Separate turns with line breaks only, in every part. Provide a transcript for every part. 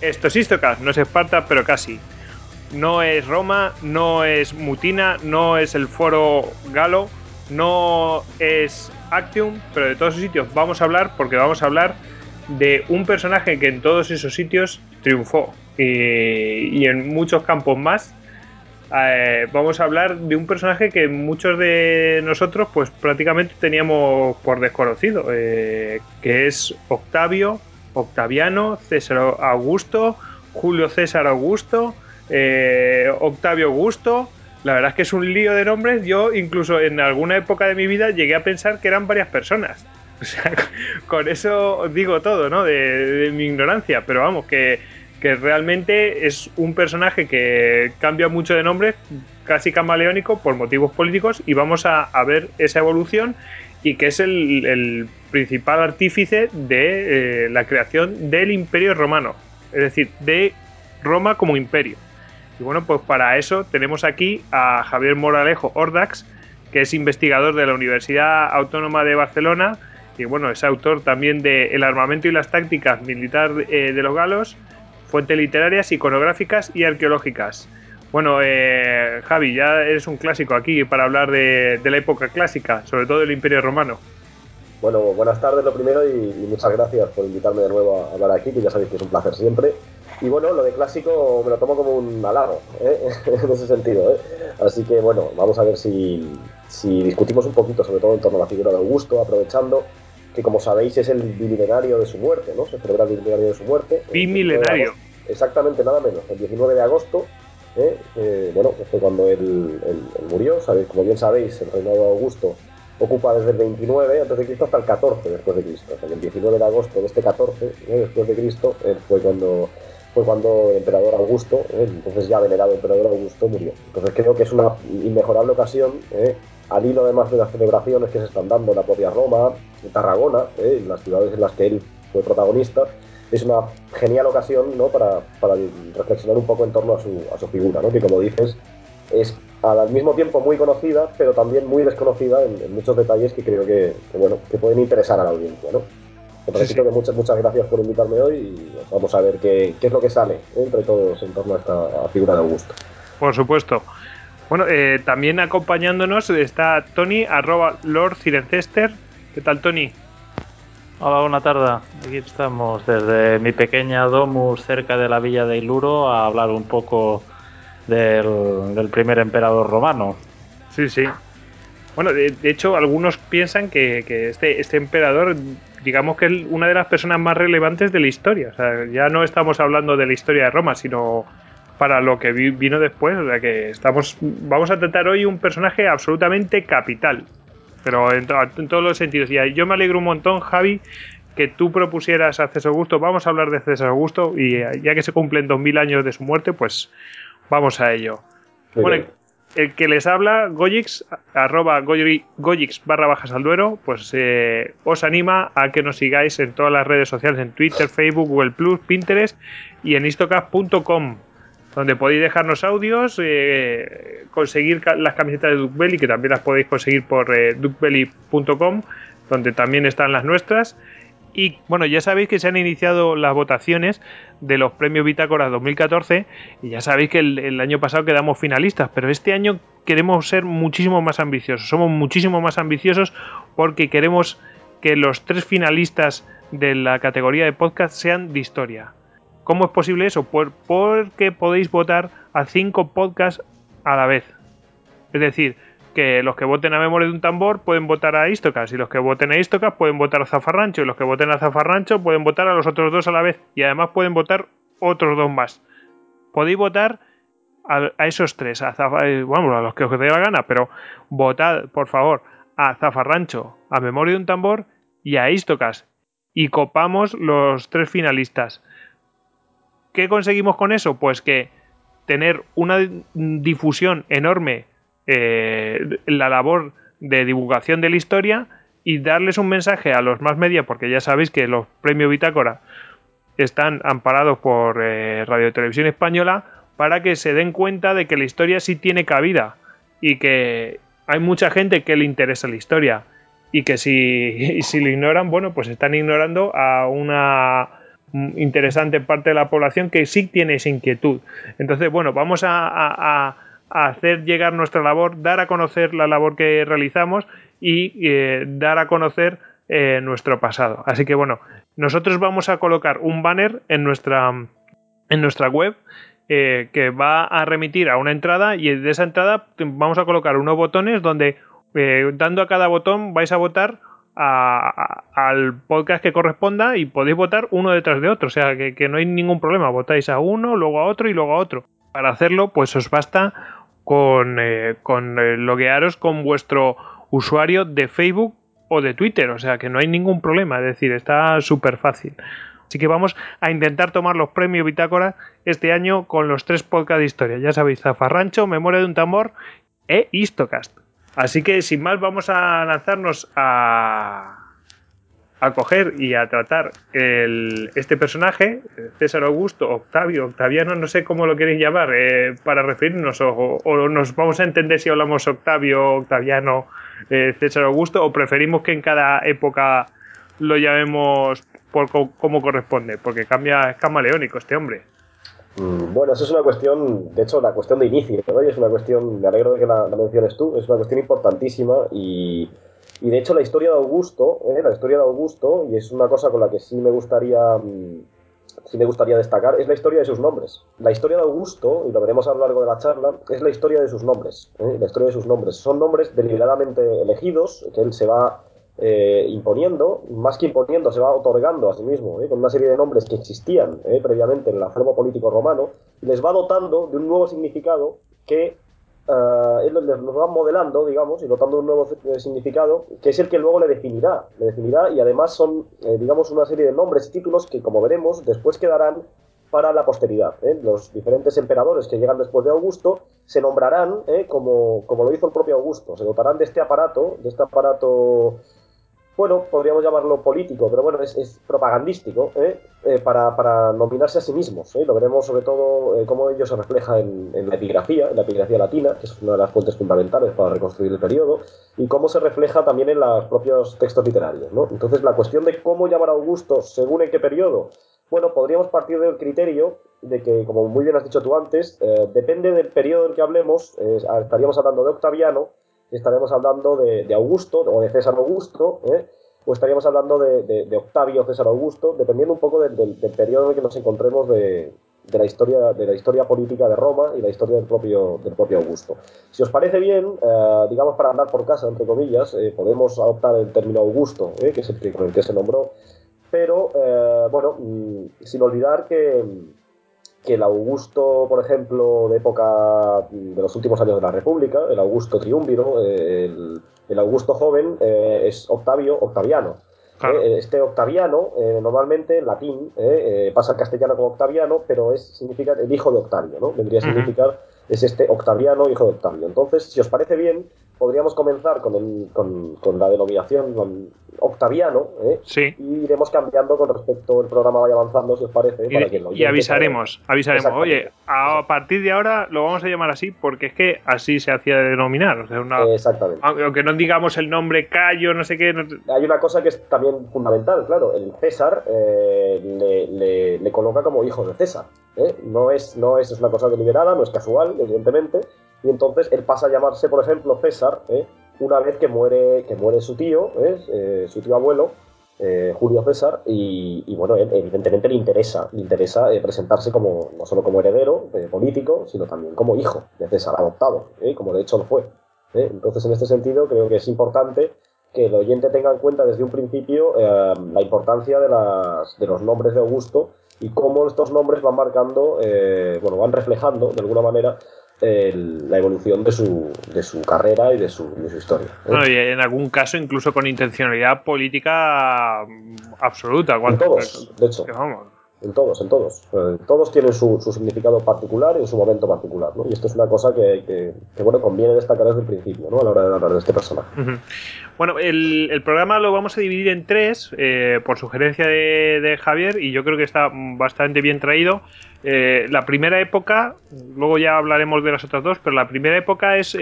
Esto es Istocas, no es Esparta, pero casi. No es Roma, no es Mutina, no es el foro Galo, no es Actium, pero de todos esos sitios vamos a hablar porque vamos a hablar de un personaje que en todos esos sitios triunfó y, en muchos campos más. Eh, vamos a hablar de un personaje que muchos de nosotros pues prácticamente teníamos por desconocido, eh, que es Octavio, Octaviano, César Augusto, Julio César Augusto, eh, Octavio Augusto. La verdad es que es un lío de nombres. Yo incluso en alguna época de mi vida llegué a pensar que eran varias personas. O sea, con eso digo todo, ¿no? De, mi ignorancia. Pero vamos, que, realmente es un personaje que cambia mucho de nombre, casi camaleónico, por motivos políticos. Y vamos a, ver esa evolución y que es el, principal artífice de eh, la creación del Imperio Romano. Es decir, de Roma como imperio. Y bueno, pues para eso tenemos aquí a Javier Moralejo Ordax, que es investigador de la Universidad Autónoma de Barcelona y bueno, es autor también de El armamento y las tácticas militar eh, de los galos, fuentes literarias, iconográficas y arqueológicas. Bueno, eh, Javi, ya eres un clásico aquí para hablar de, la época clásica, sobre todo del Imperio Romano.
Bueno, buenas tardes lo primero y, muchas gracias por invitarme de nuevo a hablar aquí, que ya sabéis que es un placer siempre. Y bueno, lo de clásico me lo tomo como un halago, ¿eh? en ese sentido. ¿eh? Así que bueno, vamos a ver si, discutimos un poquito, sobre todo en torno a la figura de Augusto, aprovechando que como sabéis es el bimilenario de su muerte, ¿no? Se celebra el bimilenario de su muerte.
Bimilenario.
Exactamente, nada menos, el 19 de agosto. ¿eh? bueno, fue cuando él, murió. ¿sabéis? Como bien sabéis, el reinado de Augusto ocupa desde el 29 antes de Cristo hasta el 14 después de Cristo. O sea, el 19 de agosto de este 14 después de Cristo fue cuando fue cuando el emperador Augusto, ¿eh? entonces ya venerado emperador Augusto, murió. Entonces creo que es una inmejorable ocasión, ¿eh? al hilo además de las celebraciones que se están dando en la propia Roma, en Tarragona, ¿eh? en las ciudades en las que él fue protagonista, es una genial ocasión ¿no? para, reflexionar un poco en torno a su, a su figura, ¿no? que como dices es al mismo tiempo muy conocida, pero también muy desconocida en, muchos detalles que creo que, bueno, que pueden interesar a la audiencia. ¿no? que muchas, muchas gracias por invitarme hoy y vamos a ver qué, es lo que sale entre todos en torno a esta figura de Augusto.
Por supuesto. Bueno, eh, también acompañándonos está Tony, arroba Lord Cirencester. ¿Qué tal, Tony?
Hola, buena tarde. Aquí estamos desde mi pequeña domus cerca de la villa de Iluro a hablar un poco del, primer emperador romano.
Sí, sí. Bueno, de, hecho, algunos piensan que, este, este emperador digamos que es una de las personas más relevantes de la historia. O sea, ya no estamos hablando de la historia de Roma, sino para lo que vino después. O sea, que estamos, vamos a tratar hoy un personaje absolutamente capital. Pero en, todos los sentidos. Y yo me alegro un montón, Javi, que tú propusieras a César Augusto. Vamos a hablar de César Augusto. Y ya que se cumplen 2000 años de su muerte, pues vamos a ello. Bueno, el que les habla, Goyix, arroba Goyix barra bajas al duero, pues eh, os anima a que nos sigáis en todas las redes sociales, en Twitter, Facebook, Google Plus, Pinterest y en istocast.com, donde podéis dejarnos audios, eh, conseguir las camisetas de Duke que también las podéis conseguir por eh, duckbelly.com, donde también están las nuestras. Y bueno, ya sabéis que se han iniciado las votaciones de los premios Bitácora 2014 y ya sabéis que el, año pasado quedamos finalistas, pero este año queremos ser muchísimo más ambiciosos. Somos muchísimo más ambiciosos porque queremos que los tres finalistas de la categoría de podcast sean de historia. ¿Cómo es posible eso? Por, porque podéis votar a cinco podcasts a la vez. Es decir, que los que voten a memoria de un tambor pueden votar a Istocas y los que voten a Istocas pueden votar a Zafarrancho y los que voten a Zafarrancho pueden votar a los otros dos a la vez y además pueden votar otros dos más. Podéis votar a, esos tres, a eh, a los que os dé la gana, pero votad, por favor, a Zafarrancho, a memoria de un tambor y a Istocas y copamos los tres finalistas. ¿Qué conseguimos con eso? Pues que tener una difusión enorme eh, la labor de divulgación de la historia y darles un mensaje a los más media, porque ya sabéis que los premios Bitácora están amparados por eh, Radio Televisión Española para que se den cuenta de que la historia sí tiene cabida y que hay mucha gente que le interesa la historia y que si, si lo ignoran, bueno, pues están ignorando a una interesante parte de la población que sí tiene esa inquietud. Entonces, bueno, vamos a, hacer llegar nuestra labor, dar a conocer la labor que realizamos y eh, dar a conocer eh, nuestro pasado. Así que bueno, nosotros vamos a colocar un banner en nuestra, en nuestra web eh, que va a remitir a una entrada y de esa entrada vamos a colocar unos botones donde dando a cada botón vais a votar al podcast que corresponda y podéis votar uno detrás de otro. O sea, que, no hay ningún problema. Votáis a uno, luego a otro y luego a otro. Para hacerlo, pues os basta con, eh, con eh, loguearos con vuestro usuario de Facebook o de Twitter. O sea, que no hay ningún problema. Es decir, está súper fácil. Así que vamos a intentar tomar los premios Bitácora este año con los tres podcasts de historia. Ya sabéis, Zafarrancho, Memoria de un Tambor e Histocast. Así que sin más vamos a lanzarnos a, a coger y a tratar el, este personaje, César Augusto, Octavio, Octaviano, no sé cómo lo queréis llamar, eh, para referirnos, o, nos vamos a entender si hablamos Octavio, Octaviano, eh, César Augusto, o preferimos que en cada época lo llamemos por como corresponde, porque cambia, es camaleónico este hombre.
Mm, bueno, eso es una cuestión, de hecho, la cuestión de inicio, ¿no? es una cuestión, me alegro de que la, menciones tú, es una cuestión importantísima y, y de hecho la historia de Augusto, ¿eh? la historia de Augusto, y es una cosa con la que sí me gustaría, mm, sí me gustaría destacar, es la historia de sus nombres. La historia de Augusto, y lo veremos a lo largo de la charla, es la historia de sus nombres, ¿eh? la historia de sus nombres. Son nombres deliberadamente elegidos, que él se va eh, imponiendo, más que imponiendo, se va otorgando a sí mismo, ¿eh? con una serie de nombres que existían ¿eh? previamente en el acervo político romano, y les va dotando de un nuevo significado que los va modelando, digamos, y dotando un nuevo significado, que es el que luego le definirá, le definirá, y además son, digamos, una serie de nombres y títulos que, como veremos, después quedarán para la posteridad. Los diferentes emperadores que llegan después de Augusto se nombrarán como, como lo hizo el propio Augusto, se dotarán de este aparato, de este aparato bueno, podríamos llamarlo político, pero bueno, es, propagandístico, ¿eh? Eh, para, nominarse a sí mismos. ¿eh? Lo veremos sobre todo cómo ello se refleja en, la epigrafía, en la epigrafía latina, que es una de las fuentes fundamentales para reconstruir el periodo, y cómo se refleja también en los propios textos literarios. Entonces, la cuestión de cómo llamar a Augusto según en qué periodo, bueno, podríamos partir del criterio de que, como muy bien has dicho tú antes, depende del periodo en que hablemos, estaríamos hablando de Octaviano, estaremos hablando de, Augusto o de César Augusto, ¿eh? o estaríamos hablando de, Octavio César Augusto, dependiendo un poco del, periodo en el que nos encontremos de, la historia, de la historia política de Roma y la historia del propio, del propio Augusto. Si os parece bien, eh, digamos para andar por casa, entre comillas, eh, podemos adoptar el término Augusto, que es el que, con el que se nombró, pero bueno, mm, sin olvidar que que el Augusto, por ejemplo, de época de los últimos años de la República, el Augusto triunviro, el, Augusto joven, eh, es Octavio Octaviano. Eh, este Octaviano, eh, normalmente en latín, pasa al castellano como Octaviano, pero es, significa el hijo de Octavio, ¿no? Vendría a significar, es este Octaviano, hijo de Octavio. Entonces, si os parece bien, podríamos comenzar con, el, con, con la denominación octaviano, ¿eh?
sí.
y iremos cambiando con respecto al programa vaya avanzando, si os parece.
Y, avisaremos, avisaremos. Oye, a partir de ahora lo vamos a llamar así porque es que así se hacía de denominar. O sea, una,
Exactamente.
Aunque no digamos el nombre Cayo, no sé qué.
Hay una cosa que es también fundamental, claro. El César eh, le, coloca como hijo de César. ¿eh? No, es, no es, es una cosa deliberada, no es casual, evidentemente. Y entonces él pasa a llamarse, por ejemplo, César, ¿eh? una vez que muere, que muere su tío, ¿eh? Eh, su tío abuelo, eh, Julio César, y, bueno, evidentemente le interesa, le interesa presentarse como, no solo como heredero político, sino también como hijo de César, adoptado, como de hecho lo fue. Entonces, en este sentido, creo que es importante que el oyente tenga en cuenta desde un principio la importancia de, las, de los nombres de Augusto y cómo estos nombres van marcando, bueno, van reflejando de alguna manera la evolución de su, de su carrera y de su, de su historia.
¿eh? y en algún caso incluso con intencionalidad política mm, absoluta.
En todos, de hecho. En todos, en todos. Eh, todos tienen su, significado particular y en su momento particular, ¿no? Y esto es una cosa que, bueno, conviene destacar desde el principio, ¿no? A la hora de hablar de este personaje.
Bueno, el, programa lo vamos a dividir en tres, eh, por sugerencia de, Javier, y yo creo que está bastante bien traído. Eh, la primera época, luego ya hablaremos de las otras dos, pero la primera época es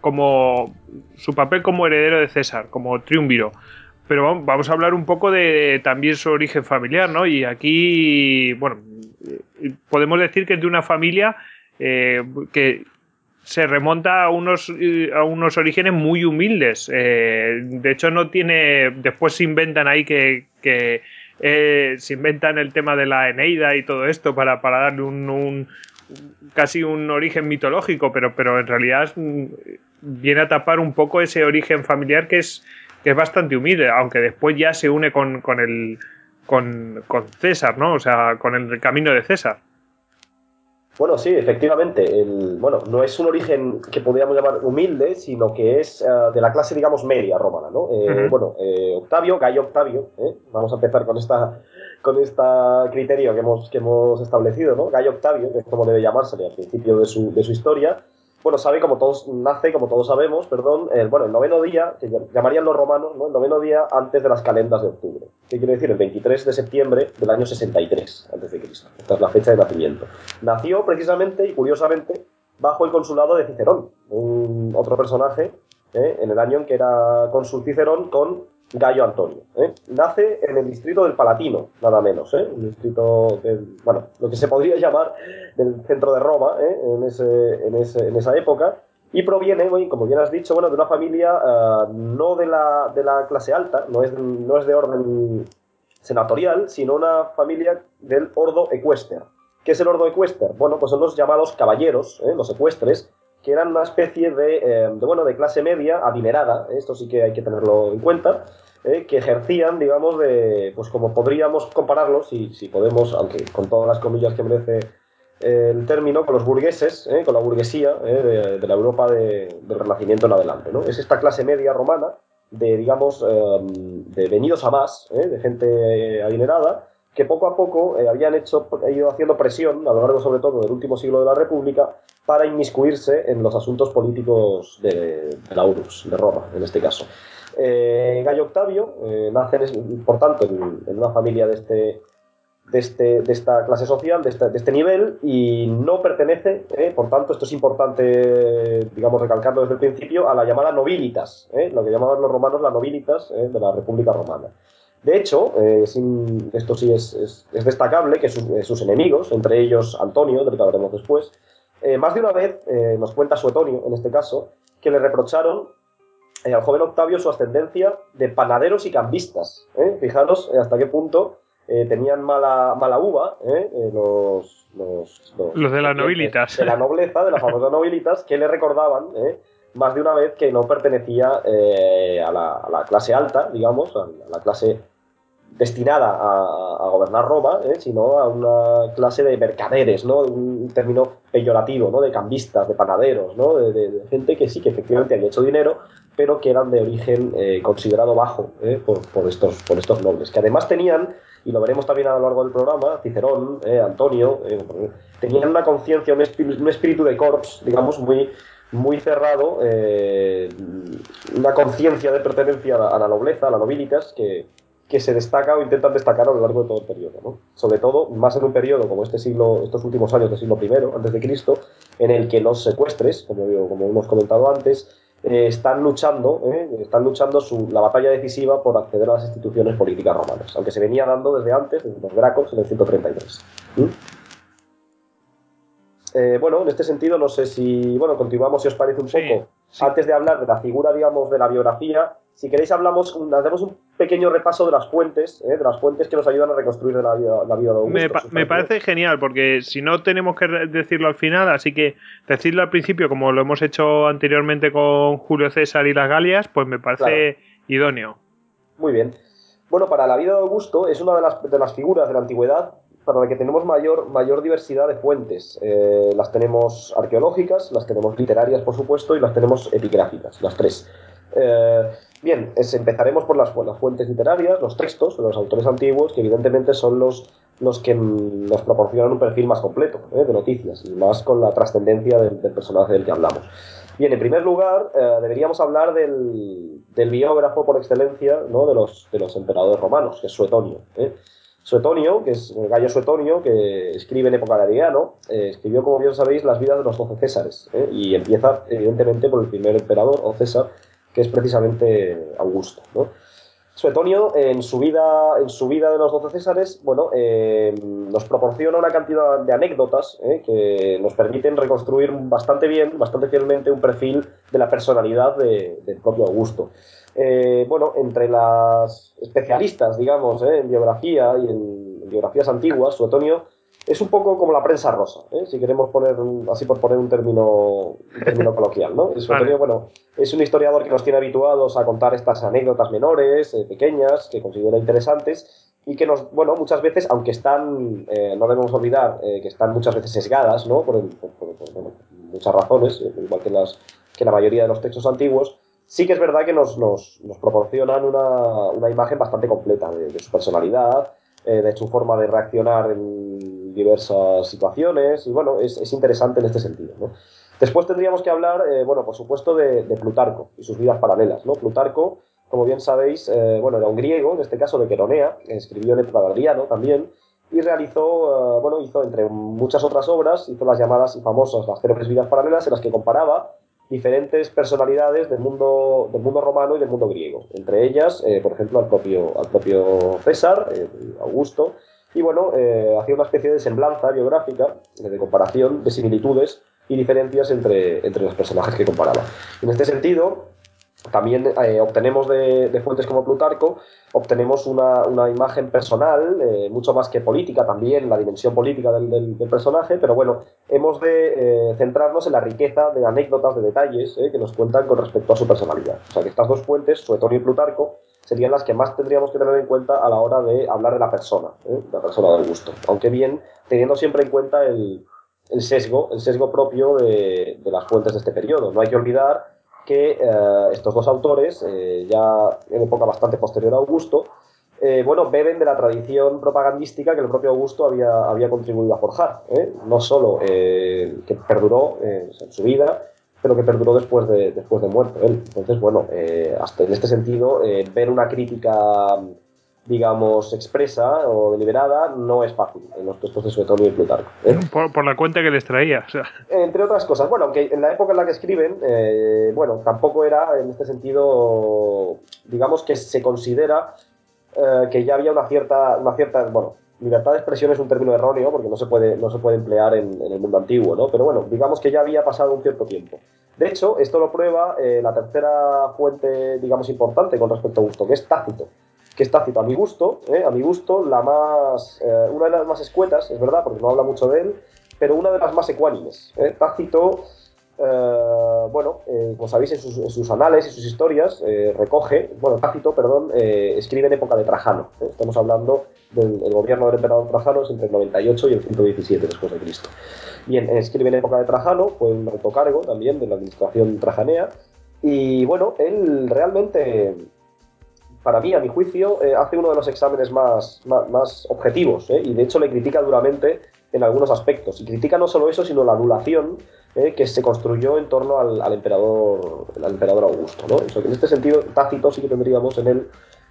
como su papel como heredero de César, como triunviro pero vamos a hablar un poco de también su origen familiar, ¿no? Y aquí, bueno, podemos decir que es de una familia eh, que se remonta a unos, a unos orígenes muy humildes. Eh, de hecho, no tiene. Después se inventan ahí que. que eh, se inventan el tema de la Eneida y todo esto para, para darle un, un, casi un origen mitológico, pero, pero en realidad mm, viene a tapar un poco ese origen familiar que es, que es bastante humilde, aunque después ya se une con, con el con, con César, ¿no? O sea, con el camino de César.
Bueno, sí, efectivamente. El, bueno, no es un origen que podríamos llamar humilde, sino que es uh, de la clase, digamos, media romana, ¿no? Eh, uh -huh. Bueno, eh, Octavio, Gallo Octavio, ¿eh? vamos a empezar con esta con este criterio que hemos, que hemos establecido, ¿no? Gallo Octavio, que es como debe llamársele al principio de su, de su historia, bueno, sabe como todos, nace, como todos sabemos, perdón, el, bueno, el noveno día, que llamarían los romanos, ¿no? El noveno día antes de las calendas de octubre. ¿Qué quiere decir? El 23 de septiembre del año 63 antes de Cristo. Esta es la fecha de nacimiento. Nació precisamente y curiosamente bajo el consulado de Cicerón, un otro personaje, ¿eh? en el año en que era cónsul Cicerón con Gallo Antonio. ¿eh? Nace en el distrito del Palatino, nada menos, ¿eh? un distrito, bueno, lo que se podría llamar del centro de Roma ¿eh? en, esa época, y proviene, como bien has dicho, bueno, de una familia uh, no de la, de la, clase alta, no es, no es de orden senatorial, sino una familia del ordo ecuester. ¿Qué es el ordo ecuester? Bueno, pues son los llamados caballeros, los ecuestres, que eran una especie de, eh, de, bueno, de clase media adinerada, ¿eh? esto sí que hay que tenerlo en cuenta, eh, que ejercían, digamos, de, pues como podríamos compararlos, si, si podemos, aunque con todas las comillas que merece el término, con los burgueses, con la burguesía de, de, la Europa de, del Renacimiento en adelante. ¿no? Es esta clase media romana de, digamos, de venidos a más, de gente adinerada, que poco a poco eh, habían hecho, ido haciendo presión, a lo largo sobre todo del último siglo de la República, para inmiscuirse en los asuntos políticos de, de la URSS, de Roma, en este caso. Eh, Gallo Octavio eh, nace, por tanto, en, una familia de, este, de, este, de esta clase social, de este, de este nivel, y no pertenece, eh, por tanto, esto es importante, digamos, recalcarlo desde el principio, a la llamada nobilitas, lo que llamaban los romanos la nobilitas de la República Romana. De hecho, esto sí es, es, es destacable que sus, sus, enemigos, entre ellos Antonio, del que hablaremos después, eh, más de una vez nos cuenta Suetonio, en este caso, que le reprocharon al joven Octavio su ascendencia de panaderos y cambistas. Fijaros hasta qué punto tenían mala, mala uva los, los, los,
los, de la nobilitas.
De la nobleza, de la famosa nobilitas, que le recordaban más de una vez que no pertenecía a la, a, la, clase alta, digamos, a la clase destinada a, a gobernar Roma, ¿eh? sino a una clase de mercaderes, ¿no? un término peyorativo, ¿no? de cambistas, de panaderos, ¿no? de, gente que sí, que efectivamente había hecho dinero, pero que eran de origen eh, considerado bajo ¿eh? por, por, estos, por estos nobles, que además tenían, y lo veremos también a lo largo del programa, Cicerón, Antonio, tenían una conciencia, un, un, espíritu de corps, digamos, muy, muy cerrado, una conciencia de pertenencia a la nobleza, a la nobilitas, que, que se destaca o intentan destacar a lo largo de todo el periodo. ¿no? Sobre todo, más en un periodo como este siglo, estos últimos años del siglo I, antes de Cristo, en el que los secuestres, como, como hemos comentado antes, eh, están luchando, eh, están luchando su, la batalla decisiva por acceder a las instituciones políticas romanas, aunque se venía dando desde antes, desde los Gracos, en el 133. ¿Mm? Eh, bueno, en este sentido, no sé si, bueno, continuamos si os parece un sí, poco. Sí. Antes de hablar de la figura, digamos, de la biografía, si queréis hablamos, hacemos un pequeño repaso de las fuentes, ¿eh? de las fuentes que nos ayudan a reconstruir la vida, la vida de Augusto.
Me, pa me, parece genial, porque si no tenemos que decirlo al final, así que decirlo al principio, como lo hemos hecho anteriormente con Julio César y las Galias, pues me parece claro. idóneo.
Muy bien. Bueno, para la vida de Augusto es una de las, de las figuras de la antigüedad para la que tenemos mayor, mayor diversidad de fuentes. Eh, las tenemos arqueológicas, las tenemos literarias, por supuesto, y las tenemos epigráficas, las tres. Eh, bien, empezaremos por las, fuentes literarias, los textos los autores antiguos, que evidentemente son los, los que nos proporcionan un perfil más completo eh, de noticias, y más con la trascendencia del, personaje del que hablamos. Bien, en primer lugar, eh, deberíamos hablar del, del, biógrafo por excelencia ¿no? de, los, de los emperadores romanos, que es Suetonio. Suetonio, que es Gallo Suetonio, que escribe en época de Adriano, eh, escribió, como bien sabéis, las vidas de los doce Césares, ¿eh? y empieza, evidentemente, por el primer emperador, o César, que es precisamente Augusto. ¿no? Suetonio, en su vida, en su vida de los doce Césares, bueno, eh, nos proporciona una cantidad de anécdotas eh, que nos permiten reconstruir bastante bien, bastante fielmente un perfil de la personalidad del propio Augusto. Eh, bueno, entre las especialistas, digamos, en biografía y en biografías antiguas, Suetonio es un poco como la prensa rosa, ¿eh? si queremos poner, así por poner un término, término coloquial, ¿no? bueno, es un historiador que nos tiene habituados a contar estas anécdotas menores, eh, pequeñas, que considera interesantes y que nos, bueno, muchas veces, aunque están, eh, no debemos olvidar que están muchas veces sesgadas, ¿no? Por, muchas razones, igual que, las, que la mayoría de los textos antiguos, sí que es verdad que nos, nos, nos proporcionan una, una, imagen bastante completa de, de su personalidad, de su forma de reaccionar en diversas situaciones y bueno, es, es interesante en este sentido. ¿no? Después tendríamos que hablar, eh, bueno, por supuesto, de, de, Plutarco y sus vidas paralelas. ¿no? Plutarco, como bien sabéis, eh, bueno, era un griego, en este caso de Queronea, escribió en época también, y realizó, eh, bueno, hizo entre muchas otras obras, hizo las llamadas y famosas las célebres vidas paralelas en las que comparaba diferentes personalidades del mundo, del mundo romano y del mundo griego. Entre ellas, por ejemplo, al propio, al propio César, Augusto, y bueno, eh, hacía una especie de semblanza biográfica, de comparación, de similitudes y diferencias entre, entre los personajes que comparaba. En este sentido, también eh, obtenemos de, fuentes como Plutarco, obtenemos una, una imagen personal, eh, mucho más que política también, la dimensión política del, del, personaje, pero bueno, hemos de centrarnos en la riqueza de anécdotas, de detalles que nos cuentan con respecto a su personalidad. O sea que estas dos fuentes, Suetonio y Plutarco, serían las que más tendríamos que tener en cuenta a la hora de hablar de la persona, ¿eh? la persona del gusto. Aunque bien, teniendo siempre en cuenta el, el sesgo, el sesgo propio de, de, las fuentes de este periodo. No hay que olvidar que eh, estos dos autores, eh, ya en época bastante posterior a Augusto, eh, bueno, beben de la tradición propagandística que el propio Augusto había, había contribuido a forjar. No solo que perduró en su vida, pero que perduró después de, después de muerto él. Entonces, bueno, hasta en este sentido, ver una crítica, digamos, expresa o deliberada no es fácil en los textos de Suetonio y Plutarco.
¿eh? Por, por, la cuenta que les traía. O sea.
Entre otras cosas. Bueno, aunque en la época en la que escriben, eh, bueno, tampoco era en este sentido, digamos que se considera eh, que ya había una cierta, una cierta, bueno, libertad de expresión es un término erróneo porque no se puede, no se puede emplear en, en, el mundo antiguo, ¿no? Pero bueno, digamos que ya había pasado un cierto tiempo. De hecho, esto lo prueba eh, la tercera fuente, digamos, importante con respecto a Gusto, que es Tácito. Que es Tácito, a mi gusto, ¿eh? a mi gusto, la más, eh, una de las más escuetas, es verdad, porque no habla mucho de él, pero una de las más ecuánimes. ¿eh? Tácito Uh, bueno, eh, como sabéis, en sus, anales y sus historias eh, recoge, bueno, Tácito, perdón, eh, escribe en época de Trajano. Estamos hablando del gobierno del emperador Trajano entre el 98 y el 117 después de Cristo. Bien, escribe en época de Trajano, fue un alto cargo también de la administración trajanea, y bueno, él realmente, para mí, a mi juicio, hace uno de los exámenes más, más, más objetivos, y de hecho le critica duramente en algunos aspectos. Y critica no solo eso, sino la adulación eh, que se construyó en torno al, al emperador, al emperador Augusto. ¿no? Sea, en este sentido, Tácito sí que tendríamos en él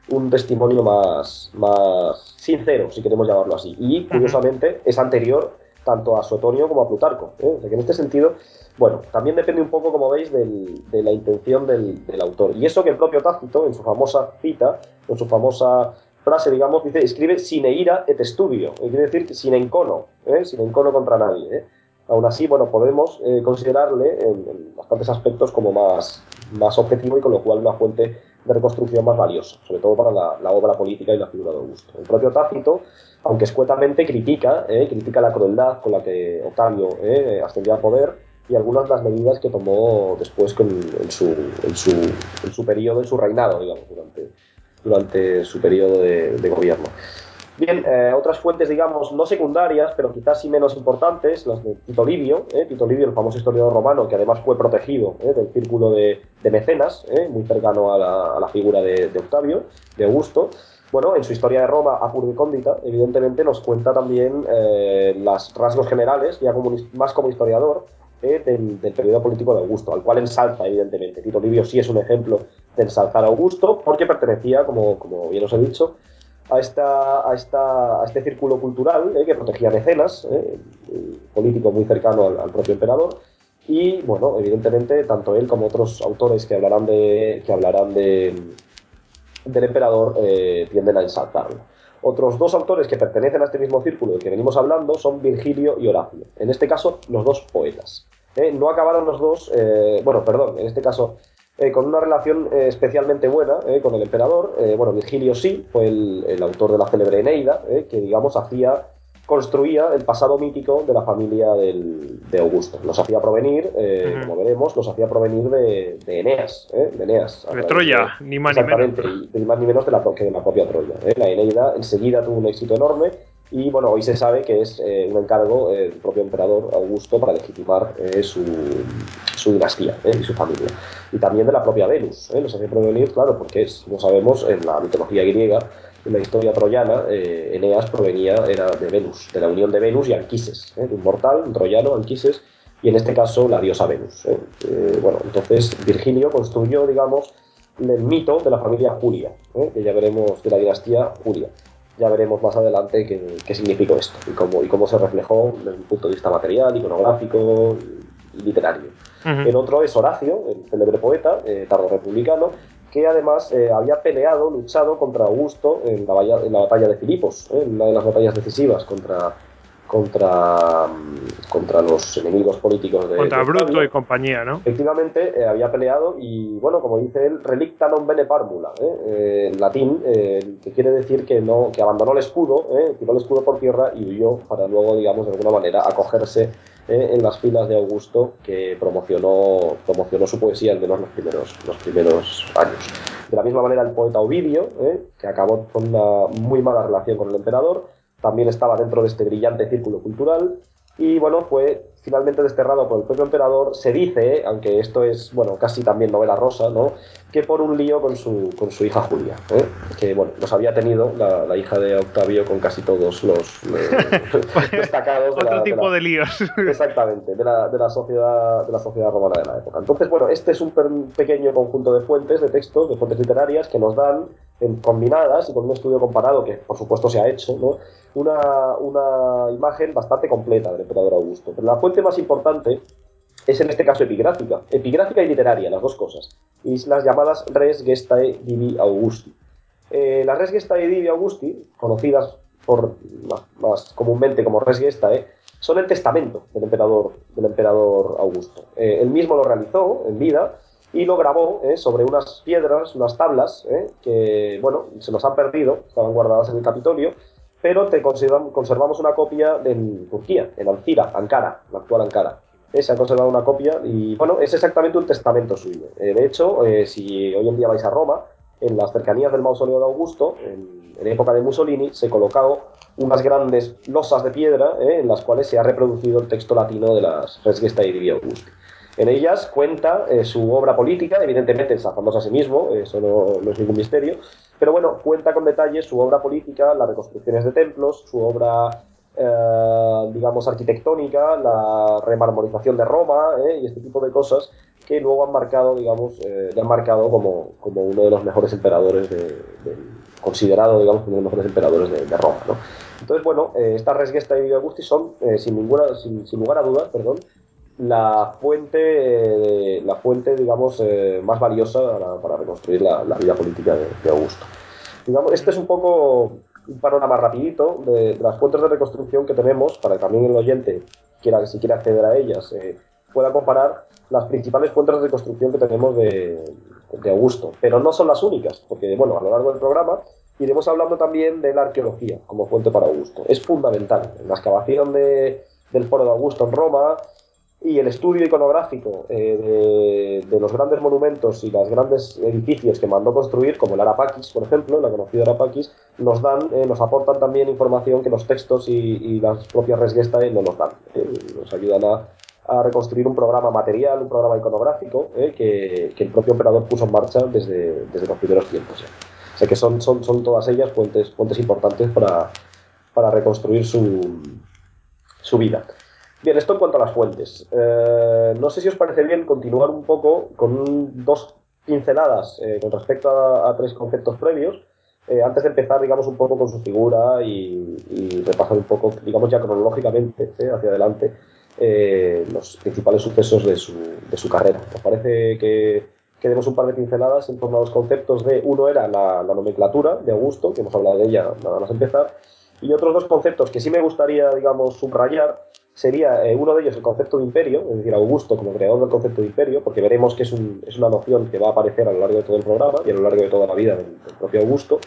un testimonio más, más sincero, si queremos llamarlo así. Y curiosamente es anterior tanto a Suetonio como a Plutarco. ¿eh? O sea, que en este sentido, bueno, también depende un poco, como veis, de la intención del, autor. Y eso que el propio Tácito, en su famosa cita, en su famosa frase, digamos, dice, escribe sin ira et estudio, quiere decir sin encono, ¿eh? sin encono contra nadie. ¿eh? Aún así, bueno, podemos eh, considerarle en, bastantes aspectos como más, más objetivo y con lo cual una fuente de reconstrucción más valiosa, sobre todo para la, obra política y la figura de Augusto. El propio Tácito, aunque escuetamente critica, ¿eh? critica la crueldad con la que Octavio ¿eh? ascendió al poder y algunas de las medidas que tomó después en, su, periodo, en su reinado, digamos, durante, durante su periodo de, gobierno. Bien, eh, otras fuentes, digamos, no secundarias, pero quizás sí menos importantes, las de Tito Livio, eh, Tito Livio, el famoso historiador romano, que además fue protegido eh, del círculo de, mecenas, eh, muy cercano a la, a figura de, Octavio, de Augusto. Bueno, en su historia de Roma, Apur de Cóndita, evidentemente nos cuenta también los rasgos generales, ya más como historiador, eh, del, del, periodo político de Augusto, al cual ensalza, evidentemente. Tito Livio sí es un ejemplo de ensalzar a Augusto, porque pertenecía, como, bien os he dicho, a, a, a este círculo cultural eh, que protegía mecenas, eh, político muy cercano al, al, propio emperador. Y bueno, evidentemente, tanto él como otros autores que hablarán de, que del emperador tienden a ensalzarlo. Otros dos autores que pertenecen a este mismo círculo del que venimos hablando son Virgilio y Horacio. En este caso, los dos poetas. no acabaron los dos, bueno, perdón, en este caso eh, con una relación eh, especialmente buena eh, con el emperador. bueno, Virgilio sí, fue el, autor de la célebre Eneida, que digamos hacía, construía el pasado mítico de la familia de Augusto. Los hacía provenir, como veremos, los hacía provenir de, Eneas. de Eneas.
De Troya, ni más ni menos.
ni más ni menos de la, que de la propia Troya. La Eneida enseguida tuvo un éxito enorme y bueno, hoy se sabe que es eh, un encargo del propio emperador Augusto para legitimar eh, su, su, dinastía eh, y su familia. Y también de la propia Venus. Nos hace provenir, claro, porque como sabemos, en la mitología griega, la historia troyana, Eneas provenía era de Venus, de la unión de Venus y Anquises, de un mortal, un troyano, Anquises, y en este caso la diosa Venus. bueno, entonces Virgilio construyó, digamos, el mito de la familia Julia, que ya veremos de la dinastía Julia ya veremos más adelante qué, significó esto y cómo, y cómo se reflejó desde un punto de vista material, iconográfico y literario. El otro es Horacio, el célebre poeta, eh, tardo republicano, que además eh, había peleado, luchado contra Augusto en la, en la batalla de Filipos, eh, en una de las batallas decisivas contra, contra, contra los enemigos políticos de.
Contra Bruto y compañía, ¿no?
Efectivamente, eh, había peleado y, bueno, como dice él, relicta non bene parmula, ¿eh? Eh, en latín, que quiere decir que, no, que abandonó el escudo, tiró el escudo por tierra y huyó para luego, digamos, de alguna manera acogerse en las filas de Augusto, que promocionó, promocionó su poesía, al menos los primeros, los primeros años. De la misma manera, el poeta Ovidio, que acabó con una muy mala relación con el emperador, también estaba dentro de este brillante círculo cultural y bueno, fue finalmente desterrado por el propio emperador. Se dice, aunque esto es, bueno, casi también novela rosa, ¿no? Que por un lío con su, con su hija Julia, ¿eh? que, bueno, los había tenido la, hija de Octavio con casi todos los, destacados.
Otro tipo de, líos.
Exactamente, de la, de, la sociedad, de la sociedad romana de la época. Entonces, bueno, este es un pequeño conjunto de fuentes, de textos, de fuentes literarias que nos dan, combinadas y con un estudio comparado que, por supuesto, se ha hecho, ¿no? una, una imagen bastante completa del emperador Augusto. Pero la fuente más importante es en este caso epigráfica, epigráfica y literaria, las dos cosas, y las llamadas Res Gestae Divi Augusti. Eh, las Res Gestae Divi Augusti, conocidas por, más, comúnmente como Res Gestae, son el testamento del emperador, del emperador Augusto. Eh, él mismo lo realizó en vida y lo grabó eh, sobre unas piedras, unas tablas, que, bueno, se nos han perdido, estaban guardadas en el Capitolio, pero te conservamos una copia en Turquía, en Alcira, Ankara, la actual Ankara. Eh, se ha conservado una copia y, bueno, es exactamente un testamento suyo. Eh, de hecho, eh, si hoy en día vais a Roma, en las cercanías del mausoleo de Augusto, en, época de Mussolini, se colocado unas grandes losas de piedra en las cuales se ha reproducido el texto latino de las Res Gestae Divi Augusti. En ellas cuenta su obra política, evidentemente ensalzándose a sí mismo, eso no, no es ningún misterio, pero bueno, cuenta con detalle su obra política, las reconstrucciones de templos, su obra, eh, digamos, arquitectónica, la remarmorización de Roma eh, y este tipo de cosas que luego han marcado, digamos, eh, le han marcado como, como, uno de los mejores emperadores, de, considerado, digamos, uno de los mejores emperadores de, Roma. ¿no? Entonces, bueno, estas Resgesta y Augusti son, sin, ninguna, sin, sin lugar a dudas, perdón, la fuente, la fuente digamos, eh, más valiosa para, reconstruir la, vida política de, Augusto. Digamos, este es un poco un panorama rapidito de, las fuentes de reconstrucción que tenemos para que también el oyente, quiera, si quiere acceder a ellas, eh, pueda comparar las principales fuentes de reconstrucción que tenemos de, Augusto. Pero no son las únicas, porque bueno, a lo largo del programa iremos hablando también de la arqueología como fuente para Augusto. Es fundamental. En la excavación del foro de Augusto en Roma, y el estudio iconográfico eh, de, los grandes monumentos y los grandes edificios que mandó construir, como el Arapakis, por ejemplo, la conocida Arapakis, nos dan, eh, nos aportan también información que los textos y, las propias Resgestae no nos dan. Eh, nos ayudan a, reconstruir un programa material, un programa iconográfico que, el propio emperador puso en marcha desde, desde los primeros tiempos. O sea que son, son, son todas ellas fuentes, fuentes importantes para, para reconstruir su, su vida. Bien, esto en cuanto a las fuentes. Eh, no sé si os parece bien continuar un poco con dos pinceladas eh, con respecto a, tres conceptos previos, eh, antes de empezar, digamos, un poco con su figura y, repasar un poco, digamos, ya cronológicamente hacia adelante los principales sucesos de su, de su carrera. ¿Os parece que, que demos un par de pinceladas en torno a los conceptos de, uno era la, nomenclatura de Augusto, que hemos hablado de ella nada más empezar, y otros dos conceptos que sí me gustaría, digamos, subrayar, sería eh, uno de ellos el concepto de imperio, es decir, Augusto como creador del concepto de imperio, porque veremos que es, una noción que va a aparecer a lo largo de todo el programa y a lo largo de toda la vida del, propio Augusto,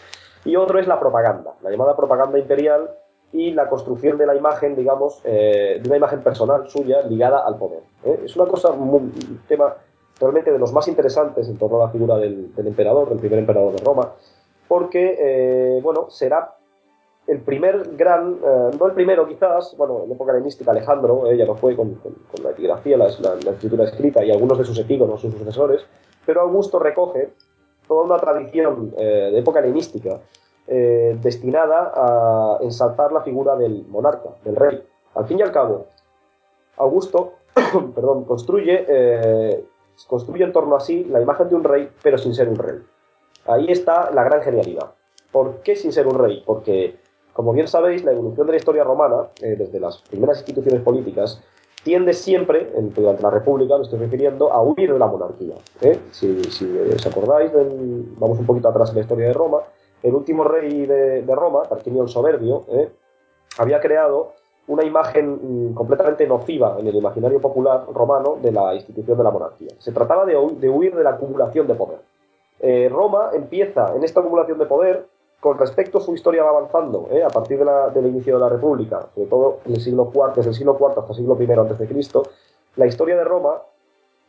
y otro es la propaganda, la llamada propaganda imperial y la construcción de la imagen, digamos, eh, de una imagen personal suya ligada al poder. ¿eh? Es una cosa, un tema realmente de los más interesantes en torno a la figura del, emperador, del primer emperador de Roma, porque, bueno, será el primer gran, eh, no el primero quizás, bueno, en época helenística Alejandro, ella lo fue con, la epigrafía, la, escritura escrita y algunos de sus epígonos, sus sucesores, pero Augusto recoge toda una tradición eh, de época helenística destinada a ensalzar la figura del monarca, del rey. Al fin y al cabo, Augusto perdón, construye construye en torno a sí la imagen de un rey, pero sin ser un rey. Ahí está la gran genialidad. ¿Por qué sin ser un rey? Porque, como bien sabéis, la evolución de la historia romana, eh, desde las primeras instituciones políticas, tiende siempre, durante la República, me estoy refiriendo, a huir de la monarquía. ¿eh? Si, os acordáis, vamos un poquito atrás en la historia de Roma, el último rey de, Roma, Tarquinio el Soberbio, ¿eh? había creado una imagen mm, completamente nociva en el imaginario popular romano de la institución de la monarquía. Se trataba de, huir de la acumulación de poder. Eh, Roma empieza en esta acumulación de poder, con respecto a su historia va avanzando, eh, a partir del inicio de la República, sobre todo el siglo IV, desde el siglo IV hasta el siglo I a.C., la historia de Roma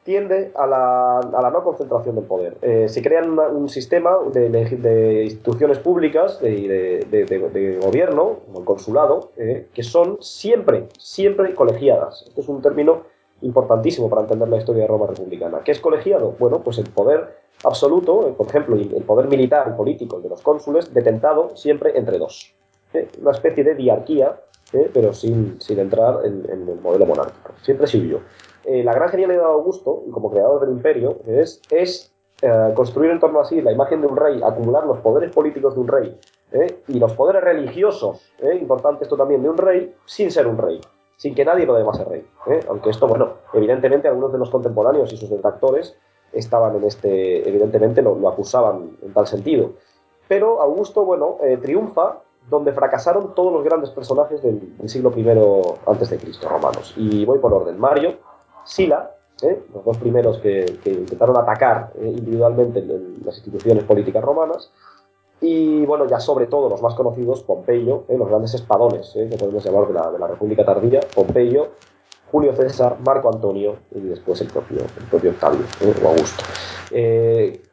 tiende a la, no concentración del poder. Eh, se crea un sistema de, instituciones públicas y de, gobierno, como el consulado, eh, que son siempre, siempre colegiadas. Este es un término importantísimo para entender la historia de Roma republicana. ¿Qué es colegiado? Bueno, pues el poder absoluto, eh, por ejemplo, el poder militar y político de los cónsules, detentado siempre entre dos. Una especie de diarquía, pero sin, sin entrar en, el modelo monárquico. Siempre sirvió. Eh, la gran genialidad de Augusto, como creador del imperio, es, es eh, construir en torno a sí la imagen de un rey, acumular los poderes políticos de un rey eh, y los poderes religiosos, importante esto también, de un rey, sin ser un rey, sin que nadie lo deba ser rey. Aunque esto, bueno, evidentemente algunos de los contemporáneos y sus detractores estaban en este, evidentemente lo, acusaban en tal sentido. Pero Augusto, bueno, triunfa donde fracasaron todos los grandes personajes del, siglo I antes de Cristo, romanos. Y voy por orden. Mario, Sila, ¿eh? los dos primeros que, intentaron atacar eh, individualmente las instituciones políticas romanas, y bueno, ya sobre todo los más conocidos, Pompeyo, ¿eh? los grandes espadones que podemos llamar de la, República Tardía, Pompeyo, Julio César, Marco Antonio y después el propio, propio Octavio o Augusto.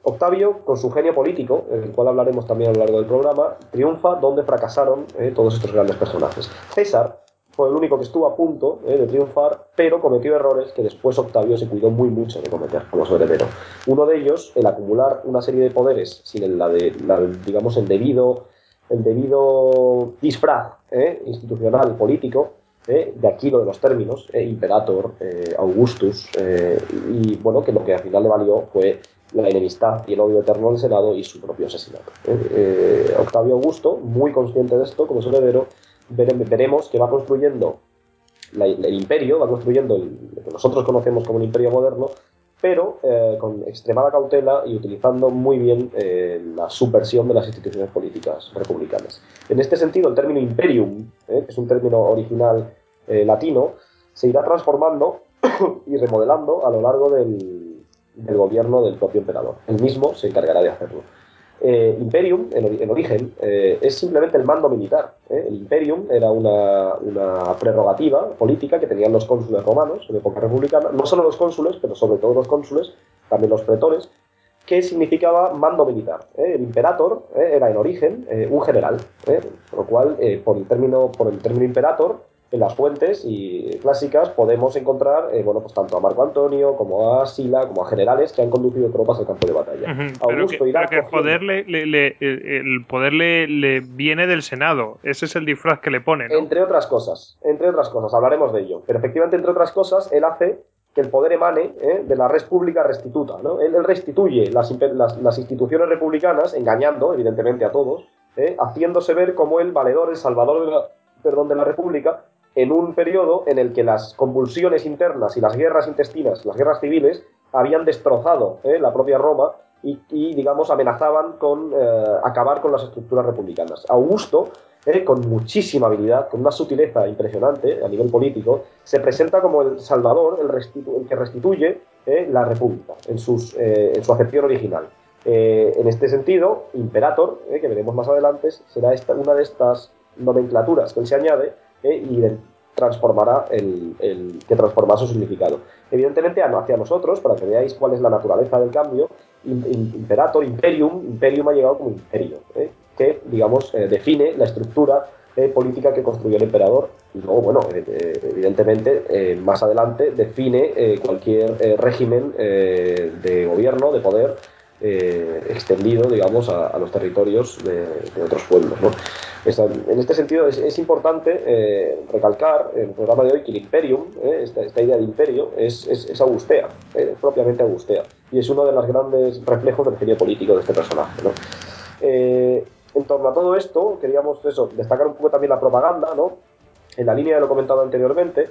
Octavio, con su genio político, del cual hablaremos también a lo largo del programa, triunfa donde fracasaron todos estos grandes personajes. César, fue el único que estuvo a punto eh, de triunfar, pero cometió errores que después Octavio se cuidó muy mucho de cometer como heredero. Uno de ellos, el acumular una serie de poderes sin el, la de, digamos, el debido, el debido disfraz eh, institucional político, eh, de aquí lo de los términos, imperator, Augustus, y bueno, que lo que al final le valió fue la enemistad y el odio eterno del Senado y su propio asesinato. Octavio Augusto, muy consciente de esto como su heredero, veremos que va construyendo el imperio, va construyendo lo que nosotros conocemos como un imperio moderno, pero eh, con extremada cautela y utilizando muy bien eh, la subversión de las instituciones políticas republicanas. En este sentido, el término imperium, eh, que es un término original latino, se irá transformando y remodelando a lo largo del, del gobierno del propio emperador. Él mismo se encargará de hacerlo. Eh, imperium, en, origen, eh, es simplemente el mando militar. ¿eh? El Imperium era una, prerrogativa política que tenían los cónsules romanos en época republicana, no solo los cónsules, pero sobre todo los cónsules, también los pretores, que significaba mando militar. El imperator era en origen un general, por lo cual, por, el término, por el término imperator, en las fuentes y clásicas podemos encontrar, eh, bueno, pues tanto a Marco Antonio como a Sila, como a generales que han conducido tropas al campo de batalla.
pero que, el poder, le, el poder le, viene del Senado, ese es el disfraz que le pone,
Entre otras cosas, entre otras cosas, hablaremos de ello. Pero efectivamente, entre otras cosas, él hace que el poder emane ¿eh? de la red pública restituta. ¿no? Él, restituye las, las, instituciones republicanas, engañando, evidentemente, a todos, ¿eh? haciéndose ver como el valedor, el salvador de la, perdón, de la república, en un periodo en el que las convulsiones internas y las guerras intestinas, las guerras civiles, habían destrozado ¿eh? la propia Roma y, digamos, amenazaban con eh, acabar con las estructuras republicanas. Augusto, eh, con muchísima habilidad, con una sutileza impresionante a nivel político, se presenta como el salvador, el, que restituye la república en, sus, en su acepción original. en este sentido, Imperator, que veremos más adelante, será esta, una de estas nomenclaturas que él se añade y transformará el, que transformará su significado. Evidentemente, hacia nosotros, para que veáis cuál es la naturaleza del cambio, Imperator, Imperium, Imperium ha llegado como imperio, ¿eh? que, digamos, eh, define la estructura eh, política que construyó el emperador y luego, bueno, evidentemente, más adelante define cualquier régimen de gobierno, de poder, extendido, digamos, a, los territorios de, otros pueblos. en este sentido es, importante recalcar en el programa de hoy que el imperium, esta, idea de imperio, es, augustea, propiamente augustea y es uno de los grandes reflejos del genio político de este personaje. Eh, en torno a todo esto, queríamos destacar un poco también la propaganda, ¿no? en la línea de lo comentado anteriormente.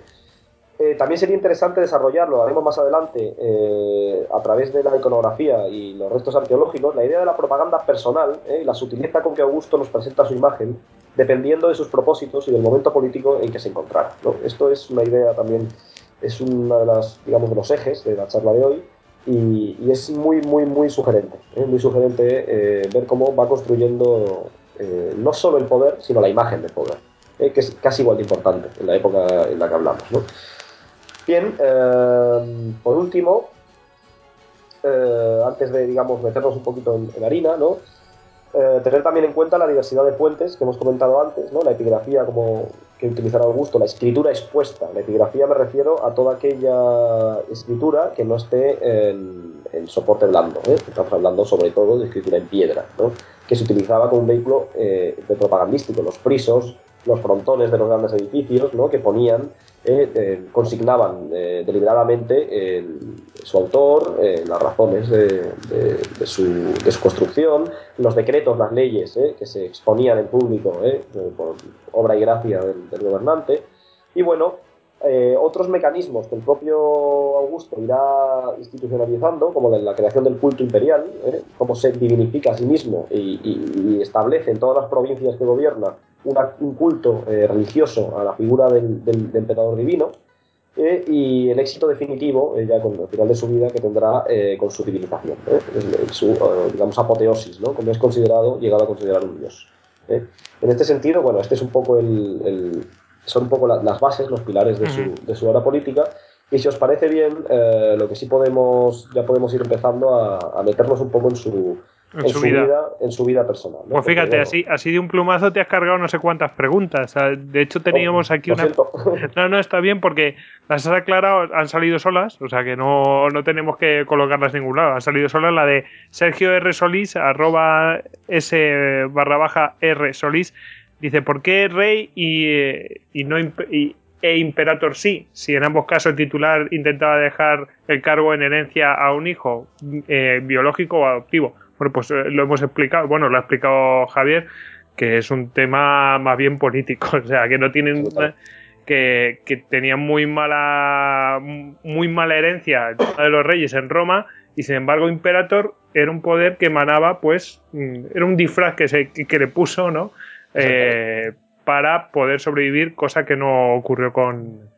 Eh, también sería interesante desarrollarlo, lo haremos más adelante, eh, a través de la iconografía y los restos arqueológicos, la idea de la propaganda personal y la sutileza con que Augusto nos presenta su imagen, dependiendo de sus propósitos y del momento político en que se encontrara. Esto es una idea también, es uno de, las, digamos, de los ejes de la charla de hoy, y, es muy, muy, muy sugerente, ¿eh? muy sugerente eh, ver cómo va construyendo eh, no solo el poder, sino la imagen del poder, que es casi igual de importante en la época en la que hablamos. Bien, por último, antes de digamos, meternos un poquito en, en harina, ¿no? Eh, tener también en cuenta la diversidad de fuentes que hemos comentado antes, ¿no? la epigrafía como que utilizará Augusto, la escritura expuesta. La epigrafía me refiero a toda aquella escritura que no esté en, soporte blando. ¿eh? Estamos hablando sobre todo de escritura en piedra, ¿no? que se utilizaba como un vehículo eh, de propagandístico. Los frisos, los frontones de los grandes edificios, ¿no? que ponían, eh, eh, consignaban eh, deliberadamente su autor, las razones de, su, construcción, los decretos, las leyes que se exponían en público por obra y gracia del, gobernante. Y bueno, otros mecanismos que el propio Augusto irá institucionalizando, como la creación del culto imperial, cómo se divinifica a sí mismo y, y, establece en todas las provincias que gobierna un culto eh, religioso a la figura del, emperador divino eh, y el éxito definitivo, eh, ya con el final de su vida, que tendrá con su civilización, su, digamos, apoteosis, ¿no? como es considerado, llegado a considerar un dios. En este sentido, bueno, este es un poco el, son un poco las bases, los pilares de, su, de su obra política. Y si os parece bien, lo que sí podemos, ya podemos ir empezando a meternos un poco en su, en, su, vida. en su vida personal.
Pues fíjate, así, así de un plumazo te has cargado no sé cuántas preguntas. de hecho, teníamos oh, aquí una. No, no, está bien porque las has aclarado, han salido solas, o sea que no, no tenemos que colocarlas en ningún lado. Han salido solas la de Sergio R. Solís, arroba S barra baja R Solís. Dice, ¿por qué rey y, y no e imperator sí? Si en ambos casos el titular intentaba dejar el cargo en herencia a un hijo eh, biológico o adoptivo. Bueno, pues eh, lo hemos explicado, bueno, lo ha explicado Javier, que es un tema más bien político, o sea, que no tienen que, que tenían muy mala muy mala herencia de los reyes en Roma y sin embargo Imperator era un poder que emanaba pues mm, era un disfraz que se que le puso, ¿no? Eh, para poder sobrevivir, cosa que no ocurrió con,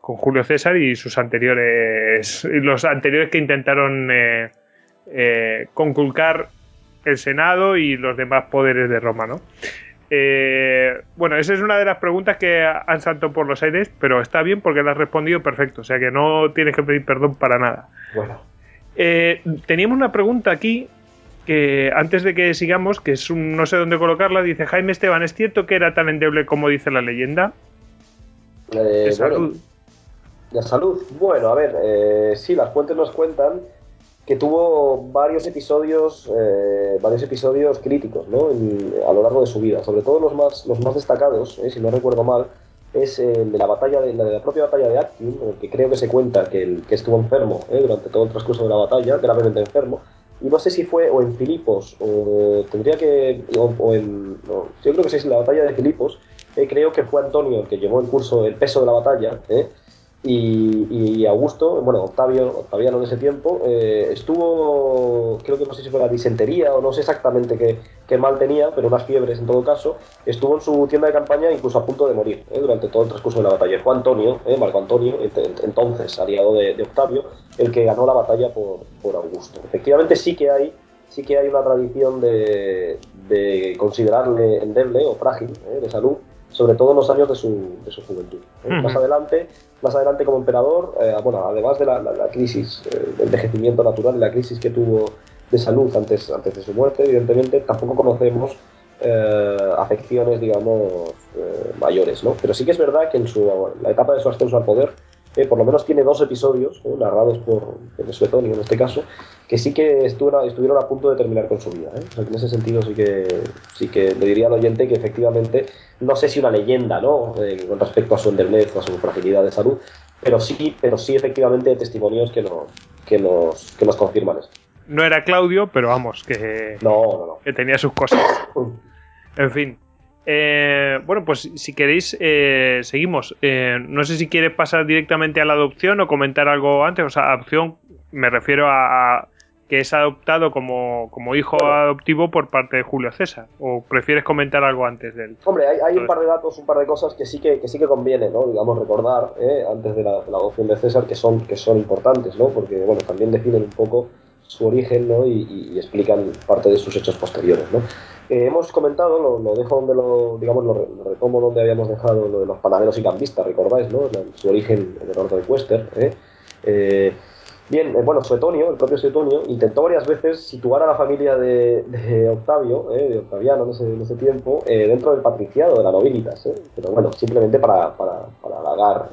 con Julio César y sus anteriores los anteriores que intentaron eh, eh, conculcar el Senado y los demás poderes de Roma, ¿no? Eh, bueno, esa es una de las preguntas que han saltado por los aires, pero está bien porque la has respondido perfecto, o sea que no tienes que pedir perdón para nada.
Bueno.
Eh, teníamos una pregunta aquí que antes de que sigamos, que es un, no sé dónde colocarla, dice Jaime Esteban, ¿es cierto que era tan endeble como dice la leyenda?
de salud. de salud. Bueno, a ver, sí, las fuentes nos cuentan que tuvo varios episodios, eh, varios episodios críticos ¿no? a lo largo de su vida. Sobre todo los más, los más destacados, eh, si no recuerdo mal, es el de la batalla de, la, propia batalla de Actium, en el que creo que se cuenta que, el, que estuvo enfermo eh, durante todo el transcurso de la batalla, gravemente enfermo. No sé si fue o en Filipos o tendría que. o, en. yo creo que sí es la batalla de Filipos, creo que fue Antonio el que llevó el curso, el peso de la batalla, y, Augusto, bueno, Octavio, Octaviano en ese tiempo, eh, estuvo, creo que no sé si fue la disentería o no sé exactamente qué, mal tenía, pero unas fiebres en todo caso, estuvo en su tienda de campaña incluso a punto de morir eh, durante todo el transcurso de la batalla. Fue Antonio, eh, Marco Antonio, entonces aliado de, Octavio, el que ganó la batalla por, Augusto. Efectivamente sí que hay sí que hay una tradición de, de considerarle endeble o frágil de salud, sobre todo en los años de su, de su juventud. Más adelante, más adelante como emperador, eh, bueno, además de la, la, crisis, eh, de envejecimiento natural y la crisis que tuvo de salud antes, antes de su muerte, evidentemente, tampoco conocemos eh, afecciones, digamos, mayores, ¿no? Pero sí que es verdad que en su, la etapa de su ascenso al poder, por lo menos tiene dos episodios, narrados por, por Suetonio en este caso, que sí que estuvieron, estuvieron a punto de terminar con su vida. ¿eh? en ese sentido sí que, sí que le diría al oyente que efectivamente, no sé si una leyenda ¿no? Eh, con respecto a su endeblez o a su fragilidad de salud, pero sí, pero sí efectivamente hay testimonios que, no, que, nos, que nos confirman esto.
No era Claudio, pero vamos, que,
no,
que tenía sus cosas. en fin. Eh, bueno, pues si queréis, seguimos. no sé si quieres pasar directamente a la adopción o comentar algo antes. O sea, adopción, me refiero a, que es adoptado como, hijo adoptivo por parte de Julio César? ¿O prefieres comentar algo antes de él?
Hombre, hay, un par de datos, un par de cosas que sí que, sí que conviene, ¿no? digamos, recordar ¿eh? antes de la, adopción de César que son, que son importantes, ¿no? porque bueno, también definen un poco su origen ¿no? y, explican parte de sus hechos posteriores. ¿no? Eh, hemos comentado, lo, dejo donde lo, digamos, lo, retomo donde habíamos dejado lo de los panaderos y cambistas, recordáis, ¿no? su origen en el norte de Cuester. ¿eh? eh Bien, eh, bueno, Suetonio, el propio Suetonio, intentó varias veces situar a la familia de, Octavio, eh, de Octaviano en ese, tiempo, eh, dentro del patriciado, de la nobilitas, pero bueno, simplemente para, para, para halagar,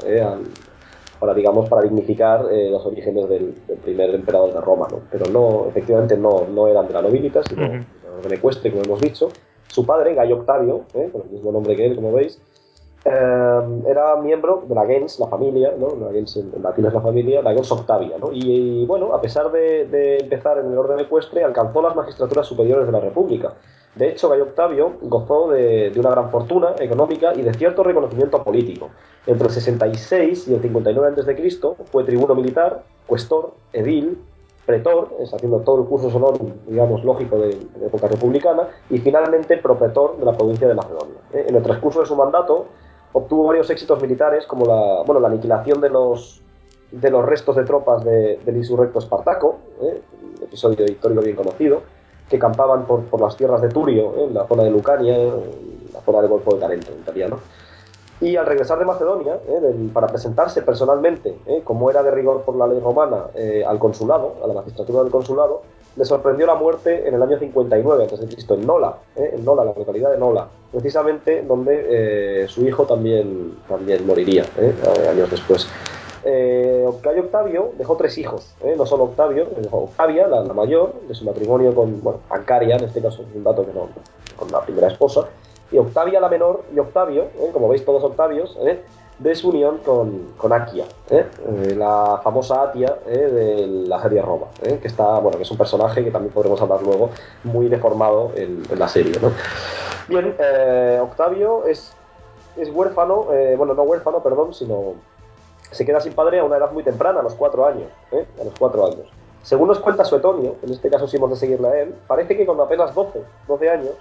para, digamos, para dignificar los orígenes del, primer emperador de Roma, ¿no? Pero no, efectivamente no, no eran de la nobilitas, sino de la ecuestre, como hemos dicho. Su padre, Gallo Octavio, con el mismo nombre que él, como veis, Em, era miembro de la gens, la familia, ¿no? la gens en, latín es la familia, la gens Octavia, ¿no? y, bueno, a pesar de, empezar en el orden ecuestre, alcanzó las magistraturas superiores de la República. De hecho, Gallo Octavio gozó de, una gran fortuna económica y de cierto reconocimiento político. Entre el 66 y el 59 a.C. fue tribuno militar, cuestor, edil, pretor, es haciendo todo el curso sonoro, digamos, lógico de, época republicana, y finalmente propretor de la provincia de Macedonia. ¿eh? En el transcurso de su mandato, obtuvo varios éxitos militares, como la, bueno, la aniquilación de los, de los restos de tropas del insurrecto Espartaco, ¿eh? episodio histórico bien conocido, que campaban por, por las tierras de Turio, ¿eh? en la zona de Lucania, en la zona del Golfo de Tarento, en italiano. Y al regresar de Macedonia, ¿eh? para presentarse personalmente, como era de rigor por la ley romana, al consulado, a la magistratura del consulado, le sorprendió la muerte en el año 59 a.C. en Nola, ¿eh? en Nola, la localidad de Nola, precisamente donde eh, su hijo también, también moriría ¿eh? años después. Eh, Octavio dejó tres hijos, no solo Octavio, dejó Octavia, la, mayor, de su matrimonio con bueno, Ancaria, en este caso es un dato que no, con la primera esposa, y Octavia la menor y Octavio, como veis todos Octavios, de su unión con, con ¿eh? Eh, la famosa Atia ¿eh? de la serie Roma, que está, bueno, que es un personaje que también podremos hablar luego, muy deformado en, la serie. ¿no? Bien, Octavio es, es huérfano, bueno, no huérfano, perdón, sino se queda sin padre a una edad muy temprana, a los cuatro años, a los cuatro años. Según nos cuenta Suetonio, en este caso si hemos de seguirle a él, parece que cuando apenas 12, 12 años,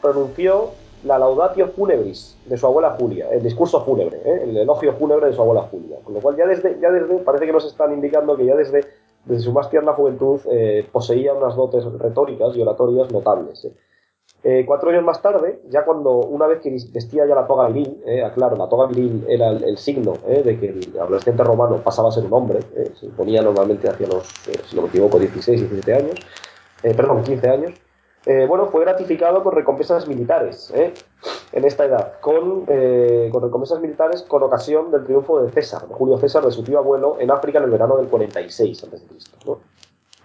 pronunció la laudatio funebris de su abuela Julia, el discurso fúnebre, ¿eh? el elogio fúnebre de su abuela Julia. Con lo cual ya desde, ya desde parece que nos están indicando que ya desde, desde su más tierna juventud eh, poseía unas dotes retóricas y oratorias notables. ¿eh? cuatro años más tarde, ya cuando una vez que vestía ya la toga viril, aclaro, la toga viril era el, signo de que el adolescente romano pasaba a ser un hombre, se ponía normalmente hacia los, si no me equivoco, 16, 17 años, perdón, 15 años, eh, bueno, fue gratificado con recompensas militares ¿eh? en esta edad, con, eh, con, recompensas militares con ocasión del triunfo de César, de Julio César, de su tío abuelo, en África en el verano del 46 a.C. ¿no?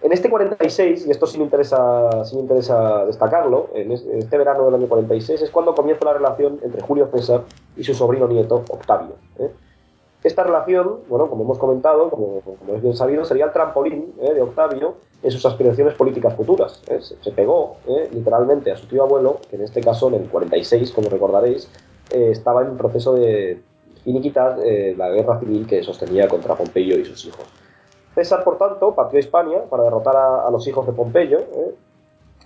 En este 46, y esto sí me interesa, sí me interesa destacarlo, en este verano del año 46 es cuando comienza la relación entre Julio César y su sobrino nieto Octavio. Esta relación, bueno, como hemos comentado, como, es bien sabido, sería el trampolín de Octavio en sus aspiraciones políticas futuras. Se, pegó literalmente a su tío abuelo, que en este caso en el 46, como recordaréis, estaba en proceso de finiquitar la guerra civil que sostenía contra Pompeyo y sus hijos. César, por tanto, partió a Hispania para derrotar a, los hijos de Pompeyo, ¿eh?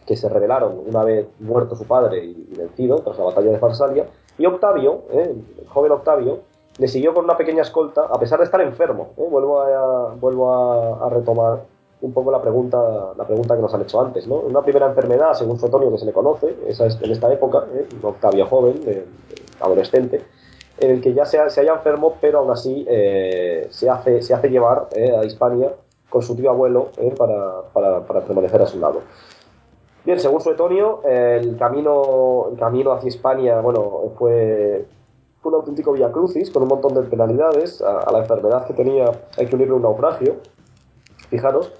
que se rebelaron una vez muerto su padre y, vencido tras la batalla de Farsalia, y Octavio, ¿eh? el joven Octavio, le siguió con una pequeña escolta, a pesar de estar enfermo. ¿eh? Vuelvo, a, vuelvo a, retomar un poco la pregunta, la pregunta que nos han hecho antes. ¿no? Una primera enfermedad, según Suetonio, que se le conoce, esa es, en esta época, Octavio joven, adolescente, en el que ya se, se haya enfermo, pero aún así eh, se, hace, se hace llevar eh, a Hispania con su tío abuelo eh, para, para, para, permanecer a su lado. Bien, según Suetonio, el, camino, el camino hacia Hispania bueno, fue, un auténtico via crucis con un montón de penalidades. A, la enfermedad que tenía hay que unirle un naufragio, fijaros.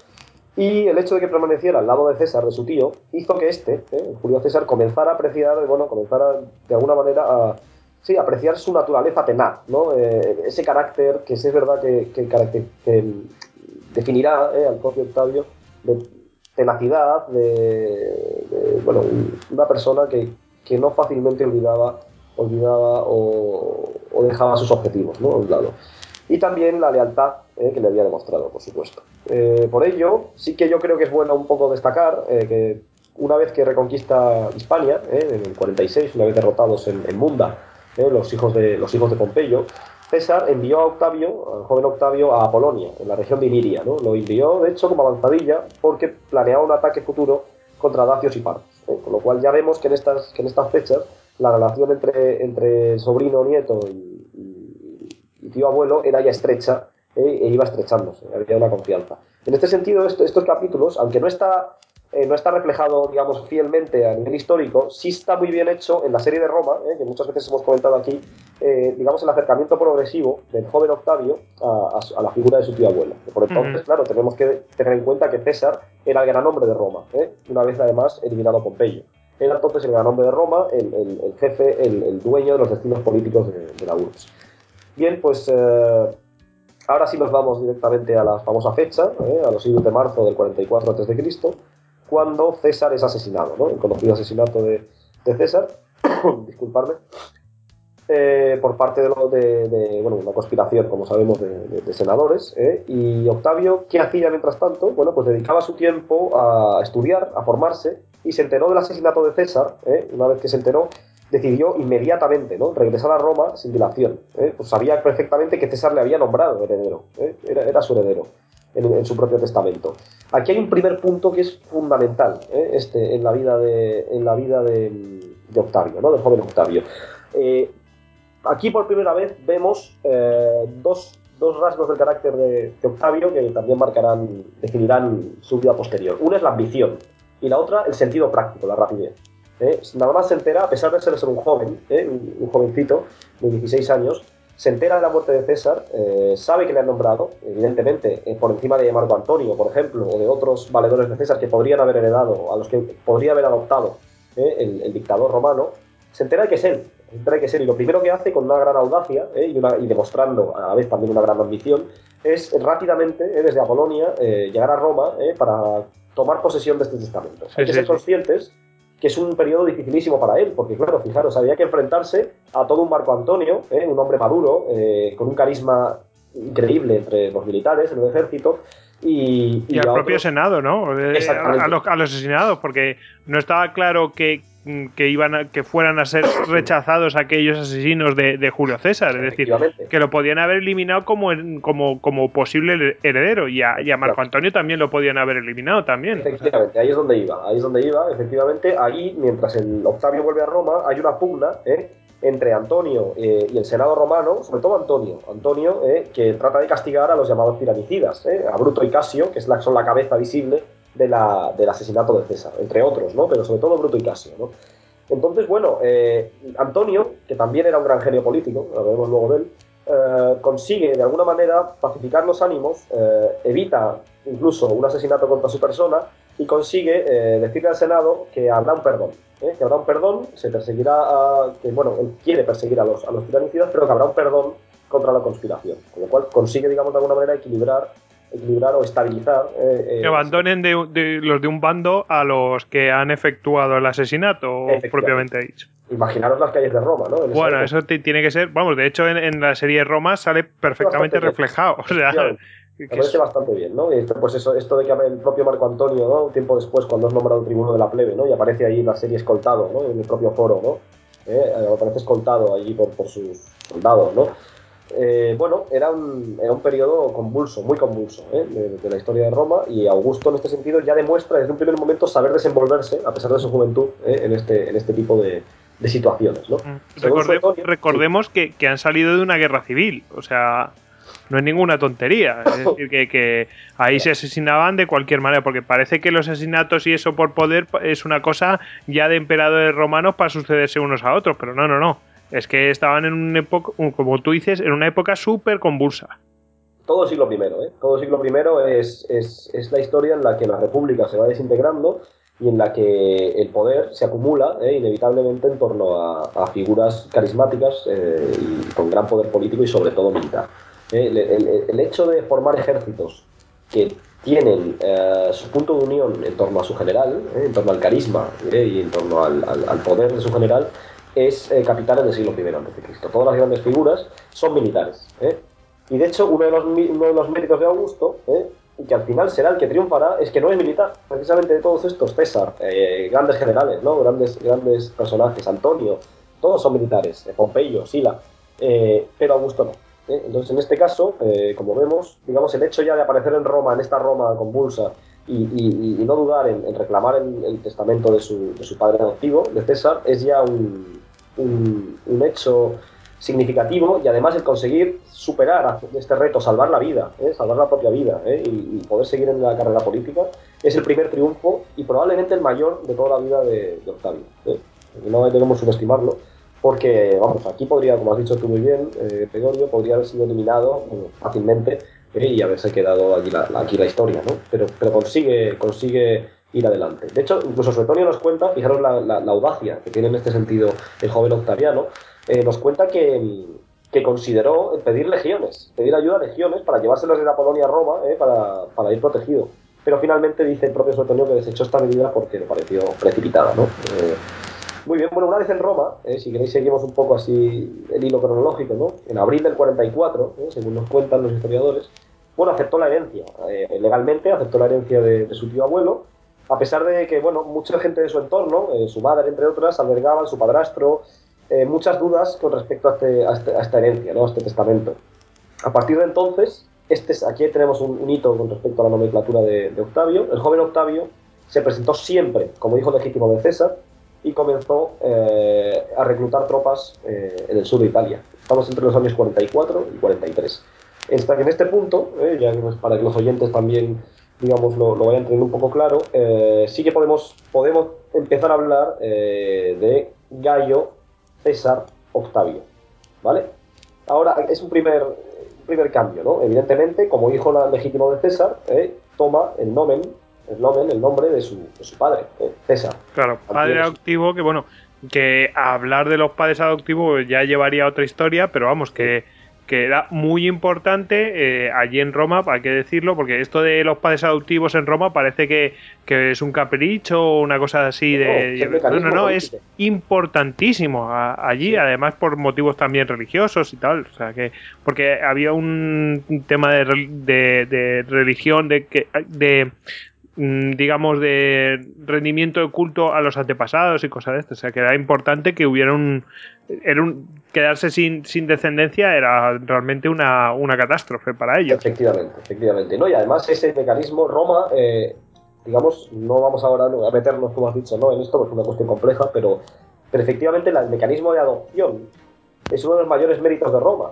Y el hecho de que permaneciera al lado de César, de su tío, hizo que este, Julio César, comenzara a apreciar, bueno, comenzara de alguna manera a, sí, apreciar su naturaleza tenaz, ¿no? Eh, ese carácter que es verdad que, que, definirá eh, al propio Octavio de tenacidad, de, bueno, una persona que, no fácilmente olvidaba, olvidaba o, dejaba sus objetivos ¿no? a un lado. Y también la lealtad eh, que le había demostrado, por supuesto. por ello, sí que yo creo que es bueno un poco destacar que una vez que reconquista Hispania, en el 46, una vez derrotados en, Munda, ¿eh? los, hijos de, los hijos de Pompeyo, César envió a Octavio, al joven Octavio, a Apolonia, en la región de Iliria. ¿no? Lo envió, de hecho, como avanzadilla, porque planeaba un ataque futuro contra dacios y partos. ¿eh? Con lo cual ya vemos que en estas, que en estas fechas la relación entre, entre sobrino, nieto y, tío abuelo era ya estrecha ¿eh? e iba estrechándose, había una confianza. En este sentido, estos capítulos, aunque no está eh, no está reflejado, digamos, fielmente a nivel histórico, sí está muy bien hecho en la serie de Roma, eh, que muchas veces hemos comentado aquí, eh, digamos, el acercamiento progresivo del joven Octavio a, la figura de su tío abuelo. Por entonces, claro, tenemos que tener en cuenta que César era el gran hombre de Roma, una vez además eliminado Pompeyo. Era entonces el gran hombre de Roma, el, jefe, el, dueño de los destinos políticos de, la URSS. Bien, pues ahora sí nos vamos directamente a la famosa fecha, a los siglos de marzo del 44 a.C., cuando César es asesinado, ¿no? el conocido asesinato de, César, disculparme, eh, por parte de, lo de, bueno, una conspiración, como sabemos, de, senadores. ¿eh? Y Octavio, ¿qué hacía mientras tanto? Bueno, pues dedicaba su tiempo a estudiar, a formarse, y se enteró del asesinato de César. ¿eh? Una vez que se enteró, decidió inmediatamente ¿no? regresar a Roma sin dilación. Pues sabía perfectamente que César le había nombrado heredero, era, era su heredero en, su propio testamento. Aquí hay un primer punto que es fundamental ¿eh? este, en la vida de, en la vida de, Octavio, ¿no? del joven Octavio. Eh, aquí por primera vez vemos eh, dos, dos, rasgos del carácter de, Octavio que también marcarán, definirán su vida posterior. Una es la ambición y la otra el sentido práctico, la rapidez. Nada más se entera, a pesar de ser, un joven, un, un jovencito de 16 años, se entera de la muerte de César, eh, sabe que le han nombrado, evidentemente, eh, por encima de Marco Antonio, por ejemplo, o de otros valedores de César que podrían haber heredado, a los que podría haber adoptado eh, el, dictador romano, se entera de que es él, de que es él, y lo primero que hace con una gran audacia y, y, demostrando a la vez también una gran ambición, es rápidamente, desde Apolonia, llegar a Roma para tomar posesión de este testamento. Hay que ser conscientes que es un periodo dificilísimo para él, porque claro, fijaros, había que enfrentarse a todo un Marco Antonio, ¿eh? un hombre maduro, eh, con un carisma increíble entre los militares, en el ejército, y,
y, al propio Senado, ¿no? A, los, a, los, asesinados, porque no estaba claro que que iban a, que fueran a ser rechazados aquellos asesinos de, Julio César, es decir, que lo podían haber eliminado como, como, como posible heredero y a, Marco Antonio también lo podían haber eliminado también.
Efectivamente, ahí es donde iba, ahí es donde iba, efectivamente, ahí mientras el Octavio vuelve a Roma hay una pugna ¿eh? entre Antonio eh, y el Senado romano, sobre todo Antonio, Antonio eh, que trata de castigar a los llamados tiranicidas, a Bruto y Casio, que es la, son la cabeza visible de la, del asesinato de César, entre otros, ¿no? Pero sobre todo Bruto y Casio, ¿no? Entonces, bueno, eh, Antonio, que también era un gran genio político, hablaremos luego de él, eh, consigue de alguna manera pacificar los ánimos, eh, evita incluso un asesinato contra su persona y consigue decirle al Senado que habrá un perdón, que habrá un perdón, se perseguirá, a, que bueno, él quiere perseguir a los, a los tiranicidas, pero que habrá un perdón contra la conspiración. Con lo cual consigue, digamos, de alguna manera equilibrar equilibrar o estabilizar.
Eh, que abandonen de, los de un bando a los que han efectuado el asesinato, propiamente dicho.
Imaginaros las calles de Roma, ¿no?
bueno, eso tiene que ser, vamos, de hecho en, la serie Roma sale perfectamente reflejado. O sea,
me parece bastante bien, ¿no? Esto, pues eso, esto de que el propio Marco Antonio, ¿no? Un tiempo después, cuando es nombrado tribuno de la plebe, ¿no? Y aparece ahí en la serie escoltado, ¿no? En el propio foro, ¿no? ¿Eh? Aparece escoltado allí por, por sus soldados, ¿no? Eh, bueno, era un, era un periodo convulso, muy convulso ¿eh? de, la historia de Roma y Augusto en este sentido ya demuestra desde un primer momento saber desenvolverse, a pesar de su juventud, ¿eh? en, este, en este tipo de, situaciones. ¿no?
Mm. recordemos que, han salido de una guerra civil, o sea, no es ninguna tontería. Es decir, que, que, ahí se asesinaban de cualquier manera, porque parece que los asesinatos y eso por poder es una cosa ya de emperadores romanos para sucederse unos a otros, pero no, no, no. Es que estaban en una época, como tú dices, en una época súper convulsa.
Todo siglo I, ¿eh? Todo siglo I es, es, la historia en la que la república se va desintegrando y en la que el poder se acumula ¿eh? inevitablemente en torno a, figuras carismáticas eh, y con gran poder político y sobre todo militar. ¿eh? El, hecho de formar ejércitos que tienen su punto de unión en torno a su general, en torno al carisma y en torno al, al poder de su general, es eh, capital en el siglo I a.C. Todas las grandes figuras son militares. ¿eh? Y de hecho, uno de los, uno de los méritos de Augusto, ¿eh? y que al final será el que triunfará, es que no es militar. Precisamente de todos estos, César, grandes generales, ¿no? grandes, grandes personajes, Antonio, todos son militares, Pompeyo, Sila, pero Augusto no. Entonces, en este caso, como vemos, digamos, el hecho ya de aparecer en Roma, en esta Roma convulsa, y, no dudar en, reclamar el, testamento de su, de su, padre adoptivo, de César, es ya un, un, hecho significativo y además el conseguir superar este reto, salvar la vida, ¿eh? salvar la propia vida ¿eh? y, poder seguir en la carrera política, es el primer triunfo y probablemente el mayor de toda la vida de, Octavio. ¿eh? No debemos subestimarlo porque, vamos, aquí podría, como has dicho tú muy bien, Gregorio, podría haber sido eliminado fácilmente y haberse quedado allí la, aquí la historia, ¿no? Pero, pero consigue, consigue ir adelante. De hecho, incluso Suetonio nos cuenta, fijaros la, audacia que tiene en este sentido el joven Octaviano, eh, nos cuenta que, que, consideró pedir legiones, pedir ayuda a legiones para llevárselos de la Polonia a Roma eh, para, para, ir protegido. Pero finalmente dice el propio Suetonio que desechó esta medida porque le pareció precipitada. ¿no? Eh, muy bien, bueno, una vez en Roma, si queréis seguimos un poco así el hilo cronológico, ¿no? en abril del 44, según nos cuentan los historiadores, bueno, aceptó la herencia, legalmente aceptó la herencia de su tío abuelo, a pesar de que, bueno, mucha gente de su entorno, eh, su madre entre otras, albergaban, su padrastro, eh, muchas dudas con respecto este, este, a, esta herencia, ¿no? a este testamento. A partir de entonces, este, aquí tenemos un, hito con respecto a la nomenclatura de, Octavio. El joven Octavio se presentó siempre como hijo legítimo de César y comenzó eh, a reclutar tropas en el sur de Italia. Estamos entre los años 44 y 43. en este punto, ya para que los oyentes también digamos, lo, lo vayan teniendo un poco claro, eh, sí que podemos, podemos empezar a hablar eh, de Gallo César Octavio, ¿vale? Ahora, es un primer, primer cambio, ¿no? Evidentemente, como hijo legítimo de César, eh, toma el nomen, el nomen, el nombre de su, de su padre, César.
Claro, padre adoptivo, que bueno, que hablar de los padres adoptivos ya llevaría a otra historia, pero vamos, que que era muy importante eh, allí en Roma, hay que decirlo, porque esto de los padres adoptivos en Roma parece que, es un capricho o una cosa así de... No, no, no, es importantísimo allí, además por motivos también religiosos y tal, o sea que... Porque había un tema de, de, de religión, de, que, de digamos, de rendimiento de culto a los antepasados y cosas de esto. O sea, que era importante que hubiera un. Era un quedarse sin, sin descendencia era realmente una, una, catástrofe para ellos.
Efectivamente, efectivamente. ¿no? Y además, ese mecanismo, Roma, eh, digamos, no vamos ahora a meternos, como has dicho, ¿no? en esto, porque es una cuestión compleja, pero, pero efectivamente el mecanismo de adopción es uno de los mayores méritos de Roma.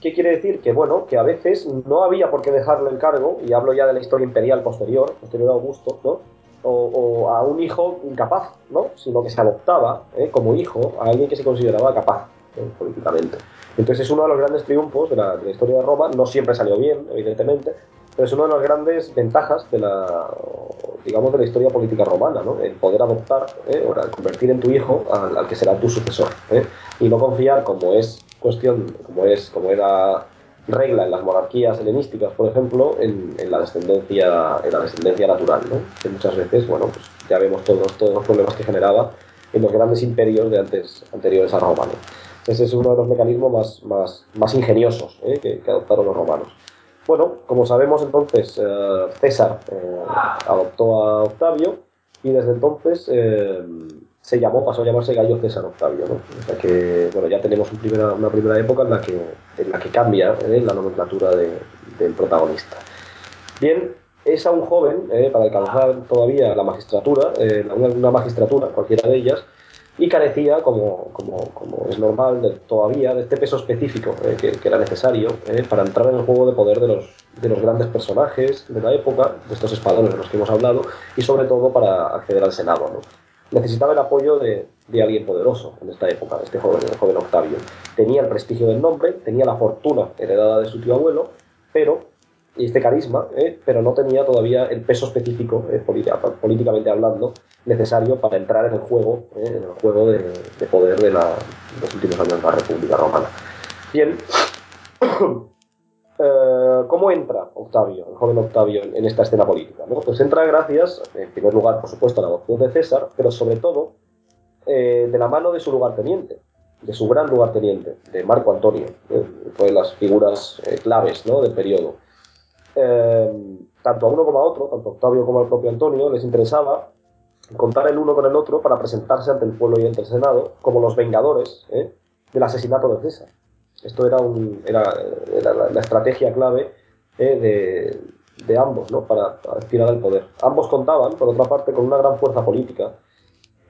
¿Qué quiere decir? Que bueno, que a veces no había por qué dejarle el cargo, y hablo ya de la historia imperial posterior, posterior a Augusto, ¿no? O, a un hijo incapaz, ¿no? Sino que se adoptaba ¿eh? como hijo a alguien que se consideraba capaz ¿eh? políticamente. Entonces es uno de los grandes triunfos de la, de la, historia de Roma, no siempre salió bien, evidentemente, pero es una de las grandes ventajas de la, digamos, de la historia política romana, ¿no? El poder adoptar, ¿eh? o convertir en tu hijo al, que será tu sucesor, ¿eh? y no confiar, como es cuestión, como es, como era regla en las monarquías helenísticas, por ejemplo, en, la descendencia, en la descendencia natural, ¿no? Que muchas veces, bueno, pues ya vemos todos, todos los problemas que generaba en los grandes imperios de antes, anteriores a Roma, Ese es uno de los mecanismos más, más, más ingeniosos ¿eh? que, adoptaron los romanos. Bueno, como sabemos entonces, eh, César eh, adoptó a Octavio y desde entonces se llamó, pasó a llamarse Gallo César Octavio, ¿no? O sea que, bueno, ya tenemos una primera, una primera época en la que, en la que cambia ¿eh? la nomenclatura del protagonista. Bien, es aún joven eh, para alcanzar todavía la magistratura, eh, una, magistratura, cualquiera de ellas, y carecía, como, como, como es normal, de, todavía de este peso específico que, que, era necesario para entrar en el juego de poder de los, de los grandes personajes de la época, de estos espadones de los que hemos hablado, y sobre todo para acceder al Senado. ¿no? Necesitaba el apoyo de, alguien poderoso en esta época, este joven, el joven Octavio. Tenía el prestigio del nombre, tenía la fortuna heredada de su tío abuelo, pero, y este carisma, ¿eh? pero no tenía todavía el peso específico, ¿eh? políticamente hablando, necesario para entrar en el juego, ¿eh? en el juego de, poder de, la, de los últimos años de la República Romana. Bien, Eh, ¿Cómo entra Octavio, el joven Octavio, en, esta escena política? Pues entra gracias, en primer lugar, por supuesto, a la adopción de César, pero sobre todo eh, de la mano de su lugarteniente, de su gran lugarteniente, de Marco Antonio, que fue de las figuras eh, claves del periodo. tanto a uno como a otro, tanto a Octavio como al propio Antonio, les interesaba contar el uno con el otro para presentarse ante el pueblo y ante el Senado como los vengadores del asesinato de César. Esto era, un, era, la, estrategia clave eh, de, ambos ¿no? para, aspirar al poder. Ambos contaban, por otra parte, con una gran fuerza política.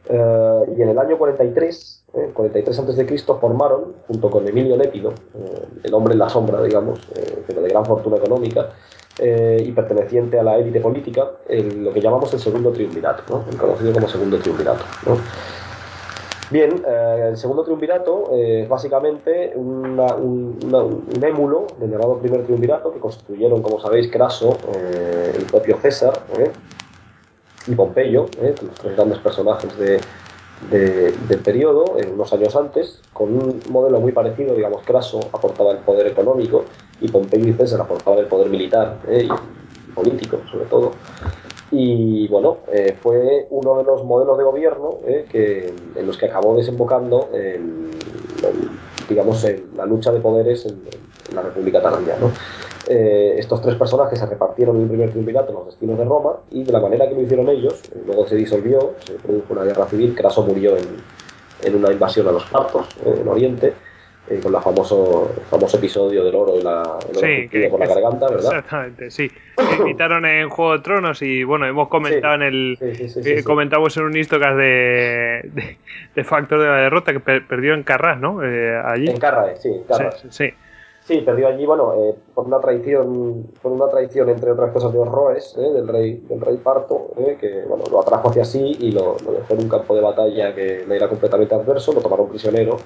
Eh, y en el año 43, 43 a.C., formaron, junto con Emilio Lépido, eh, el hombre en la sombra, digamos, pero de gran fortuna económica, y perteneciente a la élite política, lo que llamamos el segundo triunvirato, ¿no? el conocido como segundo triunvirato. Bien, eh, el segundo triunvirato es básicamente un, émulo del llamado primer triunvirato que constituyeron, como sabéis, Craso, eh, el propio César eh, y Pompeyo, los tres grandes personajes del periodo, unos años antes, con un modelo muy parecido, digamos, Craso aportaba el poder económico y Pompeyo y César aportaban el poder militar y político, sobre todo. Y bueno, eh, fue uno de los modelos de gobierno eh, que, en los que acabó desembocando en, digamos, la lucha de poderes en, la República Tardía. ¿no? Eh, estos tres personajes se repartieron en el primer triunvirato los destinos de Roma y de la manera que lo hicieron ellos, luego se disolvió, se produjo una guerra civil, Craso murió en, en una invasión a los partos en Oriente eh, con el famoso, famoso episodio del oro y la, el por la garganta, ¿verdad?
Exactamente, sí. invitaron en Juego de Tronos y bueno, hemos comentado en el. Eh, comentamos en un Istocas de, de, de, Factor de la derrota que perdió en Carras, ¿no? Eh, allí.
En Carras, sí, Carras. Sí, sí. perdió allí, bueno, por una traición, por una traición entre otras cosas de Orroes, del rey, del rey Parto, que bueno, lo atrajo hacia sí y lo, lo, dejó en un campo de batalla que le era completamente adverso, lo tomaron prisionero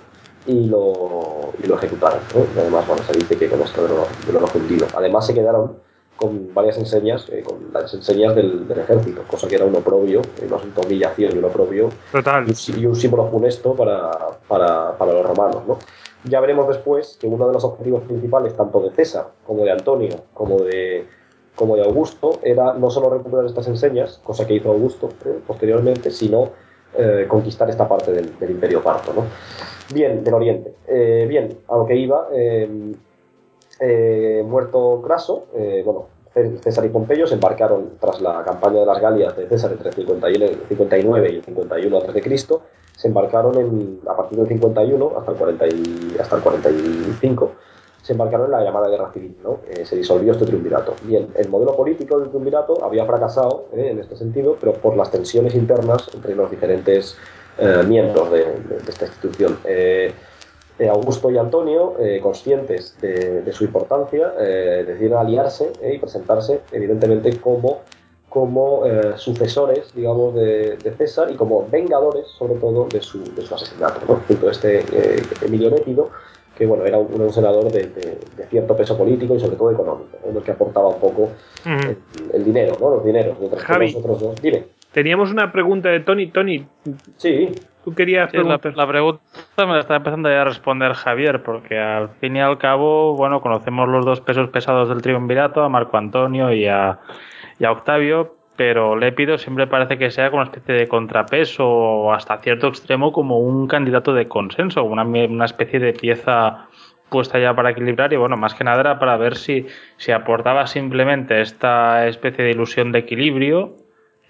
y lo, y lo ejecutaron. además, bueno, se dice que con esto de lo, de lo fundido. Además, se quedaron con varias enseñas, eh, con las enseñas del, del, ejército, cosa que era un oprobio, una humillación y un oprobio
Total.
Y, un símbolo funesto para, para, para, los romanos. ¿no? Ya veremos después que uno de los objetivos principales, tanto de César como de Antonio, como de, como de Augusto, era no solo recuperar estas enseñas, cosa que hizo Augusto eh, posteriormente, sino eh, conquistar esta parte del, del imperio parto. ¿no? Bien, del Oriente. Eh, bien, a lo que iba, eh, eh, muerto Craso, bueno, César y Pompeyo se embarcaron tras la campaña de las Galias de César entre el 59 y el 51 a.C., se embarcaron en, a partir del 51 hasta el, 40 hasta el 45, se embarcaron en la llamada guerra civil, ¿no? se disolvió este triunvirato. Bien, el modelo político del triunvirato había fracasado en este sentido, pero por las tensiones internas entre los diferentes eh, miembros de, esta institución. Eh, eh, Augusto y Antonio, conscientes de, su importancia, decidieron aliarse y presentarse, evidentemente, como, como sucesores, digamos, de, César y como vengadores, sobre todo, de su, de su asesinato. Junto a este Emilio Nétido, que bueno, era un, senador de, cierto peso político y sobre todo económico, en el que aportaba un poco el, dinero, ¿no? los dineros,
Javi,
otros dos. Dime.
Teníamos una pregunta de Tony. Tony,
sí.
Tú querías
preguntar. La, pregunta me la está empezando ya a responder Javier, porque al fin y al cabo, bueno, conocemos los dos pesos pesados del triunvirato, a Marco Antonio y a, y a Octavio, pero Lépido siempre parece que sea como una especie de contrapeso o hasta cierto extremo como un candidato de consenso, una, una especie de pieza puesta ya para equilibrar y bueno, más que nada era para ver si, si aportaba simplemente esta especie de ilusión de equilibrio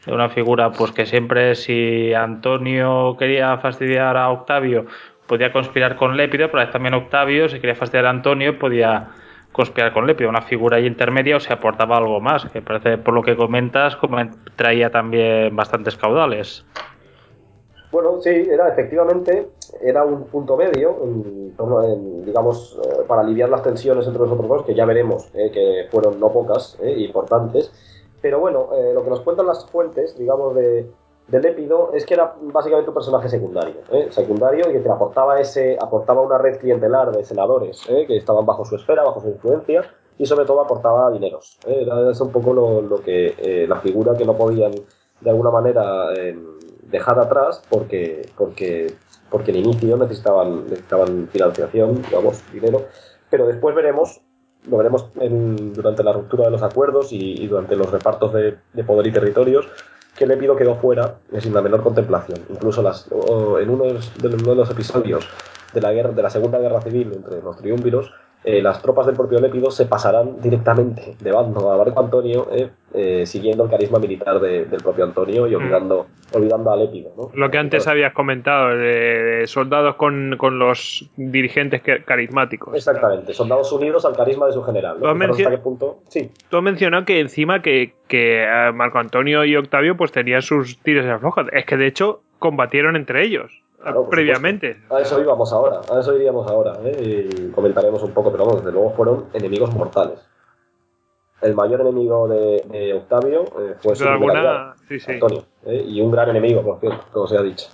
una figura pues que siempre si Antonio quería fastidiar a Octavio podía conspirar con Lépido, pero también Octavio si quería fastidiar a Antonio podía conspirar con Lépido, una figura intermedia o se aportaba algo más, que parece por lo que comentas como traía también bastantes caudales.
Bueno, sí, era efectivamente era un punto medio, en, digamos, eh, para aliviar las tensiones entre los otros dos, que ya veremos, eh, que fueron no pocas, eh, importantes pero bueno, eh, lo que nos cuentan las fuentes, digamos, de, de Lépido es que era básicamente un personaje secundario, ¿eh? secundario y que aportaba, ese, aportaba una red clientelar de senadores ¿eh? que estaban bajo su esfera, bajo su influencia y sobre todo aportaba dineros. Era un poco lo, que la figura que no podían de alguna manera dejar atrás porque, porque, porque el inicio necesitaban, necesitaban financiación, digamos, dinero, pero después veremos lo veremos durante la ruptura de los acuerdos y, durante los repartos de, poder y territorios, que Lépido quedó fuera sin la menor contemplación. Incluso las, en uno de, los episodios de la, de la Segunda Guerra Civil entre los triunviros, eh, las tropas del propio Lépido se pasarán directamente de bando a Marco Antonio, eh, eh, siguiendo el carisma militar del propio Antonio y mm. olvidando, olvidando a Lépido.
Lo que antes habías comentado, de, soldados con, los dirigentes carismáticos.
Exactamente, soldados unidos al carisma de su general.
¿Tú, has punto? Sí. Tú has mencionado que encima que, que Marco Antonio y Octavio pues tenían sus tiros y aflojas. Es que de hecho combatieron entre ellos previamente.
A eso íbamos ahora, a eso iríamos ahora, ¿eh? y comentaremos un poco, pero vamos, desde luego fueron enemigos mortales. El mayor enemigo de, Octavio eh, fue su alguna... Antonio, ¿eh? y un gran enemigo, por cierto, como se ha dicho.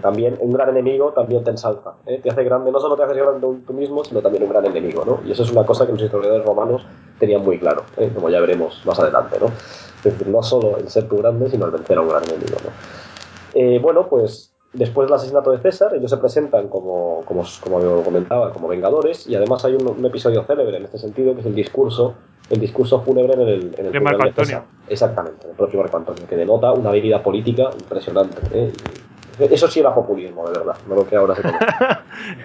también un gran enemigo también te ensalza, te hace grande, no solo te hace grande tú mismo, sino también un gran enemigo, ¿no? Y eso es una cosa que los historiadores romanos tenían muy claro, como ya veremos más adelante, ¿no? Es decir, no solo el ser tu grande, sino el vencer a un gran enemigo, ¿no? bueno, pues Después del asesinato de César, ellos se presentan como, como, como comentaba, como vengadores, y además hay un, episodio célebre en este sentido, que es el discurso, el discurso fúnebre en el, en el
de Marco Antonio.
Exactamente, el propio Marco Antonio, que denota una habilidad política impresionante. ¿eh? Eso sí era populismo, de verdad, no lo que ahora se conoce.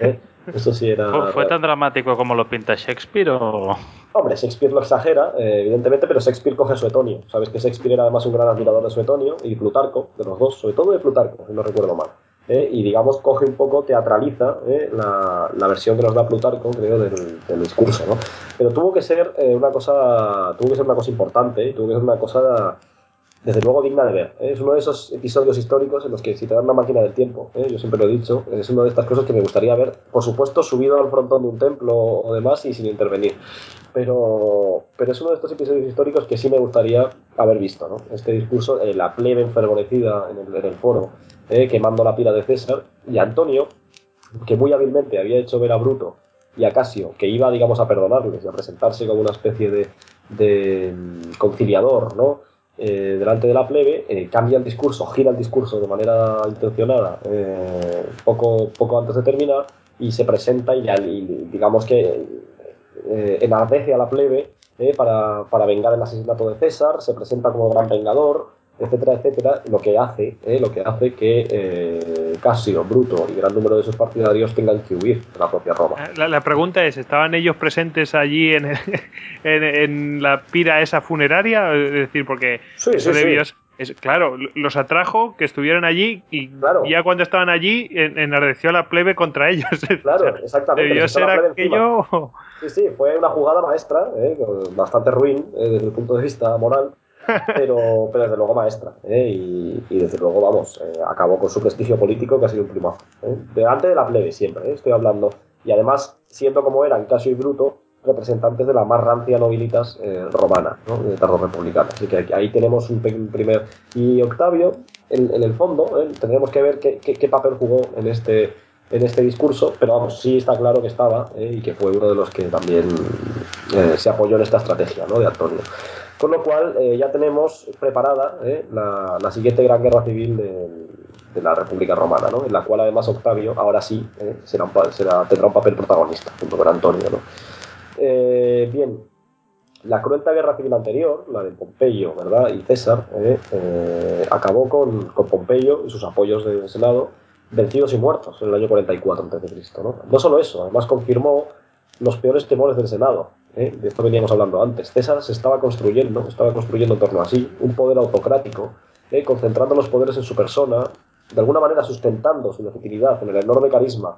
¿eh? Eso sí era.
¿Fue tan dramático como lo pinta Shakespeare o.?
Hombre, Shakespeare lo exagera, eh, evidentemente, pero Shakespeare coge Suetonio. Sabes que Shakespeare era además un gran admirador de Suetonio y Plutarco, de los dos, sobre todo de Plutarco, si no recuerdo mal. Eh, y digamos coge un poco, teatraliza eh, la, la, versión que nos da Plutarco, creo, del, del discurso, ¿no? Pero tuvo que ser una cosa, tuvo que ser una cosa importante, tuvo que ser una cosa desde luego digna de ver. Es uno de esos episodios históricos en los que si te dan una máquina del tiempo, yo siempre lo he dicho, es una de estas cosas que me gustaría ver, por supuesto, subido al frontón de un templo o demás y sin intervenir pero, pero es uno de estos episodios históricos que sí me gustaría haber visto, ¿no? Este discurso, eh, la plebe enfervorecida en el, foro, eh, quemando la pila de César, y Antonio, que muy hábilmente había hecho ver a Bruto y a Casio, que iba, digamos, a perdonarles y a presentarse como una especie de, de mm, conciliador, ¿no? Eh, delante de la plebe, cambia el discurso, gira el discurso de manera intencionada poco, poco antes de terminar y se presenta y, y digamos que eh, enardece a la plebe eh, para, para, vengar el asesinato de César, se presenta como gran vengador, etcétera, etcétera, lo que hace, eh, lo que hace que eh, Casio, Bruto y gran número de sus partidarios tengan que huir de la propia Roma.
La, pregunta es, ¿estaban ellos presentes allí en, en, la pira esa funeraria? Es decir, porque
sí, eso
es, claro, los atrajo que estuvieran allí y ya cuando estaban allí enardeció la plebe contra ellos.
Claro, exactamente.
Debió ser aquello.
Sí, sí, fue una jugada maestra, ¿eh? bastante ruin eh, desde el punto de vista moral, pero, pero desde luego maestra. ¿eh? Y, desde luego, vamos, acabó con su prestigio político que ha sido un primazo. Delante de la plebe siempre, estoy hablando. Y además, siendo como eran Casio y Bruto, representantes de la más rancia nobilitas eh, romana, ¿no? de tardo republicana. Así que ahí tenemos un primer. Y Octavio, en, el fondo, ¿eh? tendremos que ver qué, papel jugó en este, en este discurso, pero vamos, sí está claro que estaba ¿eh? y que fue uno de los que también se apoyó en esta estrategia ¿no? de Antonio. Con lo cual ya tenemos preparada la, la, siguiente gran guerra civil de la República Romana, ¿no? en la cual además Octavio ahora sí eh, será será, tendrá un papel protagonista junto con Antonio. ¿no? Eh, bien, la cruenta guerra civil anterior, la de Pompeyo ¿verdad? y César, eh, acabó con, con, Pompeyo y sus apoyos del Senado vencidos y muertos en el año 44 a.C. ¿no? no solo eso, además confirmó los peores temores del Senado. ¿Eh? De esto veníamos hablando antes. César se estaba construyendo, estaba construyendo en torno a sí, un poder autocrático, ¿eh? concentrando los poderes en su persona, de alguna manera sustentando su legitimidad en el enorme carisma,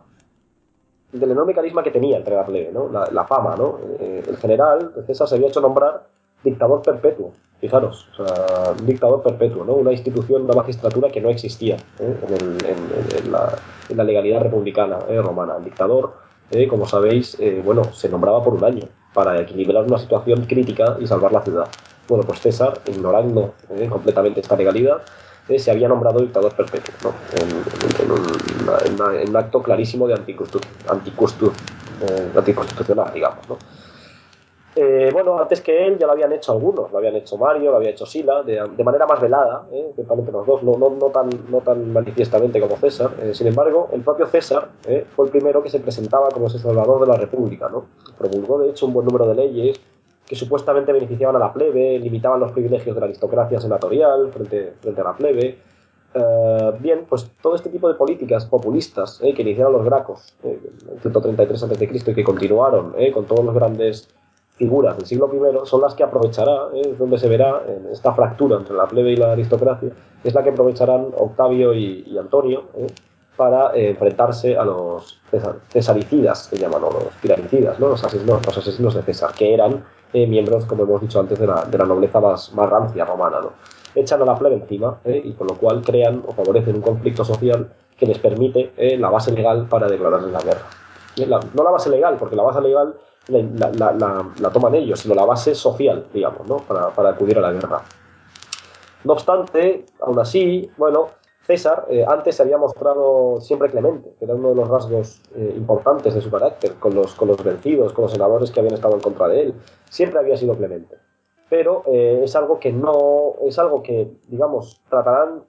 del enorme carisma que tenía entre la plebe, ¿no? la, fama. ¿no? Eh, el general César se había hecho nombrar dictador perpetuo. Fijaros, o sea, dictador perpetuo, ¿no? Una institución, una magistratura que no existía en, la, en, la, legalidad republicana romana. El dictador eh, como sabéis, eh, bueno, se nombraba por un año para equilibrar una situación crítica y salvar la ciudad. Bueno, pues César, ignorando eh, completamente esta legalidad, se había nombrado dictador perpetuo, ¿no? en, un acto clarísimo de anticonstitucional, digamos. ¿no? Eh, bueno, antes que él ya lo habían hecho algunos, lo habían hecho Mario, lo había hecho Sila, de, manera más velada, ¿eh? los dos, no, tan, no tan manifiestamente como César. Eh, sin embargo, el propio César ¿eh? fue el primero que se presentaba como ese salvador de la República. ¿no? Promulgó, de hecho, un buen número de leyes que supuestamente beneficiaban a la plebe, limitaban los privilegios de la aristocracia senatorial frente, frente a la plebe. bien, pues todo este tipo de políticas populistas que iniciaron los gracos en 133 a.C. y que continuaron con todos los grandes figuras del siglo I son las que aprovechará, ¿eh? donde se verá esta fractura entre la plebe y la aristocracia, es la que aprovecharán Octavio y, Antonio ¿eh? para eh, enfrentarse a los cesaricidas, que llaman, o los tiranicidas, ¿no? los, asesinos, los asesinos de César, que eran miembros, como hemos dicho antes, de la, de la nobleza más, más, rancia romana. ¿no? Echan a la plebe encima y con lo cual crean o favorecen un conflicto social que les permite la base legal para declararles la guerra. no la base legal, porque la base legal la, la, toman ellos, sino la base social, digamos, ¿no? para, para, acudir a la guerra. No obstante, aún así, bueno, César eh, antes se había mostrado siempre clemente, que era uno de los rasgos eh, importantes de su carácter, con los, con los vencidos, con los senadores que habían estado en contra de él. Siempre había sido clemente. Pero eh, es algo que no, es algo que, digamos, tratarán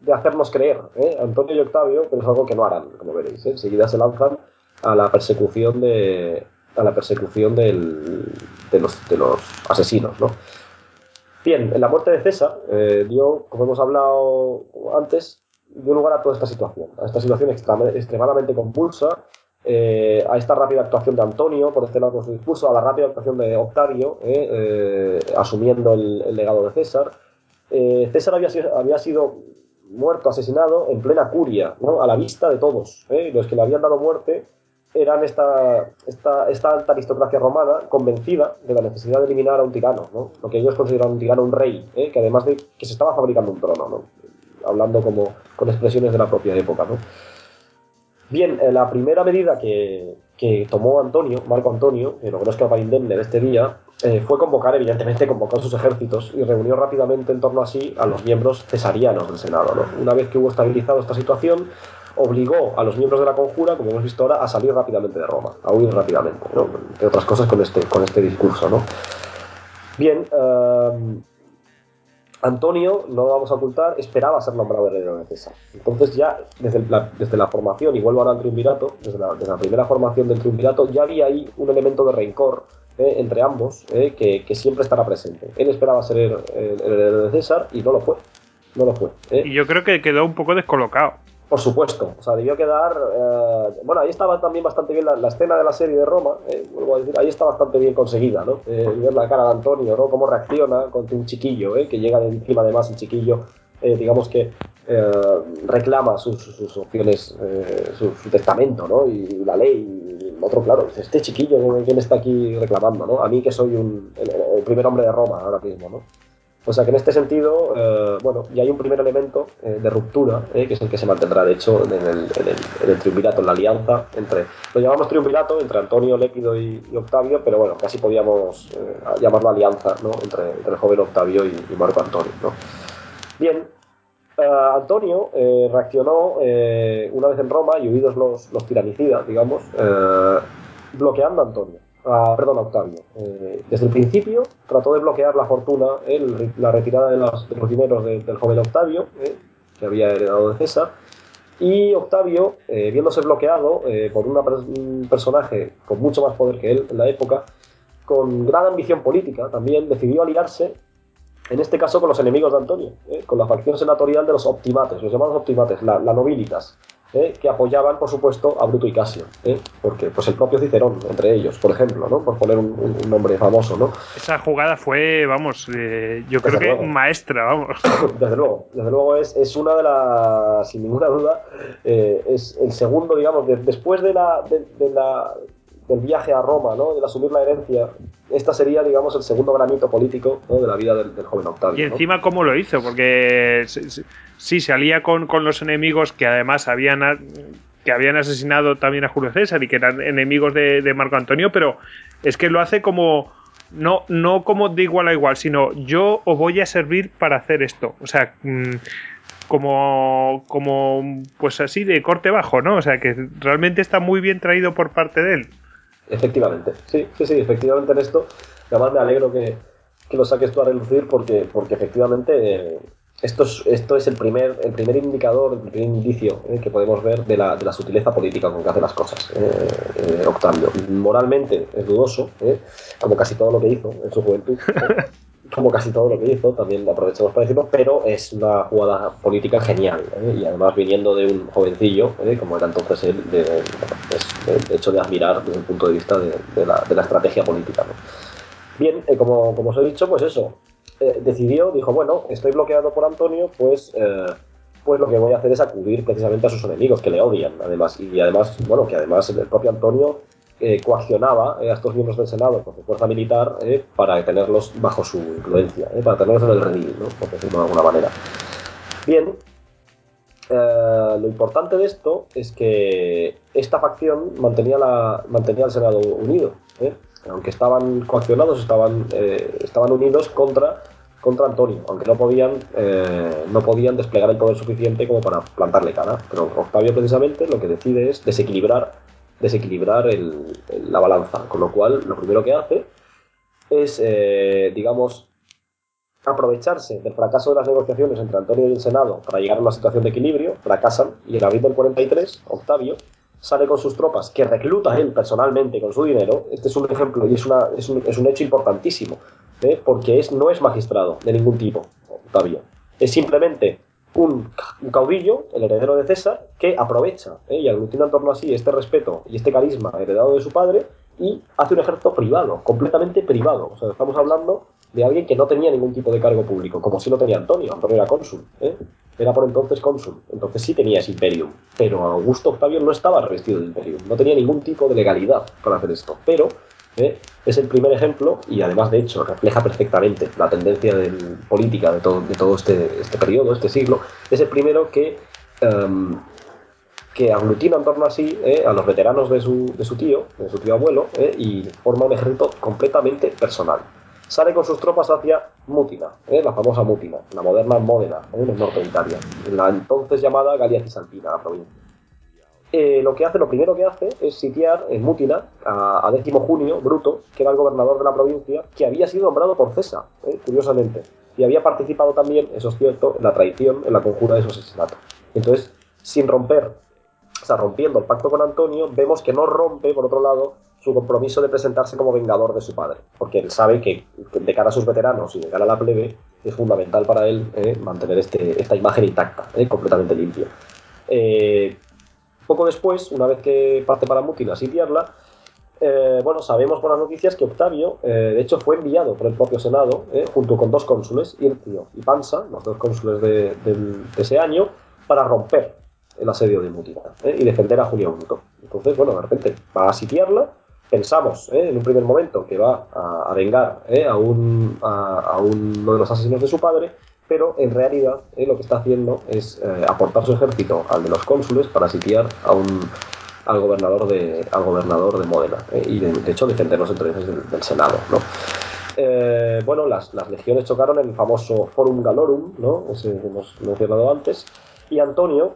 de hacernos creer, Antonio y Octavio, pero es algo que no harán, como veréis. Enseguida se lanzan a la persecución de, a la persecución de, los, asesinos. ¿no? Bien, la muerte de César eh, dio, como hemos hablado antes, dio lugar a toda esta situación, a esta situación extremadamente convulsa, eh, a esta rápida actuación de Antonio, por este lado con su discurso, a la rápida actuación de Octavio, eh, asumiendo el, legado de César. César había había sido muerto, asesinado en plena curia, ¿no? a la vista de todos. Los que le habían dado muerte eran esta, esta, esta, alta aristocracia romana convencida de la necesidad de eliminar a un tirano, ¿no? lo que ellos consideraban un tirano, un rey, ¿eh? que además de que se estaba fabricando un trono, ¿no? hablando como con expresiones de la propia época. ¿no? Bien, eh, la primera medida que, que, tomó Antonio, Marco Antonio, que lo que no es que para indemne de este día, eh, fue convocar, evidentemente, convocó sus ejércitos y reunió rápidamente en torno a sí a los miembros cesarianos del Senado. ¿no? Una vez que hubo estabilizado esta situación, obligó a los miembros de la conjura, como hemos visto ahora, a salir rápidamente de Roma, a huir rápidamente, ¿no? entre otras cosas con este, con este discurso. ¿no? Bien, eh, Antonio, no lo vamos a ocultar, esperaba ser nombrado heredero de César. Entonces ya desde la, desde la formación, y vuelvo ahora al triunvirato, desde la, primera formación del triunvirato, ya había ahí un elemento de rencor eh, entre ambos eh, que, que, siempre estará presente. Él esperaba ser el, heredero de César y no lo fue. No lo fue.
Y yo creo que quedó un poco descolocado.
Por supuesto, o sea, debió quedar. Eh, bueno, ahí estaba también bastante bien la, escena de la serie de Roma, eh, vuelvo a decir, ahí está bastante bien conseguida, ¿no? Eh, ver la cara de Antonio, ¿no? Cómo reacciona contra un chiquillo, ¿eh? Que llega de encima, además, el chiquillo, digamos que reclama sus, sus opciones, su, testamento, ¿no? Y, la ley, y el otro, claro, dice, este chiquillo, ¿quién está aquí reclamando, ¿no? A mí que soy un, el primer hombre de Roma ahora mismo, ¿no? O sea que en este sentido, eh, bueno, ya hay un primer elemento eh, de ruptura, eh, que es el que se mantendrá, de hecho, en el, triunvirato, en la alianza entre, lo llamamos triunvirato entre Antonio, Lépido y, Octavio, pero bueno, casi podíamos llamarlo alianza, ¿no? Entre, el joven Octavio y, Marco Antonio, ¿no? Bien, Antonio reaccionó una vez en Roma y huidos los tiranicidas, digamos, bloqueando a Antonio perdón, Octavio. Eh, desde el principio trató de bloquear la fortuna, la retirada de los, dineros del joven Octavio, eh, que había heredado de César. Y Octavio, eh, viéndose bloqueado eh, por un personaje con mucho más poder que él en la época, con gran ambición política también, decidió aliarse, en este caso con los enemigos de Antonio, con la facción senatorial de los optimates, los llamados optimates, la, la nobilitas, ¿eh? que apoyaban, por supuesto, a Bruto y Casio, ¿eh? porque pues el propio Cicerón, entre ellos, por ejemplo, ¿no? por poner un, un nombre famoso. ¿no?
Esa jugada fue, vamos, eh, yo creo que
luego.
maestra, vamos.
Desde luego, desde luego es, es una de las, sin ninguna duda, eh, es el segundo, digamos, de- después de la, de, de la, del viaje a Roma, ¿no? del asumir la herencia, esta sería, digamos, el segundo granito político ¿no? de la vida del, del joven Octavio.
Y
¿no?
encima, ¿cómo lo hizo? Porque sí, se alía con, con los enemigos que además habían, que habían asesinado también a Julio César y que eran enemigos de, de Marco Antonio, pero es que lo hace como. No, no como de igual a igual, sino yo os voy a servir para hacer esto. O sea, mm, como, como, pues así, de corte bajo, ¿no? O sea, que realmente está muy bien traído por parte de él.
Efectivamente, sí, sí, sí, efectivamente en esto. Además me alegro que, que lo saques tú a relucir porque, porque efectivamente eh, esto es, esto es el, primer, el primer indicador, el primer indicio eh, que podemos ver de la, de la sutileza política con que hace las cosas eh, eh, Octavio. Moralmente es dudoso, eh, como casi todo lo que hizo en su juventud. como casi todo lo que hizo, también aprovechamos para decirlo, pero es una jugada política genial, ¿eh? y además viniendo de un jovencillo, ¿eh? como era entonces él, de, es de, de hecho de admirar desde el punto de vista de, de, la, la, estrategia política. ¿no? Bien, eh, como, como, os he dicho, pues eso, eh, decidió, dijo, bueno, estoy bloqueado por Antonio, pues, eh, pues lo que voy a hacer es acudir precisamente a sus enemigos, que le odian, además, y además, bueno, que además el propio Antonio eh, coaccionaba eh, a estos miembros del Senado con su fuerza militar eh, para tenerlos bajo su influencia, para tenerlos en el redil, ¿no? por decirlo de alguna manera. Bien, lo importante de esto es que esta facción mantenía, la, mantenía al Senado unido, aunque estaban coaccionados, estaban, estaban unidos contra, contra Antonio, aunque no podían, no podían desplegar el poder suficiente como para plantarle cara. Pero Octavio precisamente lo que decide es desequilibrar desequilibrar el, la balanza. Con lo cual, lo primero que hace es, eh, digamos, aprovecharse del fracaso de las negociaciones entre Antonio y el Senado para llegar a una situación de equilibrio, fracasan, y en abril del 43, Octavio sale con sus tropas, que recluta él personalmente con su dinero. Este es un ejemplo y es, una, es, un, es un hecho importantísimo, ¿eh? porque es, no es magistrado de ningún tipo, Octavio. Es simplemente un, caudillo, el heredero de César, que aprovecha ¿eh? y aglutina en torno a sí este respeto y este carisma heredado de su padre y hace un ejército privado, completamente privado. O sea, estamos hablando de alguien que no tenía ningún tipo de cargo público, como si lo tenía Antonio. Antonio era cónsul, ¿eh? era por entonces cónsul, entonces sí tenía ese imperium. Pero Augusto Octavio no estaba revestido de imperium, no tenía ningún tipo de legalidad para hacer esto. Pero ¿eh? es el primer ejemplo y además de hecho refleja perfectamente la tendencia del, política de todo, este, este, periodo, este siglo, es el primero que, um, que aglutina en torno a sí eh, a los veteranos de su, tío, de su tío abuelo, eh, y forma un ejército completamente personal. Sale con sus tropas hacia Mútina, eh, la famosa Mútina, la moderna Módena, en el norte de Italia, la entonces llamada Galia Cisalpina, la provincia eh, lo que hace, lo primero que hace es sitiar en Mútina a, a décimo junio, Bruto, que era el gobernador de la provincia, que había sido nombrado por César, eh, curiosamente, y había participado también, eso es cierto, en la traición, en la conjura de su asesinato. Entonces, sin romper, o sea, rompiendo el pacto con Antonio, vemos que no rompe, por otro lado, su compromiso de presentarse como vengador de su padre, porque él sabe que de cara a sus veteranos y de cara a la plebe es fundamental para él eh, mantener este, esta imagen intacta, completamente limpia. Eh, poco después, una vez que parte para Mútina a sitiarla, eh, bueno, sabemos por las noticias que Octavio, eh, de hecho, fue enviado por el propio Senado, eh, junto con dos cónsules, Ircio y Pansa, los dos cónsules de, ese año, para romper el asedio de Mútina eh, y defender a Julio Bruto. Entonces, bueno, de repente va a sitiarla. Pensamos en un primer momento que va a, a vengar a, un, a, a, uno de los asesinos de su padre, pero en realidad eh, lo que está haciendo es eh, aportar su ejército al de los cónsules para sitiar a un, al, gobernador de, al gobernador de Módena eh, y de, de, hecho defender los intereses del, del Senado. ¿no? Eh, bueno, las, las, legiones chocaron en el famoso Forum Galorum, ¿no? ese que hemos mencionado antes, y Antonio,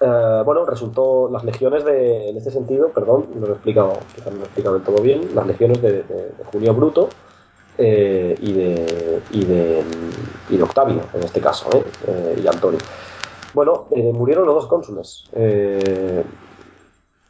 eh, bueno, resultó las legiones de, en este sentido, perdón, no lo he explicado, no lo he explicado del todo bien, las legiones de, de Julio Bruto, y, de, y, de, y de Octavio, en este caso, y Antonio. Bueno, murieron los dos cónsules.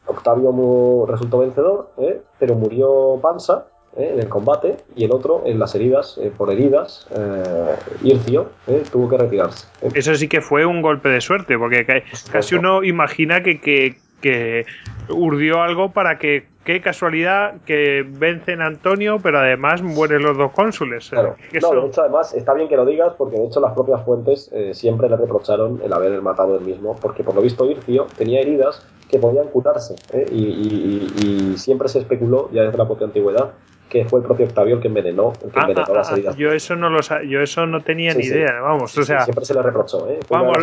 Octavio resultó vencedor, pero murió Pansa, ¿eh? en el combate y el otro en las heridas, eh, por heridas, eh, Ircio tuvo que retirarse.
Eso sí que fue un golpe de suerte, porque casi uno imagina que, que, que urdió algo para que qué casualidad que vencen a Antonio, pero además mueren los dos cónsules.
Claro. No, de hecho, además, está bien que lo digas, porque de hecho las propias fuentes siempre le reprocharon el haber matado él mismo, porque por lo visto Ircio tenía heridas que podían curarse, y, siempre se especuló, ya desde la propia antigüedad, que fue el propio Octavio el que envenenó, el que envenenó las heridas.
yo eso no lo yo eso no tenía ni idea, vamos, o sea,
siempre se le reprochó, ¿eh?
vamos,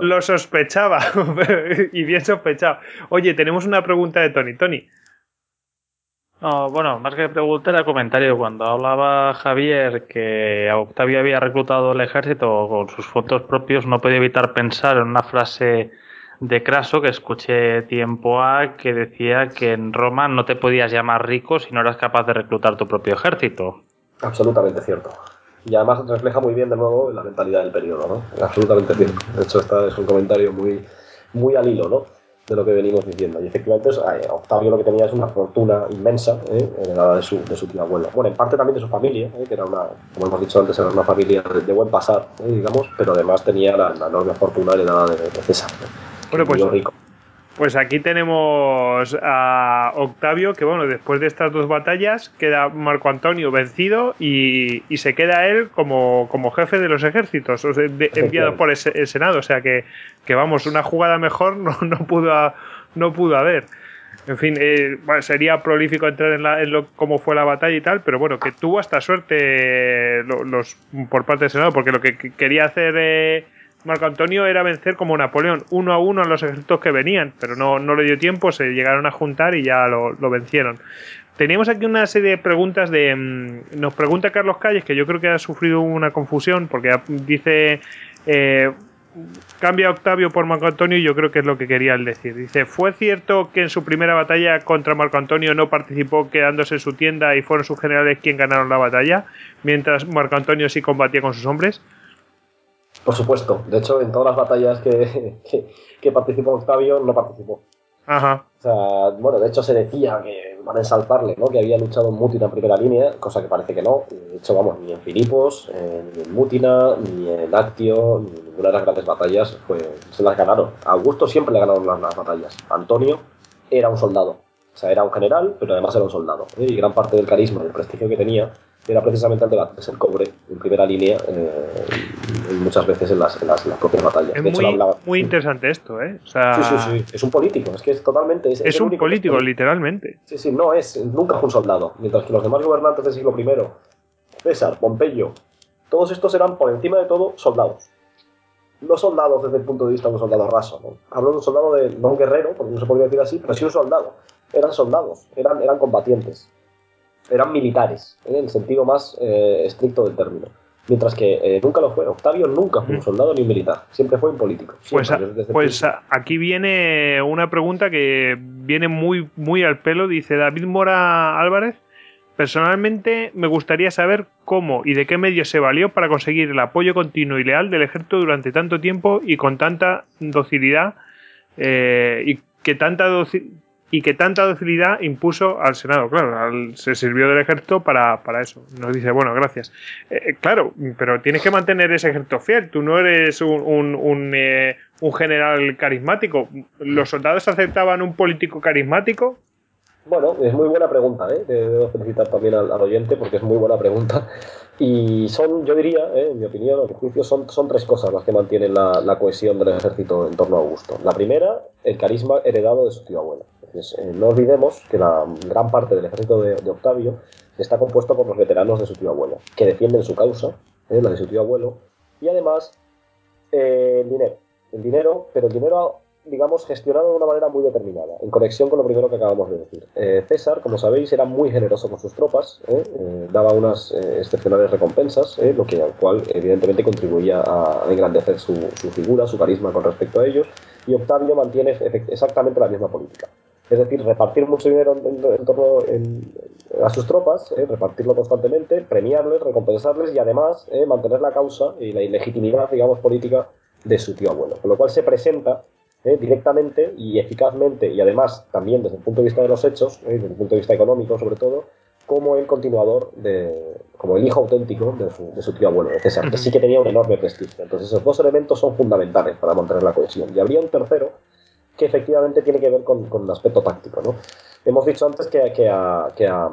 Lo sospechaba y bien sospechado. Oye, tenemos una pregunta de Tony, Tony.
No, bueno, más que pregunta era comentario. Cuando hablaba Javier que Octavio había reclutado el ejército con sus fotos propios, no podía evitar pensar en una frase de Craso que escuché tiempo a que decía que en Roma no te podías llamar rico si no eras capaz de reclutar tu propio ejército.
Absolutamente cierto. Y además refleja muy bien de nuevo la mentalidad del periodo, ¿no? Absolutamente cierto. De hecho, este es un comentario muy, muy al hilo, ¿no? De lo que venimos diciendo. Y efectivamente, Octavio lo que tenía es una fortuna inmensa, ¿eh? heredada de su, de su tío abuelo. Bueno, en parte también de su familia, ¿eh? que era una, como hemos dicho antes, era una familia de, buen pasar, ¿eh? digamos, pero además tenía la, enorme fortuna heredada de César.
Bueno, pues, pues aquí tenemos a Octavio, que bueno, después de estas dos batallas queda Marco Antonio vencido y, se queda él como, como, jefe de los ejércitos, enviado por el, Senado. O sea que, que, vamos, una jugada mejor no, no, pudo, no pudo haber. En fin, eh, sería prolífico entrar en, la, lo, cómo fue la batalla y tal, pero bueno, que tuvo hasta suerte los, por parte del Senado, porque lo que quería hacer eh, Marco Antonio era vencer como Napoleón, uno a uno a los ejércitos que venían, pero no, no le dio tiempo, se llegaron a juntar y ya lo, vencieron. Teníamos aquí una serie de preguntas de... Mm, nos pregunta Carlos Calles, que yo creo que ha sufrido una confusión, porque dice... Eh, cambia Octavio por Marco Antonio y yo creo que es lo que quería él decir. Dice, ¿fue cierto que en su primera batalla contra Marco Antonio no participó quedándose en su tienda y fueron sus generales quienes ganaron la batalla, mientras Marco Antonio sí combatía con sus hombres?
Por supuesto. De hecho, en todas las batallas que, que, participó Octavio, no participó.
Ajá.
O sea, bueno, de hecho se decía que van a exaltarle, ¿no? Que había luchado en Mutina en primera línea, cosa que parece que no. De hecho, vamos, ni en Filipos, ni en Mutina, ni en Actio, ni en ninguna de las grandes batallas se las ganaron. A Augusto siempre le ganaron las, batallas. Antonio era un soldado. O sea, era un general, pero además era un soldado. Y gran parte del carisma y el prestigio que tenía era precisamente el de el cobre en primera línea eh, muchas veces en las, en las, propias batallas.
Es muy, muy, interesante esto, ¿eh?
sí, sí, sí. Es un político, es que es totalmente.
Es, un político, literalmente.
Sí, sí, no es, nunca fue un soldado. Mientras que los demás gobernantes del siglo I, César, Pompeyo, todos estos eran por encima de todo soldados. No soldados desde el punto de vista de un soldado raso, ¿no? Hablo de un soldado de, no un guerrero, porque no se podría decir así, pero sí un soldado. Eran soldados, eran, eran combatientes eran militares, en el sentido más eh, estricto del término. Mientras que eh, nunca lo fue. Octavio nunca fue un soldado ni un militar, siempre fue un político.
pues, pues aquí viene una pregunta que viene muy, muy al pelo. Dice David Mora Álvarez. Personalmente me gustaría saber cómo y de qué medios se valió para conseguir el apoyo continuo y leal del ejército durante tanto tiempo y con tanta docilidad eh, y que tanta docilidad y que tanta docilidad impuso al Senado. Claro, se sirvió del ejército para, eso. Nos dice, bueno, gracias. Eh, eh, claro, pero tienes que mantener ese ejército fiel. Tú no eres un, un, eh, general carismático. ¿Los soldados aceptaban un político carismático?
Bueno, es muy buena pregunta, ¿eh? Debo felicitar también al, oyente porque es muy buena pregunta. Y son, yo diría, en mi opinión, en mi juicio, son, son tres cosas las que mantienen la, la, cohesión del ejército en torno a Augusto. La primera, el carisma heredado de su tío abuelo. Eh, no olvidemos que la gran parte del ejército de, Octavio está compuesto por los veteranos de su tío abuelo, que defienden su causa, eh, la de su tío abuelo, y además eh, el dinero. El dinero, pero el dinero, digamos, gestionado de una manera muy determinada, en conexión con lo primero que acabamos de decir. César, como sabéis, era muy generoso con sus tropas, daba unas excepcionales recompensas, lo que al cual evidentemente contribuía a engrandecer su, su figura, su carisma con respecto a ellos, y Octavio mantiene exactamente la misma política. Es decir, repartir mucho dinero en, torno, a sus tropas, eh, repartirlo constantemente, premiarles, recompensarles y además eh, mantener la causa y la ilegitimidad, digamos, política de su tío abuelo. Con lo cual se presenta eh, directamente y eficazmente y además también desde el punto de vista de los hechos, desde el punto de vista económico sobre todo, como el continuador de, como el hijo auténtico de su, de su tío abuelo, de César, que sí que tenía un enorme prestigio. Entonces esos dos elementos son fundamentales para mantener la cohesión. Y habría un tercero que efectivamente tiene que ver con, con el aspecto táctico, ¿no? Hemos dicho antes que, que, a, que, a,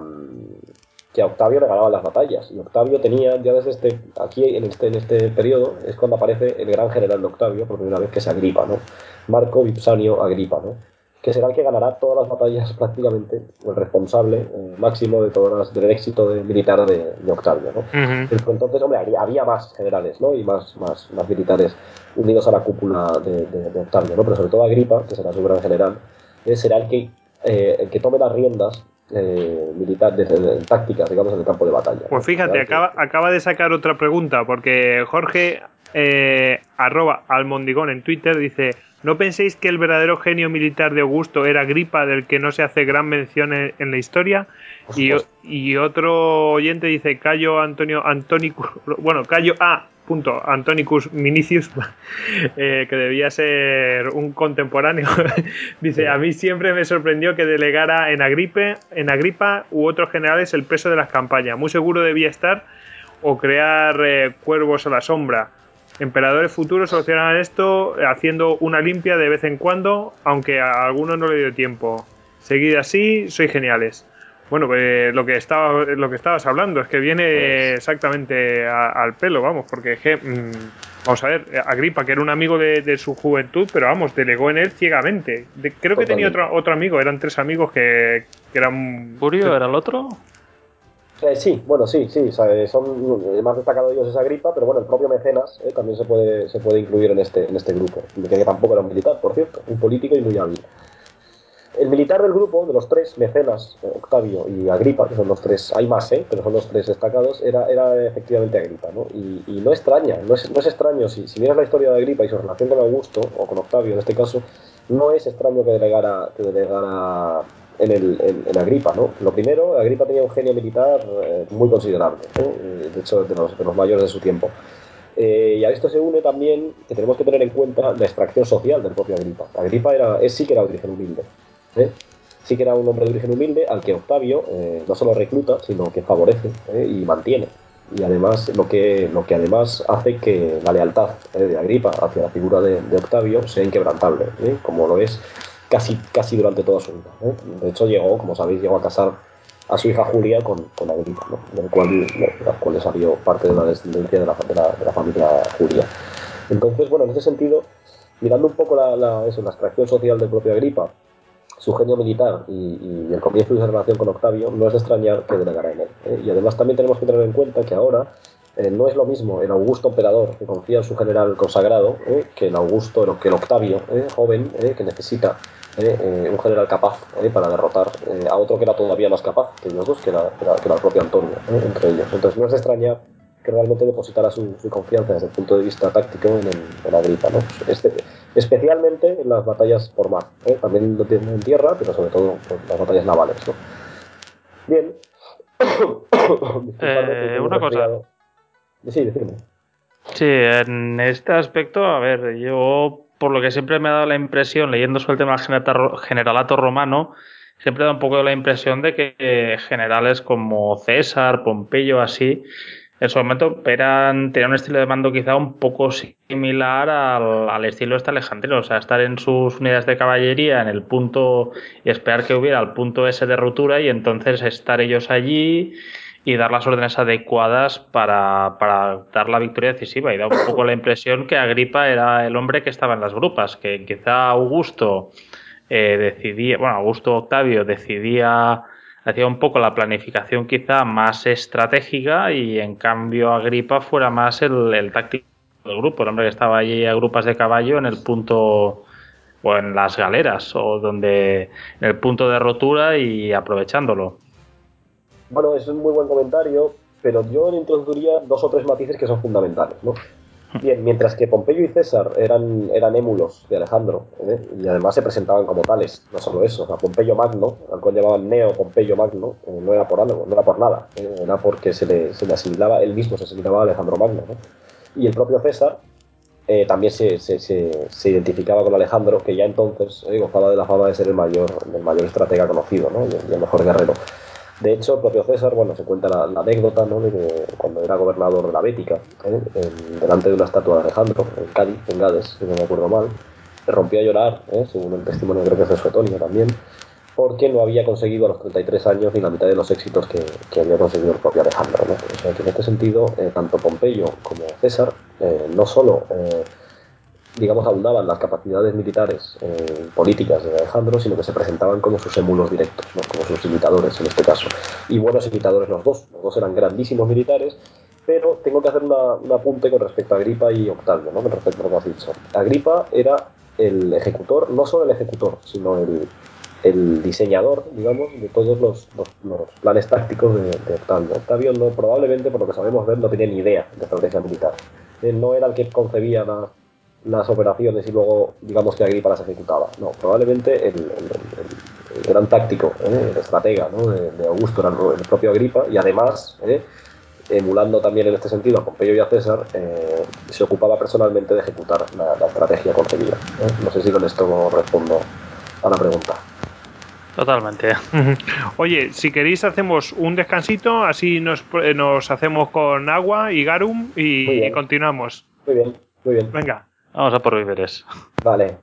que a Octavio le ganaban las batallas. Y Octavio tenía, ya desde este, aquí en este, en este periodo, es cuando aparece el gran general de Octavio, por primera vez, que es Agripa, ¿no? Marco Vipsanio Agripa, ¿no? Que será el que ganará todas las batallas prácticamente, el responsable eh, máximo de todas las, del éxito de, militar de, de Octavio. ¿no? Entonces, hombre, había, había, más generales ¿no? y más, más, más militares unidos a la cúpula de, de, Octavio, ¿no? pero sobre todo Agripa, que será su gran general, eh, será el que, eh, el que tome las riendas eh, militar, de, de, tácticas, digamos, en el campo de batalla.
Pues fíjate, acaba, acaba de sacar otra pregunta, porque Jorge, eh, arroba almondigón en Twitter, dice ¿No penséis que el verdadero genio militar de Augusto era Gripa, del que no se hace gran mención en, en la historia? Y, y, otro oyente dice Cayo Antonio Antonicus, bueno, Cayo A. Punto, Antonicus Minicius, eh, que debía ser un contemporáneo, dice, a mí siempre me sorprendió que delegara en, Agripe, en Agripa u otros generales el peso de las campañas. Muy seguro debía estar o crear eh, cuervos a la sombra Emperadores futuros solucionan esto haciendo una limpia de vez en cuando, aunque a algunos no le dio tiempo. Seguid así, sois geniales. Bueno, pues lo que, estaba, lo que estabas hablando es que viene pues. exactamente a, al pelo, vamos, porque que, mmm, vamos a ver, Agripa, que era un amigo de, de, su juventud, pero vamos, delegó en él ciegamente. De, creo que tenía otro, otro amigo, eran tres amigos que, que eran...
¿Furio era el otro?
Eh, sí, bueno, sí, sí, son el más destacado de ellos es Agripa, pero bueno, el propio Mecenas eh, también se puede, se puede incluir en este, en este grupo, que tampoco era un militar, por cierto, un político y muy hábil. El militar del grupo, de los tres, Mecenas, Octavio y Agripa, que son los tres, hay más, ¿eh? pero son los tres destacados, era, era efectivamente Agripa. ¿no? Y, y no extraña, no es, no es extraño, si, si miras la historia de Agripa y su relación con Augusto, o con Octavio en este caso, no es extraño que delegara, que delegara en, el, en, en, Agripa. ¿no? Lo primero, Agripa tenía un genio militar eh, muy considerable, ¿no? de hecho, de los, de los, mayores de su tiempo. Eh, y a esto se une también que tenemos que tener en cuenta la extracción social del propio Agripa. Agripa era, es, sí que era de origen humilde. ¿eh? Sí que era un hombre de origen humilde al que Octavio eh, no solo recluta, sino que favorece y mantiene. Y además, lo que, lo que además hace que la lealtad de Agripa hacia la figura de, de Octavio sea inquebrantable, como lo es casi, casi durante toda su vida. ¿eh? De hecho, llegó, como sabéis, llegó a casar a su hija Julia con, con Agripa, ¿no? del cual, de la cual salió parte de la descendencia de la, de de la familia Julia. Entonces, bueno, en ese sentido, mirando un poco la, eso, la extracción social del propio Agripa, su genio militar y, el comienzo de su relación con Octavio, no es de extrañar que delegara en él. ¿eh? Y además también tenemos que tener en cuenta que ahora eh, no es lo mismo el Augusto emperador que confía en su general consagrado eh, que el Augusto, que el Octavio eh, joven que necesita un general capaz para derrotar a otro que era todavía más capaz que ellos dos, que era, que era, que era el propio Antonio, entre ellos. Entonces no es de extrañar que realmente depositara su, su, confianza desde el punto de vista táctico en, el, en Agripa, ¿no? Este, especialmente en las batallas por mar, también lo tiene en tierra, pero sobre todo pues, las batallas navales. ¿no? Bien.
eh, una cosa.
Sí, decirme.
Sí, en este aspecto, a ver, yo por lo que siempre me ha dado la impresión, leyendo sobre el tema generalato romano, siempre da un poco la impresión de que generales como César, Pompeyo, así, en su momento eran, tenían un estilo de mando quizá un poco similar al, al estilo este alejandrino, o sea, estar en sus unidades de caballería en el punto y esperar que hubiera el punto ese de ruptura y entonces estar ellos allí y dar las órdenes adecuadas para, para, dar la victoria decisiva. Y da un poco la impresión que Agripa era el hombre que estaba en las grupas, que quizá Augusto eh, decidía, bueno, Augusto Octavio decidía, hacía un poco la planificación quizá más estratégica y en cambio Agripa fuera más el, el táctico del grupo, el hombre que estaba allí a grupas de caballo en el punto o en las galeras o donde en el punto de rotura y aprovechándolo.
Bueno, es un muy buen comentario, pero yo le introduciría dos o tres matices que son fundamentales. ¿no? Bien, mientras que Pompeyo y César eran, eran émulos de Alejandro, ¿eh? y además se presentaban como tales, no solo eso, o Pompeyo Magno, al cual llamaban Neo Pompeyo Magno, eh, no era por algo, no era por nada, ¿eh? era porque se le, se asimilaba, él mismo se asimilaba a Alejandro Magno. Y el propio César también se, se, se, identificaba con Alejandro, que ya entonces gozaba de la fama de ser el mayor, el mayor estratega conocido ¿no? y el mejor guerrero. De hecho, el propio César, bueno, se cuenta la, anécdota, ¿no? De que cuando era gobernador de la Bética, ¿eh? delante de una estatua de Alejandro, en Cádiz, en Gades, si no me acuerdo mal, rompió a llorar, ¿eh? según el testimonio creo que es de Suetonio también, porque no había conseguido a los 33 años ni la mitad de los éxitos que, había conseguido el propio Alejandro. ¿no? O sea que en este sentido, eh, tanto Pompeyo como César no solo digamos, abundaban las capacidades militares eh, políticas de Alejandro, sino que se presentaban como sus émulos directos, como sus imitadores en este caso. Y buenos imitadores los dos, los dos eran grandísimos militares, pero tengo que hacer un apunte con respecto a Agripa y Octavio, ¿no? con respecto a lo que has dicho. Agripa era el ejecutor, no solo el ejecutor, sino el, el diseñador, digamos, de todos los, los, planes tácticos de, de, Octavio. Octavio no, probablemente, por lo que sabemos ver, no tenía ni idea de estrategia militar. Él no era el que concebía la, las operaciones y luego, digamos que Agripa las ejecutaba. No, probablemente el, gran táctico, ¿eh? el estratega de, Augusto era el propio Agripa y además, ¿eh? emulando también en este sentido a Pompeyo y a César, eh, se ocupaba personalmente de ejecutar la, estrategia concebida. No sé si con esto respondo a la pregunta.
Totalmente.
Oye, si queréis hacemos un descansito, así nos, nos hacemos con agua y garum y continuamos.
Muy bien, muy bien.
Venga.
Vamos a por víveres.
Vale.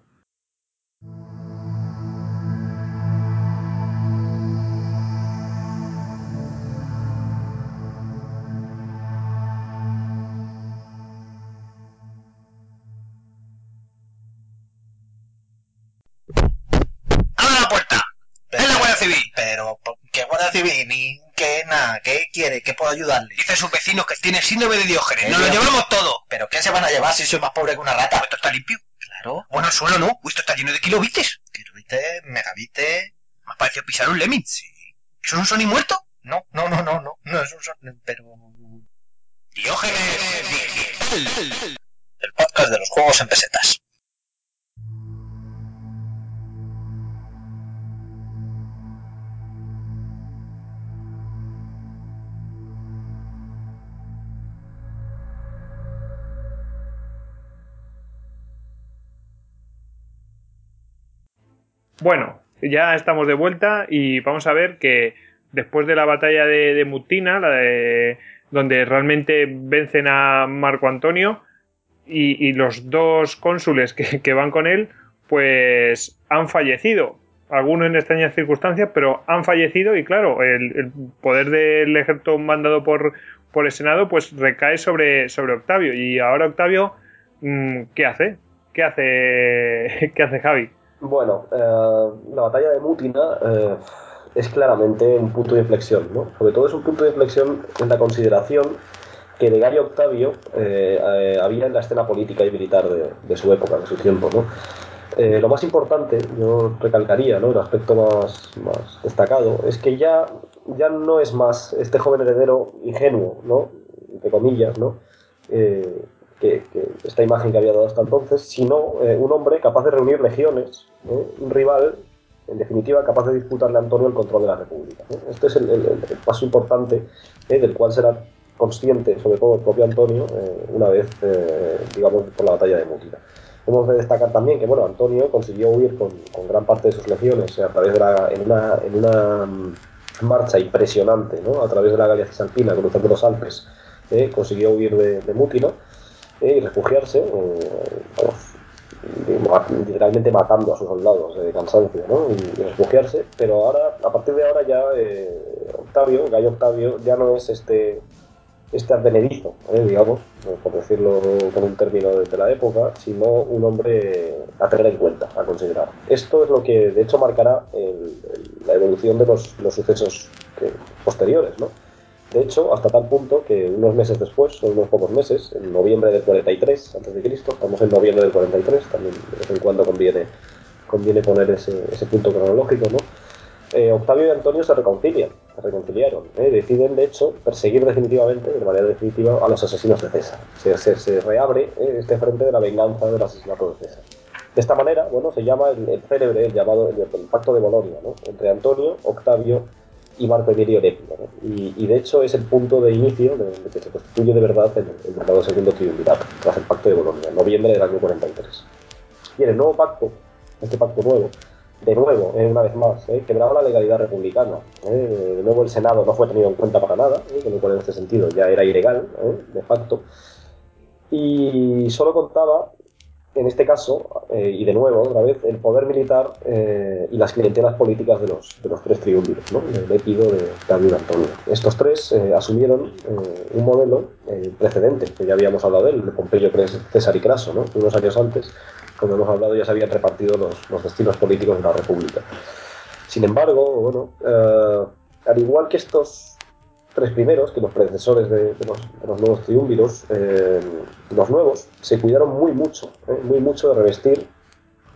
¡Abre la puerta! ¡Es la Guardia Civil! Pero, ¿qué Guardia Civil? Ni qué nada, ¿qué quiere? ¿Qué puedo ayudarle?
Dice sus vecinos que tiene síndrome de Diógenes. ¡Nos lo llevamos todo!
¿Pero qué se van a llevar si soy más pobre que una rata?
¿Esto está limpio?
Claro.
Bueno, el suelo no. Esto está lleno de kilobites.
Kilobites, megabites.
Me parecido pisar un lemming.
Sí.
¿Eso es un Sony muerto?
No, no, no, no, no. No es un Sony, pero...
Diógenes
Digital. El podcast de los juegos en pesetas.
Bueno, ya estamos de vuelta y vamos a ver que después de la batalla de, Mutina, la de, donde realmente vencen a Marco Antonio y, los dos cónsules que, van con él, pues han fallecido. Algunos en extrañas circunstancias, pero han fallecido y claro, el, poder del ejército mandado por, por el Senado pues recae sobre, sobre Octavio. Y ahora Octavio, mm, ¿qué hace? ¿Qué hace, ¿Qué hace Javi?
Bueno, eh, la batalla de Mutina eh, es claramente un punto de inflexión, ¿no? Sobre todo es un punto de inflexión en la consideración que de Gallo Octavio eh, había en la escena política y militar de, su época, de su tiempo, ¿no? lo más importante, yo recalcaría, ¿no? el aspecto más, más, destacado, es que ya, ya no es más este joven heredero ingenuo, ¿no? entre comillas, ¿no? Que, esta imagen que había dado hasta entonces, sino eh, un hombre capaz de reunir legiones, ¿eh? un rival, en definitiva, capaz de disputarle a Antonio el control de la República. Este es el, paso importante ¿eh? del cual será consciente, sobre todo el propio Antonio, una vez, digamos, por la batalla de Mutina. Hemos de destacar también que, bueno, Antonio consiguió huir con, gran parte de sus legiones a través de la, en, una, en una mm, marcha impresionante, ¿no? a través de la Galia Cisalpina, cruzando los Alpes, consiguió huir de, de y refugiarse, literalmente matando a sus soldados de cansancio, ¿no? y, refugiarse, pero ahora, a partir de ahora ya eh, Octavio, Gallo Octavio, ya no es este este advenedizo, ¿eh? digamos, por decirlo con un término de la época, sino un hombre a tener en cuenta, a considerar. Esto es lo que de hecho marcará la evolución de los, los sucesos posteriores, ¿no? De hecho, hasta tal punto que unos meses después, son unos pocos meses, en noviembre del 43 a.C., estamos en noviembre del 43, también de vez en cuando conviene, poner ese, punto cronológico, ¿no? eh, Octavio y Antonio se reconcilian, se reconciliaron. ¿eh? Deciden, de hecho, perseguir definitivamente, de manera definitiva, a los asesinos de César. Se, se- se reabre ¿eh? este frente de la venganza del asesinato de César. De esta manera, bueno, se llama el, el célebre, el llamado el, el pacto de Bolonia, ¿no? Entre Antonio, Octavio y Marco Emilio Lépido. ¿no? Y, y, de hecho es el punto de inicio de, de que se constituye de verdad el, el llamado segundo triunvirato, tras el pacto de Bolonia, en noviembre del año 43. Y en el nuevo pacto, este pacto nuevo, de nuevo, eh, una vez más, eh, quebraba la legalidad republicana. eh, de nuevo el Senado no fue tenido en cuenta para nada, eh, con lo cual en este sentido ya era ilegal, eh, de facto. Y solo contaba, en este caso, eh, y de nuevo, otra vez, el poder militar eh, y las clientelas políticas de los, de los tres triunviros, ¿no? de Lépido, de Octavio y Antonio. Estos tres eh, asumieron eh, un modelo eh, precedente, que ya habíamos hablado de él, de Pompeyo, César y Craso, ¿no? unos años antes, como hemos hablado, ya se habían repartido los, los destinos políticos de la República. Sin embargo, bueno, eh, al igual que estos tres primeros, que los predecesores de, de, los, de los, nuevos triunviros, eh, los nuevos, se cuidaron muy mucho, eh, muy mucho de revestir,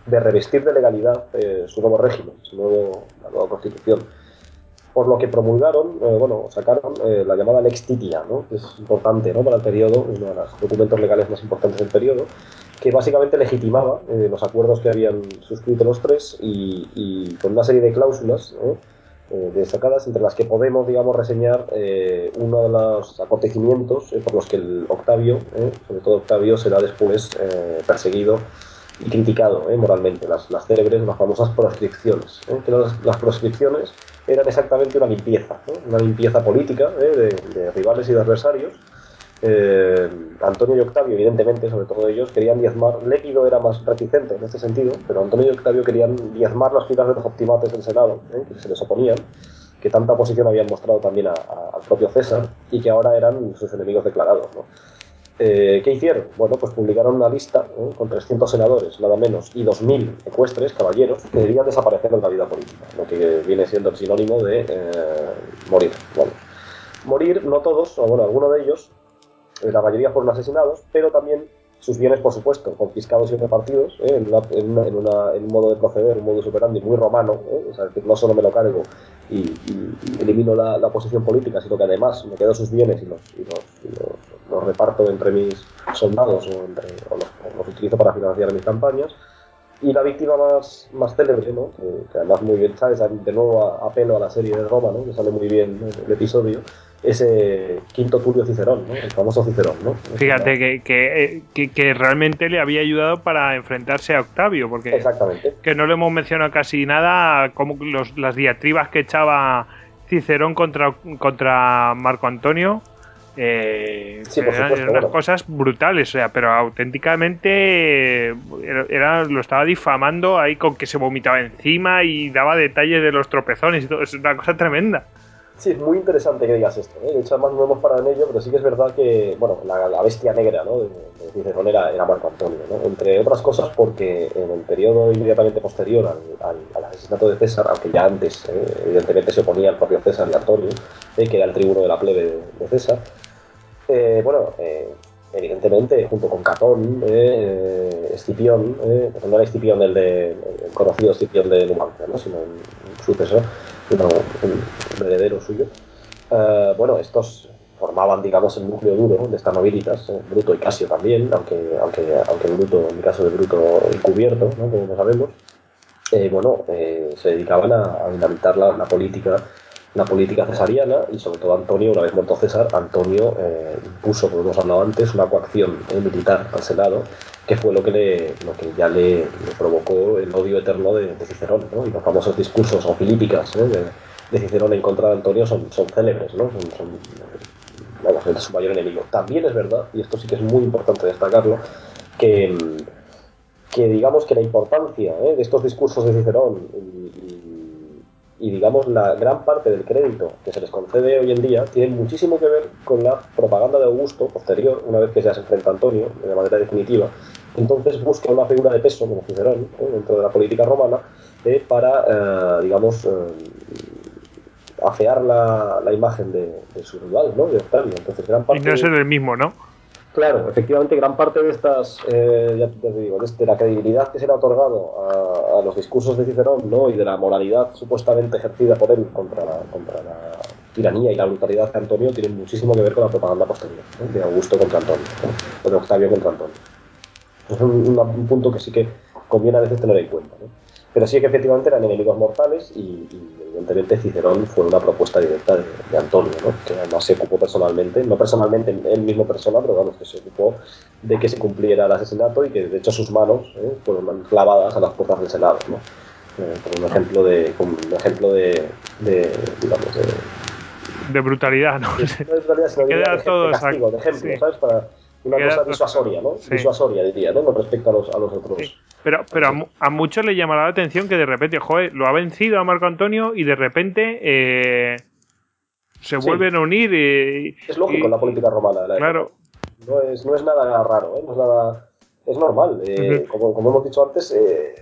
de revestir de legalidad eh, su nuevo régimen, su nuevo, la nueva constitución. Por lo que promulgaron, eh, bueno, sacaron eh, la llamada Lex Titia, ¿no? que es importante ¿no? para el periodo, uno de los documentos legales más importantes del periodo, que básicamente legitimaba eh, los acuerdos que habían suscrito los tres y, y con una serie de cláusulas ¿eh? Eh, destacadas entre las que podemos, digamos, reseñar eh, uno de los acontecimientos eh, por los que Octavio, eh, sobre todo Octavio, será después perseguido y criticado moralmente, las, célebres, las famosas proscripciones. Que las, proscripciones eran exactamente una limpieza, una limpieza política de, de, rivales y de adversarios. Eh, Antonio y Octavio, evidentemente, sobre todo ellos, querían diezmar. Lépido era más reticente en este sentido, pero Antonio y Octavio querían diezmar las filas de los optimates del Senado, ¿eh? que se les oponían, que tanta oposición habían mostrado también a, a, al propio César y que ahora eran sus enemigos declarados. ¿no? Eh, ¿Qué hicieron? Bueno, pues publicaron una lista ¿eh? con 300 senadores, nada menos, y 2.000 ecuestres, caballeros, que debían desaparecer de la vida política, lo que viene siendo el sinónimo de eh, morir. Bueno, morir, no todos, o bueno, algunos de ellos, la mayoría fueron asesinados, pero también sus bienes, por supuesto, confiscados y repartidos ¿eh? en, una, en, una, en, una, en, un modo de proceder, un modo superandi muy romano, ¿eh? o sea, que no solo me lo cargo y, y, y elimino la, la, posición política, sino que además me quedo sus bienes y los, y los, los, los reparto entre mis soldados o, entre, o los, utilizo para financiar mis campañas. Y la víctima más, más célebre, ¿no? que, que, además muy bien, ¿sabes? De nuevo apelo a la serie de Roma, ¿no? que sale muy bien el episodio, ese quinto Tulio Cicerón, ¿no? el famoso Cicerón. ¿no?
Fíjate que, que, que, que, realmente le había ayudado para enfrentarse a Octavio, porque
Exactamente.
que no le hemos mencionado casi nada, como los, las diatribas que echaba Cicerón contra, contra Marco Antonio. Eh,
sí,
eran,
supuesto,
eran unas
bueno.
cosas brutales, o sea, pero auténticamente era, era, lo estaba difamando ahí con que se vomitaba encima y daba detalles de los tropezones y todo, es una cosa tremenda.
Sí, es muy interesante que digas esto. ¿eh? De hecho, además no hemos parado en ello, pero sí que es verdad que, bueno, la, bestia negra, ¿no? De, Cicerón era, era, Marco Antonio. Entre otras cosas porque en el periodo inmediatamente posterior al, asesinato de César, aunque ya antes, ¿eh? evidentemente, se oponía al propio César y Antonio, ¿eh? que era el tribuno de la plebe de, de César, eh, bueno, evidentemente, junto con Catón, eh, Escipión, pues no era Escipión el, de, el conocido Escipión de Numancia, ¿no? sino un, sucesor, no, un heredero suyo. Uh, bueno, estos formaban, digamos, el núcleo duro de estas nobilitas, eh, Bruto y Casio también, aunque, aunque, aunque Bruto, en el caso de Bruto, encubierto, ¿no? como sabemos, eh, bueno, eh, se dedicaban a, a dinamitar la, la, política la política cesariana y sobre todo Antonio, una vez muerto César, Antonio eh, impuso, como hemos hablado antes, una coacción eh, militar al Senado, que fue lo que, le, lo que ya le, provocó el odio eterno de, Cicerón, y los famosos discursos o filípicas ¿eh? de, Cicerón en contra de Antonio son, son célebres, ¿no? son, es su mayor enemigo. También es verdad, y esto sí que es muy importante destacarlo, que, que digamos que la importancia de estos discursos de Cicerón y y digamos la gran parte del crédito que se les concede hoy en día tiene muchísimo que ver con la propaganda de Augusto posterior, una vez que ya se enfrenta a Antonio de manera definitiva. Entonces busca una figura de peso como Cicerón ¿eh? dentro de la política romana eh, para, eh, digamos, afear la, la imagen de, de, su rival, ¿no? de Octavio. Entonces, gran parte
y no ser el mismo, ¿no?
Claro, efectivamente, gran parte de estas, eh, ya te digo, de, la credibilidad que se le ha otorgado a, los discursos de Cicerón ¿no? y de la moralidad supuestamente ejercida por él contra la, contra la tiranía y la brutalidad de Antonio tienen muchísimo que ver con la propaganda posterior, ¿no? de Augusto contra Antonio, o de Octavio contra Antonio. Es un, un- un punto que sí que conviene a veces tener en cuenta. Pero sí que efectivamente eran enemigos mortales y, y, evidentemente Cicerón fue una propuesta directa de, de Antonio, ¿no? que además se ocupó personalmente, no personalmente él mismo persona, pero vamos, que se ocupó de que se cumpliera el asesinato y que de hecho sus manos ¿eh? fueron clavadas a las puertas del Senado. ¿no? Eh, como un ejemplo de, como un ejemplo de, de, digamos, de,
De brutalidad, ¿no?
no es realidad, sino
Queda
de,
todo
de castigo, de ejemplo,
sí.
¿sabes? Para una
Queda
cosa disuasoria, ¿no?
sí.
Disuasoria, diría, ¿no? Con respecto a los, a los otros.
Sí. Pero, pero a, a muchos le llamará la atención que de repente, joder, lo ha vencido a Marco Antonio y de repente eh, se
Sí.
vuelven a unir. y-
Es lógico en la política romana. la
Claro.
No es, no es nada raro, ¿eh? No es nada... Es normal. eh, como, como hemos dicho antes, eh,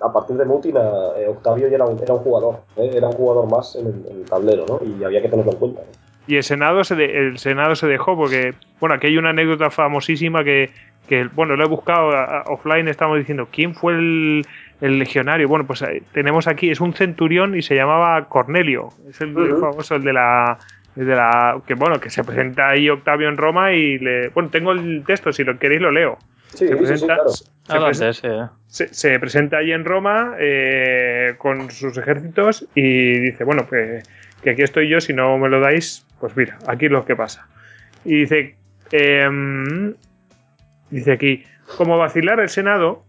a partir de Mutina, eh, Octavio ya era un, era un jugador. ¿eh? Era un jugador más en el, en el tablero, ¿no? Y había que tenerlo en cuenta. ¿no?
Y el Senado se de- el Senado se dejó porque, bueno, aquí hay una anécdota famosísima que, que bueno, lo he buscado a- a- offline, estamos diciendo, ¿quién fue el, el legionario? Bueno, pues eh, tenemos aquí, es un centurión y se llamaba Cornelio, es el, famoso, el de la... el de la que bueno, que se presenta ahí Octavio en Roma y le. Bueno, tengo el texto, si lo queréis lo leo.
Sí,
se
sí, sí,
presenta,
claro.
se presen-
sí. eh.
se, se presenta allí en Roma eh, con sus ejércitos y dice, bueno, pues que aquí estoy yo, si no me lo dais, pues mira, aquí es lo que pasa. Y dice, em, dice aquí, como vacilar el Senado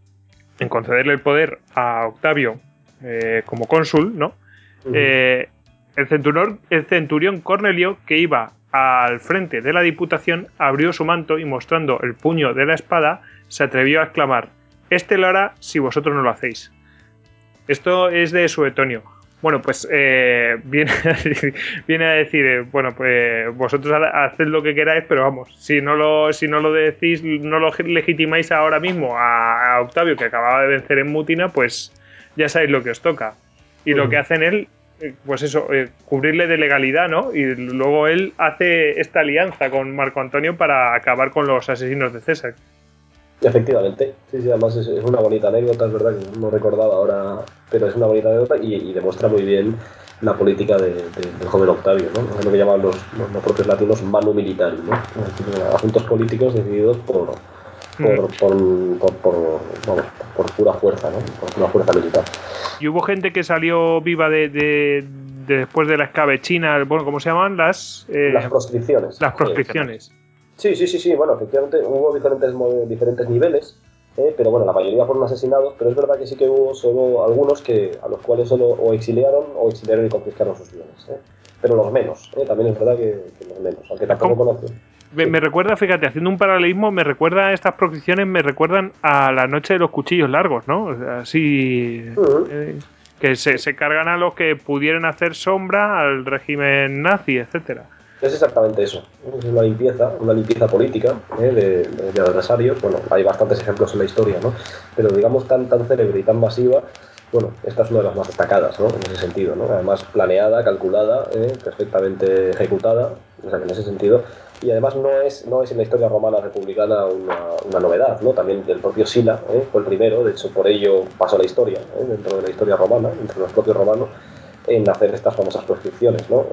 en concederle el poder a Octavio eh, como cónsul, ¿no? Eh, el, centurión, el centurión Cornelio, que iba al frente de la diputación, abrió su manto y mostrando el puño de la espada, se atrevió a exclamar: Este lo hará si vosotros no lo hacéis. Esto es de Suetonio. Bueno, pues eh, viene, a decir, viene a decir, eh, bueno, pues vosotros ha- haced lo que queráis, pero vamos, si no lo, si no lo decís, no lo legitimáis ahora mismo a, a Octavio, que acababa de vencer en Mutina, pues ya sabéis lo que os toca. Y lo que hacen él, eh, pues eso, eh, cubrirle de legalidad, ¿no? Y luego él hace esta alianza con Marco Antonio para acabar con los asesinos de César.
Efectivamente, sí, sí, además es, es una bonita anécdota, es verdad que no recordaba ahora, pero es una bonita anécdota y, y demuestra muy bien la política de- de- del joven Octavio, ¿no? Es lo que llaman los, los, los propios latinos manu militari, ¿no? Asuntos políticos decididos por, por, por, por, por- vamos, por pura fuerza, ¿no? Por pura fuerza militar.
Y hubo gente que salió viva de, de- de después de la escabechina, bueno, ¿cómo se llaman? Las, eh,
Las proscripciones.
las proscripciones.
Sí, sí, sí, sí, bueno, efectivamente hubo diferentes, diferentes niveles, eh, pero bueno, la mayoría fueron asesinados, pero es verdad que sí que hubo solo algunos que, a los cuales solo o exiliaron o exiliaron y confiscaron sus bienes. eh. Pero los menos, eh, también es verdad que, que los menos, aunque tampoco conozco.
Me, me recuerda, fíjate, haciendo un paralelismo, me recuerda a estas proscripciones, me recuerdan a la noche de los cuchillos largos, ¿no? Así. Eh, que se, se cargan a los que pudieran hacer sombra al régimen nazi, etcétera.
Es exactamente eso, es una limpieza, una limpieza política eh, de, de- de adversarios. Bueno, hay bastantes ejemplos en la historia, ¿no? Pero digamos tan, tan célebre y tan masiva, bueno, esta es una de las más destacadas, ¿no? En ese sentido, ¿no? Además planeada, calculada, eh, perfectamente ejecutada, o sea en ese sentido. Y además no es, no es en la historia romana republicana una, una novedad, ¿no? También el propio Sila eh, fue el primero, de hecho por ello pasó la historia, ¿eh? dentro de la historia romana, entre los propios romanos, en hacer estas famosas proscripciones, ¿no?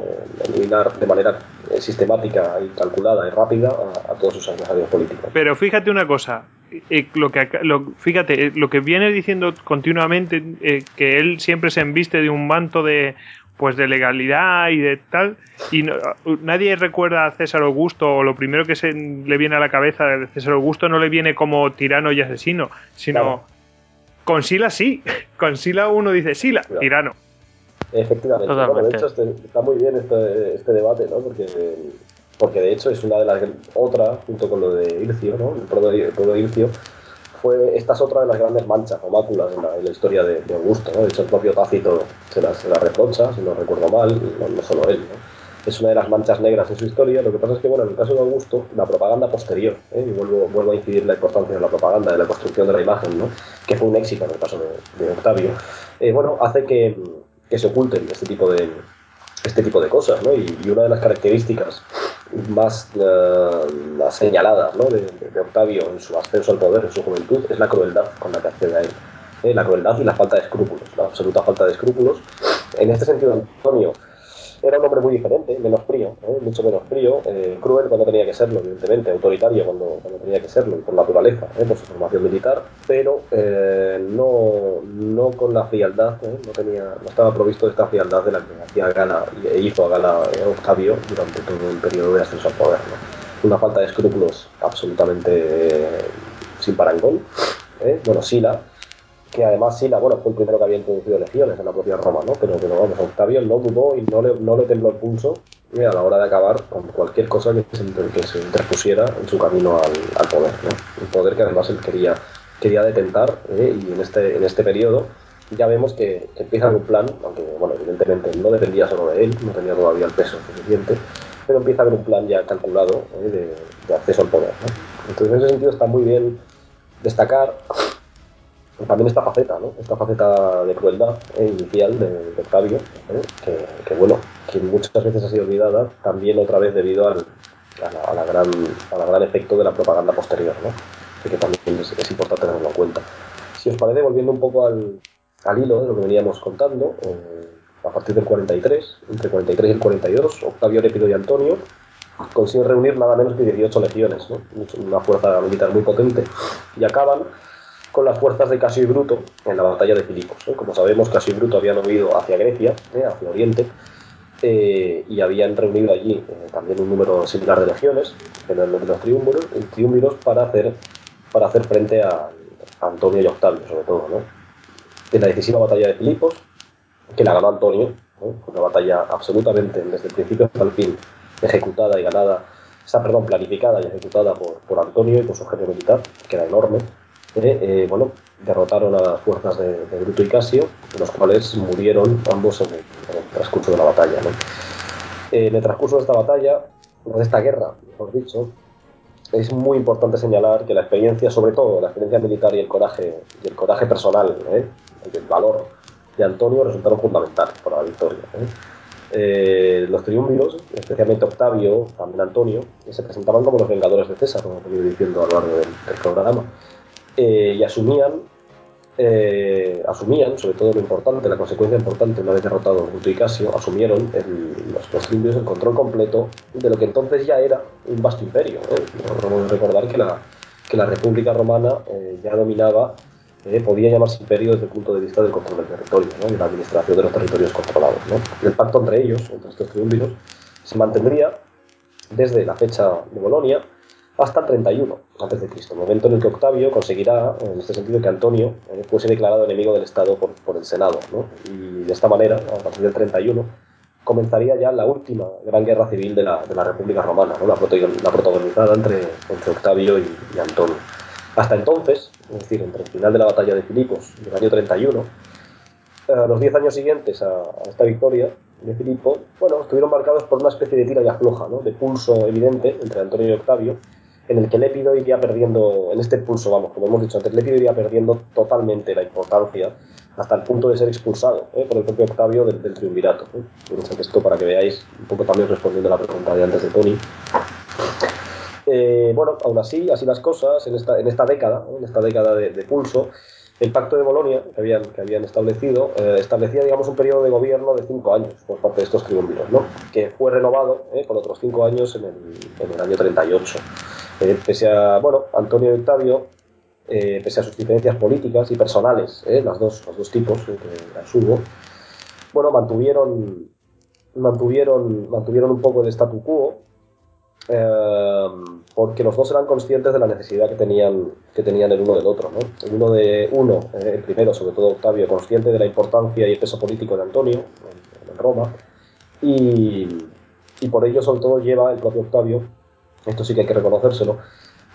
Eliminar de manera eh, sistemática y calculada y rápida a, a todos sus adversarios políticos.
Pero fíjate una cosa, eh, lo que lo- fíjate, eh, lo que viene diciendo continuamente, eh, que él siempre se embiste de un manto de pues de legalidad y de tal, y no- nadie recuerda a César Augusto, o lo primero que se le viene a la cabeza de César Augusto no le viene como tirano y asesino, sino
Claro.
con Sila sí, con Sila uno dice Sila,
Claro.
tirano.
Efectivamente. Bueno, de hecho, este- está muy bien este, este debate, ¿no? Porque, porque de hecho es una de las otra, junto con lo de Ircio, ¿no? El pueblo de, el Ircio, fue, esta es otra de las grandes manchas o máculas en la, en la historia de, de Augusto, ¿no? De hecho, el propio Tácito se la, se la reprocha, si no recuerdo mal, no, no solo él, ¿no? Es una de las manchas negras en su historia. Lo que pasa es que, bueno, en el caso de Augusto, la propaganda posterior, ¿eh? y vuelvo, vuelvo a incidir la importancia de la propaganda, de la construcción de la imagen, ¿no? que fue un éxito en el caso de, de Octavio, eh, bueno, hace que, que se oculten este tipo de, este tipo de cosas, ¿no? Y, una de las características más, más señaladas ¿no? de Octavio en su ascenso al poder, en su juventud, es la crueldad con la que accede a él. ¿eh? la crueldad y la falta de escrúpulos, la absoluta falta de escrúpulos. En este sentido, Antonio era un hombre muy diferente, menos frío, ¿eh? mucho menos frío, eh, cruel cuando tenía que serlo, evidentemente, autoritario cuando, cuando tenía que serlo, y por naturaleza, ¿eh? por su formación militar, pero eh, no, no con la frialdad, ¿eh? no, tenía, no estaba provisto de esta frialdad de la que hacía gala e hizo a gala eh, Octavio durante todo el periodo de ascenso al poder. Una falta de escrúpulos absolutamente sin parangón. Bueno, Sila, que además Sila, bueno, fue el primero que había introducido legiones en la propia Roma, ¿no? Pero, pero vamos, Octavio no dudó y no le, no le tembló el pulso eh, a la hora de acabar con cualquier cosa que se, que se interpusiera en su camino al, poder, ¿no? Un poder que además él quería, quería detentar ¿eh? y en este, en este periodo ya vemos que, que empieza un plan, aunque, bueno, evidentemente no dependía solo de él, no tenía todavía el peso suficiente, pero empieza a haber un plan ya calculado ¿eh? de, acceso al poder. Entonces, en ese sentido está muy bien destacar también esta faceta, ¿no? Esta faceta de crueldad eh, inicial de, de Octavio, ¿eh? que, que, bueno, que muchas veces ha sido olvidada, también otra vez debido al, a, la, a, la gran, a la gran efecto de la propaganda posterior, ¿no? Y que también es, es, importante tenerlo en cuenta. Si os parece, volviendo un poco al, al hilo de lo que veníamos contando, eh, a partir del 43, entre el 43 y el 42, Octavio, Lépido y Antonio consiguen reunir nada menos que 18 legiones, ¿no? una fuerza militar muy potente, y acaban con las fuerzas de Casio y Bruto en la batalla de Filipos. ¿eh? Como sabemos, Casio y Bruto habían huido hacia Grecia, ¿eh? hacia Oriente, eh, y habían reunido allí también un número similar de legiones, en el de los triunviros, triunviros para hacer, para hacer frente a, a, Antonio y Octavio, sobre todo. ¿no? En la decisiva batalla de Filipos, que la ganó Antonio, fue una batalla absolutamente, desde el principio hasta el fin, ejecutada y ganada, o sea, perdón, planificada y ejecutada por, por Antonio y por su jefe militar, que era enorme, eh, bueno, derrotaron a las fuerzas de, de, Bruto y Casio, los cuales murieron ambos en el, transcurso de la batalla. Eh, en el transcurso de esta batalla, de esta guerra, mejor dicho, es muy importante señalar que la experiencia, sobre todo la experiencia militar y el coraje, y el coraje personal, ¿eh? el valor de Antonio resultaron fundamentales para la victoria. Eh, los triunviros, especialmente Octavio, también Antonio, se presentaban como los vengadores de César, como he ido diciendo a lo largo del, del programa eh, y asumían, eh, asumían, sobre todo lo importante, la consecuencia importante, una vez derrotado Bruto y Casio, asumieron el, los, indios el control completo de lo que entonces ya era un vasto imperio. recordar que la, que la República Romana eh, ya dominaba, eh, podía llamarse imperio desde el punto de vista del control del territorio ¿no? y la administración de los territorios controlados. ¿no? El pacto entre ellos, entre estos triunviros, se mantendría desde la fecha de Bolonia hasta el 31 antes de Cristo, momento en el que Octavio conseguirá, en este sentido, que Antonio eh, fuese declarado enemigo del Estado por, por el Senado, ¿no? y de esta manera, a partir del 31, comenzaría ya la última gran guerra civil de la, de la República Romana, ¿no? la, protagonizada entre, entre Octavio y, Antonio. Hasta entonces, es decir, entre el final de la batalla de Filipos y el año 31, eh, los 10 años siguientes a, a, esta victoria de Filipo, bueno, estuvieron marcados por una especie de tira y afloja, ¿no? de pulso evidente entre Antonio y Octavio, en el que Lépido iría perdiendo, en este pulso, vamos, como hemos dicho antes, Lépido iría perdiendo totalmente la importancia hasta el punto de ser expulsado ¿eh? por el propio Octavio del, del triunvirato. ¿eh? Esto para que veáis, un poco también respondiendo a la pregunta de antes de Tony. Eh, bueno, aún así, así las cosas, en esta, en esta década, en esta década de, de, pulso, el pacto de Bolonia que habían, que habían establecido, eh, establecía, digamos, un periodo de gobierno de cinco años por parte de estos triunviros, ¿no? que fue renovado eh, por otros cinco años en el, en el año 38. Eh, pese a, bueno, Antonio y Octavio, eh, pese a sus diferencias políticas y personales, las dos, los dos tipos que las hubo, bueno, mantuvieron, mantuvieron, mantuvieron un poco el statu quo, eh, porque los dos eran conscientes de la necesidad que tenían, que tenían el uno del otro. ¿no? El uno de uno, eh, el primero, sobre todo Octavio, consciente de la importancia y el peso político de Antonio en, Roma, y, y por ello, sobre todo, lleva el propio Octavio esto sí que hay que reconocérselo,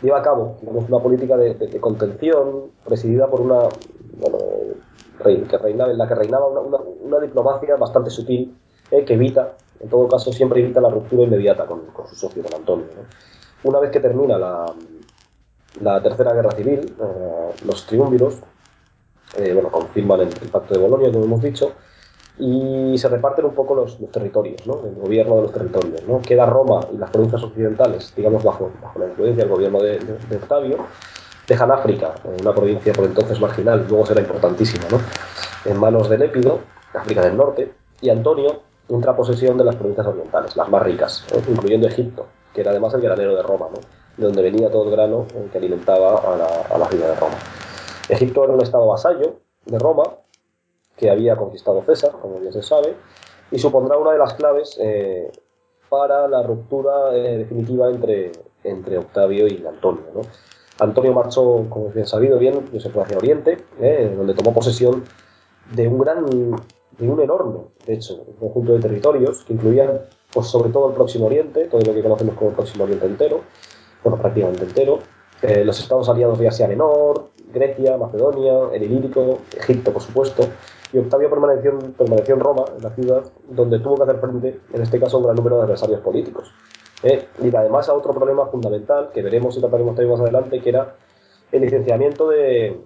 lleva a cabo una política de, contención presidida por una, bueno, que reinaba, en la que reinaba una diplomacia bastante sutil eh, que evita, en todo caso, siempre evita la ruptura inmediata con, su socio, con Antonio. Una vez que termina la, Tercera Guerra Civil, eh, los triunviros eh, bueno, confirman el, Pacto de Bolonia, como hemos dicho, y se reparten un poco los, territorios, ¿no? el gobierno de los territorios. ¿no? Queda Roma y las provincias occidentales, digamos, bajo, la influencia del gobierno de, Octavio, dejan África, una provincia por entonces marginal, luego será importantísima, ¿no? en manos de Lépido, África del Norte, y Antonio entra a posesión de las provincias orientales, las más ricas, incluyendo Egipto, que era además el granero de Roma, ¿no? de donde venía todo el grano eh, que alimentaba a la, a de Roma. Egipto era un estado vasallo de Roma, que había conquistado César, como bien se sabe, y supondrá una de las claves eh, para la ruptura eh, definitiva entre, entre Octavio y Antonio. Antonio marchó, como es bien sabido, bien, se fue hacia Oriente, donde tomó posesión de un gran, de un enorme, de hecho, conjunto de territorios que incluían, pues, sobre todo el Próximo Oriente, todo lo que conocemos como el Próximo Oriente entero, bueno, prácticamente entero, eh, los estados aliados de Asia Menor, Grecia, Macedonia, el Ilírico, Egipto, por supuesto, y Octavio permaneció, permaneció en Roma, en la ciudad, donde tuvo que hacer frente, en este caso, a un gran número de adversarios políticos. Eh, y además a otro problema fundamental que veremos y trataremos también más adelante, que era el licenciamiento de,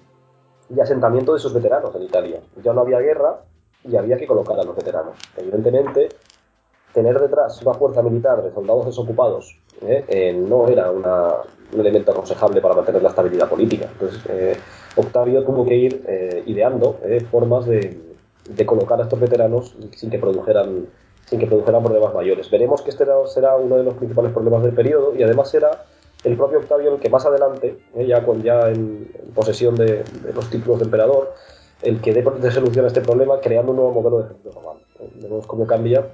y asentamiento de sus veteranos en Italia. Ya no había guerra y había que colocar a los veteranos. Evidentemente, tener detrás una fuerza militar de soldados desocupados eh, eh, no era un elemento aconsejable para mantener la estabilidad política. Entonces, eh, Octavio tuvo que ir ideando formas de, colocar a estos veteranos sin que produjeran problemas mayores. Veremos que este será uno de los principales problemas del periodo y además será el propio Octavio el que más adelante, ya, con, ya en, posesión de, los títulos de emperador, el que dé solución a este problema creando un nuevo modelo de ejército romano. Vemos cómo cambia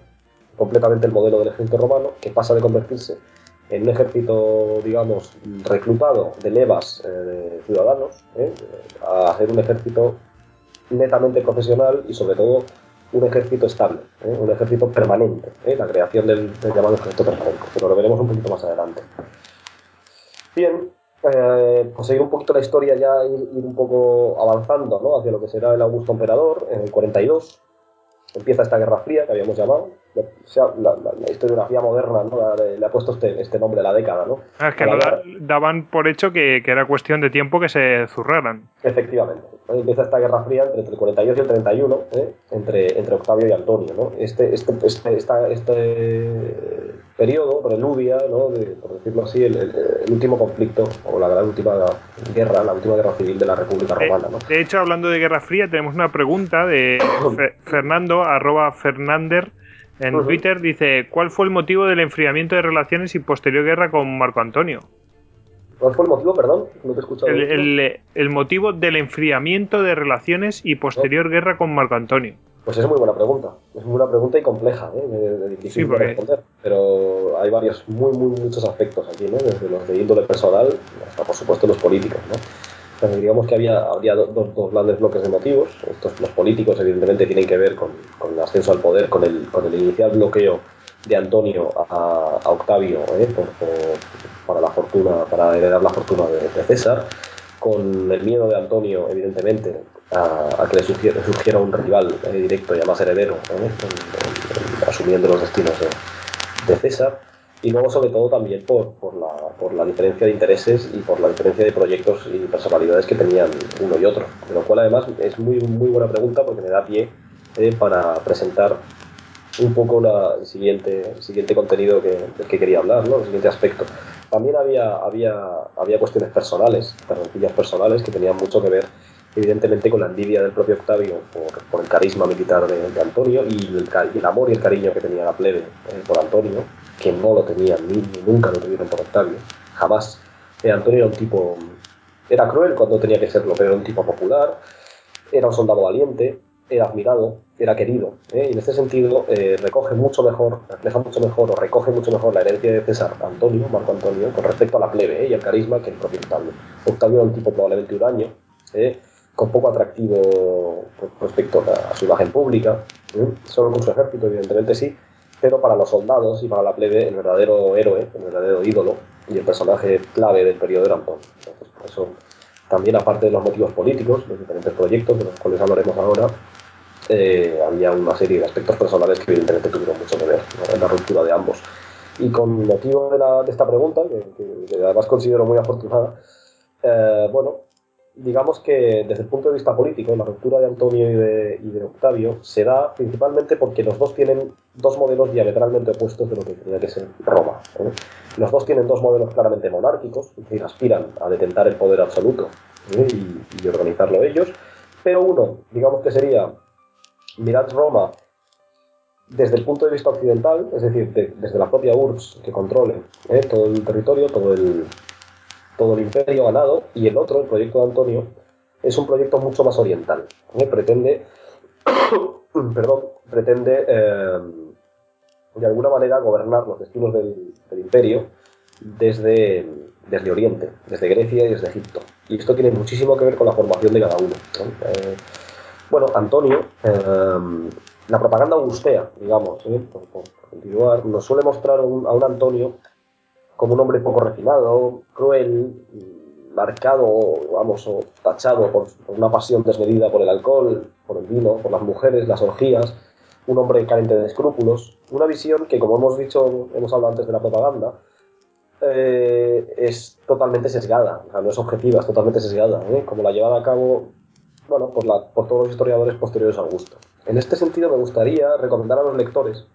completamente el modelo del ejército romano, que pasa de convertirse en un ejército, digamos, reclutado de levas eh, ciudadanos, ¿eh? a ser un ejército netamente profesional y sobre todo un ejército estable, ¿eh? un ejército permanente, la creación del, del, llamado ejército permanente, pero lo veremos un poquito más adelante. Bien, pues seguir un poquito la historia ya, ir, ir un poco avanzando ¿no? hacia lo que será el Augusto Emperador, en el 42, empieza esta Guerra Fría que habíamos llamado, la, la, la, historiografía moderna ¿no? le, le, ha puesto este, este nombre a la década, ¿no?
Ah, es que no daban por hecho que, que, era cuestión de tiempo que se zurraran.
Efectivamente. Empieza esta Guerra Fría entre, el 42 y el 31, ¿eh? entre, entre Octavio y Antonio, ¿no? Este, este, este, esta, este periodo, preludia, ¿no? De, por decirlo así, el, el, el, último conflicto, o la gran última guerra, la última guerra civil de la República Romana, ¿no?
De hecho, hablando de Guerra Fría, tenemos una pregunta de Fernando, arroba Fernander, en uh -huh. Twitter dice, ¿cuál fue el motivo del enfriamiento de relaciones y posterior guerra con Marco Antonio?
¿Cuál fue el motivo, perdón? No te he escuchado.
El, el, el motivo del enfriamiento de relaciones y posterior guerra con Marco Antonio.
Pues es muy buena pregunta. Es muy buena pregunta y compleja, ¿eh? de, de difícil sí, porque... de responder. Pero hay varios, muy, muy, muchos aspectos aquí, ¿no? Desde los de índole personal hasta, por supuesto, los políticos, ¿no? Digamos que había, habría dos, dos, grandes bloques de motivos. Estos, los políticos, evidentemente, tienen que ver con, con, el ascenso al poder, con el, con el inicial bloqueo de Antonio a, Octavio ¿eh? por, para la fortuna, para heredar la fortuna de, César, con el miedo de Antonio, evidentemente, a, que le surgiera, surgiera, un rival eh, directo y además heredero, ¿eh? en, en, asumiendo los destinos de, de César y luego sobre todo también por, por, la, por, la, diferencia de intereses y por la diferencia de proyectos y personalidades que tenían uno y otro. De lo cual además es muy, muy buena pregunta porque me da pie eh, para presentar un poco la, el, siguiente, el siguiente contenido que, del que quería hablar, ¿no? el siguiente aspecto. También había, había, había cuestiones personales, carretillas personales que tenían mucho que ver evidentemente con la envidia del propio Octavio por, por el carisma militar de, de Antonio y el, el, amor y el cariño que tenía la plebe eh, por Antonio, que no lo tenían ni, ni, nunca lo tuvieron por Octavio, jamás. Eh, Antonio era un tipo, era cruel cuando tenía que serlo, pero era un tipo popular, era un soldado valiente, era admirado, era querido, ¿eh? y en este sentido eh, recoge mucho mejor, refleja mucho mejor o recoge mucho mejor la herencia de César Antonio, Marco Antonio, con respecto a la plebe ¿eh? y el carisma que el propio Octavio. Octavio era un tipo probablemente huraño, ¿eh? con poco atractivo respecto a, su imagen pública, ¿eh? solo con su ejército, evidentemente sí, pero para los soldados y para la plebe, el verdadero héroe, el verdadero ídolo y el personaje clave del periodo era Antonio. Entonces, por eso, también aparte de los motivos políticos, los diferentes proyectos de los cuales hablaremos ahora, eh, había una serie de aspectos personales que evidentemente tuvieron mucho que ver ¿no? en la ruptura de ambos. Y con motivo de, la, de esta pregunta, que, que, que, además considero muy afortunada, eh, bueno, digamos que desde el punto de vista político, la ruptura de Antonio y de, y de Octavio se da principalmente porque los dos tienen dos modelos diametralmente opuestos de lo que tenía que ser Roma. Los dos tienen dos modelos claramente monárquicos, es decir, aspiran a detentar el poder absoluto y, organizarlo ellos, pero uno, digamos que sería, mirad Roma desde el punto de vista occidental, es decir, de- desde la propia URSS que controle ¿eh? todo el territorio, todo el, todo el imperio ganado, y el otro, el proyecto de Antonio, es un proyecto mucho más oriental. Pretende, perdón, pretende eh, de alguna manera gobernar los destinos del, imperio desde, desde Oriente, desde Grecia y desde Egipto. Y esto tiene muchísimo que ver con la formación de cada uno. ¿no? Eh, bueno, Antonio, eh, la propaganda augustea, digamos, por, continuar, nos suele mostrar un, a un Antonio como un hombre poco refinado, cruel, marcado, vamos, o tachado por, una pasión desmedida por el alcohol, por el vino, por las mujeres, las orgías, un hombre carente de escrúpulos, una visión que, como hemos dicho, hemos hablado antes de la propaganda, eh, es totalmente sesgada, o sea, no es objetiva, es totalmente sesgada, ¿eh? como la llevada a cabo bueno, por, por todos los historiadores posteriores a Augusto. En este sentido, me gustaría recomendar a los lectores.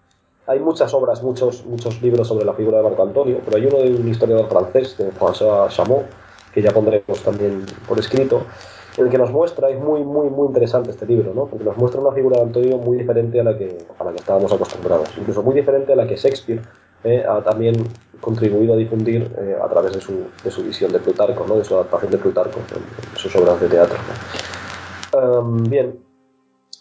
Hay muchas obras, muchos, muchos libros sobre la figura de Marco Antonio, pero hay uno de un historiador francés, de François Chamot, que ya pondremos también por escrito, en el que nos muestra, es muy, muy, muy interesante este libro, ¿no? porque nos muestra una figura de Antonio muy diferente a la que, a la que estábamos acostumbrados, incluso muy diferente a la que Shakespeare eh, ha también contribuido a difundir eh, a través de su, de su visión de Plutarco, ¿no? de su adaptación de Plutarco en, en sus obras de teatro. ¿no? Um, bien,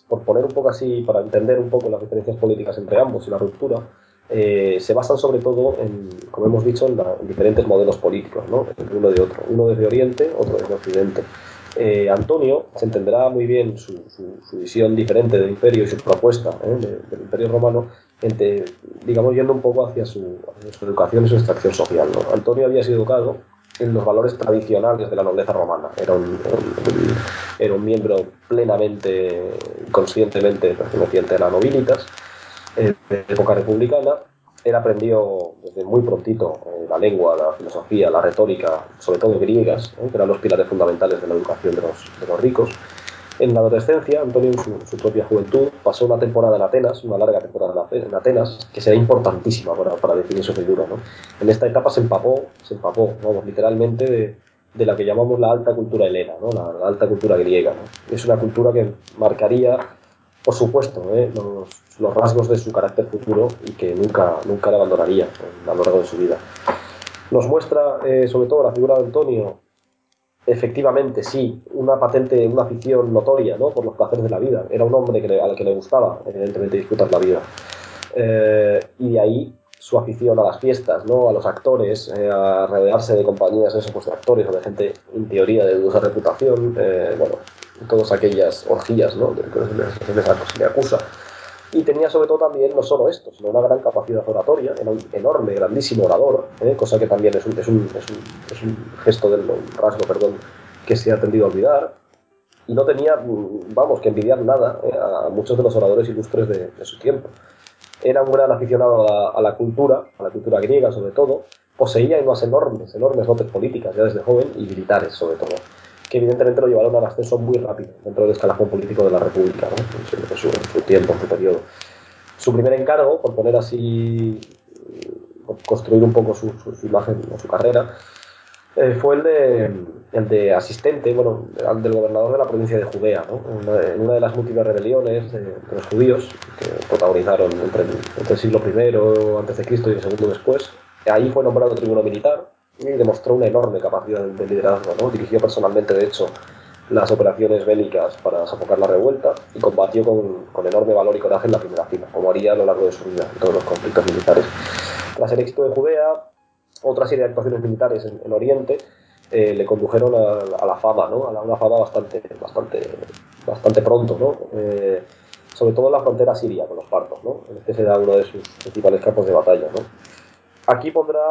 por poner un poco así, para entender un poco las diferencias políticas entre ambos y la ruptura, eh, se basan sobre todo, en, como hemos dicho, en, la, en diferentes modelos políticos, ¿no? uno de otro. Uno desde Oriente, otro desde Occidente. Eh, Antonio se entenderá muy bien su, su, su, visión diferente del imperio y su propuesta ¿eh? de, del imperio romano, entre, digamos, yendo un poco hacia su, hacia su educación y su extracción social. ¿no? Antonio había sido educado en los valores tradicionales de la nobleza romana. Era un, era un, miembro plenamente, conscientemente perteneciente a la nobilitas, eh, de época republicana. Él aprendió desde muy prontito eh, la lengua, la filosofía, la retórica, sobre todo griegas, que eran los pilares fundamentales de la educación de los, de los ricos. En la adolescencia, Antonio, en su, propia juventud, pasó una temporada en Atenas, una larga temporada en Atenas, que será importantísima para, para definir su figura. ¿no? En esta etapa se empapó, se empapó, vamos, literalmente, de, de la que llamamos la alta cultura helena, ¿no? la, la, alta cultura griega. ¿no? Es una cultura que marcaría, por supuesto, ¿eh? los, los, rasgos de su carácter futuro y que nunca, nunca le abandonaría a lo largo de su vida. Nos muestra, eh, sobre todo, la figura de Antonio efectivamente, sí, una patente, una afición notoria ¿no? por los placeres de la vida. Era un hombre que le, al que le gustaba, evidentemente, disfrutar la vida. Eh, y de ahí su afición a las fiestas, ¿no? a los actores, eh, a rodearse de compañías eso, pues de actores o de gente, en teoría, de dudosa reputación, eh, bueno, todas aquellas orgías ¿no? que se le acusa. Y tenía sobre todo también no solo esto, sino una gran capacidad oratoria, era un enorme, grandísimo orador, ¿eh? cosa que también es un, es, un, es, un, es un, gesto del un rasgo perdón, que se ha tendido a olvidar. Y no tenía, vamos, que envidiar nada ¿eh? a muchos de los oradores ilustres de, su tiempo. Era un gran aficionado a la, a la, cultura, a la cultura griega sobre todo. Poseía unas enormes, enormes dotes políticas ya desde joven y militares sobre todo que evidentemente lo llevaron al ascenso muy rápido dentro del escalafón político de la República, ¿no? en, su, en, su, tiempo, en su periodo. Su primer encargo, por poner así, por construir un poco su, su, su imagen o su carrera, eh, fue el de, el de asistente, bueno, del gobernador de la provincia de Judea, ¿no? en, una, de las múltiples rebeliones de, de, los judíos que protagonizaron entre el, entre el siglo I antes de Cristo y el segundo después. Ahí fue nombrado tribuno militar demostró una enorme capacidad de liderazgo. ¿no? Dirigió personalmente, de hecho, las operaciones bélicas para sofocar la revuelta y combatió con, con, enorme valor y coraje en la primera fila, como haría a lo largo de su vida en todos los conflictos militares. Tras el éxito de Judea, otra serie de actuaciones militares en, en Oriente eh, le condujeron a, a, la fama, ¿no? a la, una fama bastante, bastante, bastante pronto, ¿no? Eh, sobre todo en la frontera siria con los partos. ¿no? Este será uno de sus principales campos de batalla. ¿no? Aquí pondrá,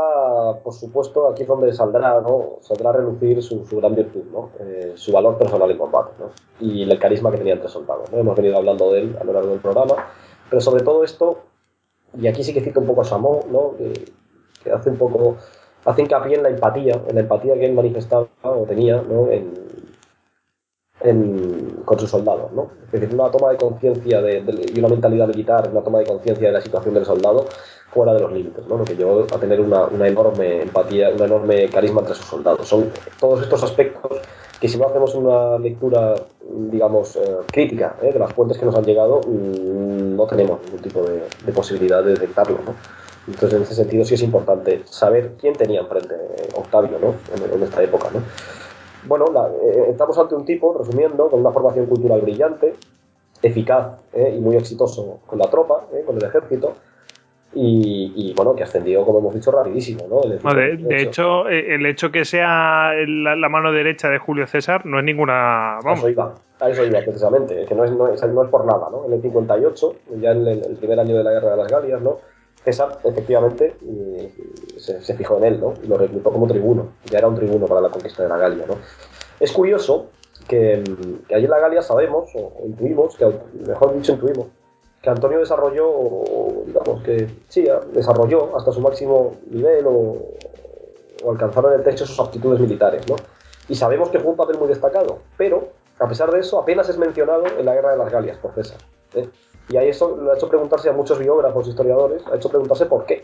por supuesto, aquí es donde saldrá, ¿no? Saldrá a relucir su, gran virtud, ¿no? Eh, su valor personal en combate, ¿no? Y el carisma que tenía entre soldados, ¿no? Hemos venido hablando de él a lo largo del programa, pero sobre todo esto, y aquí sí que cito un poco a Samó, ¿no? Que, que, hace un poco, hace hincapié en la empatía, en la empatía que él manifestaba o tenía, ¿no? En, en- con sus soldados, ¿no? Es decir, una toma de conciencia de, de- y una mentalidad militar, una toma de conciencia de la situación del soldado fuera de los límites, ¿no? Lo que llevó a tener una, una enorme empatía, un enorme carisma entre sus soldados. Son todos estos aspectos que si no hacemos una lectura, digamos, eh, crítica ¿eh? de las fuentes que nos han llegado, mm, no tenemos ningún tipo de, de posibilidad de detectarlo, ¿no? Entonces, en ese sentido, sí es importante saber quién tenía enfrente eh, Octavio, ¿no? En, en esta época, ¿no? Bueno, la- eh, estamos ante un tipo, resumiendo, con una formación cultural brillante, eficaz ¿eh? y muy exitoso con la tropa, ¿eh? con el ejército, y, y, bueno, que ascendió, como hemos dicho, rapidísimo, ¿no? El
de,
58.
de hecho, eh, el hecho que sea la, la mano derecha de Julio César no es ninguna.
A
Vamos,
eso iba, a eso iba precisamente, que no es, no es, no es por nada, ¿no? En el 58, ya en el, el primer año de la Guerra de las Galias, ¿no? César, efectivamente, se, se fijó en él, ¿no? Y lo reclutó como tribuno, ya era un tribuno para la conquista de la Galia, ¿no? Es curioso que, que allí en la Galia sabemos, o, o intuimos, que, mejor dicho intuimos, que Antonio desarrolló, o, digamos que sí, desarrolló hasta su máximo nivel o, o alcanzaron en el techo sus aptitudes militares, ¿no? Y sabemos que fue un papel muy destacado, pero a pesar de eso apenas es mencionado en la Guerra de las Galias por César. ¿eh? Y ahí eso lo ha hecho preguntarse a muchos biógrafos, historiadores, ha hecho preguntarse por qué.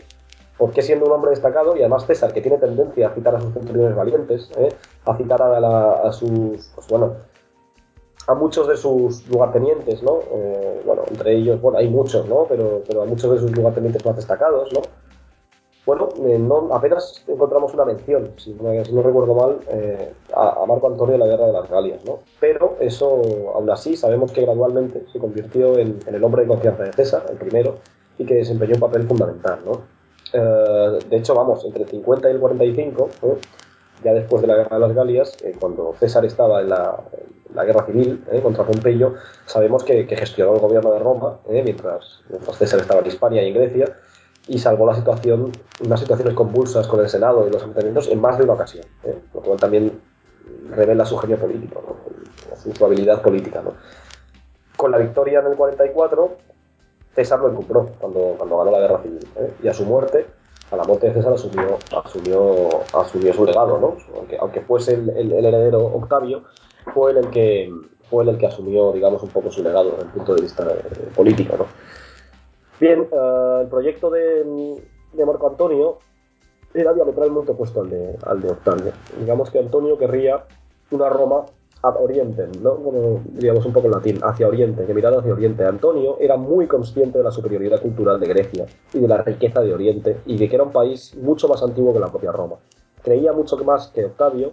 ¿Por qué siendo un hombre destacado y además César, que tiene tendencia a citar a sus centuriones valientes, ¿eh? a citar a, la- a sus, pues bueno, a muchos de sus lugartenientes, ¿no? Eh, bueno, entre ellos, bueno, hay muchos, ¿no? Pero, pero a muchos de sus lugartenientes más destacados, ¿no? Bueno, eh, no, apenas encontramos una mención, si no, recuerdo mal, eh, a, Marco Antonio en la Guerra de las Galias, ¿no? Pero eso, aún así, sabemos que gradualmente se convirtió en, el hombre de confianza de César, el primero, y que desempeñó un papel fundamental, ¿no? Eh, de hecho, vamos, entre el 50 y el 45, ¿eh? ya después de la Guerra de las Galias, cuando César estaba en la, guerra civil contra Pompeyo, sabemos que, gestionó el gobierno de Roma, mientras, mientras César estaba en Hispania y en Grecia, y salvó la situación, unas situaciones convulsas con el Senado y los ayuntamientos en más de una ocasión, ¿eh? lo cual también revela su genio político, ¿no? su, su habilidad política. ¿no? Con la victoria en el 44, César lo encumbró cuando, cuando ganó la guerra civil, ¿eh? y a su muerte, a la muerte de César asumió, asumió, asumió su legado, ¿no? aunque, aunque fuese el, el- el heredero Octavio, fue él el que fue el que asumió, digamos, un poco su legado desde el punto de vista eh, político, ¿no? Bien, eh, el proyecto de, Marco Antonio era diametralmente opuesto al de, al de Octavio. Digamos que Antonio querría una Roma ad orientem, ¿no? Como diríamos un poco en latín, hacia oriente, que mirara hacia oriente. Antonio era muy consciente de la superioridad cultural de Grecia y de la riqueza de Oriente y de que era un país mucho más antiguo que la propia Roma. Creía mucho más que Octavio,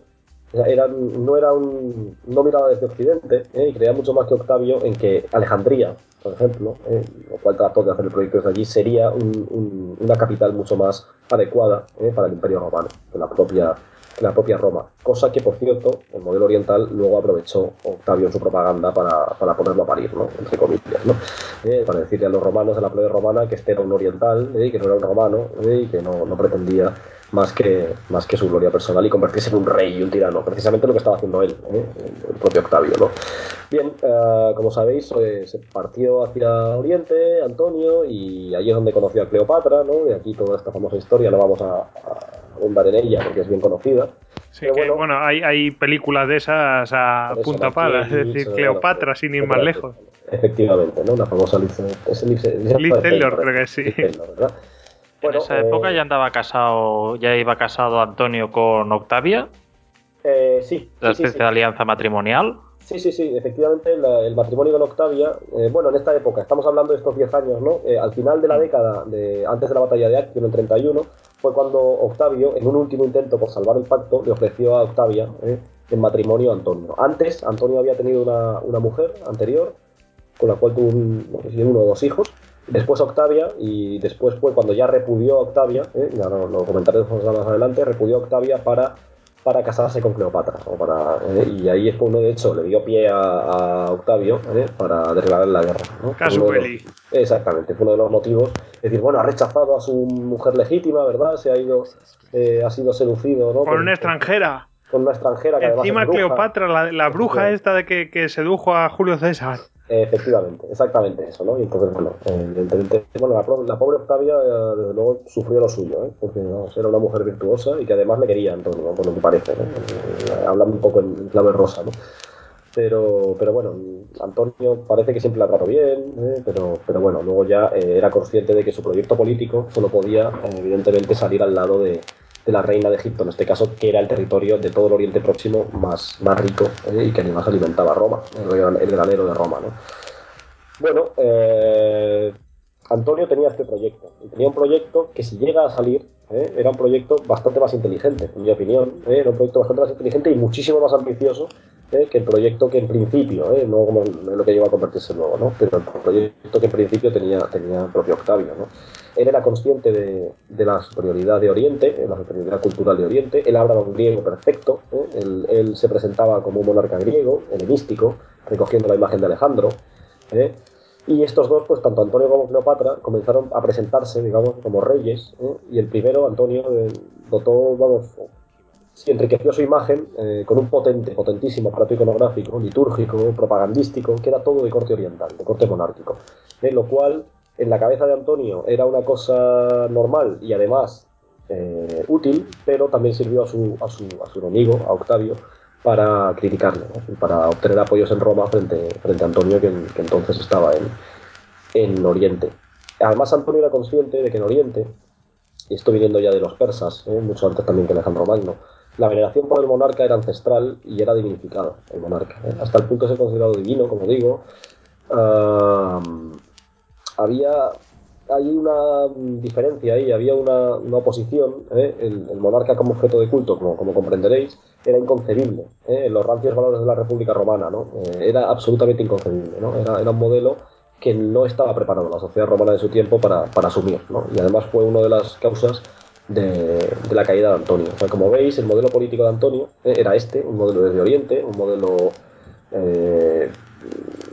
era, no era un, no miraba desde Occidente ¿eh? y creía mucho más que Octavio en que Alejandría, por ejemplo, ¿eh? lo cual trató de hacer el proyecto desde allí, sería un- un- una capital mucho más adecuada ¿eh? para el Imperio Romano que la propia la propia Roma. Cosa que, por cierto, el modelo oriental luego aprovechó Octavio en su propaganda para, para ponerlo a parir, ¿no? entre comillas, ¿no? Eh, para decirle a los romanos, a la plebe romana, que este era un oriental, ¿eh? que no era un romano, ¿eh? y que no, no pretendía más que, más que su gloria personal y convertirse en un rey y un tirano, precisamente lo que estaba haciendo él, ¿eh? el propio Octavio. ¿no? Bien, eh, como sabéis, eh, se partió hacia Oriente Antonio y allí es donde conoció a Cleopatra, ¿no? y aquí toda esta famosa historia no vamos a, a en ella porque es bien conocida.
Sí, que
bueno.
bueno, hay, hay películas de esas a punta
la
pala, es decir, Cleopatra, sin ir más lejos.
Efectivamente, ¿no? La famosa Liz,
Taylor, creo que sí.
En esa época
eh,
ya andaba casado, ya iba casado Antonio con Octavia,
eh, sí,
la
sí, sí,
especie
sí.
de alianza matrimonial.
Sí, sí, sí, efectivamente la- el matrimonio con Octavia, eh, bueno, en esta época, estamos hablando de estos 10 años, ¿no? Eh, al final de la década, de, antes de la batalla de Actium, en el 31, fue cuando Octavio, en un último intento por salvar el pacto, le ofreció a Octavia eh, en matrimonio a Antonio. Antes, Antonio había tenido una, una mujer anterior, con la cual tuvo un- no sé si uno o dos hijos. Después Octavia, y después fue cuando ya repudió a Octavia, ¿eh? ya lo, lo comentaré más adelante, repudió a Octavia para, para casarse con Cleopatra. o para, ¿eh? Y ahí es cuando, de hecho, le dio pie a, a Octavio ¿eh? para declarar la guerra. ¿no? Los-. Exactamente, fue uno de los motivos. Es decir, bueno, ha rechazado a su mujer legítima, ¿verdad? Se ha ido, eh, ha sido seducido, ¿no?
Con
Por-
una extranjera.
Con una extranjera que además
Encima
es bruja.
Cleopatra, la, la bruja
Efectivamente.
esta de que, que sedujo a Julio César.
Efectivamente, exactamente eso, ¿no? Y entonces, bueno, eh, evidentemente, bueno, la, la pobre Octavia, eh, desde luego, sufrió lo suyo, ¿eh? Porque vamos, era una mujer virtuosa y que además le quería a Antonio, ¿no? por lo que parece, ¿no? Eh, hablando un poco en clave rosa, ¿no? Pero, pero bueno, Antonio parece que siempre la trató bien, ¿eh? pero, pero bueno, luego ya eh, era consciente de que su proyecto político solo podía, eh, evidentemente, salir al lado de, de la reina de Egipto, en este caso, que era el territorio de todo el Oriente Próximo más, más rico ¿eh? y que además alimentaba Roma, el, gran- el granero de Roma. ¿no? Bueno, eh, Antonio tenía este proyecto. Tenía un proyecto que si llega a salir, ¿eh? era un proyecto bastante más inteligente, en mi opinión. Era un proyecto bastante más inteligente y muchísimo más ambicioso que el proyecto que en principio, no como lo que llegó a convertirse luego, ¿no? pero el proyecto que en principio tenía, tenía el propio Octavio. ¿no? Él era consciente de, de la superioridad de Oriente, de la superioridad cultural de Oriente. Él hablaba un griego perfecto. ¿eh? Él, se presentaba como un monarca griego, helenístico, recogiendo la imagen de Alejandro. ¿eh? Y estos dos, pues tanto Antonio como Cleopatra, comenzaron a presentarse, digamos, como reyes. ¿eh? Y el primero, Antonio, eh, dotó, vamos, enriqueció su imagen eh, con un potente, potentísimo aparato iconográfico, litúrgico, propagandístico, que era todo de corte oriental, de corte monárquico. ¿eh? Lo cual, en la cabeza de Antonio, era una cosa normal y además eh, útil, pero también sirvió a su, a su, a su enemigo, a Octavio, para criticarle, ¿no? y para obtener apoyos en Roma frente, frente a Antonio, que, entonces estaba en, en Oriente. Además, Antonio era consciente de que en Oriente, y esto viniendo ya de los persas, ¿eh? mucho antes también que Alejandro Magno, la veneración por el monarca era ancestral y era dignificado el monarca. ¿eh? Hasta el punto de ser considerado divino, como digo. Ah, había hay una diferencia ahí, había una, una oposición. ¿eh? El, monarca como objeto de culto, como, como comprenderéis, era inconcebible ¿eh? los rancios valores de la República Romana. ¿no? Eh, era absolutamente inconcebible. ¿no? Era, era un modelo que no estaba preparado la sociedad romana de su tiempo para, para asumir. ¿no? Y además fue una de las causas de, la caída de Antonio. O sea, como veis, el modelo político de Antonio eh, era este, un modelo desde Oriente, un modelo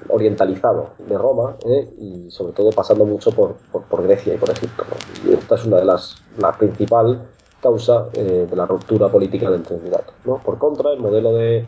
orientalizado de Roma eh, y sobre todo pasando mucho por, Grecia y por Egipto. Y esta es una de las, la principal causa eh, de la ruptura política del triunvirato. ¿no? Por contra, el modelo de,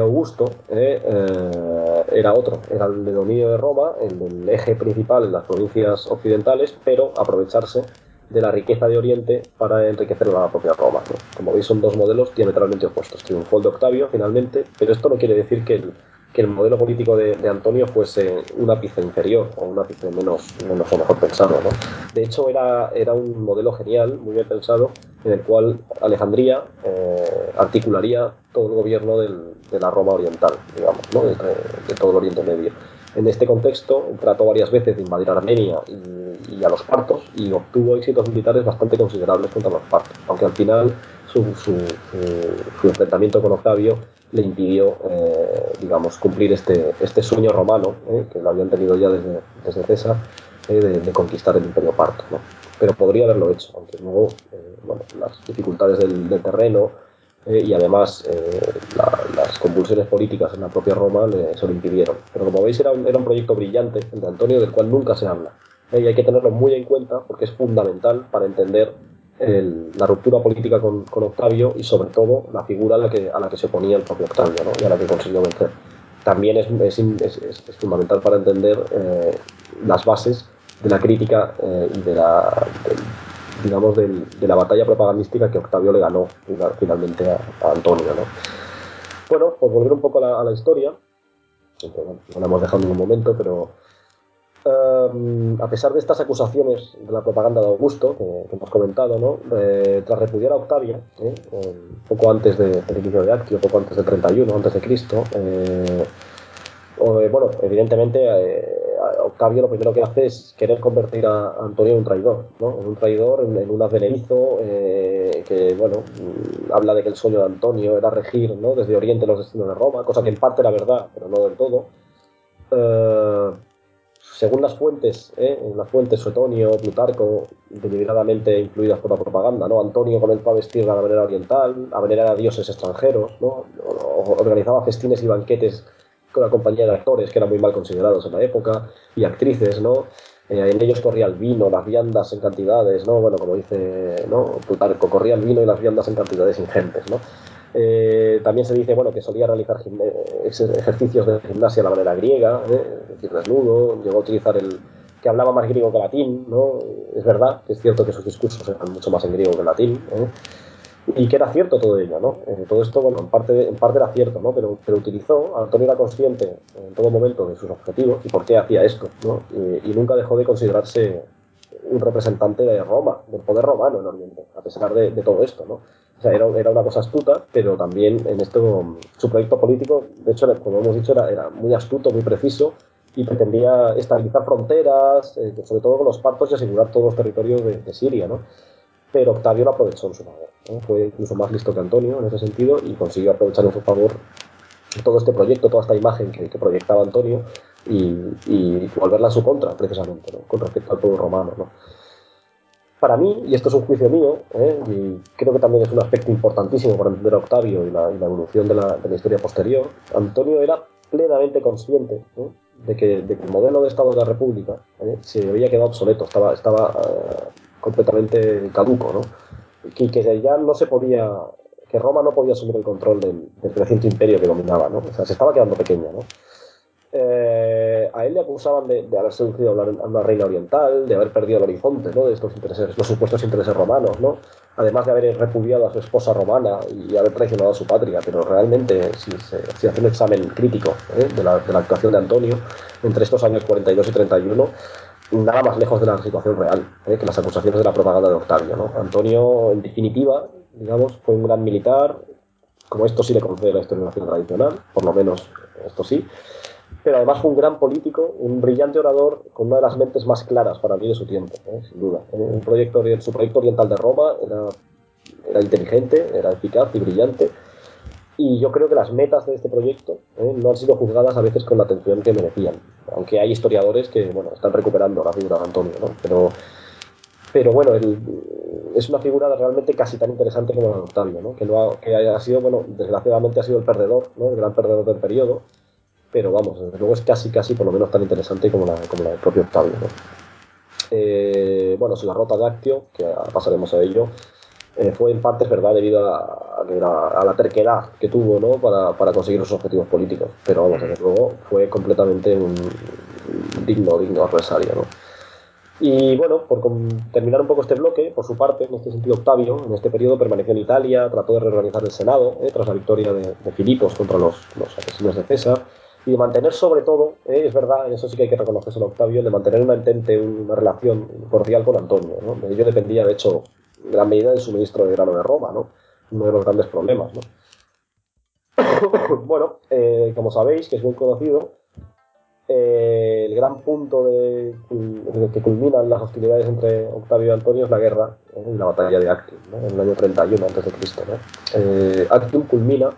Augusto eh, eh, era otro, era el de dominio de Roma, el eje principal en las provincias occidentales, pero aprovecharse de la riqueza de Oriente para enriquecer a la propia Roma. Como veis, son dos modelos diametralmente opuestos. Triunfó el de Octavio, finalmente, pero esto no quiere decir que el, que el modelo político de, de, Antonio fuese un ápice inferior o un ápice menos, menos o mejor pensado. ¿no? De hecho, era, era un modelo genial, muy bien pensado, en el cual Alejandría eh, articularía todo el gobierno del, de la Roma oriental, digamos, ¿no? de, de, todo el Oriente Medio. En este contexto, trató varias veces de invadir Armenia y, y, a los partos y obtuvo éxitos militares bastante considerables contra los partos, aunque al final su, enfrentamiento con Octavio le impidió, eh, digamos, cumplir este, este sueño romano, eh, que lo habían tenido ya desde, César, eh, de, conquistar el imperio parto. Pero podría haberlo hecho, aunque luego, bueno, las dificultades del, terreno y además la, las convulsiones políticas en la propia Roma le, se lo impidieron. Pero como veis, era un, era un proyecto brillante, de Antonio, del cual nunca se habla. Y hay que tenerlo muy en cuenta porque es fundamental para entender el, la ruptura política con, Octavio y sobre todo la figura a la que, a la que se oponía el propio Octavio ¿no? y a la que consiguió vencer. También es, es, es, fundamental para entender eh, las bases de la crítica eh, de la, digamos, del, de la batalla propagandística que Octavio le ganó finalmente a, Antonio. ¿no? Bueno, pues volver un poco a la, historia, bueno, no la hemos dejado en ningún momento, pero Um, a pesar de estas acusaciones de la propaganda de Augusto, que, que hemos comentado, ¿no? eh, tras repudiar a Octavio, ¿eh? eh, poco antes de, del inicio de Actio, poco antes del 31, antes de Cristo, eh, bueno, evidentemente Octavio lo primero que hace es querer convertir a Antonio en un traidor, ¿no? en un traidor, en, en un advenedizo eh, que, bueno, habla de que el sueño de Antonio era regir ¿no? desde Oriente los destinos de Roma, cosa que en parte era verdad, pero no del todo. Uh, según las fuentes, ¿eh? las fuentes Suetonio, Plutarco, deliberadamente influidas por la propaganda, ¿no? Antonio comenzó a vestir de la manera oriental, a venerar a dioses extranjeros, ¿no? organizaba festines y banquetes con la compañía de actores que eran muy mal considerados en la época, y actrices, ¿no? Eh, en ellos corría el vino, las viandas en cantidades, ¿no? Bueno, como dice ¿no? Plutarco, corría el vino y las viandas en cantidades ingentes, ¿no? Eh, también se dice bueno, que solía realizar ejercicios de gimnasia de la manera griega, ¿eh? es decir, desnudo, llegó a utilizar el que hablaba más griego que latín, ¿no? Es verdad que es cierto que sus discursos eran mucho más en griego que en latín, ¿eh? y que era cierto todo ello, ¿no? Eh, todo esto, bueno, en parte, en parte era cierto, ¿no? Pero, pero utilizó, Antonio era consciente en todo momento de sus objetivos y por qué hacía esto, ¿no? Y, y nunca dejó de considerarse un representante de Roma, del poder romano en Oriente, a pesar de todo esto, ¿no? Sea, era, era, una cosa astuta, pero también en esto, su proyecto político, de hecho, como hemos dicho, era, era muy astuto, muy preciso, y pretendía estabilizar fronteras, eh, sobre todo con los partos y asegurar todos los territorios de, de Siria, ¿no? Pero Octavio lo aprovechó en su favor, ¿no? Fue incluso más listo que Antonio en ese sentido y consiguió aprovechar en su favor todo este proyecto, toda esta imagen que, que proyectaba Antonio y, y, volverla a su contra, precisamente, ¿no? con respecto al pueblo romano. ¿no? Para mí, y esto es un juicio mío, ¿eh? y creo que también es un aspecto importantísimo para entender a Octavio y la, evolución de la, historia posterior, Antonio era plenamente consciente ¿eh? de, que, que, el modelo de Estado de la República ¿eh? se había quedado obsoleto, estaba, estaba completamente caduco, ¿no? y que ya no se podía que Roma no podía asumir el control del, del creciente imperio que dominaba, ¿no? O sea, se estaba quedando pequeña, ¿no? Eh, a él le acusaban de, de, haber seducido a una, reina oriental, de haber perdido el horizonte ¿no? de estos intereses, los supuestos intereses romanos, ¿no? además de haber repudiado a su esposa romana y haber traicionado a su patria. Pero realmente, si se hace un examen crítico ¿eh? de, la, actuación de Antonio entre estos años 42 y 31, nada más lejos de la situación real ¿eh? que las acusaciones de la propaganda de Octavio. Antonio, en definitiva, digamos, fue un gran militar, como esto sí le concede la historiografía tradicional, por lo menos esto sí pero además fue un gran político, un brillante orador con una de las mentes más claras para mí de su tiempo, ¿eh? sin duda. Un proyecto, su proyecto oriental de Roma era, era, inteligente, era eficaz y brillante, y yo creo que las metas de este proyecto ¿eh? no han sido juzgadas a veces con la atención que merecían, aunque hay historiadores que bueno, están recuperando la figura de Antonio, ¿no? pero, pero bueno, el, es una figura realmente casi tan interesante como la de Octavio, ¿no? que, no ha, que ha sido, bueno, desgraciadamente ha sido el perdedor, ¿no? el gran perdedor del periodo, pero vamos, desde luego es casi, casi por lo menos tan interesante como la, como la del propio Octavio. ¿no? Eh, bueno, si la rota de Actio, que pasaremos a ello, eh, fue en parte, es verdad, debido a, a, la, a, la, terquedad que tuvo ¿no? para, para conseguir sus objetivos políticos, pero vamos, desde luego fue completamente un digno, digno adversario. ¿no? Y bueno, por terminar un poco este bloque, por su parte, en este sentido, Octavio, en este periodo permaneció en Italia, trató de reorganizar el Senado eh, tras la victoria de, de Filipos contra los, los asesinos de César y de mantener sobre todo, eh, es verdad, en eso sí que hay que reconocerse a Octavio, de mantener una entente, una relación cordial con Antonio. ¿no? De ello dependía, de hecho, en gran medida del suministro de grano de Roma, ¿no? uno de los grandes problemas. ¿no? bueno, eh, como sabéis, que es muy conocido, eh, el gran punto de, de, que culminan las hostilidades entre Octavio y Antonio es la guerra y la batalla de Actium, en el año 31 a.C. ¿no? Actium culmina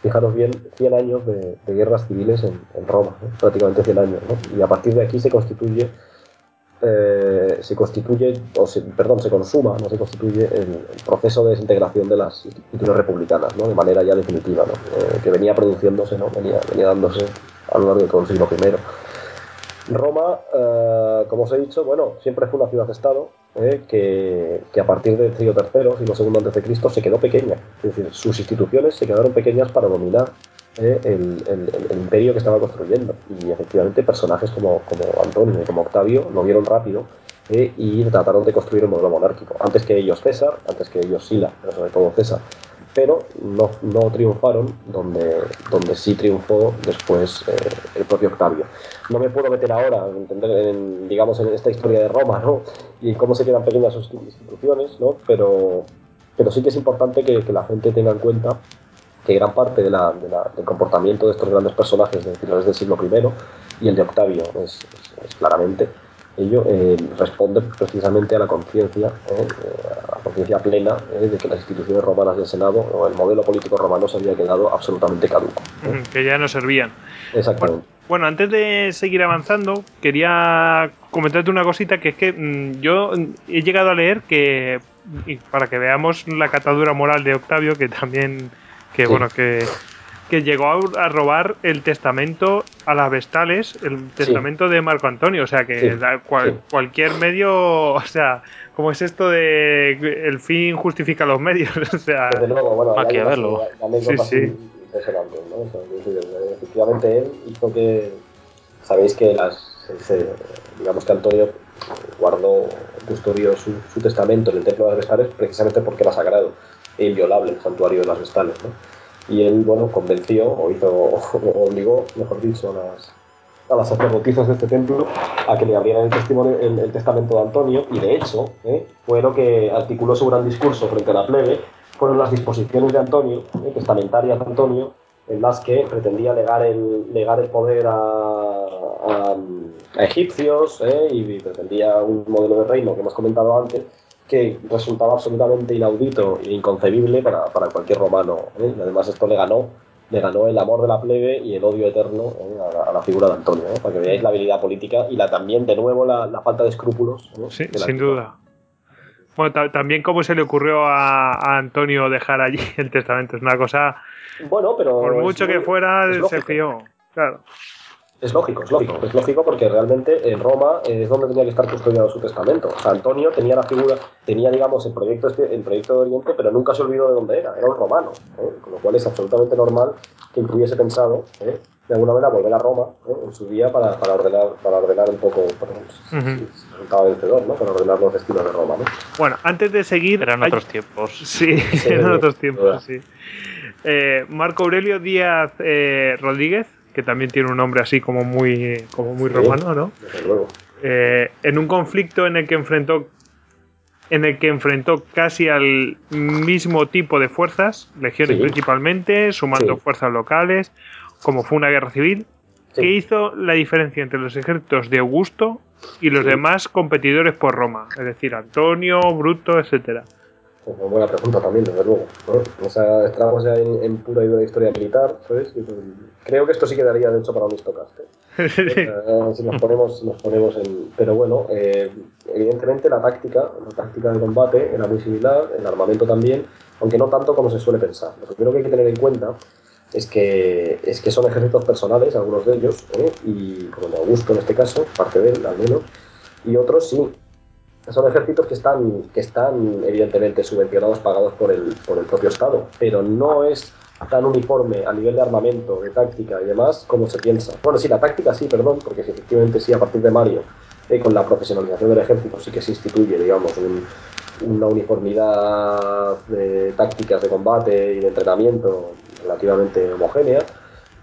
fijaros bien, 100 años de, guerras civiles en, en Roma, ¿no? prácticamente 100 años, ¿no? y a partir de aquí se constituye, eh, se constituye, o se, perdón, se consuma, no se constituye el, proceso de desintegración de las instituciones republicanas, ¿no? de manera ya definitiva, eh, que venía produciéndose, ¿no? venía, venía dándose a lo largo de todo el siglo I. Roma, eh, como os he dicho, bueno, siempre fue una ciudad-estado eh, que, que, a partir del siglo III, siglo II antes de Cristo, se quedó pequeña. Es decir, sus instituciones se quedaron pequeñas para dominar eh, el, el, el, imperio que estaba construyendo. Y efectivamente personajes como, como Antonio y como Octavio lo vieron rápido eh, y trataron de construir un modelo monárquico. Antes que ellos César, antes que ellos Sila, pero sobre todo César pero no, no, triunfaron donde, donde sí triunfó después eh, el propio Octavio. No me puedo meter ahora en, en, digamos, en esta historia de Roma ¿no? y cómo se quedan pequeñas sus instituciones, ¿no? pero, pero sí que es importante que, que la gente tenga en cuenta que gran parte de la, de la, del comportamiento de estos grandes personajes de finales del siglo I y el de Octavio es, es, es claramente ello eh, responde precisamente a la conciencia, eh, a la conciencia plena eh, de que las instituciones romanas del Senado o el modelo político romano se había quedado absolutamente caduco.
Que ya no servían.
Exactamente.
Bueno, bueno, antes de seguir avanzando, quería comentarte una cosita que es que mmm, yo he llegado a leer que, para que veamos la catadura moral de Octavio, que también, que sí. bueno, que que llegó a, robar el testamento a las vestales, el testamento sí. de Marco Antonio. O sea, que sí. cual, sí. cualquier medio, o sea, ¿cómo es esto de el fin justifica los medios? o sea,
Desde luego, bueno,
hay que verlo.
Sí, sí. ¿no? Efectivamente, él hizo que. Sabéis que las. Se, digamos que Antonio guardó, custodió su, su, testamento en el templo de las Vestales precisamente porque era sagrado e inviolable el santuario de las Vestales. ¿no? Y él, bueno, convenció, o hizo, o obligó, mejor dicho, a las, las sacerdotisas de este templo a que le abrieran el, testimonio, el, el testamento de Antonio, y de hecho, ¿eh? fue lo que articuló su gran discurso frente a la plebe, fueron las disposiciones de Antonio, ¿eh? testamentarias de Antonio, en las que pretendía legar el, legar el poder a, a- a egipcios ¿eh? y pretendía un modelo de reino que hemos comentado antes que resultaba absolutamente inaudito e inconcebible para, para cualquier romano. ¿eh? Y además esto le ganó, le ganó el amor de la plebe y el odio eterno ¿eh? a, la, a la figura de Antonio, ¿eh? para que veáis la habilidad política y la también, de nuevo, la, la falta de escrúpulos.
Sí,
de
sin duda. Bueno, ta- también cómo se le ocurrió a, a Antonio dejar allí el testamento. Es una cosa,
Bueno, pero...
por mucho que fuera, se fió. Claro.
Es lógico, es lógico. Es lógico porque realmente en Roma eh, es donde tenía que estar custodiado su testamento. O sea, Antonio tenía la figura, tenía, digamos, el proyecto, este- el proyecto de Oriente, pero nunca se olvidó de dónde era. Era un romano. ¿eh? Con lo cual es absolutamente normal que hubiese pensado, ¿eh? de alguna manera, volver a Roma ¿eh? en su día para, para, ordenar, para ordenar un poco, perdón, si- si resultaba vencedor, ¿no? Para ordenar los destinos de Roma, ¿no?
Bueno, antes de seguir.
Eran
hay-
otros tiempos.
Sí,
Sí,
eran otros tiempos,
duda.
sí. Eh, Marco Aurelio Díaz eh, Rodríguez, que también tiene un nombre así como muy, como muy romano, ¿no?
Desde luego.
Eh, en un conflicto en el que enfrentó en el que enfrentó casi al mismo tipo de fuerzas, legiones
Sí.
principalmente, sumando
Sí.
fuerzas locales, como fue una guerra civil,
Sí.
que hizo la diferencia entre los ejércitos de Augusto y los demás competidores por Roma, es decir, Antonio, Bruto, etcétera.
Pues una buena pregunta también, desde luego. ¿no? O sea, entramos ya en, en pura y dura historia militar, ¿sabes? Y, pues, creo que esto sí quedaría, de hecho, para un histocast. ¿eh? Eh, si nos ponemos, nos ponemos en... Pero bueno, eh, evidentemente la táctica, la táctica de combate era muy similar, el armamento también, aunque no tanto como se suele pensar. Lo primero que hay que tener en cuenta es que, es que son ejércitos personales, algunos de ellos, ¿eh? y como de Augusto en este caso, parte de él al menos, y otros sí. Son ejércitos que están, que están evidentemente subvencionados, pagados por el, por el propio Estado, pero no es tan uniforme a nivel de armamento, de táctica y demás como se piensa. Bueno, sí, la táctica sí, perdón, porque efectivamente sí, a partir de Mario, eh, con la profesionalización del ejército sí que se instituye, digamos, un- una uniformidad de tácticas de combate y de entrenamiento relativamente homogénea.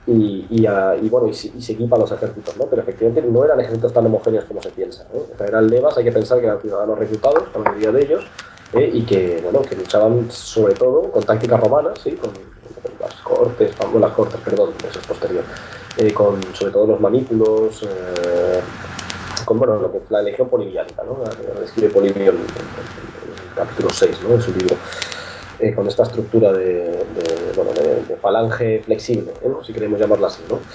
Y, y, ah, y bueno, y se, se equipa a los ejércitos, ¿no? Pero efectivamente no eran ejércitos tan homogéneos como se piensa, ¿no? O sea, eran levas, hay que pensar que eran ciudadanos reclutados, la mayoría de ellos, ¿eh? y que, bueno, que luchaban sobre todo con tácticas romanas, ¿sí? Con, las cortes, con las cortes, perdón, eso es posterior, eh, con sobre todo los manípulos, eh, con, bueno, lo que la legión poliviánica, ¿no? La Polibio en, en- en- en el capítulo 6, ¿no? De su libro eh, con esta estructura de, de, bueno, de- de falange flexible, ¿eh? si queremos llamarla así, ¿no?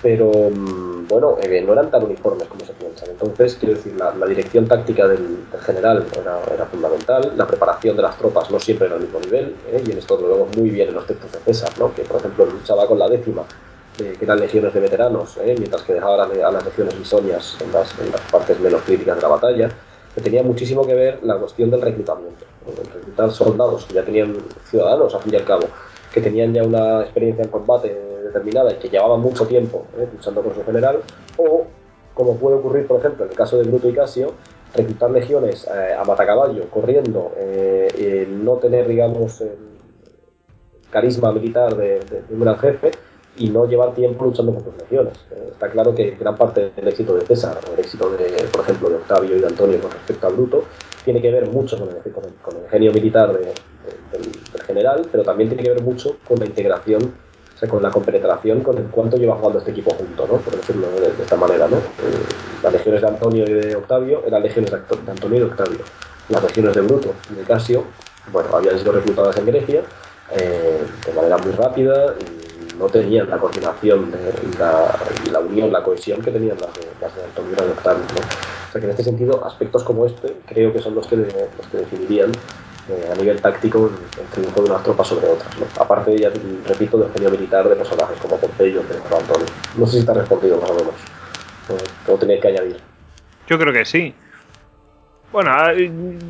Pero mm, bueno, eh, no eran tan uniformes como se piensan. Entonces, quiero decir, la, la dirección táctica del, del general era, era fundamental, la preparación de las tropas no siempre era al mismo nivel, ¿eh? y en esto lo vemos muy bien en los textos de César, ¿no? que por ejemplo luchaba con la décima, eh, que eran legiones de veteranos, ¿eh? mientras que dejaba a, la- a las legiones bisonias en las, en las partes menos críticas de la batalla, que tenía muchísimo que ver la cuestión del reclutamiento, reclutar soldados que ya tenían ciudadanos, al fin y al cabo, que tenían ya una experiencia en combate determinada y que llevaban mucho tiempo ¿eh? luchando con su general, o, como puede ocurrir, por ejemplo, en el caso de Bruto y Casio, reclutar legiones eh, a matacaballo, corriendo, eh, no tener, digamos, el carisma militar de, de- de un gran jefe y no llevar tiempo luchando con sus legiones. Está claro que gran parte del éxito de César, o el éxito, de, por ejemplo, de Octavio y de Antonio con respecto a Bruto, tiene que ver mucho con el, con el- con genio militar de- de- del, general, pero también tiene que ver mucho con la integración, o sea, con la compenetración, con el cuánto lleva jugando este equipo junto, ¿no? por decirlo de, esta manera. ¿no? Eh, las legiones de Antonio y de Octavio eran legiones de Antonio y de Octavio. Las legiones de Bruto y de Casio, bueno, habían sido reclutadas en Grecia eh, de manera muy rápida y no tenían la coordinación de- la, la unión, la cohesión que tenían las de, las de Antonio y Octavio. ¿no? O sea que en este sentido, aspectos como este creo que son los que, los que definirían eh, a nivel táctico el, triunfo de unas tropas sobre otras. ¿no? Aparte, ya repito, del genio militar de personajes como Pompeyo o Antonio. No sé si te ha respondido más o menos. Eh, o tenéis que añadir.
Yo creo que sí. Bueno, ah,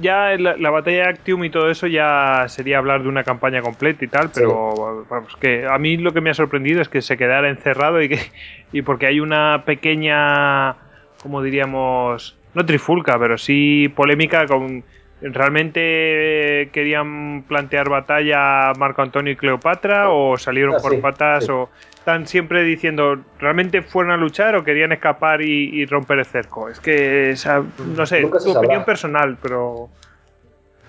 ya la, la batalla de Actium y todo eso ya sería hablar de una campaña completa y tal, pero vamos, que a mí lo que me ha sorprendido es que se quedara encerrado y que y porque hay una pequeña, como diríamos, no trifulca, pero sí polémica con ¿realmente eh, querían plantear batalla Marco Antonio y Cleopatra o salieron
Ah,
por
sí,
patas
sí.
o están siempre diciendo ¿realmente fueron a luchar o querían escapar y, y romper el cerco? Es que, esa- no sé,
se
tu
sabrá.
opinión personal, pero...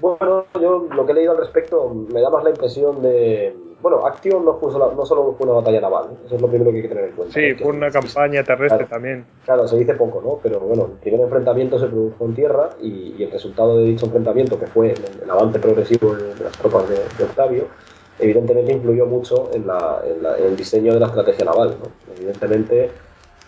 Bueno, yo lo que he leído al respecto me da más la impresión de. Bueno, Actio no, fue sola- no solo fue una batalla naval, eso es lo primero que hay que tener en cuenta.
Sí, fue una campaña terrestre
Claro.
también.
Claro, se dice poco, ¿no? Pero bueno, el primer enfrentamiento se produjo en tierra y, y el resultado de dicho enfrentamiento, que fue el, el avance progresivo de, de las tropas de, de Octavio, evidentemente influyó mucho en, la- en la- en el diseño de la estrategia naval. ¿no? Evidentemente,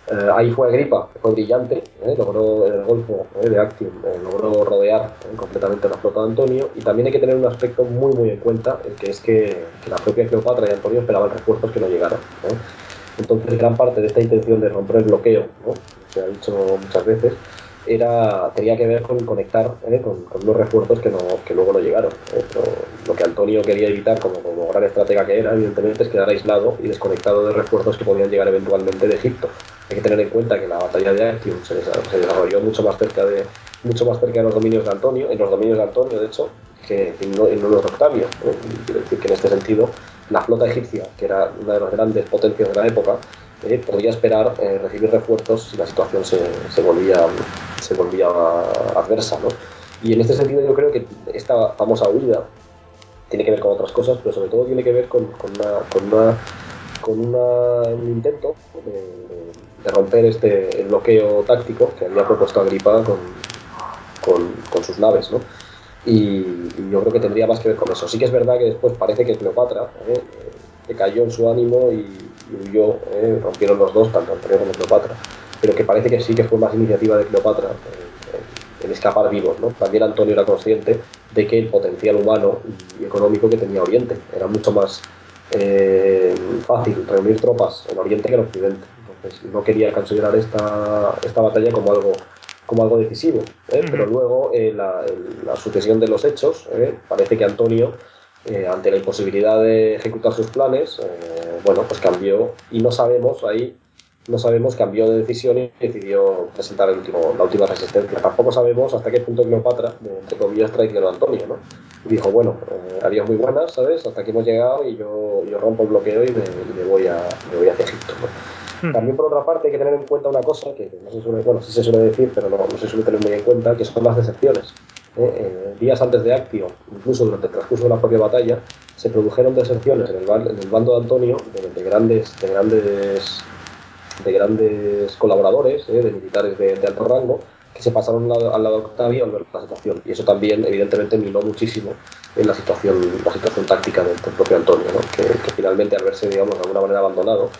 eh, ahí fue Agripa, fue brillante, ¿eh? logró en el Golfo ¿eh? de Actium, eh, logró rodear ¿eh? completamente la flota de Antonio y también hay que tener un aspecto muy muy en cuenta, que es que, que la propia Cleopatra y Antonio esperaban refuerzos que no llegaron. Entonces, gran parte de esta intención de romper el bloqueo, ¿no? que ha dicho muchas veces, era, tenía que ver con conectar ¿eh? con, con unos refuerzos que, no, que luego no llegaron. ¿eh? Pero lo que Antonio quería evitar, como, como gran estratega que era, evidentemente, es quedar aislado y desconectado de refuerzos que podían llegar eventualmente de Egipto. Hay que tener en cuenta que la batalla de Actium se, se desarrolló mucho más cerca de mucho más cerca de los dominios de Antonio, en los dominios de Antonio, de hecho, que no- en los de Octavio. Quiero decir que en este sentido, la flota egipcia, que era una de las grandes potencias de la época, eh, podía esperar eh, recibir refuerzos si la situación se, se volvía, se volvía adversa. ¿no? Y en este sentido yo creo que esta famosa huida tiene que ver con otras cosas, pero sobre todo tiene que ver con, con una, con una- con una- un intento de, de romper este el bloqueo táctico que había propuesto Agripa con sus naves. ¿no? Y, y yo creo que tendría más que ver con eso. Sí que es verdad que después parece que Cleopatra eh, eh, cayó en su ánimo y, y huyó, eh, rompieron los dos, tanto Antonio como Cleopatra, pero que parece que sí que fue más iniciativa de Cleopatra en, en escapar vivos. ¿no? También Antonio era consciente de que el potencial humano y económico que tenía Oriente era mucho más eh, fácil reunir tropas en Oriente que en Occidente. Entonces no quería considerar esta, esta batalla como algo como algo decisivo, ¿eh? Pero luego eh, la, la sucesión de los hechos, ¿eh? parece que Antonio, eh, ante la imposibilidad de ejecutar sus planes, eh, bueno, pues cambió y no sabemos ahí, no sabemos, cambió de decisión y decidió presentar el último, la última resistencia. Tampoco sabemos hasta qué punto Cleopatra, entre comillas, traicionó a Antonio, ¿no? Y dijo, bueno, eh, harías muy buenas, ¿sabes? Hasta aquí hemos llegado y yo, yo rompo el bloqueo y me, me voy, a, me voy hacia Egipto, ¿no? También, por otra parte, hay que tener en cuenta una cosa que no se suele, bueno, sí se suele decir, pero no, no se suele tener muy en cuenta, que son las deserciones. ¿Eh? Días antes de Actio, incluso durante el transcurso de la propia batalla, se produjeron deserciones en el, en el bando de Antonio de, de grandes, de grandes, de grandes colaboradores, ¿eh? de militares de, de alto rango, que se pasaron al lado, al lado de Octavio al ver la situación. Y eso también, evidentemente, minó muchísimo en la situación, la situación táctica del, del propio Antonio, ¿no? que, que finalmente, al verse, digamos, de alguna manera abandonado,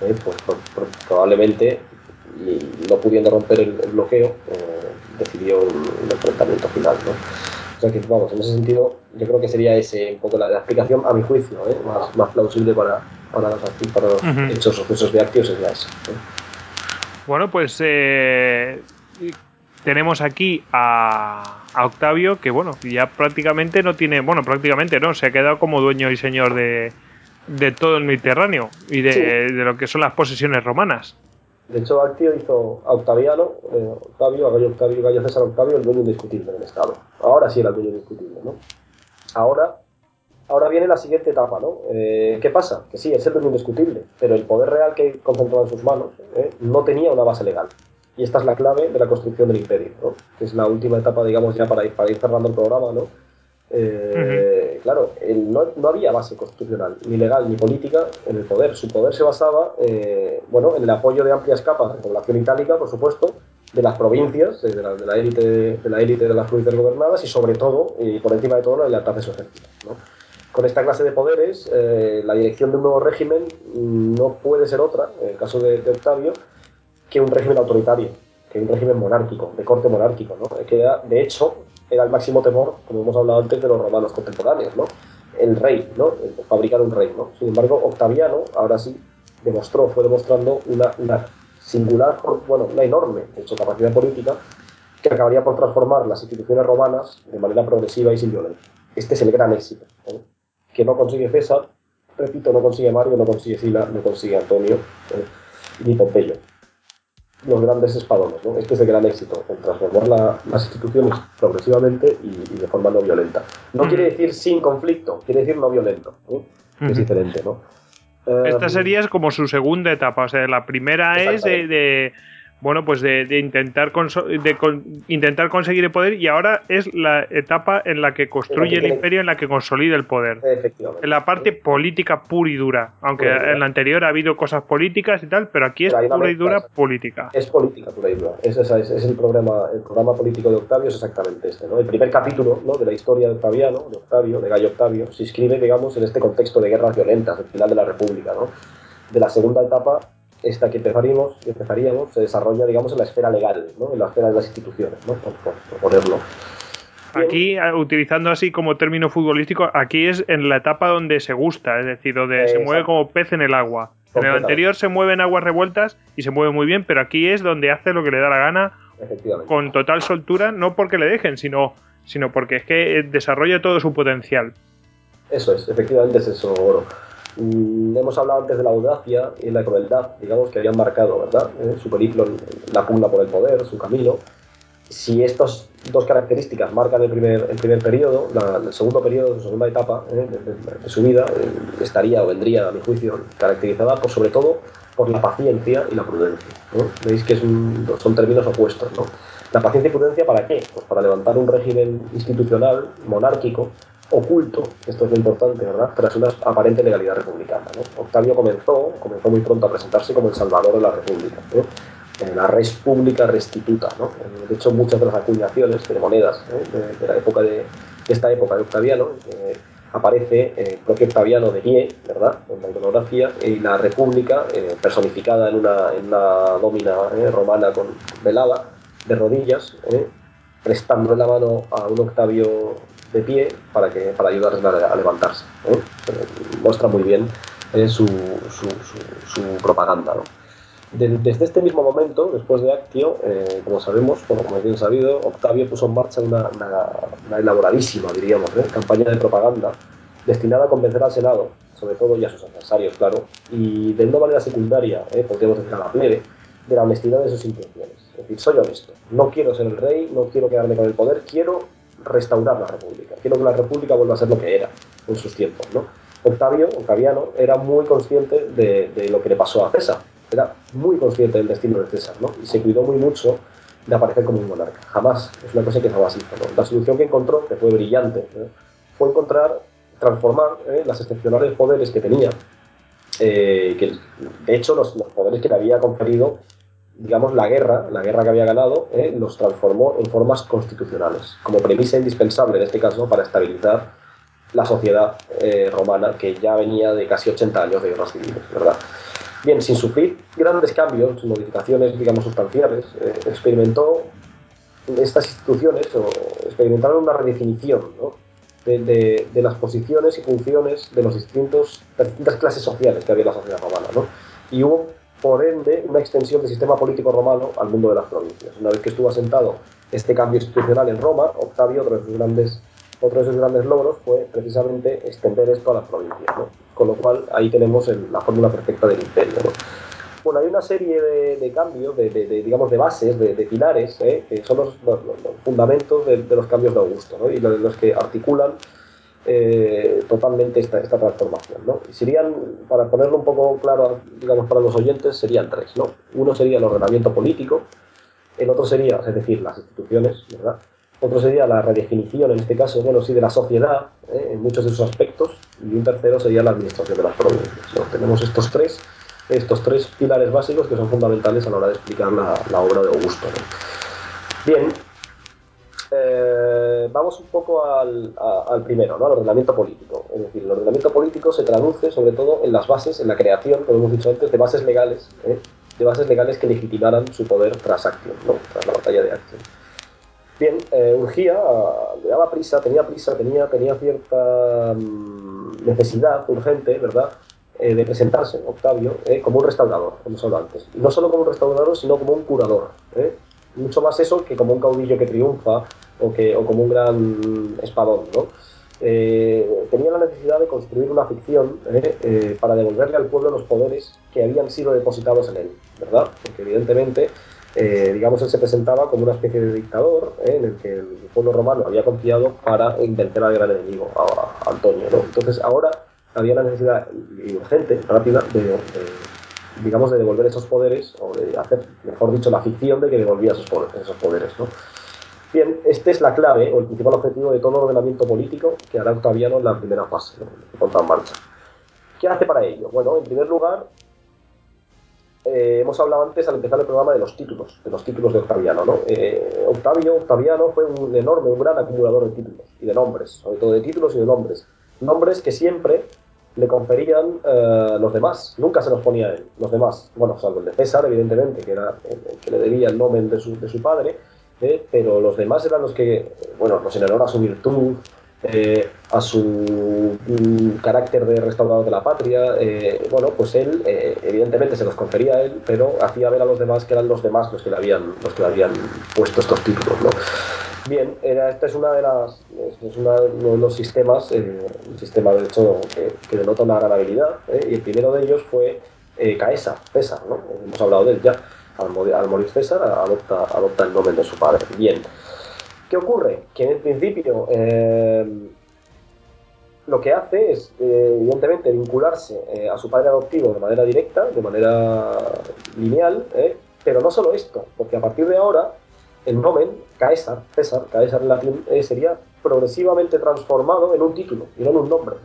eh, pues pro- pro- probablemente, no pudiendo romper el, el bloqueo, eh, decidió un, un enfrentamiento final. ¿no? O sea que, vamos, en ese sentido, yo creo que sería ese un poco la, la explicación, a mi juicio, ¿eh? más, más plausible para, para los, para los
Ujú.
hechos sucesos de Actios, sería esa. ¿eh?
Bueno, pues eh, tenemos aquí a, a Octavio, que bueno, ya prácticamente no tiene, bueno, prácticamente no, se ha quedado como dueño y señor de, de todo el Mediterráneo y de,
Sí.
de lo que son las posesiones romanas.
De hecho, Actio hizo a Octaviano, eh, Octavio, a Gallo, Octavio, Gallo César Octavio, el dueño indiscutible del Estado. Ahora sí era el dueño indiscutible, ¿no? Ahora, ahora viene la siguiente etapa, ¿no? Eh, ¿Qué pasa? Que sí, es el dueño indiscutible, pero el poder real que concentraba en sus manos ¿eh? no tenía una base legal. Y esta es la clave de la construcción del imperio, ¿no? Que es la última etapa, digamos, ya para ir, para ir cerrando el programa, ¿no? Eh, Claro, no, había base constitucional, ni legal ni política en el poder. Su poder se basaba eh, bueno, en el apoyo de amplias capas de población itálica, por supuesto, de las provincias, eh, de la, élite de la élite de las provincias gobernadas y sobre todo, y por encima de todo, la lealtad de su ejército. ¿no? Con esta clase de poderes, la dirección de un nuevo régimen no puede ser otra, en el caso de, de Octavio, que un régimen autoritario, que un régimen monárquico, de corte monárquico, ¿no? Que de hecho, era el máximo temor, como hemos hablado antes, de los romanos contemporáneos, ¿no? El rey, ¿no? El fabricar un rey, ¿no? Sin embargo, Octaviano, ahora sí, demostró, fue demostrando una, una singular, bueno, una enorme, de hecho, capacidad política, que acabaría por transformar las instituciones romanas de manera progresiva y sin violencia. Este es el gran éxito, ¿eh? que no consigue César, repito, no consigue Mario, no consigue Sila, no consigue Antonio, ¿eh? ni Pompeyo. Los grandes espadones. ¿no? Este es el gran éxito, el transformar la- las instituciones progresivamente y, y de forma no violenta. No
Mm.
quiere decir sin conflicto, quiere decir no violento, es diferente. ¿no? Eh,
Esta sería es como su segunda etapa. O sea, la primera es de- bueno, pues de, de intentar conso- de con- intentar conseguir el poder y ahora es la etapa en la que construye el imperio, en la que consolida el poder.
Efectivamente.
En la parte política pura y dura. Aunque
Pura y dura.
en la anterior ha habido cosas políticas y tal, pero aquí es
Pero
pura y dura política.
Es política pura y dura. Es, esa- es, es el, programa, el programa político de Octavio, es exactamente este. ¿no? El primer capítulo ¿no? de la historia de Octaviano, de Octavio, de Gallo Octavio, se inscribe, digamos, en este contexto de guerras violentas, del final de la República. ¿no? De la segunda etapa, esta que empezaríamos, que empezaríamos se desarrolla, digamos, en la esfera legal, ¿no? en la esfera de las instituciones, ¿no? por, por- por ponerlo.
Aquí, eh, utilizando así como término futbolístico, aquí es en la etapa donde se gusta, es decir, donde se mueve como pez en el agua. En el anterior se mueve en aguas revueltas y se mueve muy bien, pero aquí es donde hace lo que le da la gana
Efectivamente.
con total soltura, no porque le dejen, sino, sino porque es que eh, desarrolla todo su potencial.
Eso es, efectivamente es eso, Oro. Mm, hemos hablado antes de la audacia y la crueldad, digamos, que habían marcado, ¿verdad? Eh, su periplo, la pugna por el poder, su camino. Si estas dos características marcan el primer, el primer periodo, la- el segundo periodo, su segunda etapa eh, de, de- de su vida, eh, estaría o vendría, a mi juicio, caracterizada por, sobre todo por la paciencia y la prudencia. ¿no? Veis que es un- son términos opuestos. ¿no? La paciencia y prudencia, ¿para qué? Pues para levantar un régimen institucional, monárquico, oculto, esto es lo importante, ¿verdad? Tras una aparente legalidad republicana. Octavio comenzó, comenzó muy pronto a presentarse como el salvador de la república, en la res pública restituta. Eh, De hecho, muchas de las acuñaciones de monedas ¿eh? de, la época de, esta época de Octaviano, eh, aparece eh, el propio Octaviano de pie, ¿verdad? En la iconografía, y la república eh, personificada en una, en una eh, romana con velada, de rodillas, ¿eh? prestando la mano a un Octavio de pie para, que, para ayudarles a, levantarse. ¿eh? Muestra muy bien eh, su, su, su- su propaganda. ¿no? De- desde este mismo momento, después de Actio, eh, como sabemos, bueno, como es bien sabido, Octavio puso en marcha una, una- una elaboradísima, diríamos, ¿eh? campaña de propaganda destinada a convencer al Senado, sobre todo y a sus adversarios, claro, y de una manera secundaria, ¿eh? podríamos decir a la plebe, de la honestidad de sus intenciones. Es decir, soy honesto, no quiero ser el rey, no quiero quedarme con el poder, quiero restaurar la república, quiero que la república vuelva a ser lo que era en sus tiempos. ¿no? Octavio, Octaviano, era muy consciente de, lo que le pasó a César, era muy consciente del destino de César, ¿no? y se cuidó muy mucho de aparecer como un monarca. Jamás, es una cosa que jamás hizo. ¿no? La solución que encontró, que fue brillante, fue encontrar, transformar ¿eh? las excepcionales poderes que tenía, eh, que de hecho los, los poderes que le había conferido, digamos, la guerra, la guerra que había ganado, ¿eh? los transformó en formas constitucionales, como premisa indispensable en este caso para estabilizar la sociedad eh, romana que ya venía de casi 80 años de guerras civiles, ¿verdad? Bien, sin sufrir grandes cambios, modificaciones, digamos, sustanciales, eh, experimentó estas instituciones o experimentaron una redefinición ¿no? de, de- de las posiciones y funciones de los distintos, las distintas clases sociales que había en la sociedad romana. ¿no? Y hubo, por ende, una extensión del sistema político romano al mundo de las provincias. Una vez que estuvo asentado este cambio institucional en Roma, Octavio, otro de sus grandes, otro de sus grandes logros fue precisamente extender esto a las provincias. ¿no? Con lo cual, ahí tenemos el- la fórmula perfecta del imperio. ¿no? Bueno, hay una serie de, de cambios, de, de- de, digamos, de bases, de, pilares, ¿eh? que son los, los- los fundamentos de, los cambios de Augusto, ¿no? y los que articulan eh, totalmente esta, esta transformación. ¿no? Serían, para ponerlo un poco claro, digamos, para los oyentes, serían tres. ¿no? Uno sería el ordenamiento político, el otro sería, es decir, las instituciones, ¿verdad? Otro sería la redefinición, en este caso, bueno, sí, de la sociedad, ¿eh? en muchos de sus aspectos, y un tercero sería la administración de las provincias. Tenemos estos tres, estos tres pilares básicos que son fundamentales a la hora de explicar la, obra de Augusto. Bien, eh, vamos un poco al, a- al primero, ¿no? al ordenamiento político. Es decir, el ordenamiento político se traduce sobre todo en las bases, en la creación, como hemos dicho antes, de bases legales, ¿eh? de bases legales que legitimaran su poder tras Acción, ¿no? tras la batalla de Acción. Bien, eh, urgía, le daba prisa, tenía prisa, tenía, tenía cierta mm, necesidad urgente, ¿verdad?, eh, de presentarse, Octavio, eh, como un restaurador, como hablado antes. Y no solo como un restaurador, sino como un curador. Mucho más eso que como un caudillo que triunfa o, que, o como un gran espadón, ¿no? Eh, tenía la necesidad de construir una ficción ¿eh? Eh, para devolverle al pueblo los poderes que habían sido depositados en él, ¿verdad? Porque evidentemente digamos, él se presentaba como una especie de dictador en el que el pueblo romano había confiado para vencer al gran enemigo, a, Antonio. ¿no? Entonces ahora había la necesidad urgente, rápida, de, digamos, de devolver esos poderes, o de hacer, mejor dicho, la ficción de que devolvía esos poderes. Esos poderes ¿no? Bien, esta es la clave o el principal objetivo de todo ordenamiento político que hará Octaviano en la primera fase, ¿no? en marcha. ¿Qué hace para ello? Bueno, en primer lugar, eh, hemos hablado antes al empezar el programa de los títulos, de los títulos de Octaviano. ¿no? Eh, Octavio, Octaviano fue un enorme, un gran acumulador de títulos y de nombres, sobre todo de títulos y de nombres. Nombres que siempre le conferían eh, los demás, nunca se los ponía él, los demás. Bueno, salvo el de César, evidentemente, que era que le debía el nombre de su, de su padre, eh, pero los demás eran los que, bueno, los a su virtud, eh, a su mm, carácter de restaurador de la patria, eh, bueno, pues él eh, evidentemente se los confería a él, pero hacía ver a los demás que eran los demás los que le habían, los que le habían puesto estos títulos, ¿no? Bien, era, esta es una de uno de los sistemas, eh, un sistema de hecho que, que denota una gran habilidad, ¿eh? y el primero de ellos fue Caesar, César, ¿no? Hemos hablado de él ya. Al morir César adopta, adopta el nombre de su padre. Bien. ¿Qué ocurre? Que en el principio eh, lo que hace es, eh, evidentemente, vincularse eh, a su padre adoptivo de manera directa, de manera lineal, pero no solo esto, porque a partir de ahora, el nomen, Caesar, César, Caesar en sería progresivamente transformado en un título y no en un nombre.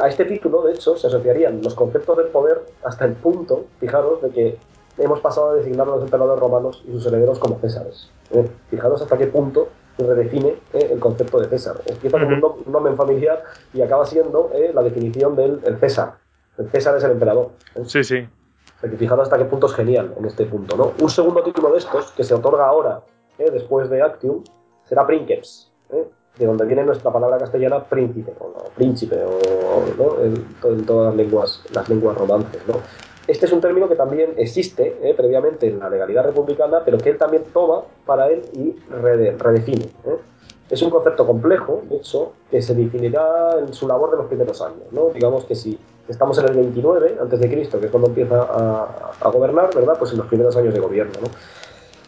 a este título, de hecho, se asociarían los conceptos del poder hasta el punto, fijaros, de que hemos pasado a designar a los emperadores romanos y sus herederos como Césares. ¿eh? Fijaros hasta qué punto redefine ¿eh? el concepto de César. Empieza como un, nom- un nombre familiar y acaba siendo ¿eh? la definición del el César. El César es el emperador. ¿eh?
Sí, sí.
O sea, que fijaros hasta qué punto es genial en este punto, ¿no? Un segundo título de estos, que se otorga ahora, ¿eh? después de Actium, será Princeps, ¿eh? de donde viene nuestra palabra castellana príncipe, o no, príncipe, o ¿no? en, en todas las lenguas, las lenguas romances, ¿no? Este es un término que también existe ¿eh? previamente en la legalidad republicana, pero que él también toma para él y rede- redefine. ¿eh? Es un concepto complejo, de hecho, que se definirá en su labor de los primeros años. ¿no? Digamos que si estamos en el 29 antes de Cristo, que es cuando empieza a, a gobernar, ¿verdad? Pues en los primeros años de gobierno, ¿no?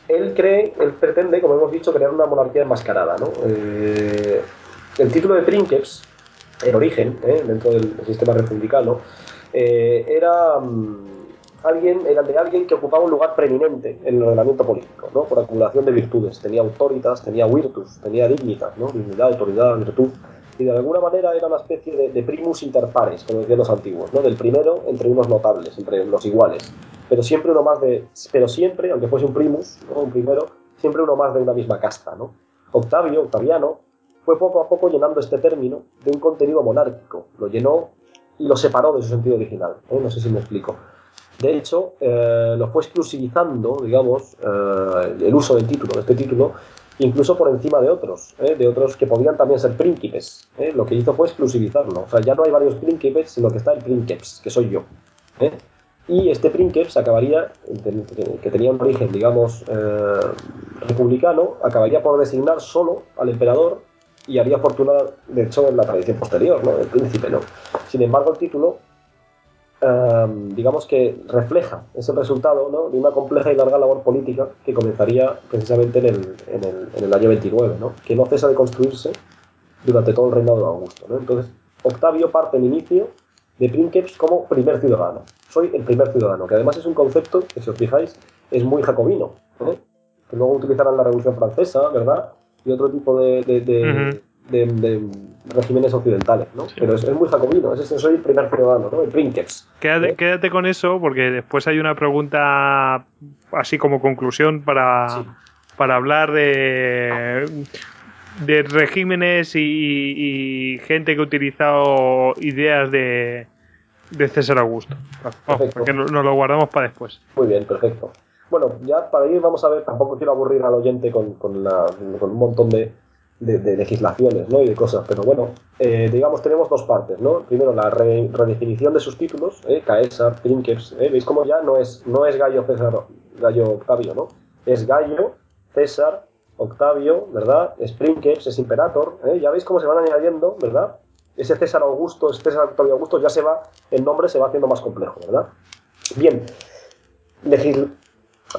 Él cree, él pretende, como hemos dicho, crear una monarquía enmascarada, ¿no? Eh, el título de Princeps, en origen, ¿eh? dentro del sistema republicano, eh, era mm, alguien, era de alguien que ocupaba un lugar preeminente en el ordenamiento político, ¿no? Por acumulación de virtudes. Tenía autoritas, tenía virtus, tenía dignitas. Dignidad, autoridad, virtud y de alguna manera era una especie de, de primus inter pares, como decían los antiguos, ¿no? del primero entre unos notables, entre los iguales, pero siempre uno más de, pero siempre, aunque fuese un primus, ¿no? un primero, siempre uno más de una misma casta. ¿no? Octavio, Octaviano, fue poco a poco llenando este término de un contenido monárquico, lo llenó y lo separó de su sentido original, ¿eh? no sé si me explico. De hecho, eh, lo fue exclusivizando, digamos, eh, el uso del título, de este título, incluso por encima de otros, de otros que podían también ser príncipes. Lo que hizo fue exclusivizarlo. O sea, ya no hay varios príncipes, sino que está el princeps, que soy yo. Y este princeps acabaría, que tenía un origen, digamos, republicano, acabaría por designar solo al emperador y haría fortuna, de hecho, en la tradición posterior, ¿no? El príncipe, ¿no? Sin embargo, el título Um, digamos que refleja ese resultado ¿no? de una compleja y larga labor política que comenzaría precisamente en el, en el, año 29, ¿no? que no cesa de construirse durante todo el reinado de Augusto. ¿no? Entonces, Octavio parte en inicio de Princeps como primer ciudadano. Soy el primer ciudadano, que además es un concepto que, si os fijáis, es muy jacobino, ¿eh? que luego utilizarán la Revolución Francesa, ¿verdad? Y otro tipo de, de, de, uh -huh. de, de regímenes occidentales, ¿no? Sí. Pero es, es, muy jacobino, es soy el primer ciudadano, ¿no? El Princeps.
Quédate, ¿eh? quédate, con eso porque después hay una pregunta así como conclusión para, sí. para hablar de, de regímenes y, y, gente que ha utilizado ideas de, de César Augusto. Vamos, porque nos lo guardamos para después.
Muy bien, perfecto. Bueno, ya para ir vamos a ver, tampoco quiero aburrir al oyente con, con, la, con un montón de, de, legislaciones ¿no? y de cosas, pero bueno, eh, digamos, tenemos dos partes, ¿no? Primero, la re, redefinición de sus títulos, ¿eh? Caesar, Princeps, ¿eh? ¿veis cómo ya no es, no es Gallo César, Gallo Octavio, ¿no? Es Gallo, César, Octavio, ¿verdad? Es Princeps, es Imperator, ¿eh? Ya veis cómo se van añadiendo, ¿verdad? Ese César Augusto, ese César Octavio Augusto, ya se va, el nombre se va haciendo más complejo, ¿verdad? Bien, Legis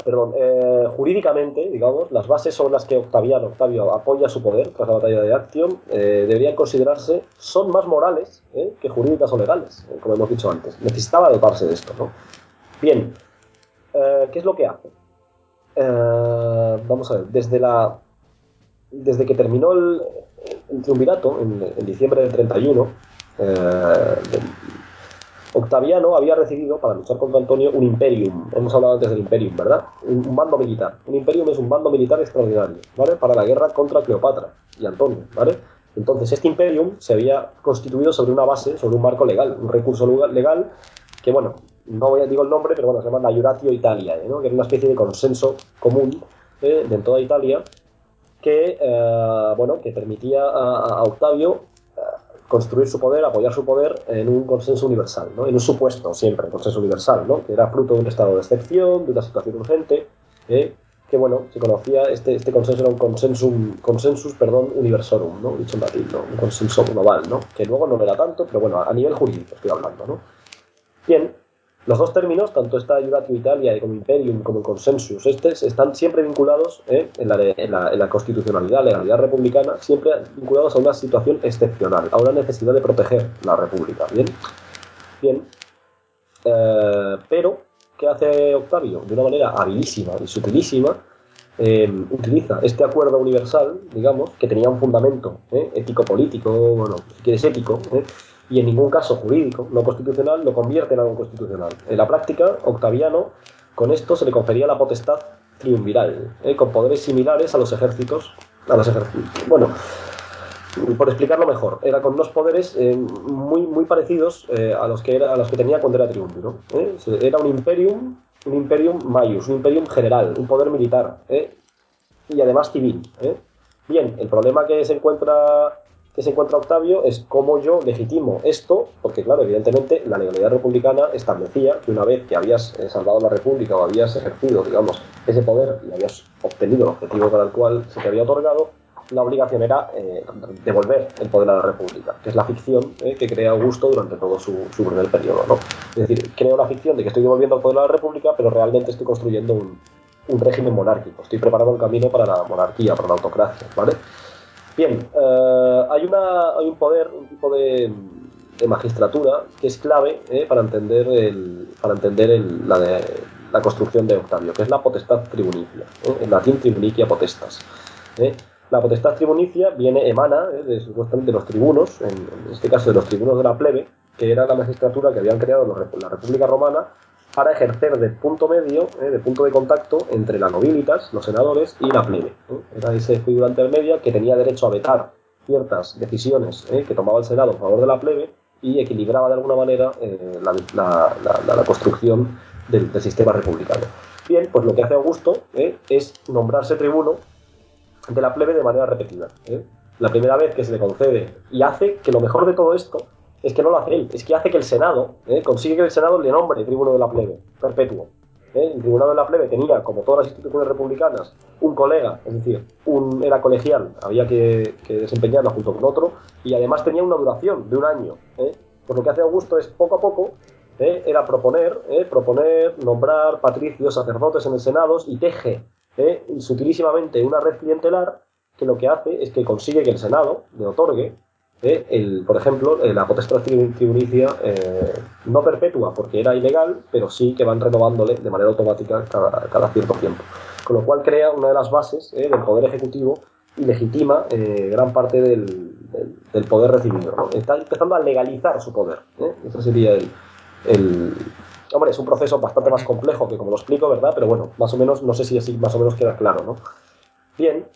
perdón, eh, jurídicamente, digamos, las bases sobre las que Octaviano, Octavio apoya su poder tras la batalla de Actium eh, deberían considerarse, son más morales eh, que jurídicas o legales, eh, como hemos dicho antes. Necesitaba dotarse de esto, ¿no? Bien, eh, ¿qué es lo que hace? Vamos a ver, desde la desde que terminó el, el triunvirato en, en diciembre del 31, eh, de- Octaviano había recibido para luchar contra Antonio un imperium. Hemos hablado antes del imperium, ¿verdad? Un, un militar. Un imperium es un mando militar extraordinario, ¿vale? Para la guerra contra Cleopatra y Antonio, ¿vale? Entonces, este imperium se había constituido sobre una base, sobre un marco legal, un recurso legal que, bueno, no voy a digo el nombre, pero bueno, se llama la Iuratio Italia, ¿eh? ¿no? Que era una especie de consenso común ¿eh? de toda Italia que, eh, bueno, que permitía a, Octavio construir su poder, apoyar su poder en un consenso universal, ¿no? en un supuesto siempre, consenso universal, ¿no? que era fruto de un estado de excepción, de una situación urgente, ¿eh? que bueno, se conocía, este, este consenso era un consensum, consensus, perdón, universorum, ¿no? dicho en latín, ¿no? un consenso global, ¿no? que luego no era tanto, pero bueno, a nivel jurídico estoy hablando. ¿no? Bien, los dos términos, tanto esta Iuratio Italia como Imperium como Consensus, estos están siempre vinculados ¿eh? en, la, de- la- la constitucionalidad, legalidad republicana, siempre vinculados a una situación excepcional, a una necesidad de proteger la república. Bien, bien. Eh, pero, ¿qué hace Octavio? De una manera habilísima y sutilísima, eh, utiliza este acuerdo universal, digamos, que tenía un fundamento ¿eh? ético-político, bueno, si quieres ético. Y en ningún caso jurídico, no constitucional, lo convierte en algo constitucional. En la práctica, Octaviano, con esto se le confería la potestad triunviral, ¿eh? con poderes similares a los ejércitos, a los ejércitos. Bueno, por explicarlo mejor, era con unos poderes eh, muy, muy parecidos eh, a, los que a los que tenía cuando era triunviro. ¿eh? Era un imperium, un imperium maius, un imperium general, un poder militar, y además civil. Bien, el problema que se encuentra que se encuentra Octavio es cómo yo legitimo esto, porque claro, evidentemente la legalidad republicana establecía que una vez que habías eh, salvado la república o habías ejercido, digamos, ese poder y habías obtenido el objetivo para el cual se te había otorgado, la obligación era eh, devolver el poder a la república, que es la ficción eh, que crea Augusto durante todo su, su primer periodo. ¿no? Es decir, creo la ficción de que estoy devolviendo el poder a la república, pero realmente estoy construyendo un, un régimen monárquico. Estoy preparando el camino para la monarquía, para la autocracia, ¿vale? Bien, eh, hay, una, hay un poder, un tipo de, magistratura que es clave eh, para entender, el, para entender el- la, la construcción de Octavio, que es la potestad tribunicia, ¿eh? en latín tribunicia potestas. La potestad tribunicia viene, emana de, supuestamente de los tribunos, en, este caso de los tribunos de la plebe, que era la magistratura que habían creado la República Romana para ejercer de punto medio, eh, de punto de contacto entre la nobilitas, los senadores, y la plebe. ¿eh? Era ese figura intermedia que tenía derecho a vetar ciertas decisiones eh, que tomaba el Senado a favor de la plebe y equilibraba de alguna manera eh, la, construcción del, del sistema republicano. Bien, pues lo que hace Augusto eh, es nombrarse tribuno de la plebe de manera repetida. La primera vez que se le concede y hace que lo mejor de todo esto es que no lo hace él, es que hace que el Senado, ¿eh? consigue que el Senado le nombre tribuno de la plebe, perpetuo. ¿eh? El tribunado de la plebe tenía, como todas las instituciones republicanas, un colega, es decir, era colegial, había que, que desempeñarlo junto con otro, y además tenía una duración de un año. ¿eh? Pues lo que hace Augusto es poco a poco ¿eh? era proponer, ¿eh? proponer, nombrar patricios, sacerdotes en el Senado y teje sutilísimamente una red clientelar que lo que hace es que consigue que el Senado le otorgue, el, por ejemplo, eh, la potestad tri- tribunicia eh, no perpetua porque era ilegal, pero sí que van renovándole de manera automática cada, cada cierto tiempo. Con lo cual crea una de las bases ¿eh? del poder ejecutivo y legitima eh, gran parte del, del- del poder recibido. ¿no? Está empezando a legalizar su poder. ¿eh? Ese sería el, el- Hombre, es un proceso bastante más complejo que como lo explico, ¿verdad? Pero bueno, más o menos, no sé si así más o menos queda claro, ¿no? Bien,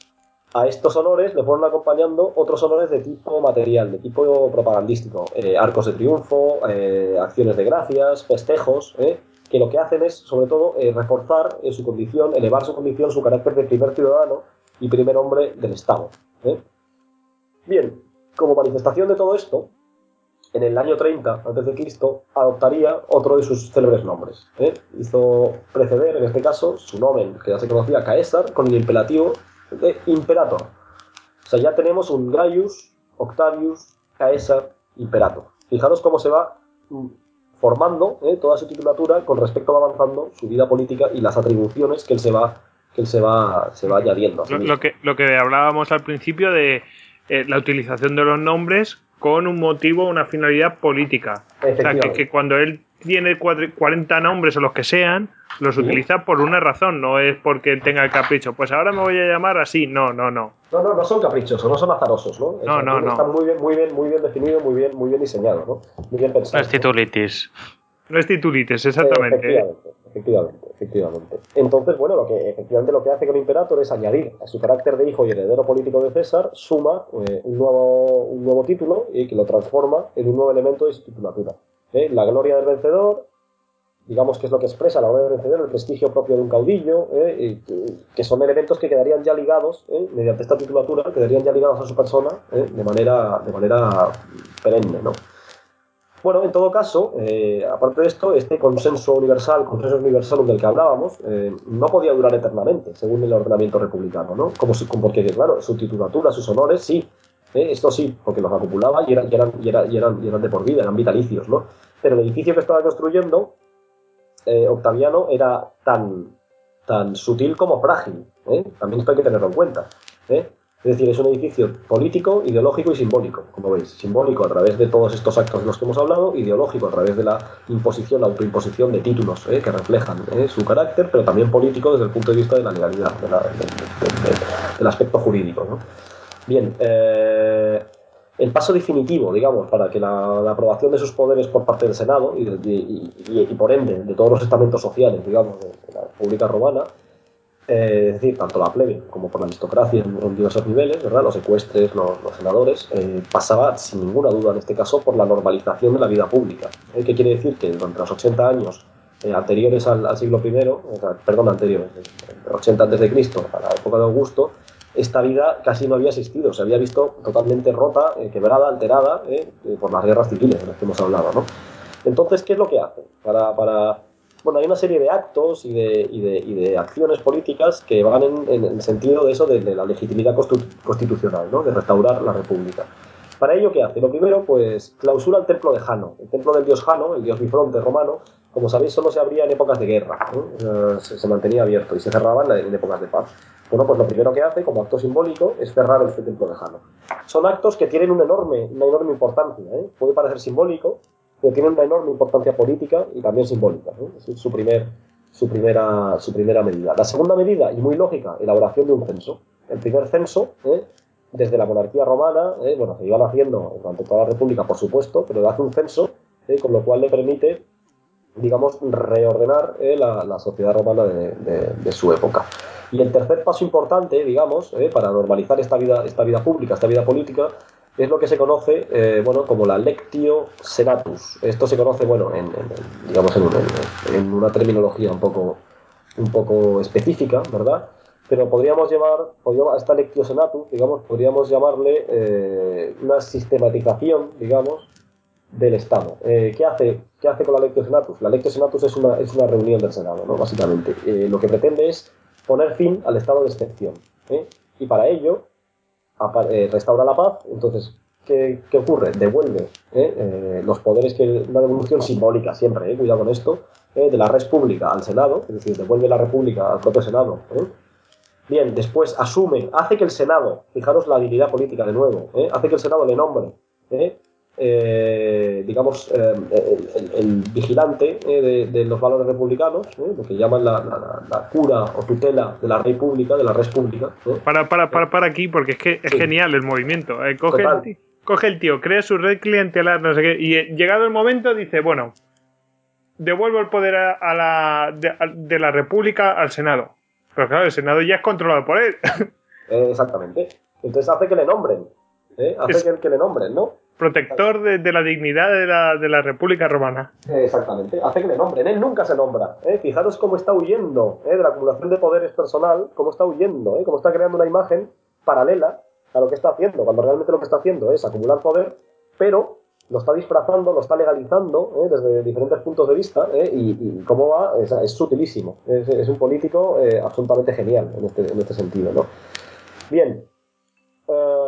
a estos honores le fueron acompañando otros honores de tipo material, de tipo propagandístico, eh, arcos de triunfo, eh, acciones de gracias, festejos, ¿eh? que lo que hacen es, sobre todo, eh, reforzar su condición, elevar su condición, su carácter de primer ciudadano y primer hombre del Estado. Bien, como manifestación de todo esto, en el año 30 a.C., adoptaría otro de sus célebres nombres. Hizo preceder, en este caso, su nombre, que ya se conocía, Caesar, con el imperativo de Imperator. O sea, ya tenemos un Gaius, Octavius, Caesar, Imperator. Fijaros cómo se va mm, formando eh, toda su titulatura con respecto a avanzando su vida política y las atribuciones que él se va, que él se va, se va añadiendo.
lo que, lo que hablábamos al principio de eh, la utilización de los nombres con un motivo, una finalidad política. O sea, que, cuando él tiene cuatro- 40 nombres o los que sean, los utiliza por una razón, no es porque él tenga el capricho. Pues ahora me voy a llamar así. No, no, no.
No, no, no son caprichosos, no son azarosos, ¿no?
No, no, no.
Está muy bien, muy bien, muy bien definido, muy bien, muy bien diseñado, ¿no? Muy bien
No
pensado.
es titulitis.
No es titulitis, exactamente.
Efectivamente, efectivamente, efectivamente. Entonces, bueno, lo que efectivamente lo que hace con Imperator es añadir a su carácter de hijo y heredero político de César, suma eh, un, nuevo, un nuevo título y que lo transforma en un nuevo elemento de su titulatura. ¿eh? La gloria del vencedor, digamos que es lo que expresa la gloria del vencedor, el prestigio propio de un caudillo, ¿eh? que- son elementos que quedarían ya ligados, ¿eh? mediante esta titulatura, quedarían ya ligados a su persona de, manera, de manera perenne, ¿no? Bueno, en todo caso, eh, aparte de esto, este consenso universal, consenso universal del que hablábamos, eh, no podía durar eternamente, según el ordenamiento republicano, ¿no? Como si- porque, claro, su titulatura, sus honores, sí, ¿eh? esto sí, porque los acumulaba y eran, eran, eran, eran, de por vida, eran vitalicios, ¿no? Pero el edificio que estaba construyendo, Octaviano, era tan, tan sutil como frágil. También esto hay que tenerlo en cuenta, ¿eh? Es decir, es un edificio político, ideológico y simbólico, como veis. Simbólico a través de todos estos actos de los que hemos hablado, ideológico a través de la imposición, la autoimposición de títulos ¿eh? que reflejan ¿eh? su carácter, pero también político desde el punto de vista de la legalidad, del aspecto jurídico. Bien, eh, el paso definitivo, digamos, para que la, aprobación de sus poderes por parte del Senado y, por ende de todos los estamentos sociales, digamos, de la República Romana, eh, es decir, tanto la plebe como por la aristocracia en, en diversos niveles, ¿verdad? los ecuestres, los, los senadores, eh, pasaba sin ninguna duda en este caso por la normalización de la vida pública. ¿eh? ¿Qué quiere decir? Que durante los 80 años eh, anteriores al, al siglo I, o sea, perdón, anteriores, eh, 80 antes de Cristo, a la época de Augusto, esta vida casi no había existido, se había visto totalmente rota, eh, quebrada, alterada eh, eh, por las guerras civiles de las que hemos hablado. ¿no? Entonces, ¿qué es lo que hace? Para, para, bueno, hay una serie de actos y de, y de, y de acciones políticas que van en, en el sentido de eso, de, de la legitimidad constitu- constitucional, ¿no? de restaurar la república. Para ello, ¿qué hace? Lo primero, pues clausura el templo de Jano, el templo del dios Jano, el dios bifronte romano, como sabéis, solo se abría en épocas de guerra, ¿no? Se, se mantenía abierto y se cerraba en, en épocas de paz. Bueno, pues lo primero que hace como acto simbólico es cerrar este templo de Jano. Son actos que tienen un enorme, una enorme importancia, ¿eh? puede parecer simbólico, pero tienen una enorme importancia política y también simbólica. ¿no? Es su, primer, su, primera, medida. La segunda medida, y muy lógica, elaboración de un censo. El primer censo, ¿eh? desde la monarquía romana, ¿eh? bueno, se iban haciendo durante toda la república, por supuesto, pero hace un censo, ¿eh? con lo cual le permite, digamos, reordenar ¿eh? la, sociedad romana de, su época. Y el tercer paso importante, digamos, ¿eh? para normalizar esta vida, esta vida pública, esta vida política, es lo que se conoce eh, bueno, como la lectio senatus. Esto se conoce bueno, en, digamos en, una terminología un poco, un poco específica, ¿verdad? Pero podríamos llamar, podríamos, a esta lectio senatus, digamos, podríamos llamarle eh, una sistematización, digamos, del Estado. Eh, ¿qué, hace, ¿Qué hace con la lectio senatus? La lectio senatus es una, es una reunión del Senado, ¿no? básicamente. Lo que pretende es poner fin al estado de excepción. Y para ello restaura la paz, entonces, ¿qué, qué ocurre? Devuelve ¿eh? Eh, los poderes, que una devolución simbólica siempre, ¿eh? cuidado con esto, de la res pública al Senado, es decir, devuelve la república al propio Senado. Bien, después asume, hace que el Senado, fijaros la habilidad política de nuevo, hace que el Senado le nombre, eh, digamos, eh, el, el, el, vigilante eh, de, de, los valores republicanos, lo que llaman la, la, la, cura o tutela de la rey pública, de la res pública.
Para, para, para, para aquí, porque es que es sí. genial el movimiento. Coge, el tío, coge el tío, crea su red clientelar, no sé qué, y llegado el momento dice, bueno, devuelvo el poder a, a la, de, de, la república al Senado. Pero claro, el Senado ya es controlado por él.
Exactamente. Entonces hace que le nombren. Hace es... que, que le nombren, ¿no?
Protector de, la dignidad de la, de la República Romana.
Exactamente, hace que le nombren. Él nunca se nombra. ¿eh? Fijaros cómo está huyendo ¿eh? de la acumulación de poderes personal, cómo está huyendo, ¿eh? cómo está creando una imagen paralela a lo que está haciendo, cuando realmente lo que está haciendo es acumular poder, pero lo está disfrazando, lo está legalizando ¿eh? desde diferentes puntos de vista y, cómo va, es, es sutilísimo. Es, un político absolutamente genial en este, en este sentido. ¿no? Bien, Uh,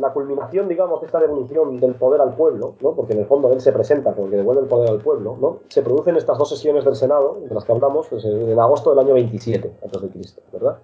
la culminación, digamos, de esta devolución del poder al pueblo, ¿no? porque en el fondo él se presenta como que devuelve el poder al pueblo, ¿no? se producen estas dos sesiones del Senado, de las que hablamos, pues, en agosto del año 27 a.C., ¿verdad?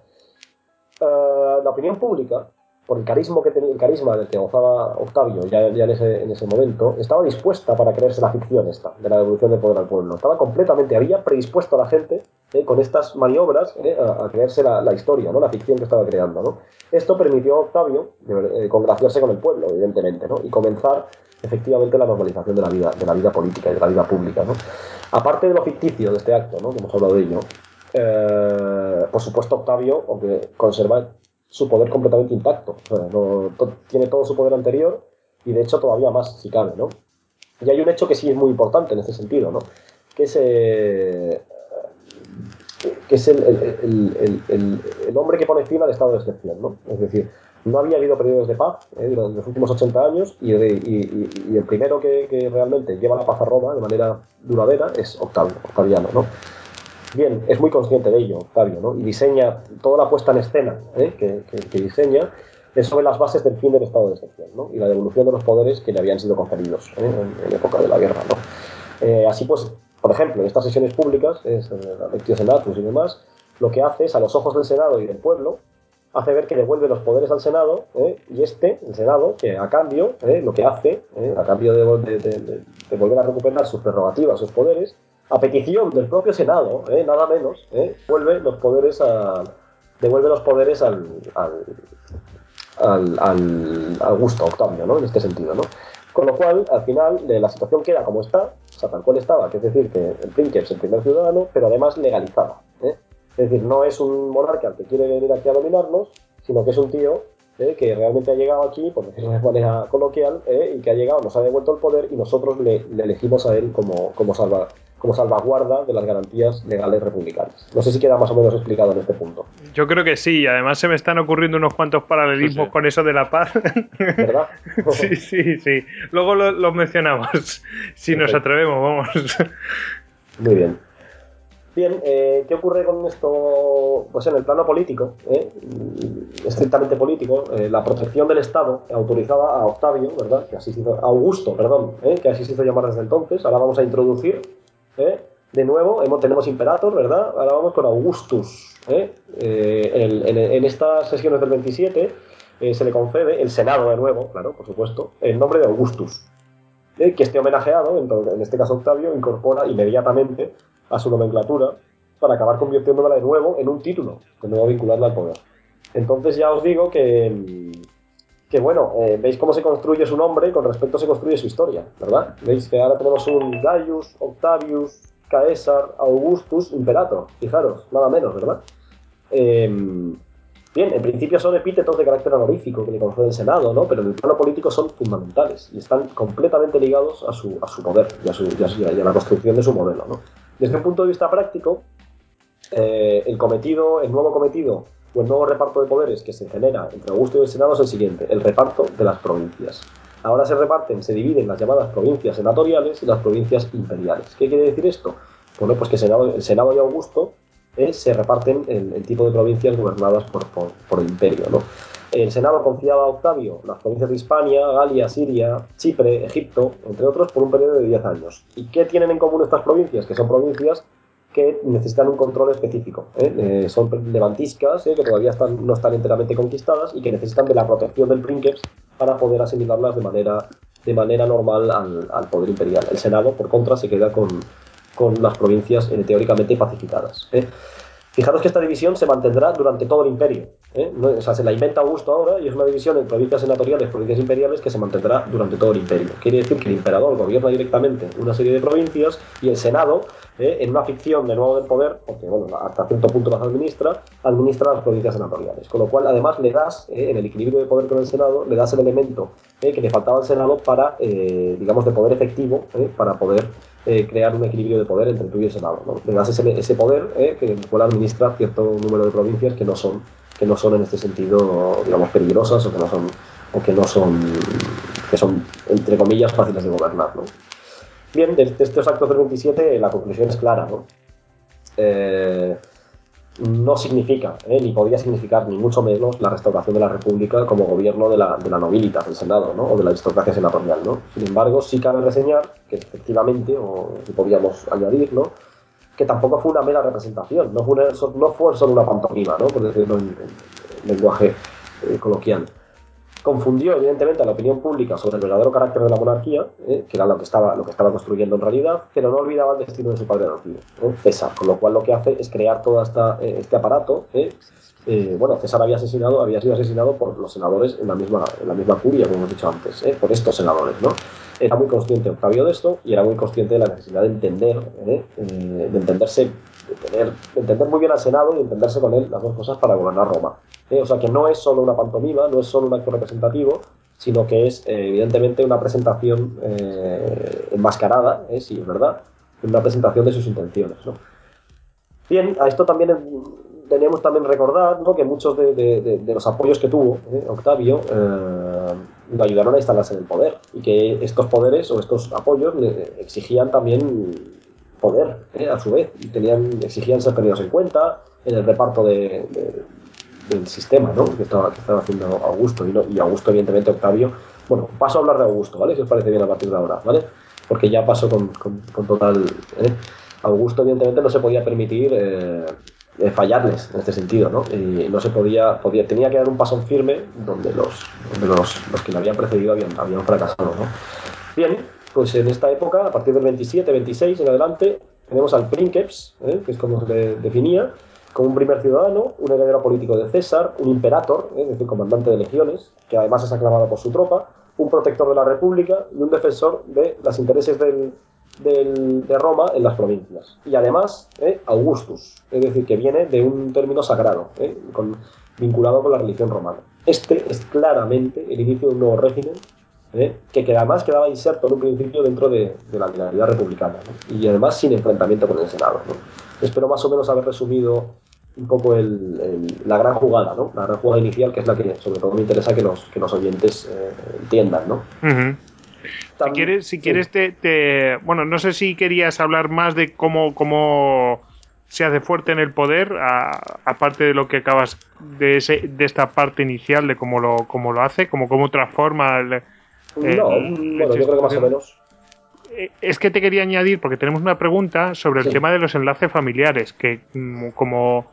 Eh, la opinión pública, por el carisma, que tenía, el carisma del que gozaba Octavio ya, en, ese, en, ese, momento, estaba dispuesta para creerse la ficción esta, de la devolución del poder al pueblo. Estaba completamente, había predispuesto a la gente eh, con estas maniobras eh, a, a, creerse la, historia, ¿no? la ficción que estaba creando. ¿no? Esto permitió a Octavio eh, congraciarse con el pueblo, evidentemente, ¿no? y comenzar efectivamente la normalización de la vida, de la vida política y de la vida pública. ¿no? Aparte de lo ficticio de este acto, ¿no? que hemos hablado de ello, por supuesto Octavio, aunque conserva su poder completamente intacto. Tiene todo su poder anterior y de hecho todavía más si cabe, ¿no? Y hay un hecho que sí es muy importante en este sentido, ¿no? Que es, eh, que es el, el, el, el, hombre que pone fin al estado de excepción, ¿no? Es decir, no había habido periodos de paz ¿eh? durante los últimos 80 años y el primero que, que, realmente lleva la paz a Roma de manera duradera es Octavio, Octaviano, ¿no? Bien, es muy consciente de ello, Octavio, ¿no? y diseña toda la puesta en escena ¿eh? que, diseña es sobre las bases del fin del estado de excepción ¿no? y la devolución de los poderes que le habían sido conferidos ¿eh? en, en, época de la guerra. ¿no? Eh, así pues, por ejemplo, en estas sesiones públicas, es, la Lectio Senatus y demás, lo que hace es, a los ojos del Senado y del pueblo, hace ver que devuelve los poderes al Senado ¿eh? y este, el Senado, que a cambio, ¿eh? lo que hace, ¿eh? a cambio de, volver a recuperar sus prerrogativas, sus poderes, a petición del propio Senado, ¿eh? nada menos, ¿eh? vuelve los poderes a, devuelve los poderes al, al, al, al, Augusto Octavio, ¿no? En este sentido, ¿no? Con lo cual, al final, la situación queda como está, o sea, tal cual estaba, que es decir, que el príncipe es el primer ciudadano, pero además legalizada. ¿eh? Es decir, no es un monarca que quiere venir aquí a dominarnos, sino que es un tío ¿eh? que realmente ha llegado aquí, por decirlo de manera coloquial, ¿eh? y que ha llegado, nos ha devuelto el poder y nosotros le, le elegimos a él como, como salva, como salvaguarda de las garantías legales republicanas. No sé si queda más o menos explicado en este punto.
Yo creo que sí, y además se me están ocurriendo unos cuantos paralelismos sí, sí. con eso de la paz.
¿Verdad?
sí, sí, sí. Luego lo, lo mencionamos, si Perfecto. nos atrevemos, vamos.
Muy bien. Bien, eh, ¿qué ocurre con esto? Pues en el plano político, ¿eh? estrictamente político, eh, la protección del Estado autorizaba a Octavio, ¿verdad? Que así se hizo, a Augusto, perdón, ¿eh? que así se hizo llamar desde entonces. Ahora vamos a introducir ¿eh? de nuevo, hemos, tenemos Imperator, ¿verdad? Ahora vamos con Augustus. en, en, en, estas sesiones del 27 eh, se le concede, el Senado de nuevo, claro, por supuesto, el nombre de Augustus. que este homenajeado, en, en, este caso Octavio, incorpora inmediatamente a su nomenclatura para acabar convirtiéndola de nuevo en un título, de nuevo vincularla al poder. Entonces ya os digo que, que bueno, eh, veis cómo se construye su nombre y con respecto se construye su historia, ¿verdad? Veis que ahora tenemos un Gaius, Octavius, Caesar, Augustus, Imperator, fijaros, nada menos, ¿verdad? Eh, bien, en principio son epítetos de carácter honorífico que le concede el Senado, ¿no? Pero en el plano político son fundamentales y están completamente ligados a su, a su poder y a, su, a, la construcción de su modelo, ¿no? Desde un punto de vista práctico, eh, el cometido, el nuevo cometido o el nuevo reparto de poderes que se genera entre Augusto y el Senado es el siguiente, el reparto de las provincias. Ahora se reparten, se dividen las llamadas provincias senatoriales y las provincias imperiales. ¿Qué quiere decir esto? Bueno, pues que el Senado, el Senado y Augusto se reparten el, el, tipo de provincias gobernadas por, el imperio. ¿no? El Senado confiaba a Octavio las provincias de Hispania, Galia, Siria, Chipre, Egipto, entre otros, por un periodo de 10 años. ¿Y qué tienen en común estas provincias? Que son provincias que necesitan un control específico. ¿eh? Eh, son levantiscas, ¿eh? que todavía no están enteramente conquistadas y que necesitan de la protección del princeps para poder asimilarlas de manera, de manera normal al, al poder imperial. El Senado, por contra, se queda con, con las provincias teóricamente pacificadas. Fijaros que esta división se mantendrá durante todo el imperio. ¿eh? O sea, se la inventa Augusto ahora y es una división en provincias senatoriales, provincias imperiales que se mantendrá durante todo el imperio. Quiere decir que el emperador gobierna directamente una serie de provincias y el Senado, ¿eh? en una ficción de nuevo del poder, porque hasta cierto punto las administra, administra las provincias senatoriales. Con lo cual, además, le das, ¿eh? en el equilibrio de poder con el Senado, le das el elemento ¿eh? que le faltaba al Senado para, eh, digamos, de poder efectivo, para poder eh, crear un equilibrio de poder entre tú y el Senado. ¿no? Le das ese, poder eh, que el cual administra cierto número de provincias que no son, que no son en este sentido, digamos, peligrosas o que no son, o que no son, que son, entre comillas, fáciles de gobernar. ¿no? Bien, de, de estos actos del 27 la conclusión es clara. ¿no? Eh, no significa, ¿eh? ni podía significar, ni mucho menos, la restauración de la República como gobierno de la, de la del Senado, ¿no? o de la aristocracia senatorial. ¿no? Sin embargo, sí cabe reseñar que efectivamente, o si podíamos añadir, ¿no? que tampoco fue una mera representación, no fue, no fue solo una pantomima, ¿no? por decirlo en, en lenguaje eh, coloquial. Confundió evidentemente a la opinión pública sobre el verdadero carácter de la monarquía, ¿eh? que era lo que, estaba, lo que estaba construyendo en realidad, pero no olvidaba el destino de su padre adoptivo, ¿eh? César, con lo cual lo que hace es crear todo eh, este aparato. ¿eh? Eh, bueno, César había asesinado, había sido asesinado por los senadores en la misma, en la misma curia, como hemos dicho antes, ¿eh? por estos senadores, ¿no? Era muy consciente Octavio de esto y era muy consciente de la necesidad de entender, de entenderse, entender muy bien al Senado y entenderse con él las dos cosas para gobernar Roma. ¿eh? O sea que no es solo una pantomima, no es solo un acto representativo, sino que es eh, evidentemente una presentación eh, enmascarada, ¿eh? sí, es verdad, una presentación de sus intenciones. Bien, a esto también teníamos también recordar ¿no? que muchos de, de- los apoyos que tuvo ¿eh? Octavio lo ayudaron a instalarse en el poder y que estos poderes o estos apoyos le exigían también poder ¿eh? a su vez y tenían, exigían ser tenidos en cuenta en el reparto de, de- del sistema ¿no? que, estaba, que estaba haciendo Augusto y, no- y Augusto evidentemente Octavio bueno, paso a hablar de Augusto, ¿vale? Si os parece bien a partir de ahora, ¿vale? Porque ya paso con, con- total... ¿eh? Augusto evidentemente no se podía permitir eh, eh, fallarles en este sentido, ¿no? Y no se podía, podía, tenía que dar un paso en firme donde los, donde los, los que le habían precedido habían, habían fracasado, ¿no? Bien, pues en esta época, a partir del 27, 26 en adelante, tenemos al Princeps, ¿eh? que es como se definía, como un primer ciudadano, un heredero político de César, un imperator, ¿eh? es decir, comandante de legiones, que además es aclamado por su tropa, un protector de la República y un defensor de los intereses de Roma en las provincias. Y además, ¿eh? Augustus, es decir, que viene de un término sagrado, ¿eh? vinculado con la religión romana. Este es claramente el inicio de un nuevo régimen ¿eh? que, que además quedaba inserto en un principio dentro de, de la dinastía republicana ¿no? y además sin enfrentamiento con el Senado. ¿no? Espero más o menos haber resumido un poco el- el- la gran jugada, ¿no? la gran jugada inicial, que es la que sobre todo me interesa que los, que los oyentes eh, entiendan. ¿no?
Si quieres, si
sí.
quieres te, te- Bueno, no sé si querías hablar más de cómo, cómo se hace fuerte en el poder, aparte de lo que acabas de, ese, de esta parte inicial, de cómo lo, cómo lo hace, cómo, cómo transforma el,
No,
el-
bueno, yo creo que más o menos.
Eh, Es que te quería añadir, porque tenemos una pregunta sobre el
Sí.
tema de los enlaces familiares, que mm, como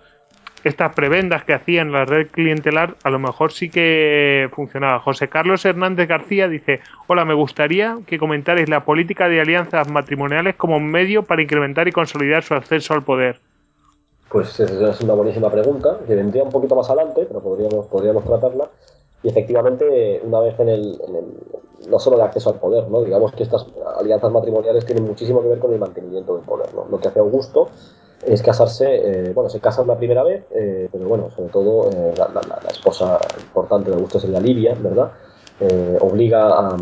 estas prebendas que hacían la red clientelar, a lo mejor sí que funcionaba. José Carlos Hernández García dice, hola, me gustaría que comentarais la política de alianzas matrimoniales como medio para incrementar y consolidar su acceso al poder.
Pues es, es una buenísima pregunta, que vendría un poquito más adelante, pero podríamos, podríamos tratarla. Y efectivamente, una vez en el, en el- no solo de acceso al poder, ¿no? digamos que estas alianzas matrimoniales tienen muchísimo que ver con el mantenimiento del poder. ¿no? Lo que hace Augusto es casarse, eh, bueno, se casa una primera vez, eh, pero bueno, sobre todo eh, la, la- la- la esposa importante de Augusto sería Livia, ¿verdad? Eh, obliga a,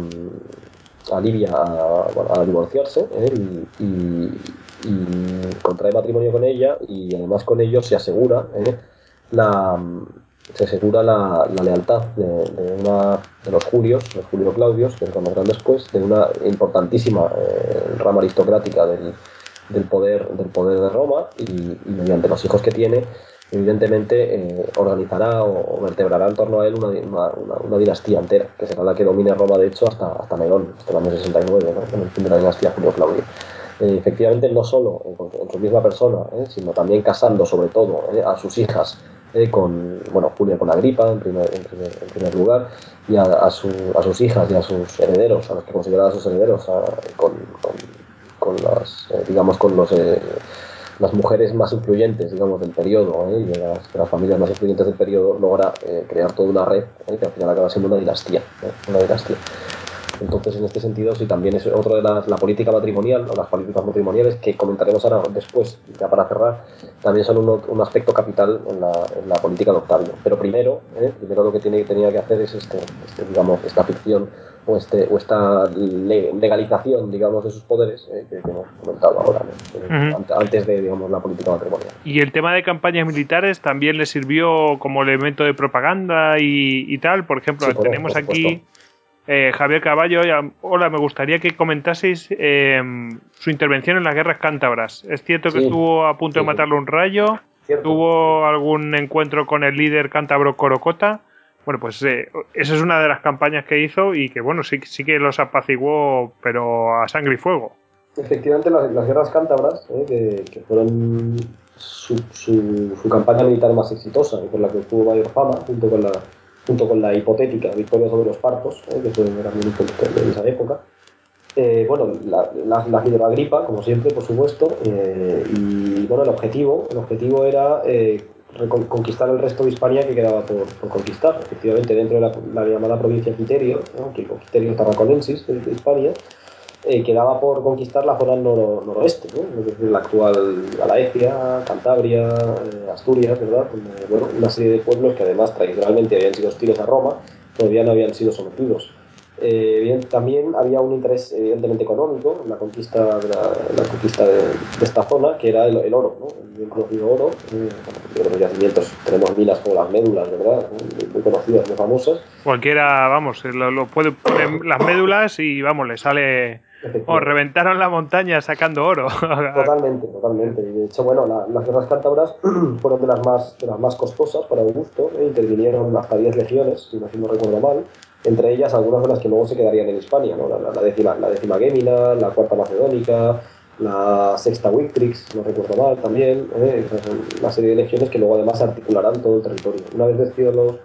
a Livia a, divorciarse y, y- contrae matrimonio con ella y además con ello se asegura la se asegura la, lealtad de, de una de los Julios, Julio Claudios, que se conocerán después, de una importantísima eh, rama aristocrática del, poder del poder de Roma y, mediante los hijos que tiene evidentemente eh, organizará o, vertebrará en torno a él una, una, una- dinastía entera, que será la que domine Roma de hecho hasta, hasta Nerón, hasta el año 69, ¿no? con el fin de la dinastía Julio Claudio. Eh, efectivamente, no solo en, en su misma persona, sino también casando sobre todo a sus hijas eh, con, bueno, Julia con Agripa en primer, en primer, en primer lugar, y a, a, su- a sus hijas y a sus herederos, a los que consideraba sus herederos, con, con, las, eh, digamos, con los... eh, las mujeres más influyentes, digamos, del periodo ¿eh? y de las, las familias más influyentes del periodo, logra eh, crear toda una red que al final acaba siendo una dinastía. Una dinastía. Entonces, en este sentido, sí, también es otro de las, la política matrimonial, o las políticas matrimoniales que comentaremos ahora después, ya para cerrar, también son uno- un aspecto capital en la, en la política de Octavio. Pero primero, ¿eh? primero lo que tiene, tenía que hacer es este, este, digamos, esta ficción o, este, o esta le- legalización, digamos, de sus poderes eh, que, que hemos comentado ahora, ¿no? Eh,
Ujú.
ante- antes de, digamos, la política matrimonial.
Y el tema de campañas militares también le sirvió como elemento de propaganda y, y tal. Por ejemplo,
Sí, por-
tenemos
por
aquí. Eh, Javier Caballo. Hola, me gustaría que comentaseis eh, su intervención en las guerras cántabras. Es cierto que
Sí,
estuvo a punto de
sí,
matarle un rayo.
Cierto.
tuvo algún encuentro con el líder cántabro Corocota. Bueno, pues eh, esa es una de las campañas que hizo y que, bueno, sí, sí que los apaciguó, pero a sangre y fuego.
Efectivamente, las, las guerras cántabras, ¿eh? que, que fueron su, su- su campaña militar más exitosa y por la que obtuvo mayor fama, junto con la, junto con la hipotética victoria sobre los partos, ¿eh? que era muy importante en esa época. Eh, bueno, la- la- las lideró Agripa, como siempre, por supuesto, eh, y bueno, el objetivo, el objetivo era eh, conquistar el resto de Hispania que quedaba por, por conquistar. Efectivamente, dentro de la, la llamada provincia Quiterio, ¿no? Quiterio Tarraconensis de Hispania, eh, quedaba por conquistar la zona noro- noroeste, ¿no? la actual Galaecia, Cantabria, eh, Asturias, ¿verdad? Donde, bueno, una serie de pueblos que además tradicionalmente habían sido hostiles a Roma, todavía no habían sido sometidos. Eh, bien, también había un interés evidentemente económico en la conquista de, la, la conquista de, de esta zona, que era el, el oro, ¿no? el bien conocido oro. Eh, de los yacimientos tenemos minas como las médulas, ¿verdad? Muy, muy conocidas, muy famosas.
Cualquiera, vamos, lo, lo puede poner las médulas y, vamos, le sale...
Efectivamente.
reventaron la montaña sacando oro.
Totalmente, totalmente. De hecho, bueno, la- las guerras cántabras fueron de las más, de las más costosas para Augusto. ¿eh? Intervinieron hasta 10 legiones, si no, si no recuerdo mal. Entre ellas, algunas de las que luego se quedarían en Hispania, ¿no? La, la- la décima, la décima Gémina, la cuarta Macedónica, la sexta Victrix, no recuerdo mal también. ¿eh? Una serie de legiones que luego además articularán todo el territorio. Una vez vencidos los,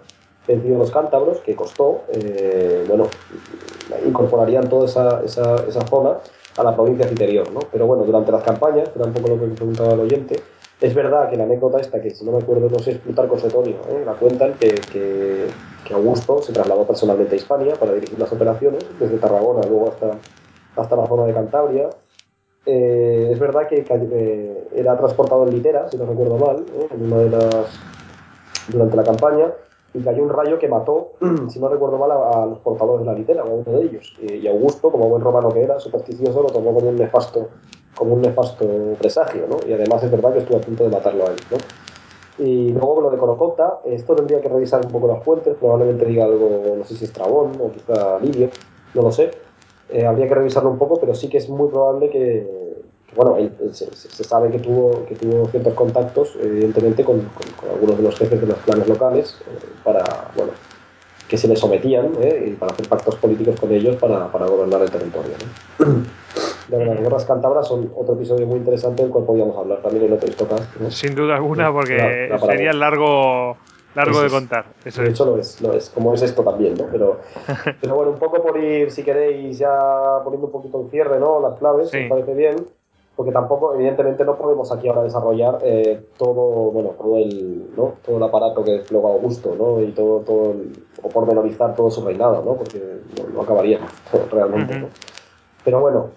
vencidos los cántabros, que costó, eh, bueno, incorporarían toda esa, esa, esa zona a la provincia interior, ¿no? Pero bueno, durante las campañas, que era un poco lo que me preguntaba el oyente, es verdad que la anécdota esta, que si no me acuerdo, no sé es Plutarco Setonio, ¿eh? la cuentan que, que, que Augusto se trasladó personalmente a Hispania para dirigir las operaciones, desde Tarragona luego hasta, hasta la zona de Cantabria. Eh, es verdad que, que, eh, era transportado en litera, si no recuerdo mal, ¿eh? en una de las, durante la campaña, y cayó un rayo que mató, si no recuerdo mal, a, a los portadores de la litera, a uno de ellos. Eh, y Augusto, como buen romano que era, supersticioso, lo tomó como un nefasto, como un nefasto presagio, ¿no? Y además es verdad que estuvo a punto de matarlo a él, ¿no? Y luego lo de Corocota, esto tendría que revisar un poco las fuentes, probablemente diga algo, no sé si Estrabón o quizá Livio, no lo sé. Eh, habría que revisarlo un poco, pero sí que es muy probable que, bueno, él- él se, sabe que tuvo, que tuvo ciertos contactos, evidentemente, con, con- con algunos de los jefes de los clanes locales, eh, para, bueno, que se le sometían ¿eh? y para hacer pactos políticos con ellos para, para gobernar el territorio. ¿no? De las guerras cántabras son otro episodio muy interesante del cual podríamos hablar también en otro ¿no?
Sin duda alguna, porque
la- la
sería largo, largo de contar. Eso
de
es.
hecho lo es, lo es, como es esto también, ¿no? Pero, pero bueno, un poco por ir, si queréis, ya poniendo un poquito el cierre, ¿no? Las claves,
Sí.
me parece bien, porque tampoco, evidentemente, no podemos aquí ahora desarrollar eh, todo, bueno, todo el, ¿no? Todo el aparato que desplegó Augusto, ¿no? Y todo, todo el- o pormenorizar todo su reinado, ¿no? Porque no, no acabaríamos realmente. ¿no? Pero bueno,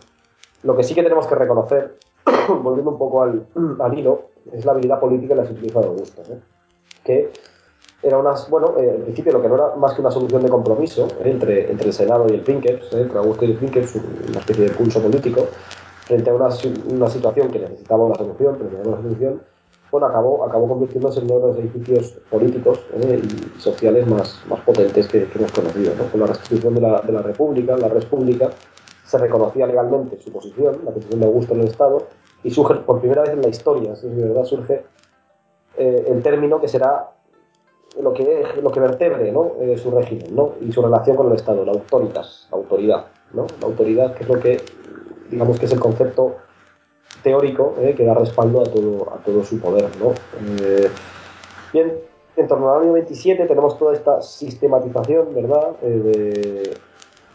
lo que sí que tenemos que reconocer, volviendo un poco al, al hilo, es la habilidad política y la sutileza de Augusto, que era unas, bueno, eh, en principio lo que no era más que una solución de compromiso ¿eh? entre, entre el Senado y el Princeps, ¿eh? entre Augusto y el Princeps, una especie de pulso político, frente a una, si- una situación que necesitaba una solución, que necesitaba una solución, bueno, acabó, acabó convirtiéndose en uno de los edificios políticos ¿eh? y sociales más, más potentes que, que hemos conocido. ¿no? Con la restitución de la, de la República, la República, se reconocía legalmente su posición, la posición de Augusto en el Estado, y surge por primera vez en la historia, eso es de verdad, surge eh, el término que será lo que, lo que vertebre ¿no? Eh, su régimen ¿no? y su relación con el Estado, la autoritas, la autoridad. ¿no? La autoridad que es lo que, digamos que es el concepto teórico ¿eh? que da respaldo a todo, a todo su poder. ¿no? Eh, bien, en torno al año 27 tenemos toda esta sistematización, ¿verdad? Eh, de,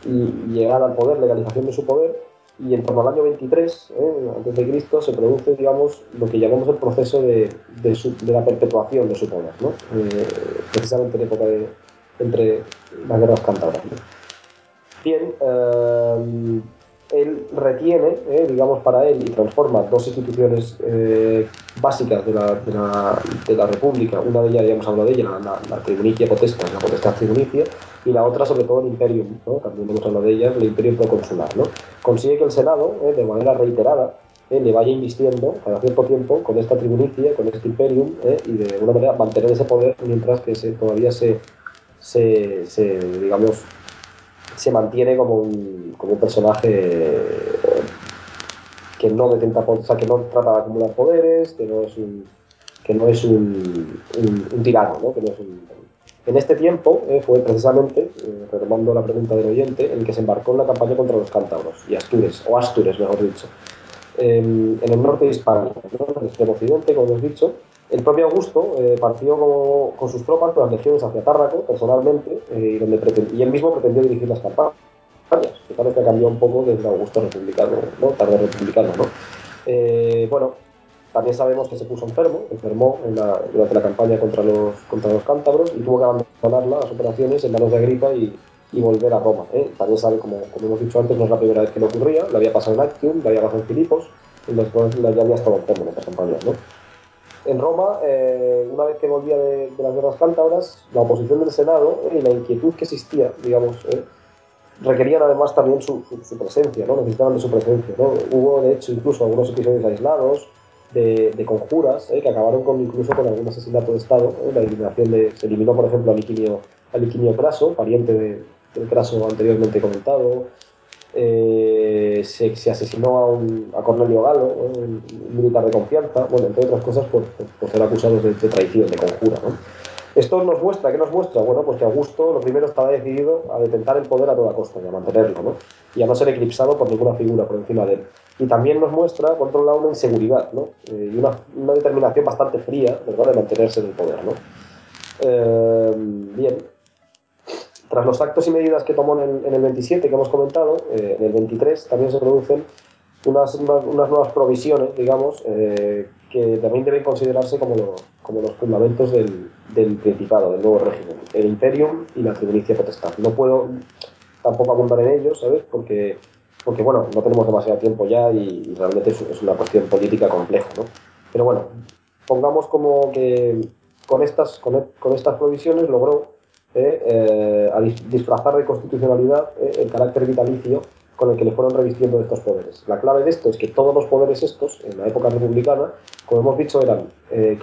y, llegada al poder, legalización de su poder, y en torno al año 23 ¿eh? antes de Cristo se produce, digamos, lo que llamamos el proceso de, la perpetuación de su poder, ¿no? Precisamente en época de entre las guerras cántabras. Bien, él retiene, eh, digamos, para él y transforma dos instituciones eh, básicas de la, de, la, de la República. Una de ellas, ya hablado de ella, la, la, tribunicia potestas, la potestad tribunicia, y la otra, sobre todo, el imperium, también hemos hablado de ella, el imperio proconsular. ¿no? Consigue que el Senado, eh, de manera reiterada, le vaya invistiendo cada cierto tiempo con esta tribunicia, con este imperium, y de alguna manera mantener ese poder mientras que se, todavía se, se, digamos, se mantiene como un, como un personaje eh, que no detenta, o sea, que no trata de acumular poderes, que no es un que no es un, tirano, ¿no? Que no es un- en este tiempo eh, fue precisamente, eh, retomando la pregunta del oyente, el que se embarcó en la campaña contra los cántabros y Astures, o Astures mejor dicho, en el norte de Hispania, ¿no? en el extremo occidente, como hemos dicho. El propio Augusto eh, partió con sus tropas, con las legiones hacia Tárraco, personalmente, eh, donde y él mismo pretendió dirigir las campañas. Que vez que cambió un poco desde Augusto republicano, ¿no? tarde republicano, ¿no? Eh, bueno, también sabemos que se puso enfermo, enfermó durante la campaña contra los, contra los cántabros y tuvo que abandonar las operaciones en manos de Agripa y, volver a Roma. ¿eh? También sabe, como, como hemos dicho antes, no es la primera vez que le ocurría, le había pasado en Actium, le había pasado en Filipos, y después ya había estado enfermo en estas campañas. ¿no? En Roma, eh, una vez que volvía de, las guerras cántabras, la oposición del Senado y la inquietud que existía, digamos, eh, requerían además también su, presencia, ¿no? necesitaban de su presencia. ¿no? Hubo, de hecho, incluso algunos episodios aislados de, de conjuras eh, que acabaron con, incluso con algún asesinato de Estado. ¿eh? La eliminación de, se eliminó, por ejemplo, a Liquinio, a Craso, pariente de- del Craso anteriormente comentado. Eh, se, se asesinó a, un- a Cornelio Galo, un, un militar de confianza, bueno, entre otras cosas por, por- por ser acusados de, de traición, de conjura. ¿no? Esto nos muestra, ¿qué nos muestra? Bueno, pues que Augusto lo primero estaba decidido a detentar el poder a toda costa y a mantenerlo, ¿no? Y a no ser eclipsado por ninguna figura por encima de él. Y también nos muestra, por otro lado, una inseguridad, ¿no? Eh, y una, una determinación bastante fría, ¿verdad?, de mantenerse en el poder, ¿no? Eh, bien. Tras los actos y medidas que tomó en el, en el 27 que hemos comentado, eh, en el 23 también se producen unas, unas, nuevas provisiones, digamos, eh, que también deben considerarse como, lo- como los fundamentos del, del Principado, del nuevo régimen, el Imperium y la Tribunicia Potestad. No puedo tampoco abundar en ellos, ¿sabes? Porque, porque bueno, no tenemos demasiado tiempo ya y, y realmente es, es una cuestión política compleja, ¿no? Pero bueno, pongamos como que con estas, con, con estas provisiones logró a dis- disfrazar de constitucionalidad eh, el carácter vitalicio con el que le fueron revistiendo estos poderes. La clave de esto es que todos los poderes estos, en la época republicana, como hemos dicho, eran, eh,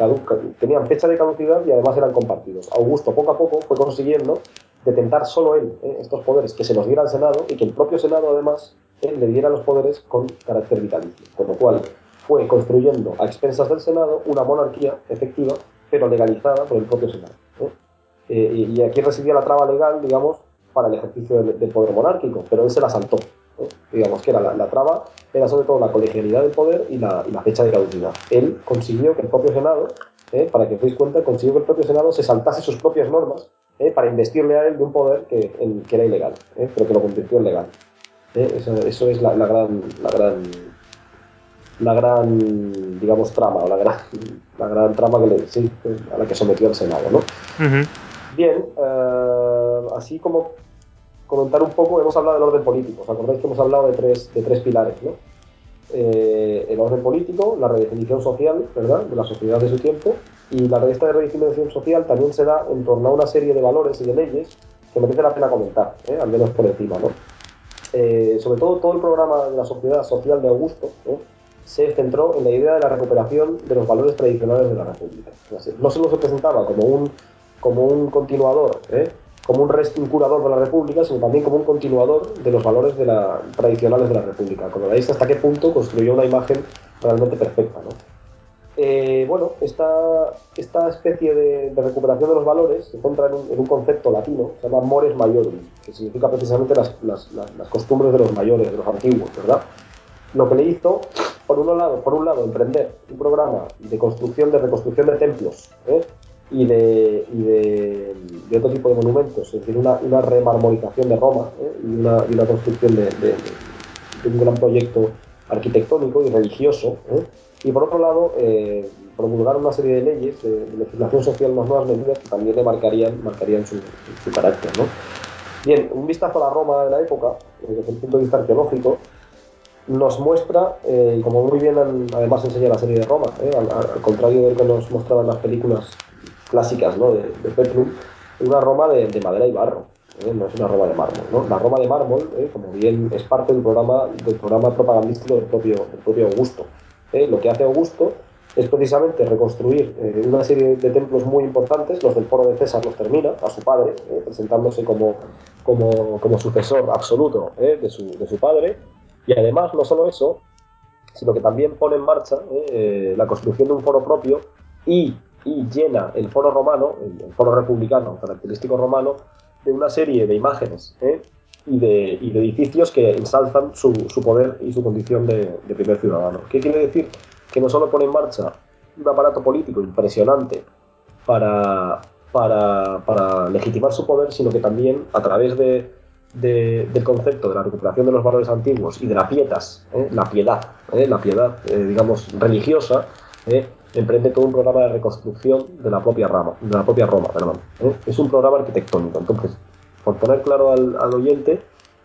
tenían fecha de caducidad y además eran compartidos. Augusto poco a poco fue consiguiendo detentar solo él eh, estos poderes, que se los diera al Senado y que el propio Senado además eh, le diera los poderes con carácter vitalicio. Con lo cual fue construyendo a expensas del Senado una monarquía efectiva, pero legalizada por el propio Senado. ¿Eh? Y, aquí residía la traba legal, digamos, para el ejercicio del, del poder monárquico, pero él se la saltó. Digamos que era la, la traba, era sobre todo la colegialidad del poder y la, y la fecha de caducidad. Él consiguió que el propio Senado, ¿eh? para que os deis cuenta, consiguió que el propio Senado se saltase sus propias normas ¿eh? para investirle a él de un poder que, en- que era ilegal, ¿eh? pero que lo convirtió en legal. ¿eh? Eso, eso es la, la gran, la gran la gran digamos trama o la gran, la gran trama que le, sí, a la que sometió el Senado ¿no?
Ujú.
Bien, eh, así como comentar un poco, hemos hablado del orden político. ¿Os acordáis que hemos hablado de tres, de tres pilares? ¿no? Eh, el orden político, la redefinición social, ¿verdad? De la sociedad de su tiempo. Y la esta redefinición social también se da en torno a una serie de valores y de leyes que merece la pena comentar, ¿eh? al menos por encima. ¿no? Eh, sobre todo, todo el programa de la sociedad social de Augusto se centró en la idea de la recuperación de los valores tradicionales de la República. No se presentaba como un, como un continuador, ¿eh? como un, rest, un curador de la República, sino también como un continuador de los valores de la, tradicionales de la República. Como veis, hasta qué punto construyó una imagen realmente perfecta. ¿no? Eh, bueno, esta, esta especie de, de, recuperación de los valores se centra en un, en un, concepto latino, se llama mores maiorum, que significa precisamente las, las, las, las costumbres de los mayores, de los antiguos, ¿verdad? Lo que le hizo, por un lado, por un lado emprender un programa de construcción, de reconstrucción de templos ¿eh? Y, de, y de, de, otro tipo de monumentos, es decir, una, una remarmorización de Roma ¿eh? y, una, y, una, construcción de, de, un gran proyecto arquitectónico y religioso. ¿eh? Y por otro lado, eh, promulgar una serie de leyes de, de, legislación social, unas nuevas medidas que también le marcarían, marcarían su, su carácter. ¿no? Bien, un vistazo a la Roma de la época, desde el punto de vista arqueológico, nos muestra, eh, como muy bien además enseña la serie de Roma, eh, al, al, contrario de lo que nos mostraban las películas clásicas ¿no? de, de una Roma de, de madera y barro, eh, no es una Roma de mármol. La Roma de mármol, eh, como bien es parte del programa, del programa propagandístico del propio, del propio Augusto. ¿eh? Lo que hace Augusto es precisamente reconstruir eh, una serie de templos muy importantes, los del foro de César los termina, a su padre, eh, presentándose como, como, como, sucesor absoluto de su, de su padre, y además, no solo eso, sino que también pone en marcha la construcción de un foro propio y, y llena el foro romano, el, foro republicano característico romano, de una serie de imágenes ¿eh? y, de, y de edificios que ensalzan su, su poder y su condición de, de primer ciudadano. ¿Qué quiere decir? Que no solo pone en marcha un aparato político impresionante para, para, para legitimar su poder, sino que también a través de, de- del concepto de la recuperación de los valores antiguos y de la pietas, ¿eh? la piedad, ¿eh? la piedad, eh, digamos, religiosa, ¿eh? Emprende todo un programa de reconstrucción de la propia Roma, de la propia Roma, perdón. ¿eh? Es un programa arquitectónico. Entonces, por poner claro al, oyente,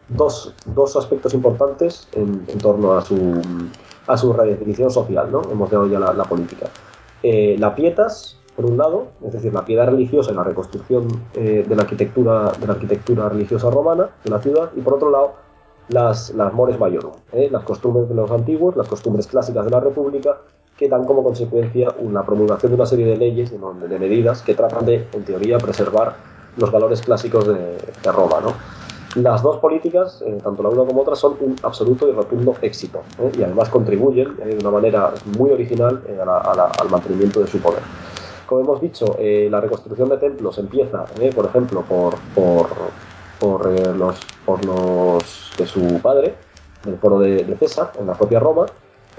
dos, dos aspectos importantes en, en torno a su, a su redefinición social, ¿no? Hemos dado ya la, política. Eh, la pietas, por un lado, es decir, la piedad religiosa y la reconstrucción eh, de, la arquitectura, de la arquitectura religiosa romana de la ciudad, y por otro lado, las, las mores majorum, ¿eh? las costumbres de los antiguos, las costumbres clásicas de la República, que dan como consecuencia una promulgación de una serie de leyes, de, de medidas que tratan de, en teoría, preservar los valores clásicos de, de Roma. ¿no? Las dos políticas, eh, tanto la una como otra, son un absoluto y rotundo éxito ¿eh? y además contribuyen eh, de una manera muy original eh, a la- a la- al mantenimiento de su poder. Como hemos dicho, eh, la reconstrucción de templos empieza, eh, por ejemplo, por, por, por, los, por los de su padre, del foro de, de César, en la propia Roma,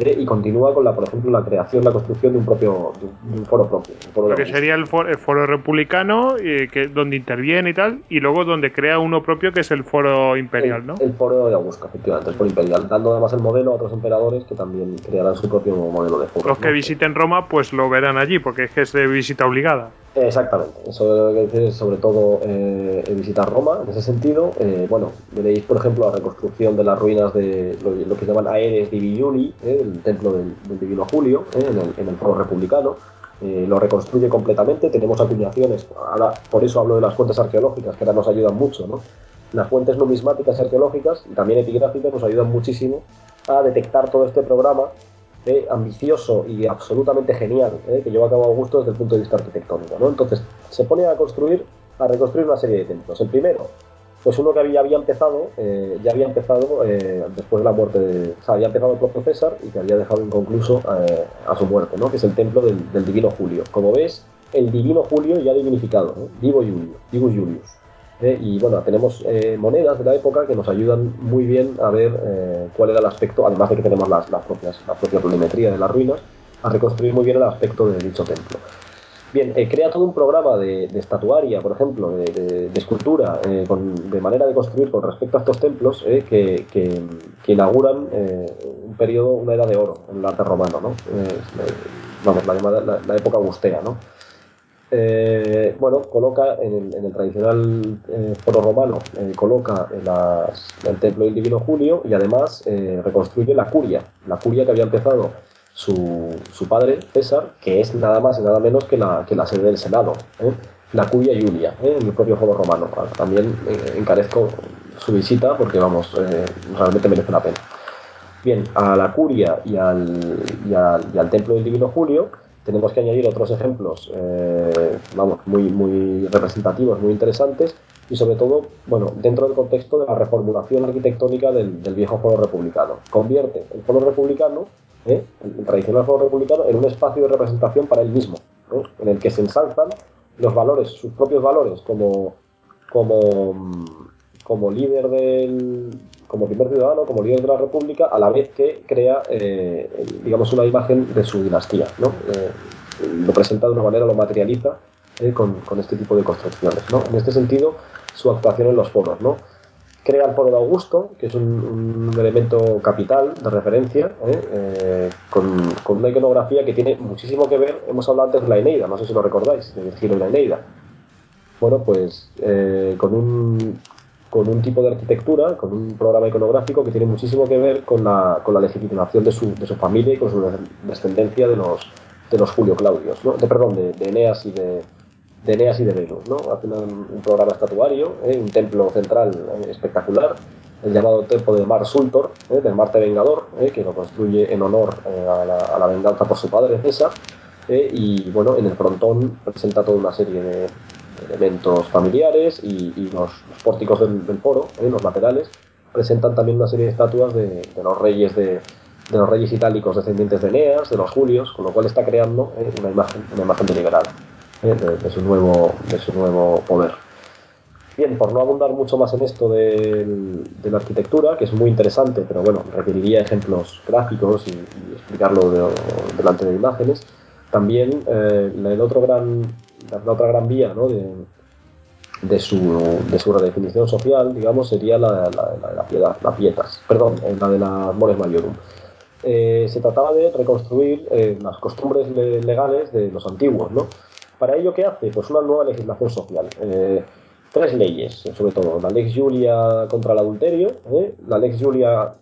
y continúa con, la, por ejemplo, la creación, la construcción de un propio de un, de un foro propio. un foro de
Lo que sería el foro, el foro republicano, eh, que, donde interviene y tal, y luego donde crea uno propio que es el foro imperial, ¿no?
El, el foro de Augusto, efectivamente, el foro imperial, dando además el modelo a otros emperadores que también crearán su propio modelo de foro.
Los que visiten Roma, pues lo verán allí, porque es que es de visita obligada.
Exactamente, eso lo que es sobre todo eh, visitar Roma en ese sentido. Eh, bueno, veréis por ejemplo la reconstrucción de las ruinas de lo, que llaman Aeres Divi Juli, eh, el templo del, Divino Julio, eh, en, el, en el foro republicano. Eh, lo reconstruye completamente, tenemos acuñaciones, ahora, por eso hablo de las fuentes arqueológicas, que ahora nos ayudan mucho, ¿no? Las fuentes numismáticas arqueológicas y también epigráficas nos ayudan muchísimo a detectar todo este programa eh, ambicioso y absolutamente genial eh, que lleva a cabo Augusto desde el punto de vista arquitectónico. ¿no? Entonces, se pone a construir, a reconstruir una serie de templos. El primero, pues uno que había, empezado, eh, ya había empezado después de la muerte de. O sea, había empezado el propio César y que había dejado inconcluso a su muerte, ¿no? que es el templo del, Divino Julio. Como ves, el Divino Julio ya dignificado, ¿no? Divo Julio, Divus Julius. Eh, y bueno, tenemos eh, monedas de la época que nos ayudan muy bien a ver eh, cuál era el aspecto, además de que tenemos las, las propias, la propia planimetría de las ruinas, a reconstruir muy bien el aspecto de dicho templo. Bien, eh, crea todo un programa de, de estatuaria, por ejemplo, de, de- de escultura, eh, con- de manera de construir con respecto a estos templos, eh, que, que- que inauguran un periodo, una edad de oro en el arte romano, ¿no? Vamos, la, llamada, la, la época augustea, ¿no? Eh, bueno, coloca en el, tradicional eh, foro romano, eh, coloca el templo del Divino Julio y además reconstruye la curia, la curia que había empezado su, su padre César, que es nada más y nada menos que la, sede del Senado, la curia Julia, en el propio foro romano. También eh, encarezco su visita porque, vamos, realmente merece la pena. Bien, a la curia y al templo del Divino Julio tenemos que añadir otros ejemplos, eh, vamos, muy, muy representativos, muy interesantes y sobre todo, bueno, dentro del contexto de la reformulación arquitectónica del, del viejo foro republicano. Convierte el foro republicano, ¿eh? el tradicional foro republicano, en un espacio de representación para él mismo, en el que se ensalzan los valores, sus propios valores como, como, como líder del como primer ciudadano, como líder de la República, a la vez que crea, eh, digamos, una imagen de su dinastía, ¿no? Eh, lo presenta de una manera, lo materializa eh, con, con, este tipo de construcciones, ¿no? En este sentido, su actuación en los foros, ¿no? Crea el foro de Augusto, que es un, elemento capital de referencia, con, con, una iconografía que tiene muchísimo que ver, hemos hablado antes de la Eneida, no sé si lo recordáis, de Virgilio y la Eneida. Bueno, pues con un, con un tipo de arquitectura, con un programa iconográfico que tiene muchísimo que ver con la, con la legitimación de su, de su, familia y con su descendencia de los, de los Julio Claudios, ¿no? de, perdón, de, de, Eneas y de, de Eneas y de Velus, ¿no? Hace un, un, programa estatuario, ¿eh? un templo central ¿eh? espectacular, el llamado templo de Mar Sultor, ¿eh? del Marte Vengador, que lo construye en honor a la, a, la, venganza por su padre César, y bueno, en el frontón presenta toda una serie de, elementos familiares y, los, pórticos del, del foro, ¿eh? los laterales, presentan también una serie de estatuas de, los reyes de, los reyes itálicos descendientes de Eneas, de los Julios, con lo cual está creando eh, una imagen, una imagen deliberada eh, de, su nuevo, de su nuevo poder. Bien, por no abundar mucho más en esto de, la arquitectura, que es muy interesante, pero bueno, requeriría ejemplos gráficos y, explicarlo de- delante de imágenes, también eh, el otro gran, la, la otra gran vía ¿no? de, de, su, de su redefinición social, digamos, sería la, la, de la, piedad, la pietas, perdón, eh, la de la mores maiorum. Eh, se trataba de reconstruir eh, las costumbres le- legales de los antiguos, ¿no? Para ello, ¿qué hace? Pues una nueva legislación social. Eh, tres leyes, eh, sobre todo. La Lex Julia contra el adulterio, ¿eh? la Lex Julia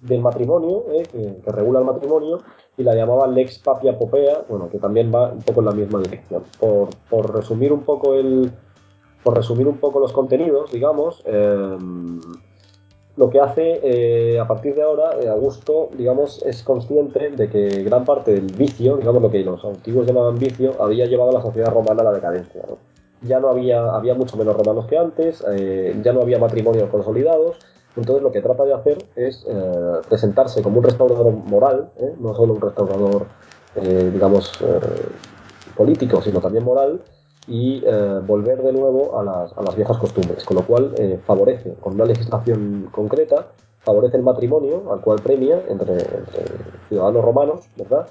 del matrimonio, que, que regula el matrimonio, y la llamaban Lex Papia Popea, bueno, que también va un poco en la misma dirección. Por, por resumir un poco el, por resumir un poco los contenidos, digamos, eh, lo que hace eh, a partir de ahora, eh, Augusto, digamos, es consciente de que gran parte del vicio, digamos lo que los antiguos llamaban vicio, había llevado a la sociedad romana a la decadencia. Ya no había, había mucho menos romanos que antes, eh, ya no había matrimonios consolidados, entonces lo que trata de hacer es eh, presentarse como un restaurador moral, ¿eh? no solo un restaurador, eh, digamos, eh, político, sino también moral, y eh, volver de nuevo a las, a las viejas costumbres, con lo cual eh, favorece, con una legislación concreta, favorece el matrimonio, al cual premia entre, entre ciudadanos romanos, ¿verdad?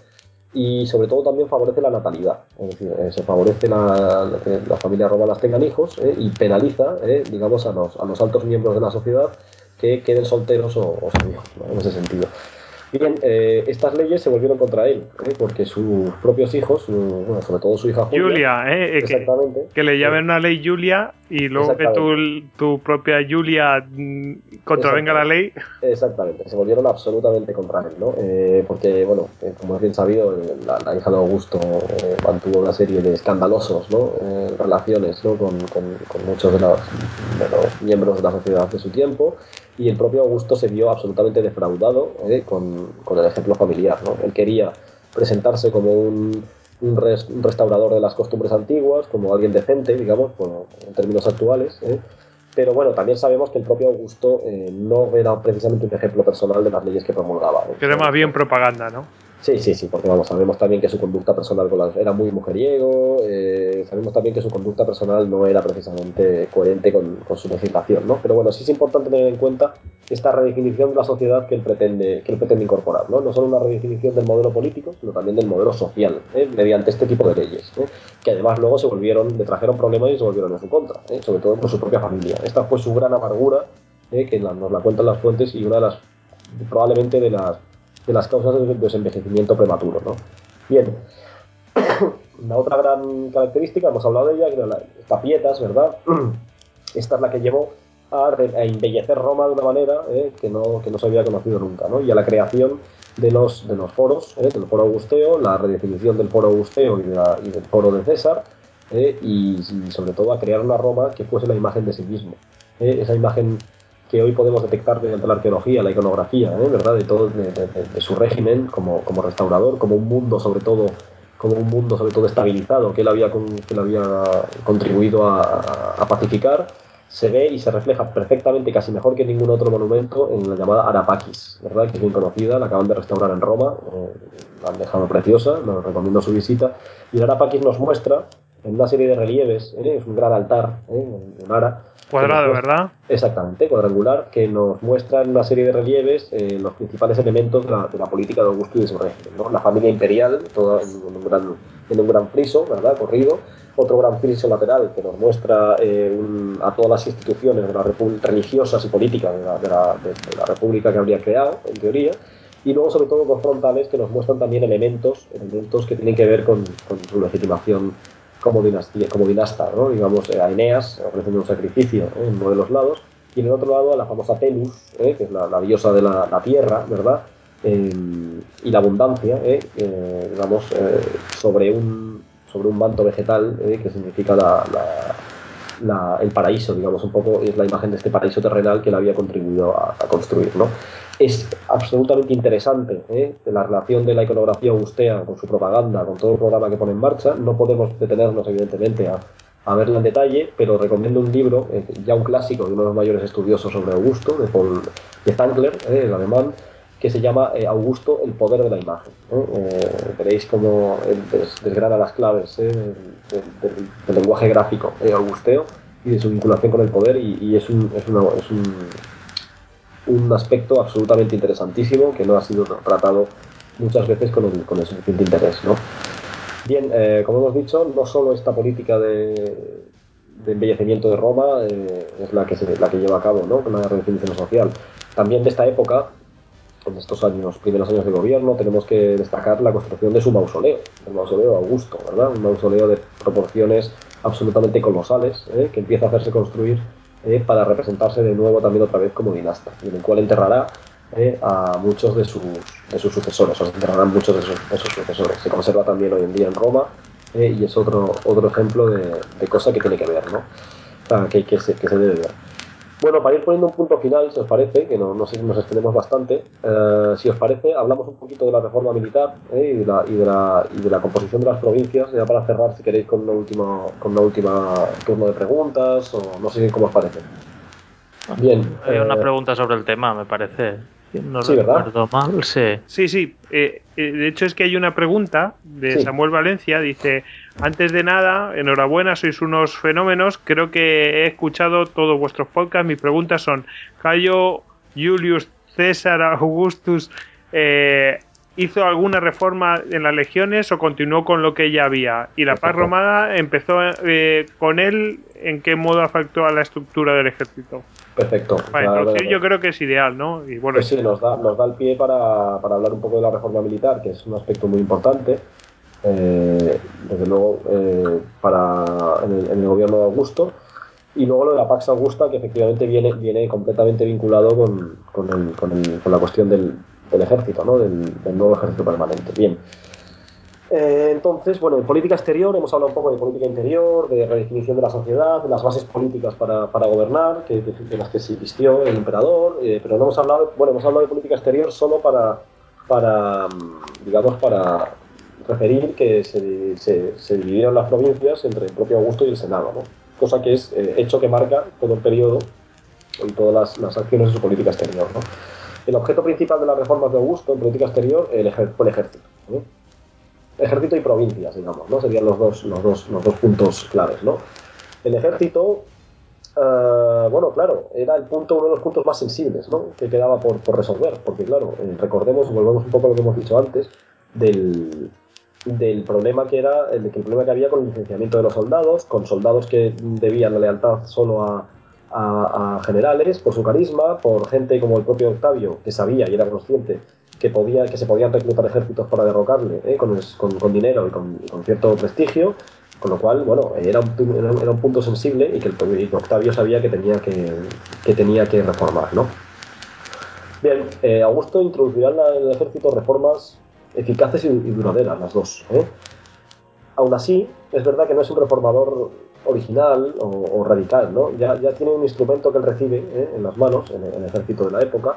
Y sobre todo también favorece la natalidad, es decir, eh, se favorece la, que las familias romanas tengan hijos ¿eh? y penaliza, ¿eh? digamos, a los, a los altos miembros de la sociedad que queden solteros o, o sin hijos, ¿no? en ese sentido. Bien, eh, estas leyes se volvieron contra él, ¿eh? porque sus propios hijos, su- bueno, sobre todo su hija Julia,
Julia, ¿eh? Eh, que,
exactamente,
que le llamen una ley Julia y luego que tu, tu propia Julia mm, contravenga la ley.
Exactamente, se volvieron absolutamente contra él, ¿no? Eh, porque, bueno, eh, como es bien sabido, eh, la, la hija de Augusto eh, mantuvo una serie de escandalosos ¿no? Eh, relaciones ¿no? con, con- con muchos de los, de los miembros de la sociedad de su tiempo y el propio Augusto se vio absolutamente defraudado eh, con, con el ejemplo familiar, ¿no? Él quería presentarse como un, un res- un restaurador de las costumbres antiguas, como alguien decente, digamos, por- en términos actuales, ¿eh? Pero bueno, también sabemos que el propio Augusto eh, no era precisamente un ejemplo personal de las leyes que promulgaba.
era más bien propaganda, ¿no?
Sí, sí, sí, porque vamos, sabemos también que su conducta personal era muy mujeriego, eh, sabemos también que su conducta personal no era precisamente coherente con, con su legislación, ¿no? Pero bueno, sí es importante tener en cuenta esta redefinición de la sociedad que él pretende, que él pretende incorporar, ¿no? No solo una redefinición del modelo político, sino también del modelo social, ¿eh? mediante este tipo de leyes, ¿eh? que además luego se volvieron, le trajeron problemas y se volvieron en su contra, ¿eh? sobre todo por su propia familia. Esta fue su gran amargura, ¿eh? que la- nos la cuentan las fuentes y una de las, probablemente de las de las causas del desenvejecimiento prematuro. ¿no? Bien, la otra gran característica, hemos hablado de ella, que la, esta pietas, ¿verdad? Esta es la que llevó a, a embellecer Roma de una manera eh, que, no, que no se había conocido nunca, ¿no? y a la creación de los, de los foros, eh, del foro augusteo, la redefinición del foro augusteo y, de la- y del foro de César, eh, y, y sobre todo a crear una Roma que fuese la imagen de sí mismo. eh, esa imagen que hoy podemos detectar mediante la arqueología, la iconografía, ¿eh? ¿verdad? De todo, de, de- de- su régimen como, como restaurador, como un mundo sobre todo, como un mundo sobre todo estabilizado que él había, con- que él había contribuido a, a- pacificar, se ve y se refleja perfectamente, casi mejor que ningún otro monumento, en la llamada Arapakis, ¿verdad? Que es bien conocida, la acaban de restaurar en Roma, eh, la han dejado preciosa, nos recomiendo su visita. Y el Arapakis nos muestra en una serie de relieves, ¿eh? es un gran altar ¿eh? en, en Ara,
Cuadrado,
muestra-
¿verdad?
Exactamente, cuadrangular, que nos muestra en una serie de relieves eh, los principales elementos de la, de la política de Augusto y de su régimen. ¿no? La familia imperial, toda en un gran, en un gran friso, ¿verdad? Corrido. Otro gran friso lateral que nos muestra eh, un- a todas las instituciones de la religiosas y políticas de la, de la- de la república que habría creado, en teoría. Y luego, sobre todo, dos frontales que nos muestran también elementos, elementos que tienen que ver con, con su legitimación como, dinastía, como dinasta, ¿no? digamos, eh, a Eneas ofreciendo un sacrificio ¿eh? en uno de los lados, y en el otro lado a la famosa Telus, ¿eh? que es la, diosa de la, tierra, ¿verdad? Eh, y la abundancia, ¿eh? Digamos, sobre, un, sobre un manto vegetal que significa la, el paraíso, digamos, un poco es la imagen de este paraíso terrenal que él había contribuido a construir, ¿no? Es absolutamente interesante ¿eh? la relación de la iconografía augustea con su propaganda, con todo el programa que pone en marcha. No podemos detenernos, evidentemente, a, verla en detalle, pero recomiendo un libro, eh, ya un clásico de uno de los mayores estudiosos sobre Augusto, de Paul de Thankler, ¿eh? el alemán, que se llama eh, Augusto, el poder de la imagen. veréis cómo des- desgrana las claves del, del- lenguaje gráfico augusteo y de su vinculación con el poder y, y es, un, es, una- es un, un aspecto absolutamente interesantísimo que no ha sido tratado muchas veces con el, con el suficiente interés. ¿no? Bien, eh, como hemos dicho, no solo esta política de, embellecimiento de Roma eh, es la que, la que lleva a cabo ¿no? la redefinición social. También de esta época, en estos años, primeros años de gobierno, tenemos que destacar la construcción de su mausoleo, el mausoleo Augusto, ¿verdad? Un mausoleo de proporciones absolutamente colosales, ¿eh? que empieza a hacerse construir eh, para representarse de nuevo también otra vez como dinasta, en el cual enterrará eh, a muchos de sus, de sus sucesores, o se enterrarán muchos de sus, de sus sucesores. Se conserva también hoy en día en Roma eh, y es otro, otro ejemplo de, de cosa que tiene que ver, ¿no? Que, que, que se debe ver. Bueno, para ir poniendo un punto final, si os parece, que no, no sé si nos extendemos bastante, eh, si os parece, hablamos un poquito de la reforma militar eh, y, de la, y, de la, y de la composición de las provincias, ya para cerrar, si queréis, con una última, con una última turno de preguntas, o no sé cómo os parece. Bien.
Hay una
eh,
pregunta sobre el tema, me parece. Si No
Sí, ¿verdad?
recuerdo mal, sí.
Sí, sí. eh, eh, de hecho, es que hay una pregunta de
Sí.
Samuel Valencia. Dice: Antes de nada, enhorabuena, sois unos fenómenos. Creo que he escuchado todos vuestros podcasts. Mis preguntas son: ¿Cayo Julius César Augustus eh, hizo alguna reforma en las legiones o continuó con lo que ya había? Y la paz romana empezó eh, con él. ¿En qué modo afectó a la estructura del ejército?
Perfecto.
Para introducir, yo creo que es ideal, ¿no? Y bueno,
Pues sí, nos da, nos da el pie para, para hablar un poco de la reforma militar, que es un aspecto muy importante, eh, desde luego, eh, para, en, el, en el gobierno de Augusto. Y luego lo de la Pax Augusta, que efectivamente viene, viene completamente vinculado con, con, el- con el- con la cuestión del, del ejército, ¿no? del, del nuevo ejército permanente. Bien. Eh, entonces, bueno, en política exterior hemos hablado un poco de política interior, de redefinición de la sociedad, de las bases políticas para, para gobernar, que, de las que se vistió el emperador, eh, pero no hemos hablado, bueno, hemos hablado de política exterior solo para, para mm, digamos, para referir que se, se- se dividieron las provincias entre el propio Augusto y el Senado, ¿no? cosa que es eh, hecho que marca todo el periodo y todas las, las acciones de su política exterior. ¿no? El objeto principal de las reformas de Augusto en política exterior el fue el ejército. ¿no? Ejército y provincias, digamos, ¿no? Serían los dos, los dos, los dos puntos claves, ¿no? El ejército, eh, bueno, claro, era el punto, uno de los puntos más sensibles, ¿no? Que quedaba por, por resolver, porque claro, eh, recordemos, volvemos un poco a lo que hemos dicho antes, del, del problema que era, el, el problema que había con el licenciamiento de los soldados, con soldados que debían la lealtad solo a, a- a generales por su carisma, por gente como el propio Octavio, que sabía y era consciente que, podía, que se podían reclutar ejércitos para derrocarle ¿eh? con, con- con dinero y con, cierto prestigio, con lo cual, bueno, era un, era un- punto sensible y que, el, y Octavio sabía que tenía que, que tenía que reformar, ¿no? Bien, eh, Augusto introducirá en, el ejército reformas eficaces y, duraderas, las dos. ¿eh? Aún así, es verdad que no es un reformador original o, radical, ¿no? Ya, ya tiene un instrumento que él recibe ¿eh? en las manos, en el ejército de la época,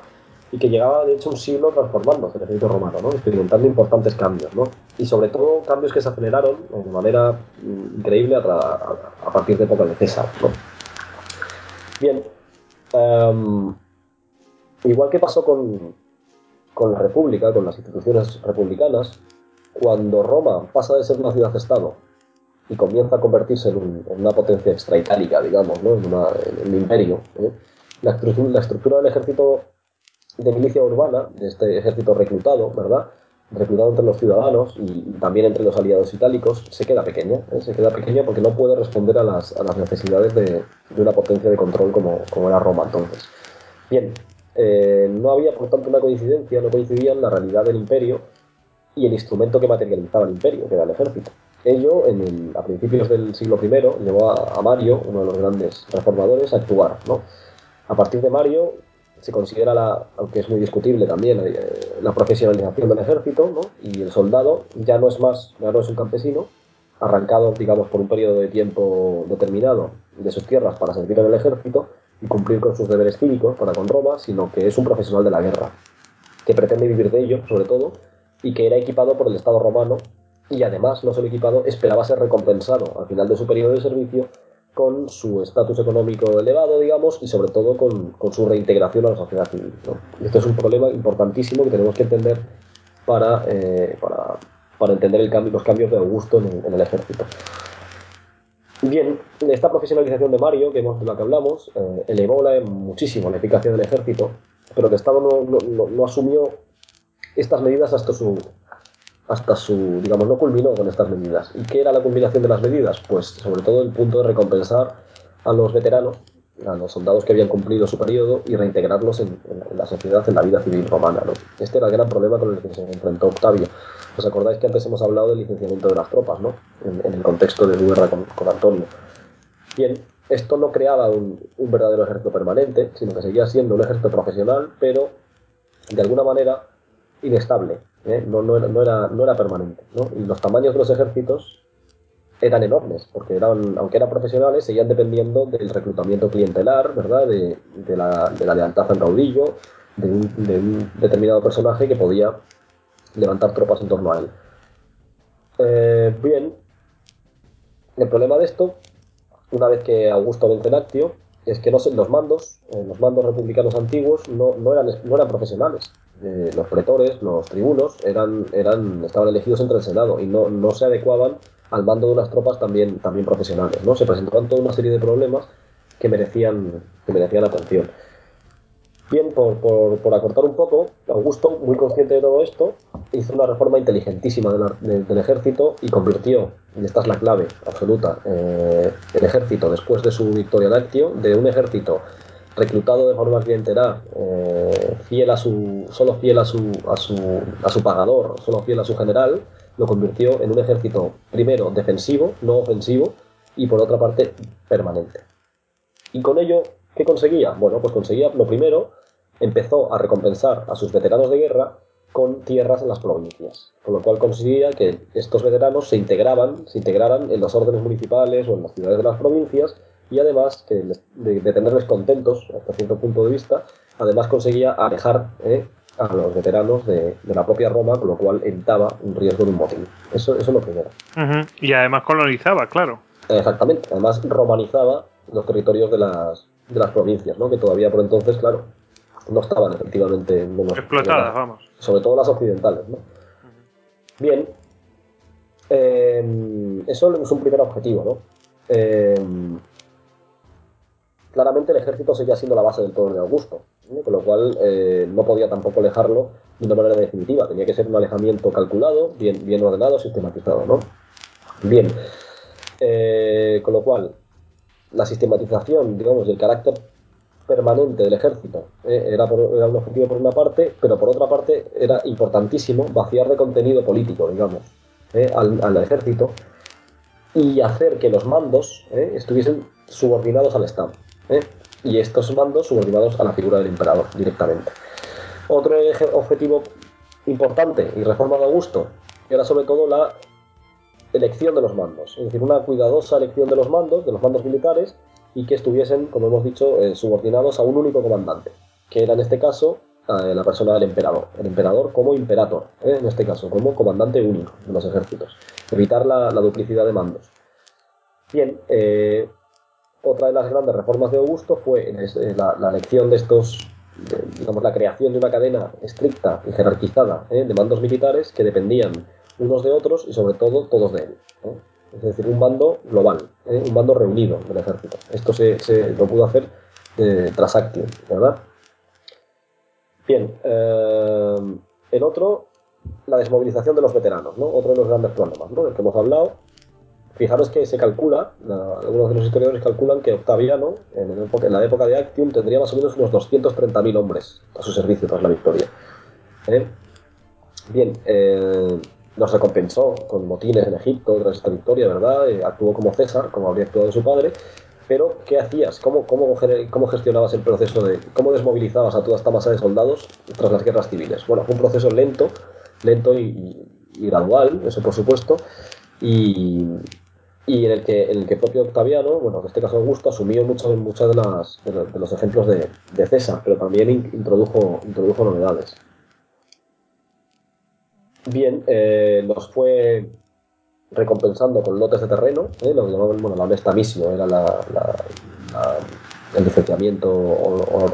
y que llevaba de hecho un siglo transformándose el ejército romano, ¿no? experimentando importantes cambios, ¿no? y sobre todo cambios que se aceleraron de manera mm, increíble a, partir de época de César. ¿no? Bien, em, igual que pasó con, con la República, con las instituciones republicanas, cuando Roma pasa de ser una ciudad-estado y comienza a convertirse en, un- en una potencia extraitálica, digamos, ¿no? en, una- un imperio, ¿eh? la estructura del ejército de milicia urbana, de este ejército reclutado, ¿verdad? Reclutado entre los ciudadanos y, también entre los aliados itálicos, se queda pequeña, ¿eh? se queda pequeña porque no puede responder a las, a las necesidades de, de una potencia de control como, como era Roma entonces. Bien, eh, no había por tanto una coincidencia, no coincidían la realidad del imperio y el instrumento que materializaba el imperio, que era el ejército. Ello, en el- a principios del siglo I, llevó a, a Mario, uno de los grandes reformadores, a actuar. ¿no? A partir de Mario se considera, la, aunque es muy discutible también, eh, la profesionalización del ejército, ¿no? y el soldado ya no es más, ya no es un campesino, arrancado, digamos, por un periodo de tiempo determinado de sus tierras para servir en el ejército y cumplir con sus deberes cívicos para con Roma, sino que es un profesional de la guerra, que pretende vivir de ello, sobre todo, y que era equipado por el Estado romano y además, no solo equipado, esperaba ser recompensado al final de su periodo de servicio con su estatus económico elevado, digamos, y sobre todo con, con su reintegración a la sociedad civil. ¿no? Es un problema importantísimo que tenemos que entender para, eh, para, para entender los cambios de Augusto en el, ejército. Bien, esta profesionalización de Mario, que hemos, de la que hablamos, eh, elevó la- muchísimo la eficacia del ejército, pero el Estado no- no- no asumió estas medidas hasta su, hasta su, digamos, no culminó con estas medidas. ¿Y qué era la culminación de las medidas? Pues sobre todo el punto de recompensar a los veteranos, a los soldados que habían cumplido su periodo y reintegrarlos en, la sociedad, en la vida civil romana. ¿no? Este era el gran problema con el que se enfrentó Octavio. ¿Os acordáis que antes hemos hablado del licenciamiento de las tropas, ¿no? En, el contexto de su guerra con, con Antonio. Bien, esto no creaba un verdadero ejército permanente, sino que seguía siendo un ejército profesional, pero de alguna manera inestable, ¿eh? no, no, era, no, era, no era permanente. ¿no? Y los tamaños de los ejércitos eran enormes, porque eran, aunque eran profesionales, seguían dependiendo del reclutamiento clientelar, ¿verdad? De, de la, de la lealtad al caudillo, de un, de un determinado personaje que podía levantar tropas en torno a él. Eh, bien, el problema de esto, una vez que Augusto vence en Actio, es que no se- los mandos, eh, los mandos republicanos antiguos no, no eran, no eran profesionales. Eh, los pretores, los tribunos, eran, eran, estaban elegidos entre el Senado y no, no se adecuaban al mando de unas tropas también, también profesionales. ¿no? Se presentaban toda una serie de problemas que merecían, que merecían atención. Bien, por, acortar un poco, Augusto, muy consciente de todo esto, hizo una reforma inteligentísima del ejército y convirtió, y esta es la clave absoluta, eh, el ejército, después de su victoria en Actio, de un ejército reclutado de forma clientelar, eh, fiel a su, solo fiel a su, a, su, a su pagador, solo fiel a su general, lo convirtió en un ejército, primero, defensivo, no ofensivo, y por otra parte, permanente. Y con ello, ¿qué conseguía? Bueno, pues conseguía, lo primero, empezó a recompensar a sus veteranos de guerra con tierras en las provincias, con lo cual conseguía que estos veteranos se integraban, se integraran en los órdenes municipales o en las ciudades de las provincias y además que de, de tenerles contentos hasta cierto punto de vista, además conseguía alejar eh, a los veteranos de, de la propia Roma, con lo cual evitaba un riesgo de un motín. Eso, eso es lo primero.
Ujú. Y además colonizaba, claro.
Exactamente. Además romanizaba los territorios de las, de las provincias, ¿no? que todavía por entonces, claro, no estaban efectivamente menos
Explotadas, vamos.
sobre todo las occidentales. ¿no? Bien, eh, eso es un primer objetivo. ¿no? Eh, claramente el ejército seguía siendo la base del poder de Augusto, ¿no? con lo cual eh, no podía tampoco alejarlo de una manera definitiva. Tenía que ser un alejamiento calculado, bien, bien ordenado, sistematizado. ¿no? Bien, eh, con lo cual la sistematización, digamos, y el carácter permanente del ejército eh, era, por- era un objetivo por una parte, pero por otra parte era importantísimo vaciar de contenido político, digamos, eh, al, al ejército y hacer que los mandos eh, estuviesen subordinados al Estado. eh, y estos mandos subordinados a la figura del emperador directamente. Otro objetivo importante y reforma de Augusto era sobre todo la elección de los mandos, es decir, una cuidadosa elección de los mandos, de los mandos militares, y que estuviesen, como hemos dicho, eh, subordinados a un único comandante, que era en este caso eh, la persona del emperador, el emperador como imperator, eh, en este caso, como comandante único de los ejércitos, evitar la, la duplicidad de mandos. Bien, eh, otra de las grandes reformas de Augusto fue eh, la, la elección de estos, de, digamos, la creación de una cadena estricta y jerarquizada eh, de mandos militares que dependían unos de otros y sobre todo todos de él. ¿eh? Es decir, un mando global, ¿eh? un mando reunido del ejército. Esto se, se lo pudo hacer eh, tras Actium, ¿verdad? Bien, eh, el otro, la desmovilización de los veteranos, ¿no? Otro de los grandes problemas, ¿no? Del que hemos hablado. Fijaros que se calcula, la- algunos de los historiadores calculan que Octaviano, en, en la época de Actium, tendría más o menos unos 230.000 hombres a su servicio tras la victoria. ¿eh? Bien, eh, los recompensó con motines en Egipto tras esta victoria, ¿verdad? Eh, actuó como César, como habría actuado su padre. Pero, ¿qué hacías? ¿Cómo, cómo, cómo gestionabas el proceso de. cómo desmovilizabas a toda esta masa de soldados tras las guerras civiles? Bueno, fue un proceso lento, lento y, gradual, eso por supuesto, y, y en el que en el que propio Octaviano, bueno, en este caso Augusto, asumió muchos muchos de, las- de, los- ejemplos de, César, pero también in- introdujo, introdujo novedades. Bien, eh, los fue recompensando con lotes de terreno, ¿eh? lo que llamaban bueno, la honesta misio, era la, el licenciamiento hon- hon-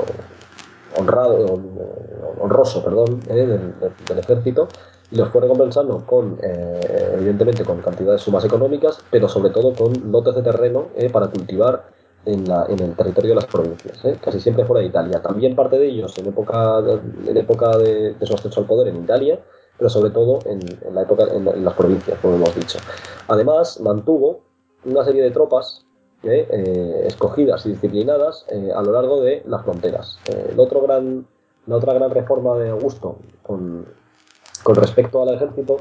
honrado, hon- honroso perdón, ¿eh? del ejército, y los fue recompensando con, eh, evidentemente, con cantidades sumas económicas, pero sobre todo con lotes de terreno ¿eh? para cultivar en, la- en el territorio de las provincias, ¿eh? casi siempre fuera de Italia. También parte de ellos en época, en época de, de su ascenso al poder en Italia, pero sobre todo en, en la época en, en las provincias, como hemos dicho. Además, mantuvo una serie de tropas ¿eh? Eh, escogidas y disciplinadas eh, a lo largo de las fronteras. Eh, el otro gran, la otra gran reforma de Augusto con, con respecto al ejército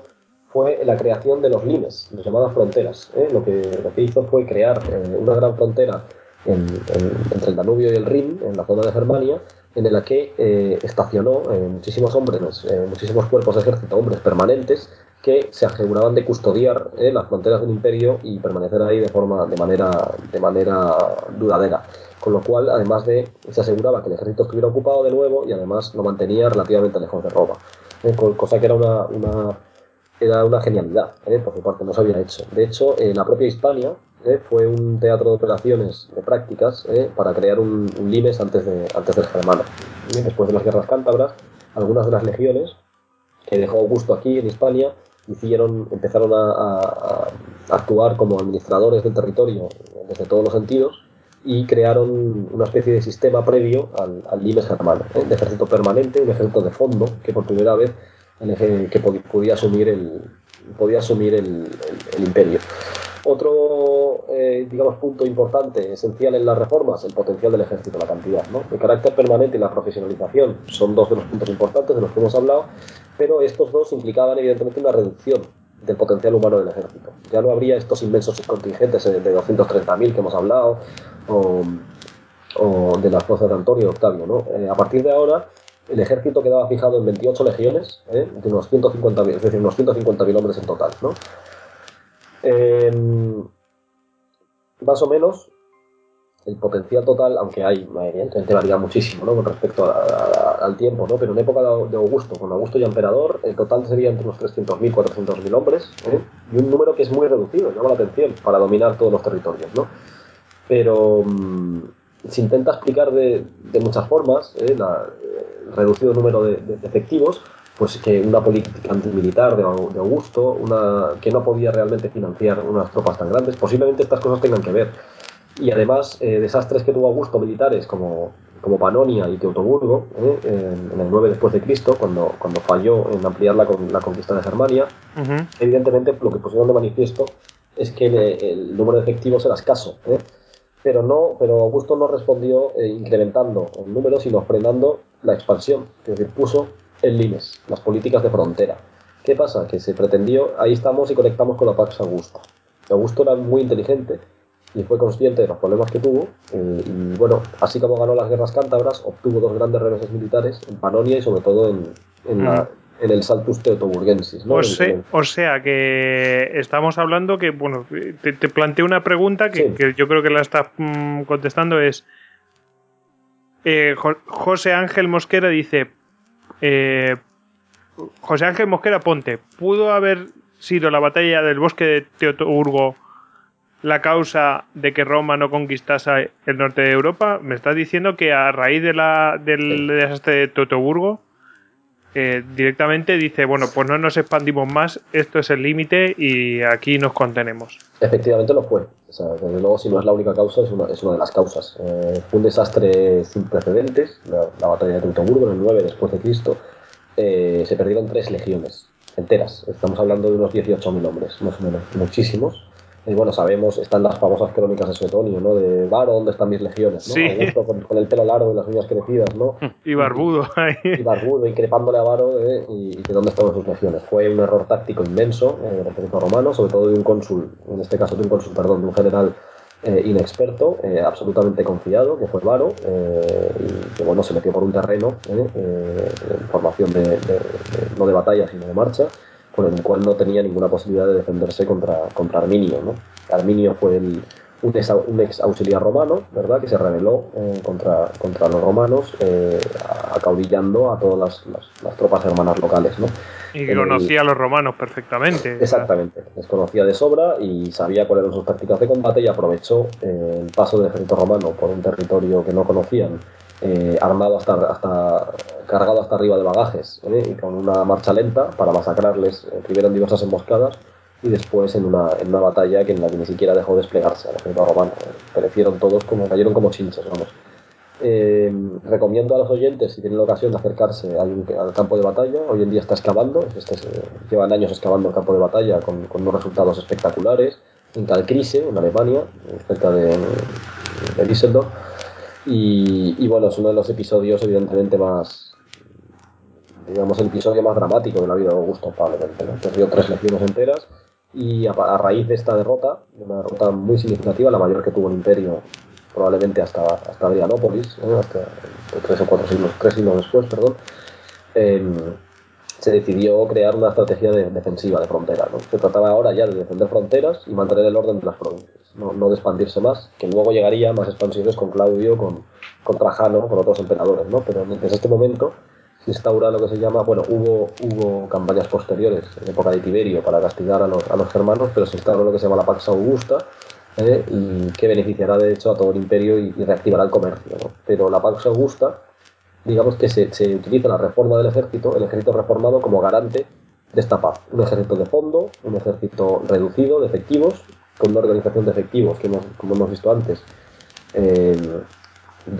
fue la creación de los limes, las llamadas fronteras. ¿eh? Lo, que, lo que hizo fue crear eh, una gran frontera en- entre el Danubio y el Rin, en la zona de Germania, en la que eh, estacionó eh, muchísimos hombres, eh, muchísimos cuerpos de ejército, hombres permanentes, que se aseguraban de custodiar las fronteras del imperio y permanecer ahí de forma de manera de manera duradera. Con lo cual además de se aseguraba que el ejército estuviera ocupado de nuevo y además lo mantenía relativamente lejos de Roma. Co- cosa que era una, una- era una genialidad por su parte no se había hecho. De hecho eh, la propia Hispania eh, fue un teatro de operaciones de prácticas eh, para crear un, un limes antes de antes del germano Eh, después de las guerras cántabras algunas de las legiones que dejó Augusto aquí en Hispania, hicieron, empezaron a, a- a actuar como administradores del territorio desde todos los sentidos y crearon una especie de sistema previo al, al limes germano, ¿eh? de ejército permanente, un ejército de fondo que por primera vez el que pod- podía asumir el podía asumir el, el- el imperio. Otro, eh, digamos, punto importante, esencial en las reformas, el potencial del ejército, la cantidad. ¿no? El carácter permanente y la profesionalización son dos de los puntos importantes de los que hemos hablado, pero estos dos implicaban evidentemente una reducción del potencial humano del ejército. Ya no habría estos inmensos contingentes de 230.000 que hemos hablado, o, o de las fuerzas de Antonio y Octavio. ¿no? Eh, a partir de ahora, el ejército quedaba fijado en 28 legiones, ¿eh? de unos 150.000, es decir, unos 150.000 hombres en total. ¿no? Eh, más o menos, el potencial total, aunque hay, evidentemente varía muchísimo ¿no? con respecto al tiempo, ¿no? pero en época de Augusto, con Augusto ya emperador, el total sería entre unos 300.000, 400.000 hombres, ¿eh? y un número que es muy reducido, llama la atención, para dominar todos los territorios. ¿no? Pero mm, se intenta explicar de, muchas formas ¿eh? la- el reducido número de efectivos, pues que una política antimilitar de, de Augusto, una, que no podía realmente financiar unas tropas tan grandes, posiblemente estas cosas tengan que ver y además eh, desastres que tuvo Augusto militares como, como Panonia y Teutoburgo ¿eh? en, el 9 después de Cristo cuando, cuando falló en ampliar la, con- la conquista de Germania evidentemente lo que pusieron de manifiesto es que el, el número de efectivos era escaso ¿eh? pero no pero Augusto no respondió eh, incrementando el número sino frenando la expansión es decir puso el limes las políticas de frontera ¿qué pasa? que se pretendió ahí estamos y conectamos con la Pax Augusta Augusto era muy inteligente y fue consciente de los problemas que tuvo eh, y bueno, así como ganó las guerras cántabras, obtuvo dos grandes reveses militares en Panonia y sobre todo en, en, la- en el Saltus Teutoburgensis. ¿no?
O, se- sea que estamos hablando que, bueno, te, te planteo una pregunta que,
Sí.
que yo creo que la estás mm, contestando es, eh, Jo- José Ángel Mosquera dice, eh, José Ángel Mosquera Ponte, ¿pudo haber sido la batalla del bosque de Teotoburgo la causa de que Roma no conquistase el norte de Europa? Me estás diciendo que a raíz de la, del desastre de Teotoburgo eh, directamente dice, bueno, pues no nos expandimos más, esto es el límite y aquí nos contenemos.
Efectivamente lo fue. O sea, desde luego, si no es la única causa, es una, es una de las causas. Eh, un desastre sin precedentes, la, la batalla de Teutoburgo en el 9 después de Cristo. Eh, se perdieron tres legiones enteras. Estamos hablando de unos 18.000 hombres, más o menos, muchísimos. Y bueno, sabemos, están las famosas crónicas de Suetonio, ¿no? De Varo, ¿dónde están mis legiones? ¿no?
Sí.
Augusto con, con el pelo largo y las uñas crecidas, ¿no?
Y barbudo.
y barbudo, increpándole a Varo eh, y, y de dónde estaban sus legiones. Fue un error táctico inmenso eh, del ejército romano, sobre todo de un cónsul, en este caso de un cónsul, perdón, de un general eh, inexperto, eh, absolutamente confiado, que fue Varo, eh, y que bueno, se metió por un terreno en formación de, de- de- no de batalla, sino de marcha, con el cual no tenía ninguna posibilidad de defenderse contra, contra Arminio. ¿no? Arminio fue el, un ex, un ex auxiliar romano, ¿verdad? Que se rebeló eh, contra, contra los romanos, eh, acaudillando a todas las, las- las tropas hermanas locales, ¿no?
Y que conocía a los romanos perfectamente.
Exactamente, les conocía de sobra y sabía cuáles eran sus tácticas de combate y aprovechó eh, el paso del ejército romano por un territorio que no conocían, eh, armado hasta, hasta cargado hasta arriba de bagajes ¿eh? y con una marcha lenta para masacrarles eh, primero en diversas emboscadas y después en una, en una batalla que en la que ni siquiera dejó desplegarse al ejército romano. Perecieron todos como cayeron como chinches, vamos. Eh, recomiendo a los oyentes, si tienen la ocasión de acercarse al, al campo de batalla, hoy en día está excavando, este es, llevan años excavando el campo de batalla con, con unos resultados espectaculares, en Kalkrise, en Alemania, cerca de, de Düsseldorf, y, y bueno, es uno de los episodios evidentemente más, digamos, el episodio más dramático de la vida de Augusto, ¿no? perdió tres legiones enteras, y a, a raíz de esta derrota, de una derrota muy significativa, la mayor que tuvo el imperio probablemente hasta, hasta Adrianópolis, ¿eh? hasta tres o cuatro siglos, tres siglos después, perdón, eh, se decidió crear una estrategia de- defensiva de frontera. ¿no? Se trataba ahora ya de defender fronteras y mantener el orden de las provincias, no, no de expandirse más, que luego llegaría más expansiones con Claudio, con, con Trajano, con otros emperadores, ¿no? pero desde este momento instaura lo que se llama, bueno, hubo, hubo campañas posteriores en época de Tiberio para castigar a los, a los germanos, pero se instauró lo que se llama la Pax Augusta, ¿eh? y que beneficiará de hecho a todo el imperio y, reactivará el comercio. Pero la Pax Augusta, digamos que se, se utiliza la reforma del ejército, el ejército reformado como garante de esta paz. Un ejército de fondo, un ejército reducido de efectivos, con una organización de efectivos que hemos, como hemos visto antes,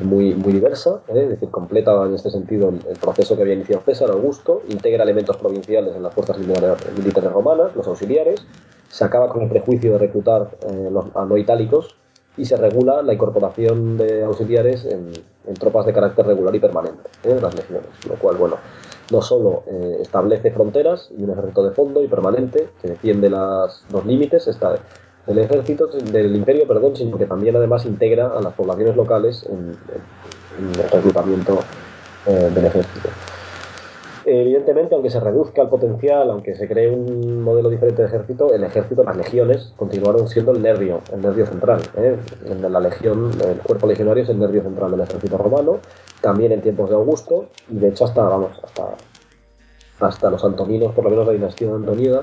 muy, muy diversa, ¿eh? es decir, completa en este sentido el, proceso que había iniciado César Augusto, integra elementos provinciales en las fuerzas militares, romanas, los auxiliares, se acaba con el prejuicio de reclutar eh, los, a no itálicos y se regula la incorporación de auxiliares en, en tropas de carácter regular y permanente, ¿eh? las legiones, lo cual, bueno, no solo eh, establece fronteras y un ejército de fondo y permanente que defiende las, los límites está, del ejército del imperio, perdón, sino que también además integra a las poblaciones locales en, el reclutamiento eh, del ejército. Evidentemente, aunque se reduzca el potencial, aunque se cree un modelo diferente de ejército, el ejército, las legiones, continuaron siendo el nervio, el nervio central. ¿eh? En la legión, el cuerpo legionario es el nervio central del ejército romano, también en tiempos de Augusto, y de hecho hasta, vamos, hasta, hasta los antoninos, por lo menos la dinastía antonina,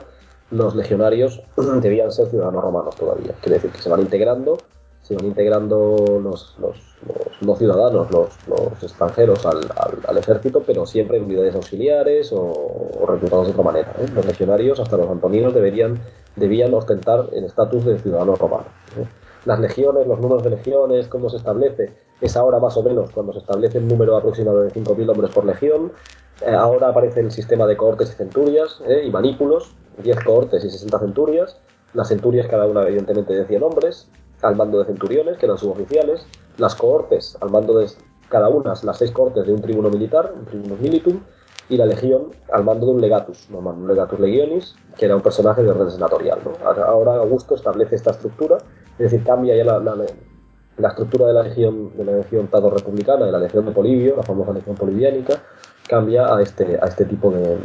los legionarios debían ser ciudadanos romanos todavía. Quiere decir que se van integrando, se van integrando los, los, los no ciudadanos, los, los extranjeros al, al- al ejército, pero siempre en unidades auxiliares o, reclutados de otra manera. ¿eh? Los legionarios, hasta los antoninos, deberían, debían ostentar el estatus de ciudadanos romanos. ¿eh? Las legiones, los números de legiones, cómo se establece, es ahora más o menos cuando se establece un número aproximado de 5.000 hombres por legión. Eh, ahora aparece el sistema de cohortes y centurias ¿eh? y manípulos, 10 cohortes y 60 centurias. Las centurias cada una evidentemente de 100 hombres, al mando de centuriones, que eran suboficiales. Las cohortes al mando de cada una, las seis cohortes de un tribuno militar, un tribunus militum, y la legión al mando de un legatus, no, un legatus legionis, que era un personaje de orden senatorial. ¿no? Ahora Augusto establece esta estructura, es decir, cambia ya la, la- la estructura de la legión de la legión tato republicana, de la legión de Polibio, la famosa legión poliviánica, cambia a este, a este tipo de,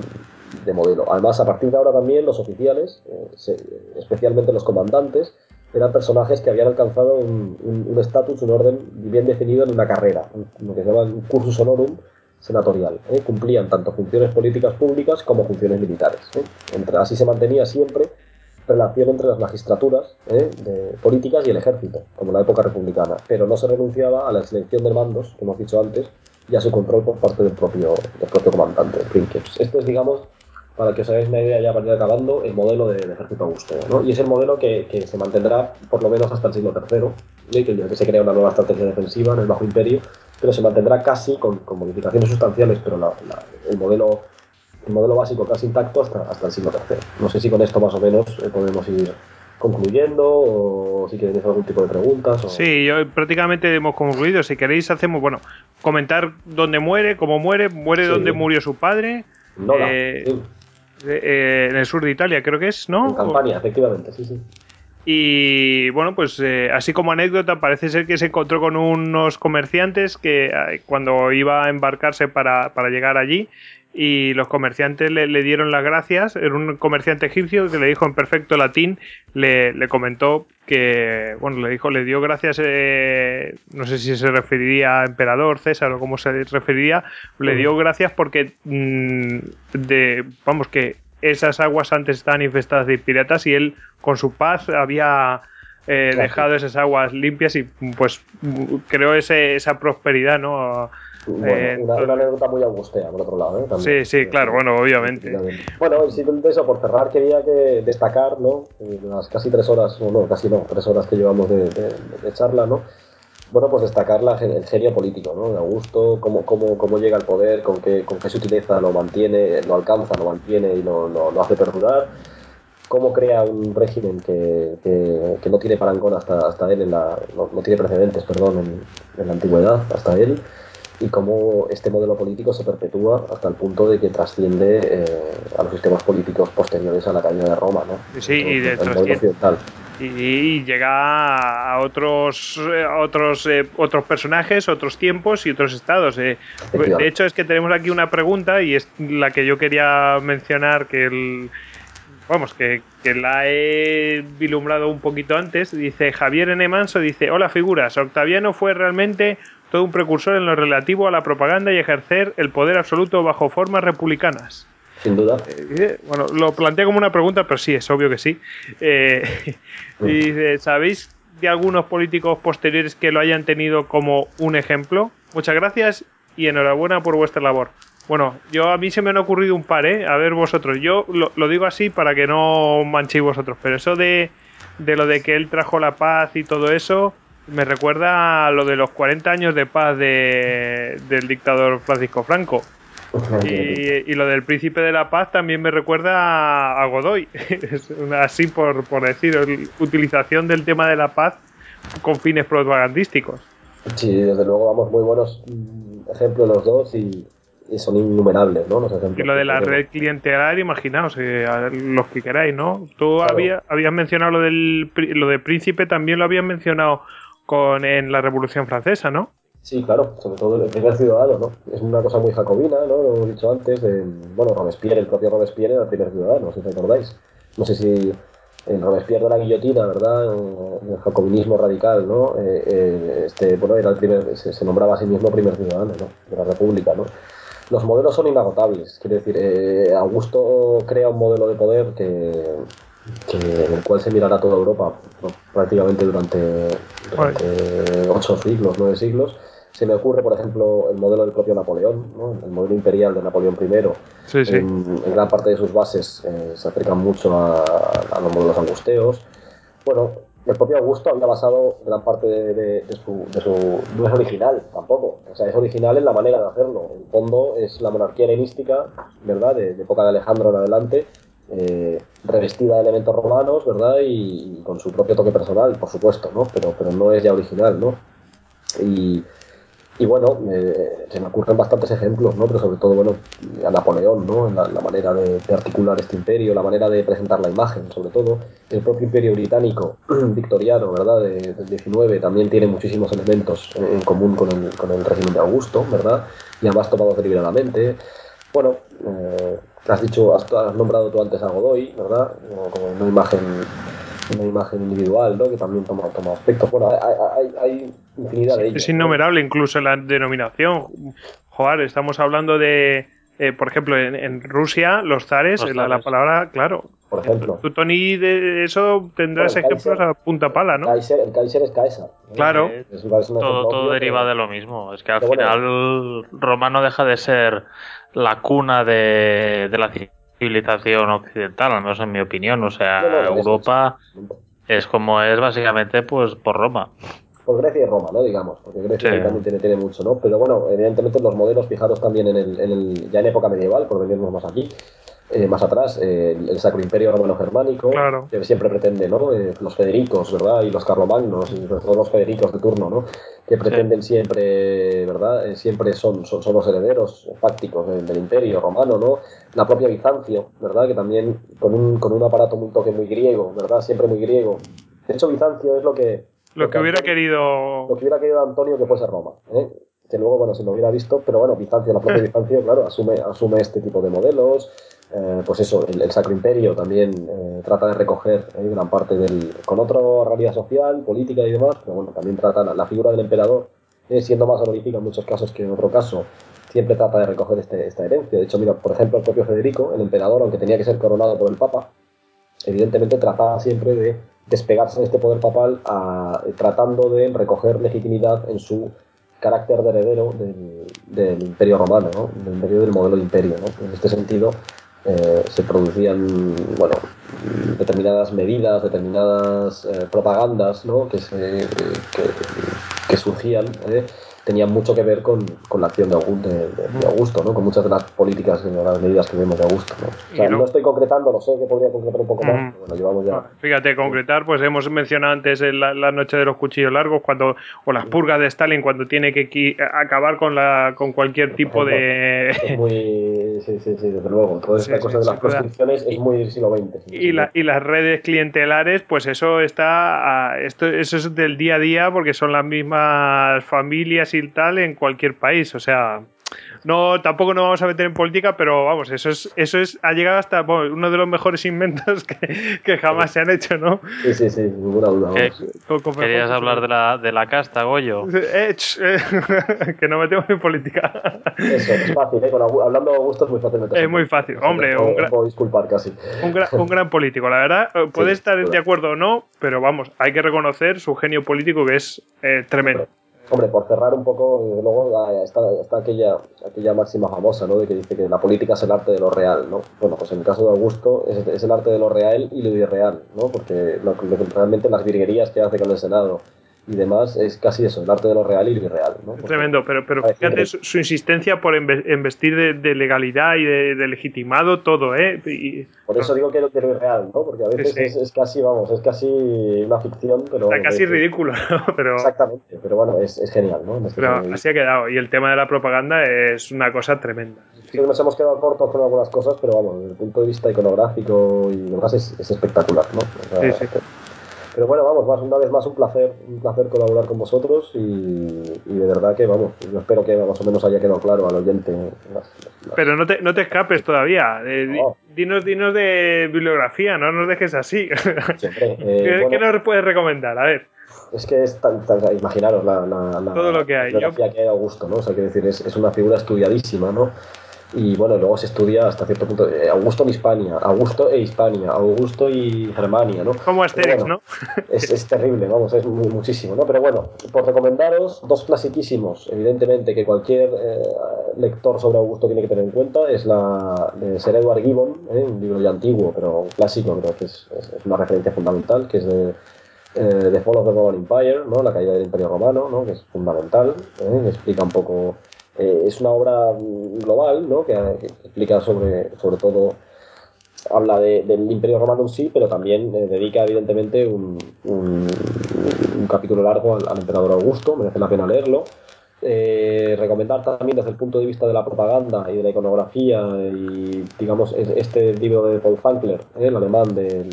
de modelo. Además, a partir de ahora también los oficiales, eh, especialmente los comandantes, eran personajes que habían alcanzado un estatus, un, orden bien definido en una carrera, lo que se llama un cursus honorum senatorial. ¿eh? Cumplían tanto funciones políticas públicas como funciones militares. ¿eh? Así se mantenía siempre relación entre las magistraturas ¿eh? de políticas y el ejército, como en la época republicana, pero no se renunciaba a la selección de mandos, como hemos dicho antes, y a su control por parte del propio, del propio comandante, princeps. Esto es, digamos, para que os hagáis una idea ya para ir acabando, el modelo de- del ejército augusto. ¿no? Y es el modelo que, que se mantendrá por lo menos hasta el siglo III, ¿eh? que, que se crea una nueva estrategia defensiva en el Bajo Imperio, pero se mantendrá casi con, con modificaciones sustanciales, pero la- la- el modelo el modelo básico casi intacto hasta, hasta el siglo III. No sé si con esto más o menos eh, podemos ir concluyendo o si queréis algún tipo de preguntas. O...
Sí, yo prácticamente hemos concluido. Si queréis, hacemos, bueno, comentar dónde muere, cómo muere, muere
Sí.
donde murió su padre,
Nola,
eh,
sí,
eh, en el sur de Italia, creo que es, ¿no?
en Campania, efectivamente, sí, sí.
Y bueno, pues eh, así como anécdota, parece ser que se encontró con unos comerciantes que eh, cuando iba a embarcarse para, para llegar allí, y los comerciantes le, le dieron las gracias. Era un comerciante egipcio que le dijo en perfecto latín, le, le comentó que, bueno, le dijo, le dio gracias, eh, no sé si se referiría a emperador, César o cómo se referiría, le dio gracias porque, mm, de, vamos, que esas aguas antes estaban infestadas de piratas y él con su paz había eh, dejado esas aguas limpias y pues creó ese, esa prosperidad, ¿no?
Bueno,
Eh,
una, una anécdota muy angustia, por otro lado. ¿eh? También.
Sí, sí, claro, bueno, obviamente.
Bueno, y simplemente eso, por cerrar, quería que destacar, ¿no? Eh, Las casi tres horas, o no, casi no, tres horas que llevamos de, de- de charla, ¿no? Bueno, pues destacar la, el genio político, ¿no? De Augusto, cómo, cómo, cómo llega al poder, con qué, con qué sutileza lo mantiene, lo alcanza, lo mantiene y lo, lo- lo hace perdurar. Cómo crea un régimen que, que- que no tiene parangón hasta, hasta él, en la, no, no tiene precedentes, perdón, en, en la antigüedad, hasta él y cómo este modelo político se perpetúa hasta el punto de que trasciende eh, a los sistemas políticos posteriores a la caída de Roma, ¿no?
Sí, y de y, y llega a otros eh, a otros eh, otros personajes, otros tiempos y otros estados. eh. De hecho es que tenemos aquí una pregunta y es la que yo quería mencionar que el vamos que, que la he vilumbrado un poquito antes. Dice Javier N. Manso dice hola figuras. Octaviano fue realmente todo un precursor en lo relativo a la propaganda y ejercer el poder absoluto bajo formas republicanas.
Sin duda.
Eh, Bueno, lo plantea como una pregunta, pero sí, es obvio que sí. Eh, y dice, ¿sabéis de algunos políticos posteriores que lo hayan tenido como un ejemplo? Muchas gracias y enhorabuena por vuestra labor. Bueno, yo a mí se me han ocurrido un par, ¿eh? A ver vosotros. Yo lo, lo digo así para que no manchéis vosotros, pero eso de, de lo de que él trajo la paz y todo eso, me recuerda a lo de los 40 años de paz de, del dictador Francisco Franco. Y, y lo del príncipe de la paz también me recuerda a, Godoy. Es una- así por, por decir, utilización del tema de la paz con fines propagandísticos.
Sí, desde luego, vamos, muy buenos mm, ejemplos los dos y, y son innumerables, ¿no? Los ejemplos
Y lo de la red clientelar, imaginaos, eh, los que queráis, ¿no? Tú
Claro.
había- habías mencionado lo del lo de príncipe, también lo habías mencionado con en la Revolución Francesa, ¿no?
Sí, claro, sobre todo el primer ciudadano, ¿no? Es una cosa muy jacobina, ¿no? Lo hemos dicho antes, bueno, Robespierre, el propio Robespierre era el primer ciudadano, si recordáis. No sé si el Robespierre de la guillotina, ¿verdad? El jacobinismo radical, ¿no? Eh, eh, este, bueno, era el primer, se, se nombraba a sí mismo primer ciudadano, ¿no? De la República, ¿no? Los modelos son inagotables, quiero decir, eh, Augusto crea un modelo de poder que, que- en el cual se mirará toda Europa prácticamente durante, durante ocho siglos, nueve siglos. Se me ocurre, por ejemplo, el modelo del propio Napoleón, ¿no? el modelo imperial de Napoleón I.
Sí, sí.
En, en gran parte de sus bases eh, se acercan mucho a, a los modelos augusteos. Bueno, el propio Augusto había basado gran parte de, de- de su, de su- No es original tampoco. O sea, es original en la manera de hacerlo. En el fondo es la monarquía helenística, ¿verdad? De, de época de Alejandro en adelante, eh, revestida de elementos romanos, ¿verdad? Y, con su propio toque personal, por supuesto, ¿no? Pero, pero no es ya original, ¿no? Y, y bueno, se me ocurren bastantes ejemplos, ¿no? Pero sobre todo, bueno, a Napoleón, ¿no? La, la manera de, de articular este imperio, la manera de presentar la imagen, sobre todo. El propio imperio británico, victoriano, ¿verdad? De- del 19, también tiene muchísimos elementos en, en común con el, con el régimen de Augusto, ¿verdad? Y además tomados deliberadamente. Bueno, eh, has dicho, has, has nombrado tú antes a Godoy, ¿verdad? Como, una imagen una imagen individual, ¿no? Que también toma, toma aspectos. Bueno, hay, hay, hay infinidad de ellos.
Es innumerable incluso la denominación. Joder, estamos hablando de, eh, por ejemplo, en, en Rusia, los zares,
Los
la, palabra, claro.
Por ejemplo.
Tú, Tony, de eso tendrás
Bueno,
ejemplos
Kaiser-
a punta pala, ¿no?
Kaiser, el Kaiser es Kaiser. ¿no?
Claro.
Es, es
Todo, todo deriva de lo mismo. Es que al
Pero bueno.
final Roma no deja de ser la cuna de, de la civilización occidental, al menos en mi opinión. O sea,
No, no, no,
Europa es como es básicamente pues por Roma.
Por Grecia y Roma, ¿no? Digamos, porque Grecia
Sí.
también tiene, tiene mucho, ¿no? Pero bueno, evidentemente los modelos fijados también en el, en el- ya en época medieval, por venirnos más aquí, eh, más atrás, eh, el, Sacro Imperio Romano-Germánico,
Claro.
que siempre pretende, ¿no? Eh, los Federicos, ¿verdad? Y los Carlomagnos, y sobre todo los Federicos de turno, ¿no? Que pretenden siempre, ¿verdad? Eh, siempre son, son, son los herederos fácticos del, del Imperio Romano, ¿no? La propia Bizancio, ¿verdad? Que también con un, con un aparato muy toque muy griego, ¿verdad? Siempre muy griego. De hecho, Bizancio es lo que...
Lo que hubiera
Antonio-
querido.
lo que hubiera querido Antonio que fuese Roma. ¿eh? que luego, bueno, si lo hubiera visto, pero bueno, Bizancio, la propia Bizancio, claro, asume, asume este tipo de modelos. Eh, pues eso, el, el Sacro Imperio también eh, trata de recoger eh, gran parte del. con otra realidad social, política y demás, pero bueno, también trata la, la figura del emperador, siendo más honorífica en muchos casos que en otro caso, siempre trata de recoger este- esta herencia. De hecho, mira, por ejemplo, el propio Federico, el emperador, aunque tenía que ser coronado por el Papa, evidentemente trataba siempre de despegarse de este poder papal a- tratando de recoger legitimidad en su carácter de heredero del, imperio romano, ¿no? del imperio del modelo de imperio. En este sentido, eh, se producían bueno, determinadas medidas, determinadas eh, propagandas ¿no? que, se, que, que surgían, ¿eh? Tenían mucho que ver con, con la acción de Augusto, de, de- de Augusto ¿no? con muchas de las políticas y de las medidas que vemos de Augusto. ¿no? O sea,
no-
estoy concretando, lo sé que podría concretar un poco más, pero bueno, llevamos ya...
Fíjate, concretar, pues hemos mencionado antes el- la, la noche de los cuchillos largos, cuando o las purgas de Stalin, cuando tiene que acabar con la con cualquier tipo de
Es muy. Sí, sí, sí, desde luego. Toda esta
Sí,
cosa
sí,
de las proscripciones es muy siglo XX. sí,
y, la- y las redes clientelares, pues eso está a- esto eso es del día a día porque son las mismas familias y tal en cualquier país, o sea, no tampoco nos vamos a meter en política, pero vamos, eso es eso es ha llegado hasta bueno, uno de los mejores inventos que, que jamás se han hecho, ¿no?
Sí, sí, sí, ninguna duda.
Querías hablar de la, de la casta, Goyo.
Eh, eh, que no metemos en política.
Eso, es fácil, ¿eh? Con hablando de Augusto es muy fácil meterse
Es muy fácil. Hombre, un gran-
puedo disculpar casi.
Un gran, un gran político, la verdad. Puede
Sí,
estar de acuerdo o no, pero vamos, hay que reconocer su genio político que es eh, tremendo.
Hombre, por cerrar un poco, desde luego ah, está, está aquella, aquella máxima famosa, ¿no? De que dice que la política es el arte de lo real, ¿no? Bueno, pues en el caso de Augusto es, el arte de lo real y lo irreal, ¿no? Porque lo, lo realmente las virguerías que hace con el Senado y demás es casi eso, el arte de lo real y lo irreal, ¿no?
Tremendo, pero, pero fíjate su, su insistencia por inve- investir de, de legalidad y de, de legitimado todo, ¿eh? Y-
Por eso digo que lo, que lo irreal, ¿no? Porque a veces
Sí.
Es, es casi, vamos, es casi una ficción, pero...
está casi
es-
ridículo, ¿no? Pero,
Exactamente, pero bueno, es, es genial, ¿no? Este
pero así ha quedado. Y el tema de la propaganda es una cosa tremenda.
Sí nos hemos quedado cortos con algunas cosas, pero vamos, desde el punto de vista iconográfico y demás es, es espectacular, ¿no? O sea,
Sí, sí.
Pero bueno, vamos, más, una vez más un placer, un placer colaborar con vosotros y, y de verdad que, vamos, yo espero que más o menos haya quedado claro al oyente. las- las-
Pero no te, no te escapes todavía. eh, di-
No.
dinos, dinos de bibliografía, no nos dejes así.
Siempre, eh,
¿Qué,
bueno,
qué nos puedes recomendar? A ver.
Es que es tan, tan- imaginaros la, la, la-
Todo lo que hay.
la biografía que hay Augusto, ¿no? O sea, quiero decir, es, es una figura estudiadísima, ¿no? Y bueno, luego se estudia hasta cierto punto eh, Augusto en Hispania, Augusto e Hispania, Augusto y Germania, ¿no?
Como Asterix,
bueno,
¿no?
Es, es terrible, vamos, es muy- muchísimo, ¿no? Pero bueno, por recomendaros dos clasiquísimos, evidentemente, que cualquier eh, lector sobre Augusto tiene que tener en cuenta, es la de Sir Edward Gibbon, ¿eh? un libro ya antiguo, pero clásico, creo que es, es- es una referencia fundamental, que es de eh, The Fall of the Roman Empire, ¿no? La caída del Imperio Romano, ¿no? Que es fundamental, ¿eh? que explica un poco... eh, es una obra global, ¿no? Que, que explica sobre, sobre todo habla de- del Imperio Romano en sí, pero también eh, dedica evidentemente un, un- capítulo largo al, emperador Augusto, merece la pena leerlo. Eh, recomendar también desde el punto de vista de la propaganda y de la iconografía y digamos es- este libro de Paul eh, el alemán de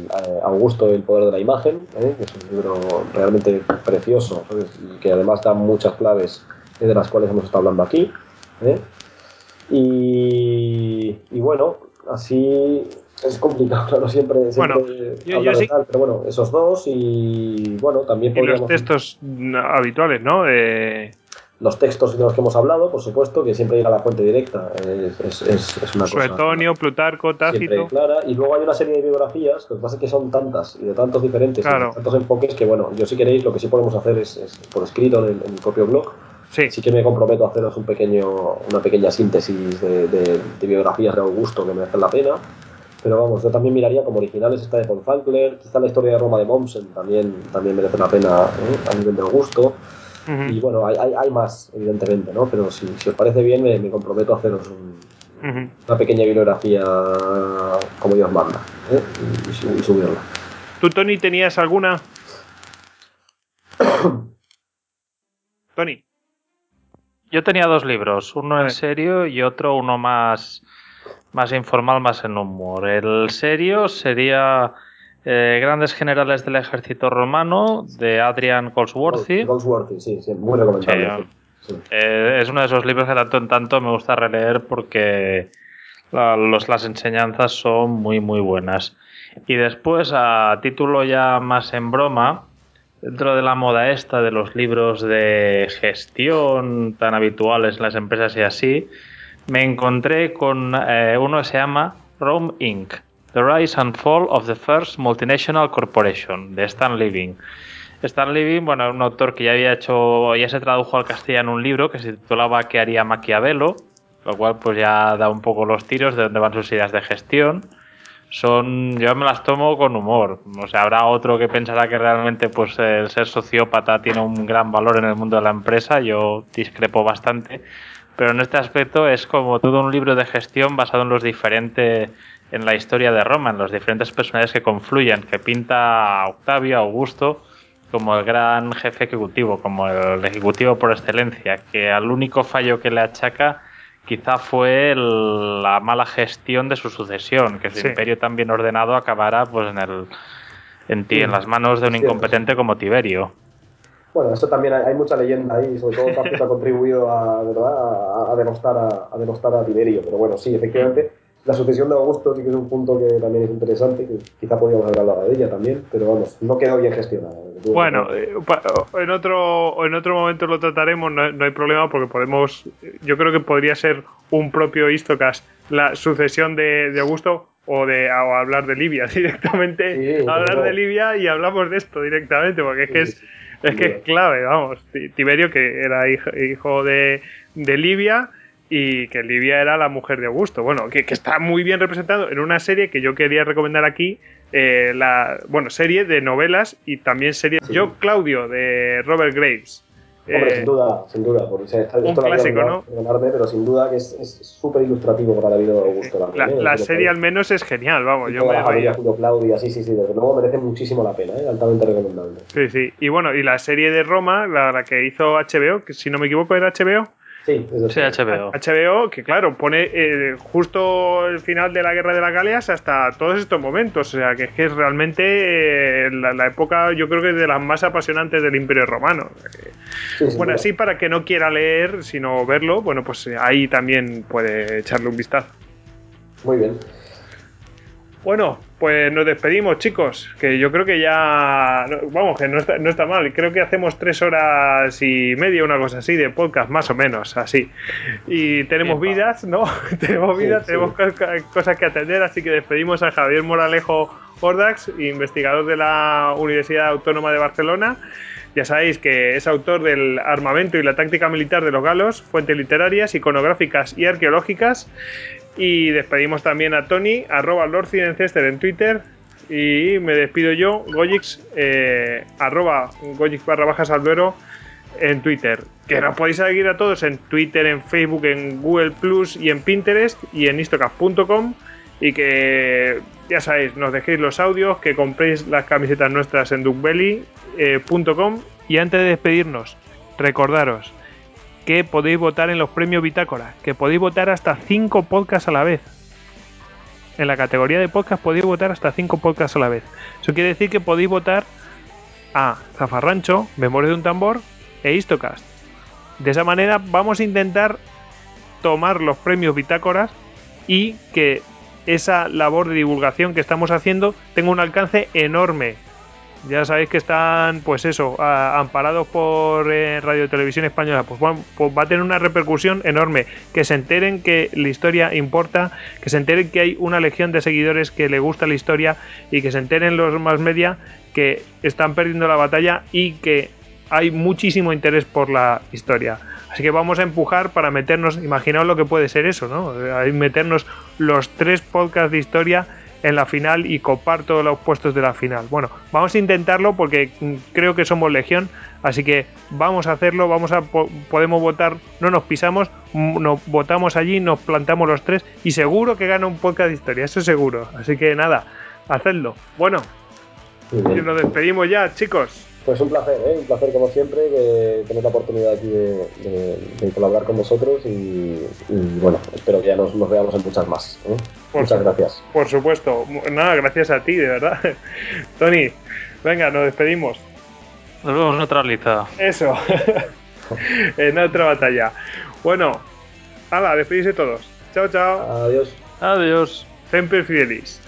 Augusto el poder de la imagen, eh, que es un libro realmente precioso y que además da muchas claves eh, de las cuales hemos estado hablando aquí. eh. Y, y bueno, así es complicado, claro, siempre, siempre
Bueno, yo-
hablar
yo
de
sí-
tal, pero bueno, esos dos y bueno, también
Y los textos mm, habituales, ¿no? De
Los textos de los que hemos hablado, por supuesto, que siempre ir a la fuente directa es, es, es, es una cosa
Suetonio, Plutarco, Tácito.
clara. Y luego hay una serie de biografías, lo que pasa es que son tantas y de tantos diferentes y
Claro.
de tantos enfoques que, bueno, yo si queréis, lo que sí podemos hacer es, es por escrito en el, en el propio blog.
Sí,
Sí que me comprometo a haceros un pequeño, una pequeña síntesis de, de- de biografías de Augusto que merecen la pena. Pero vamos, yo también miraría como originales esta de Paul Fankler, quizá la historia de Roma de Mommsen también, también merece la pena ¿eh? a nivel de Augusto.
Ujú.
Y bueno, hay, hay, hay más, evidentemente, ¿no? Pero si, si os parece bien, me, me comprometo a haceros un-
Ujú.
una pequeña bibliografía como Dios manda ¿eh? y, y subirla.
¿Tú, Tony, tenías alguna? Tony.
Yo tenía dos libros, uno en serio y otro uno más, más informal, más en humor. El serio sería eh, Grandes Generales del Ejército Romano de Adrian Goldsworthy.
Goldsworthy, sí, sí, muy recomendable.
Sí, Eh, es uno de esos libros que tanto en tanto me gusta releer porque la- los, las enseñanzas son muy, muy buenas. Y después, a título ya más en broma, dentro de la moda esta de los libros de gestión tan habituales en las empresas y así, me encontré con eh, uno que se llama Rome Inc. The Rise and Fall of the First Multinational Corporation, de Stan Living. Stan Living, bueno, un autor que ya había hecho, ya se tradujo al castellano un libro que se titulaba ¿Qué haría Maquiavelo? Lo cual pues ya da un poco los tiros de dónde van sus ideas de gestión. Son, yo me las tomo con humor. O sea, habrá otro que pensará que realmente pues el ser sociópata tiene un gran valor en el mundo de la empresa. Yo discrepo bastante. Pero en este aspecto es como todo un libro de gestión basado en los diferentes en la historia de Roma, en los diferentes personajes que confluyen, que pinta a Octavio, Augusto, como el gran jefe ejecutivo, como el ejecutivo por excelencia, que al único fallo que le achaca quizá fue el- la mala gestión de su sucesión, que su
Sí.
imperio tan bien ordenado acabara pues en el en, ti, en las manos de un incompetente como Tiberio.
Bueno, eso también hay, hay mucha leyenda ahí, sobre todo Tácito ha contribuido a, ¿verdad? a, a denostar a, a denostar a Tiberio, pero bueno, sí, efectivamente, la sucesión de Augusto sí que es un punto que también es interesante, que quizá podríamos haber hablado de ella también, pero vamos, no quedó bien gestionada.
Bueno, eh, en otro, en otro momento lo trataremos, no, no hay problema porque podemos, yo creo que podría ser un propio Istocast la sucesión de, de Augusto o de o hablar de Libia directamente,
Sí,
hablar
claro.
de Libia y hablamos de esto directamente porque es que es, es que es clave, vamos, Ti- Tiberio que era hijo, hijo de, de Livia y que Livia era la mujer de Augusto, bueno, que, que está muy bien representado en una serie que yo quería recomendar aquí, eh, la, bueno, serie de novelas y también serie
Sí.
Yo Claudio de Robert Graves.
Hombre,
Eh,
sin duda, sin duda, porque o sea, esto
un
esto
clásico,
olvidado, perdonadme, pero sin duda que es súper ilustrativo para la vida de Augusto.
la,
también, ¿eh?
la serie al menos es genial, vamos,
Y
yo
toda
me
la. Julio Claudia, sí, sí, sí, desde luego merece muchísimo la pena, ¿eh? altamente recomendable.
Sí, sí. Y bueno, y la serie de Roma, la, la que hizo HBO, que si no me equivoco era HBO,
Sí, es
Sí, HBO.
HBO, que claro, pone eh, justo el final de la Guerra de las Galias hasta todos estos momentos. O sea, que es que es realmente eh, la, la época, yo creo que es de las más apasionantes del Imperio Romano.
Sí,
bueno, así para que no quiera leer, sino verlo, bueno, pues ahí también puede echarle un vistazo.
Muy bien.
Bueno, pues nos despedimos, chicos. Que yo creo que ya. Vamos, que no está, no está mal. Creo que hacemos tres horas y media, una cosa así, de podcast, más o menos, así. Y tenemos vidas, ¿no? tenemos vidas,
sí.
tenemos co- co- cosas que atender, así que despedimos a Javier Moralejo Ordax, investigador de la Universidad Autónoma de Barcelona. Ya sabéis que es autor del armamento y la táctica militar de los galos, fuentes literarias, iconográficas y arqueológicas. Y despedimos también a Tony, arroba Lord Cirencester en Twitter. Y me despido yo, Gojix, eh, arroba Gojix barra bajas al duero en Twitter. Que nos podéis seguir a todos en Twitter, en Facebook, en Google Plus y en Pinterest y en istocast.com. Y que ya sabéis, nos dejéis los audios, que compréis las camisetas nuestras en duckbelly.com. y antes de despedirnos, recordaros que podéis votar en los premios Bitácora, que podéis votar hasta 5 podcasts a la vez. En la categoría de podcast podéis votar hasta 5 podcasts a la vez. Eso quiere decir que podéis votar a Zafarrancho, Memoria de un Tambor e Istocast. De esa manera vamos a intentar tomar los premios Bitácoras y que esa labor de divulgación que estamos haciendo tenga un alcance enorme. Ya sabéis que están, pues eso, amparados por eh, Radio Televisión Española. Pues, pues va a tener una repercusión enorme. Que se enteren que la historia importa, que se enteren que hay una legión de seguidores que le gusta la historia y que se enteren los más media que están perdiendo la batalla y que hay muchísimo interés por la historia. Así que vamos a empujar para meternos, imaginaos lo que puede ser eso, ¿no? Meternos los tres podcasts de historia en la final y copar todos los puestos de la final. Bueno, vamos a intentarlo porque creo que somos legión, así que vamos a hacerlo, vamos a po- podemos votar, no nos pisamos, mm, nos votamos allí, nos plantamos los tres y seguro que gana un podcast de historia, eso seguro. Así que nada, hacedlo. Bueno, nos despedimos ya, chicos.
Pues un placer, ¿eh? un placer como siempre que tener la oportunidad aquí de, de- de colaborar con vosotros y, y, bueno, espero que ya nos, nos veamos en muchas más. ¿eh? Muchas gracias.
Por supuesto. Nada, gracias a ti, de verdad. Tony, venga, nos despedimos.
Nos vemos neutralizado.
Eso. en otra batalla. Bueno, hala, despedirse todos. Chao, chao.
Adiós.
Adiós.
Semper Fidelis.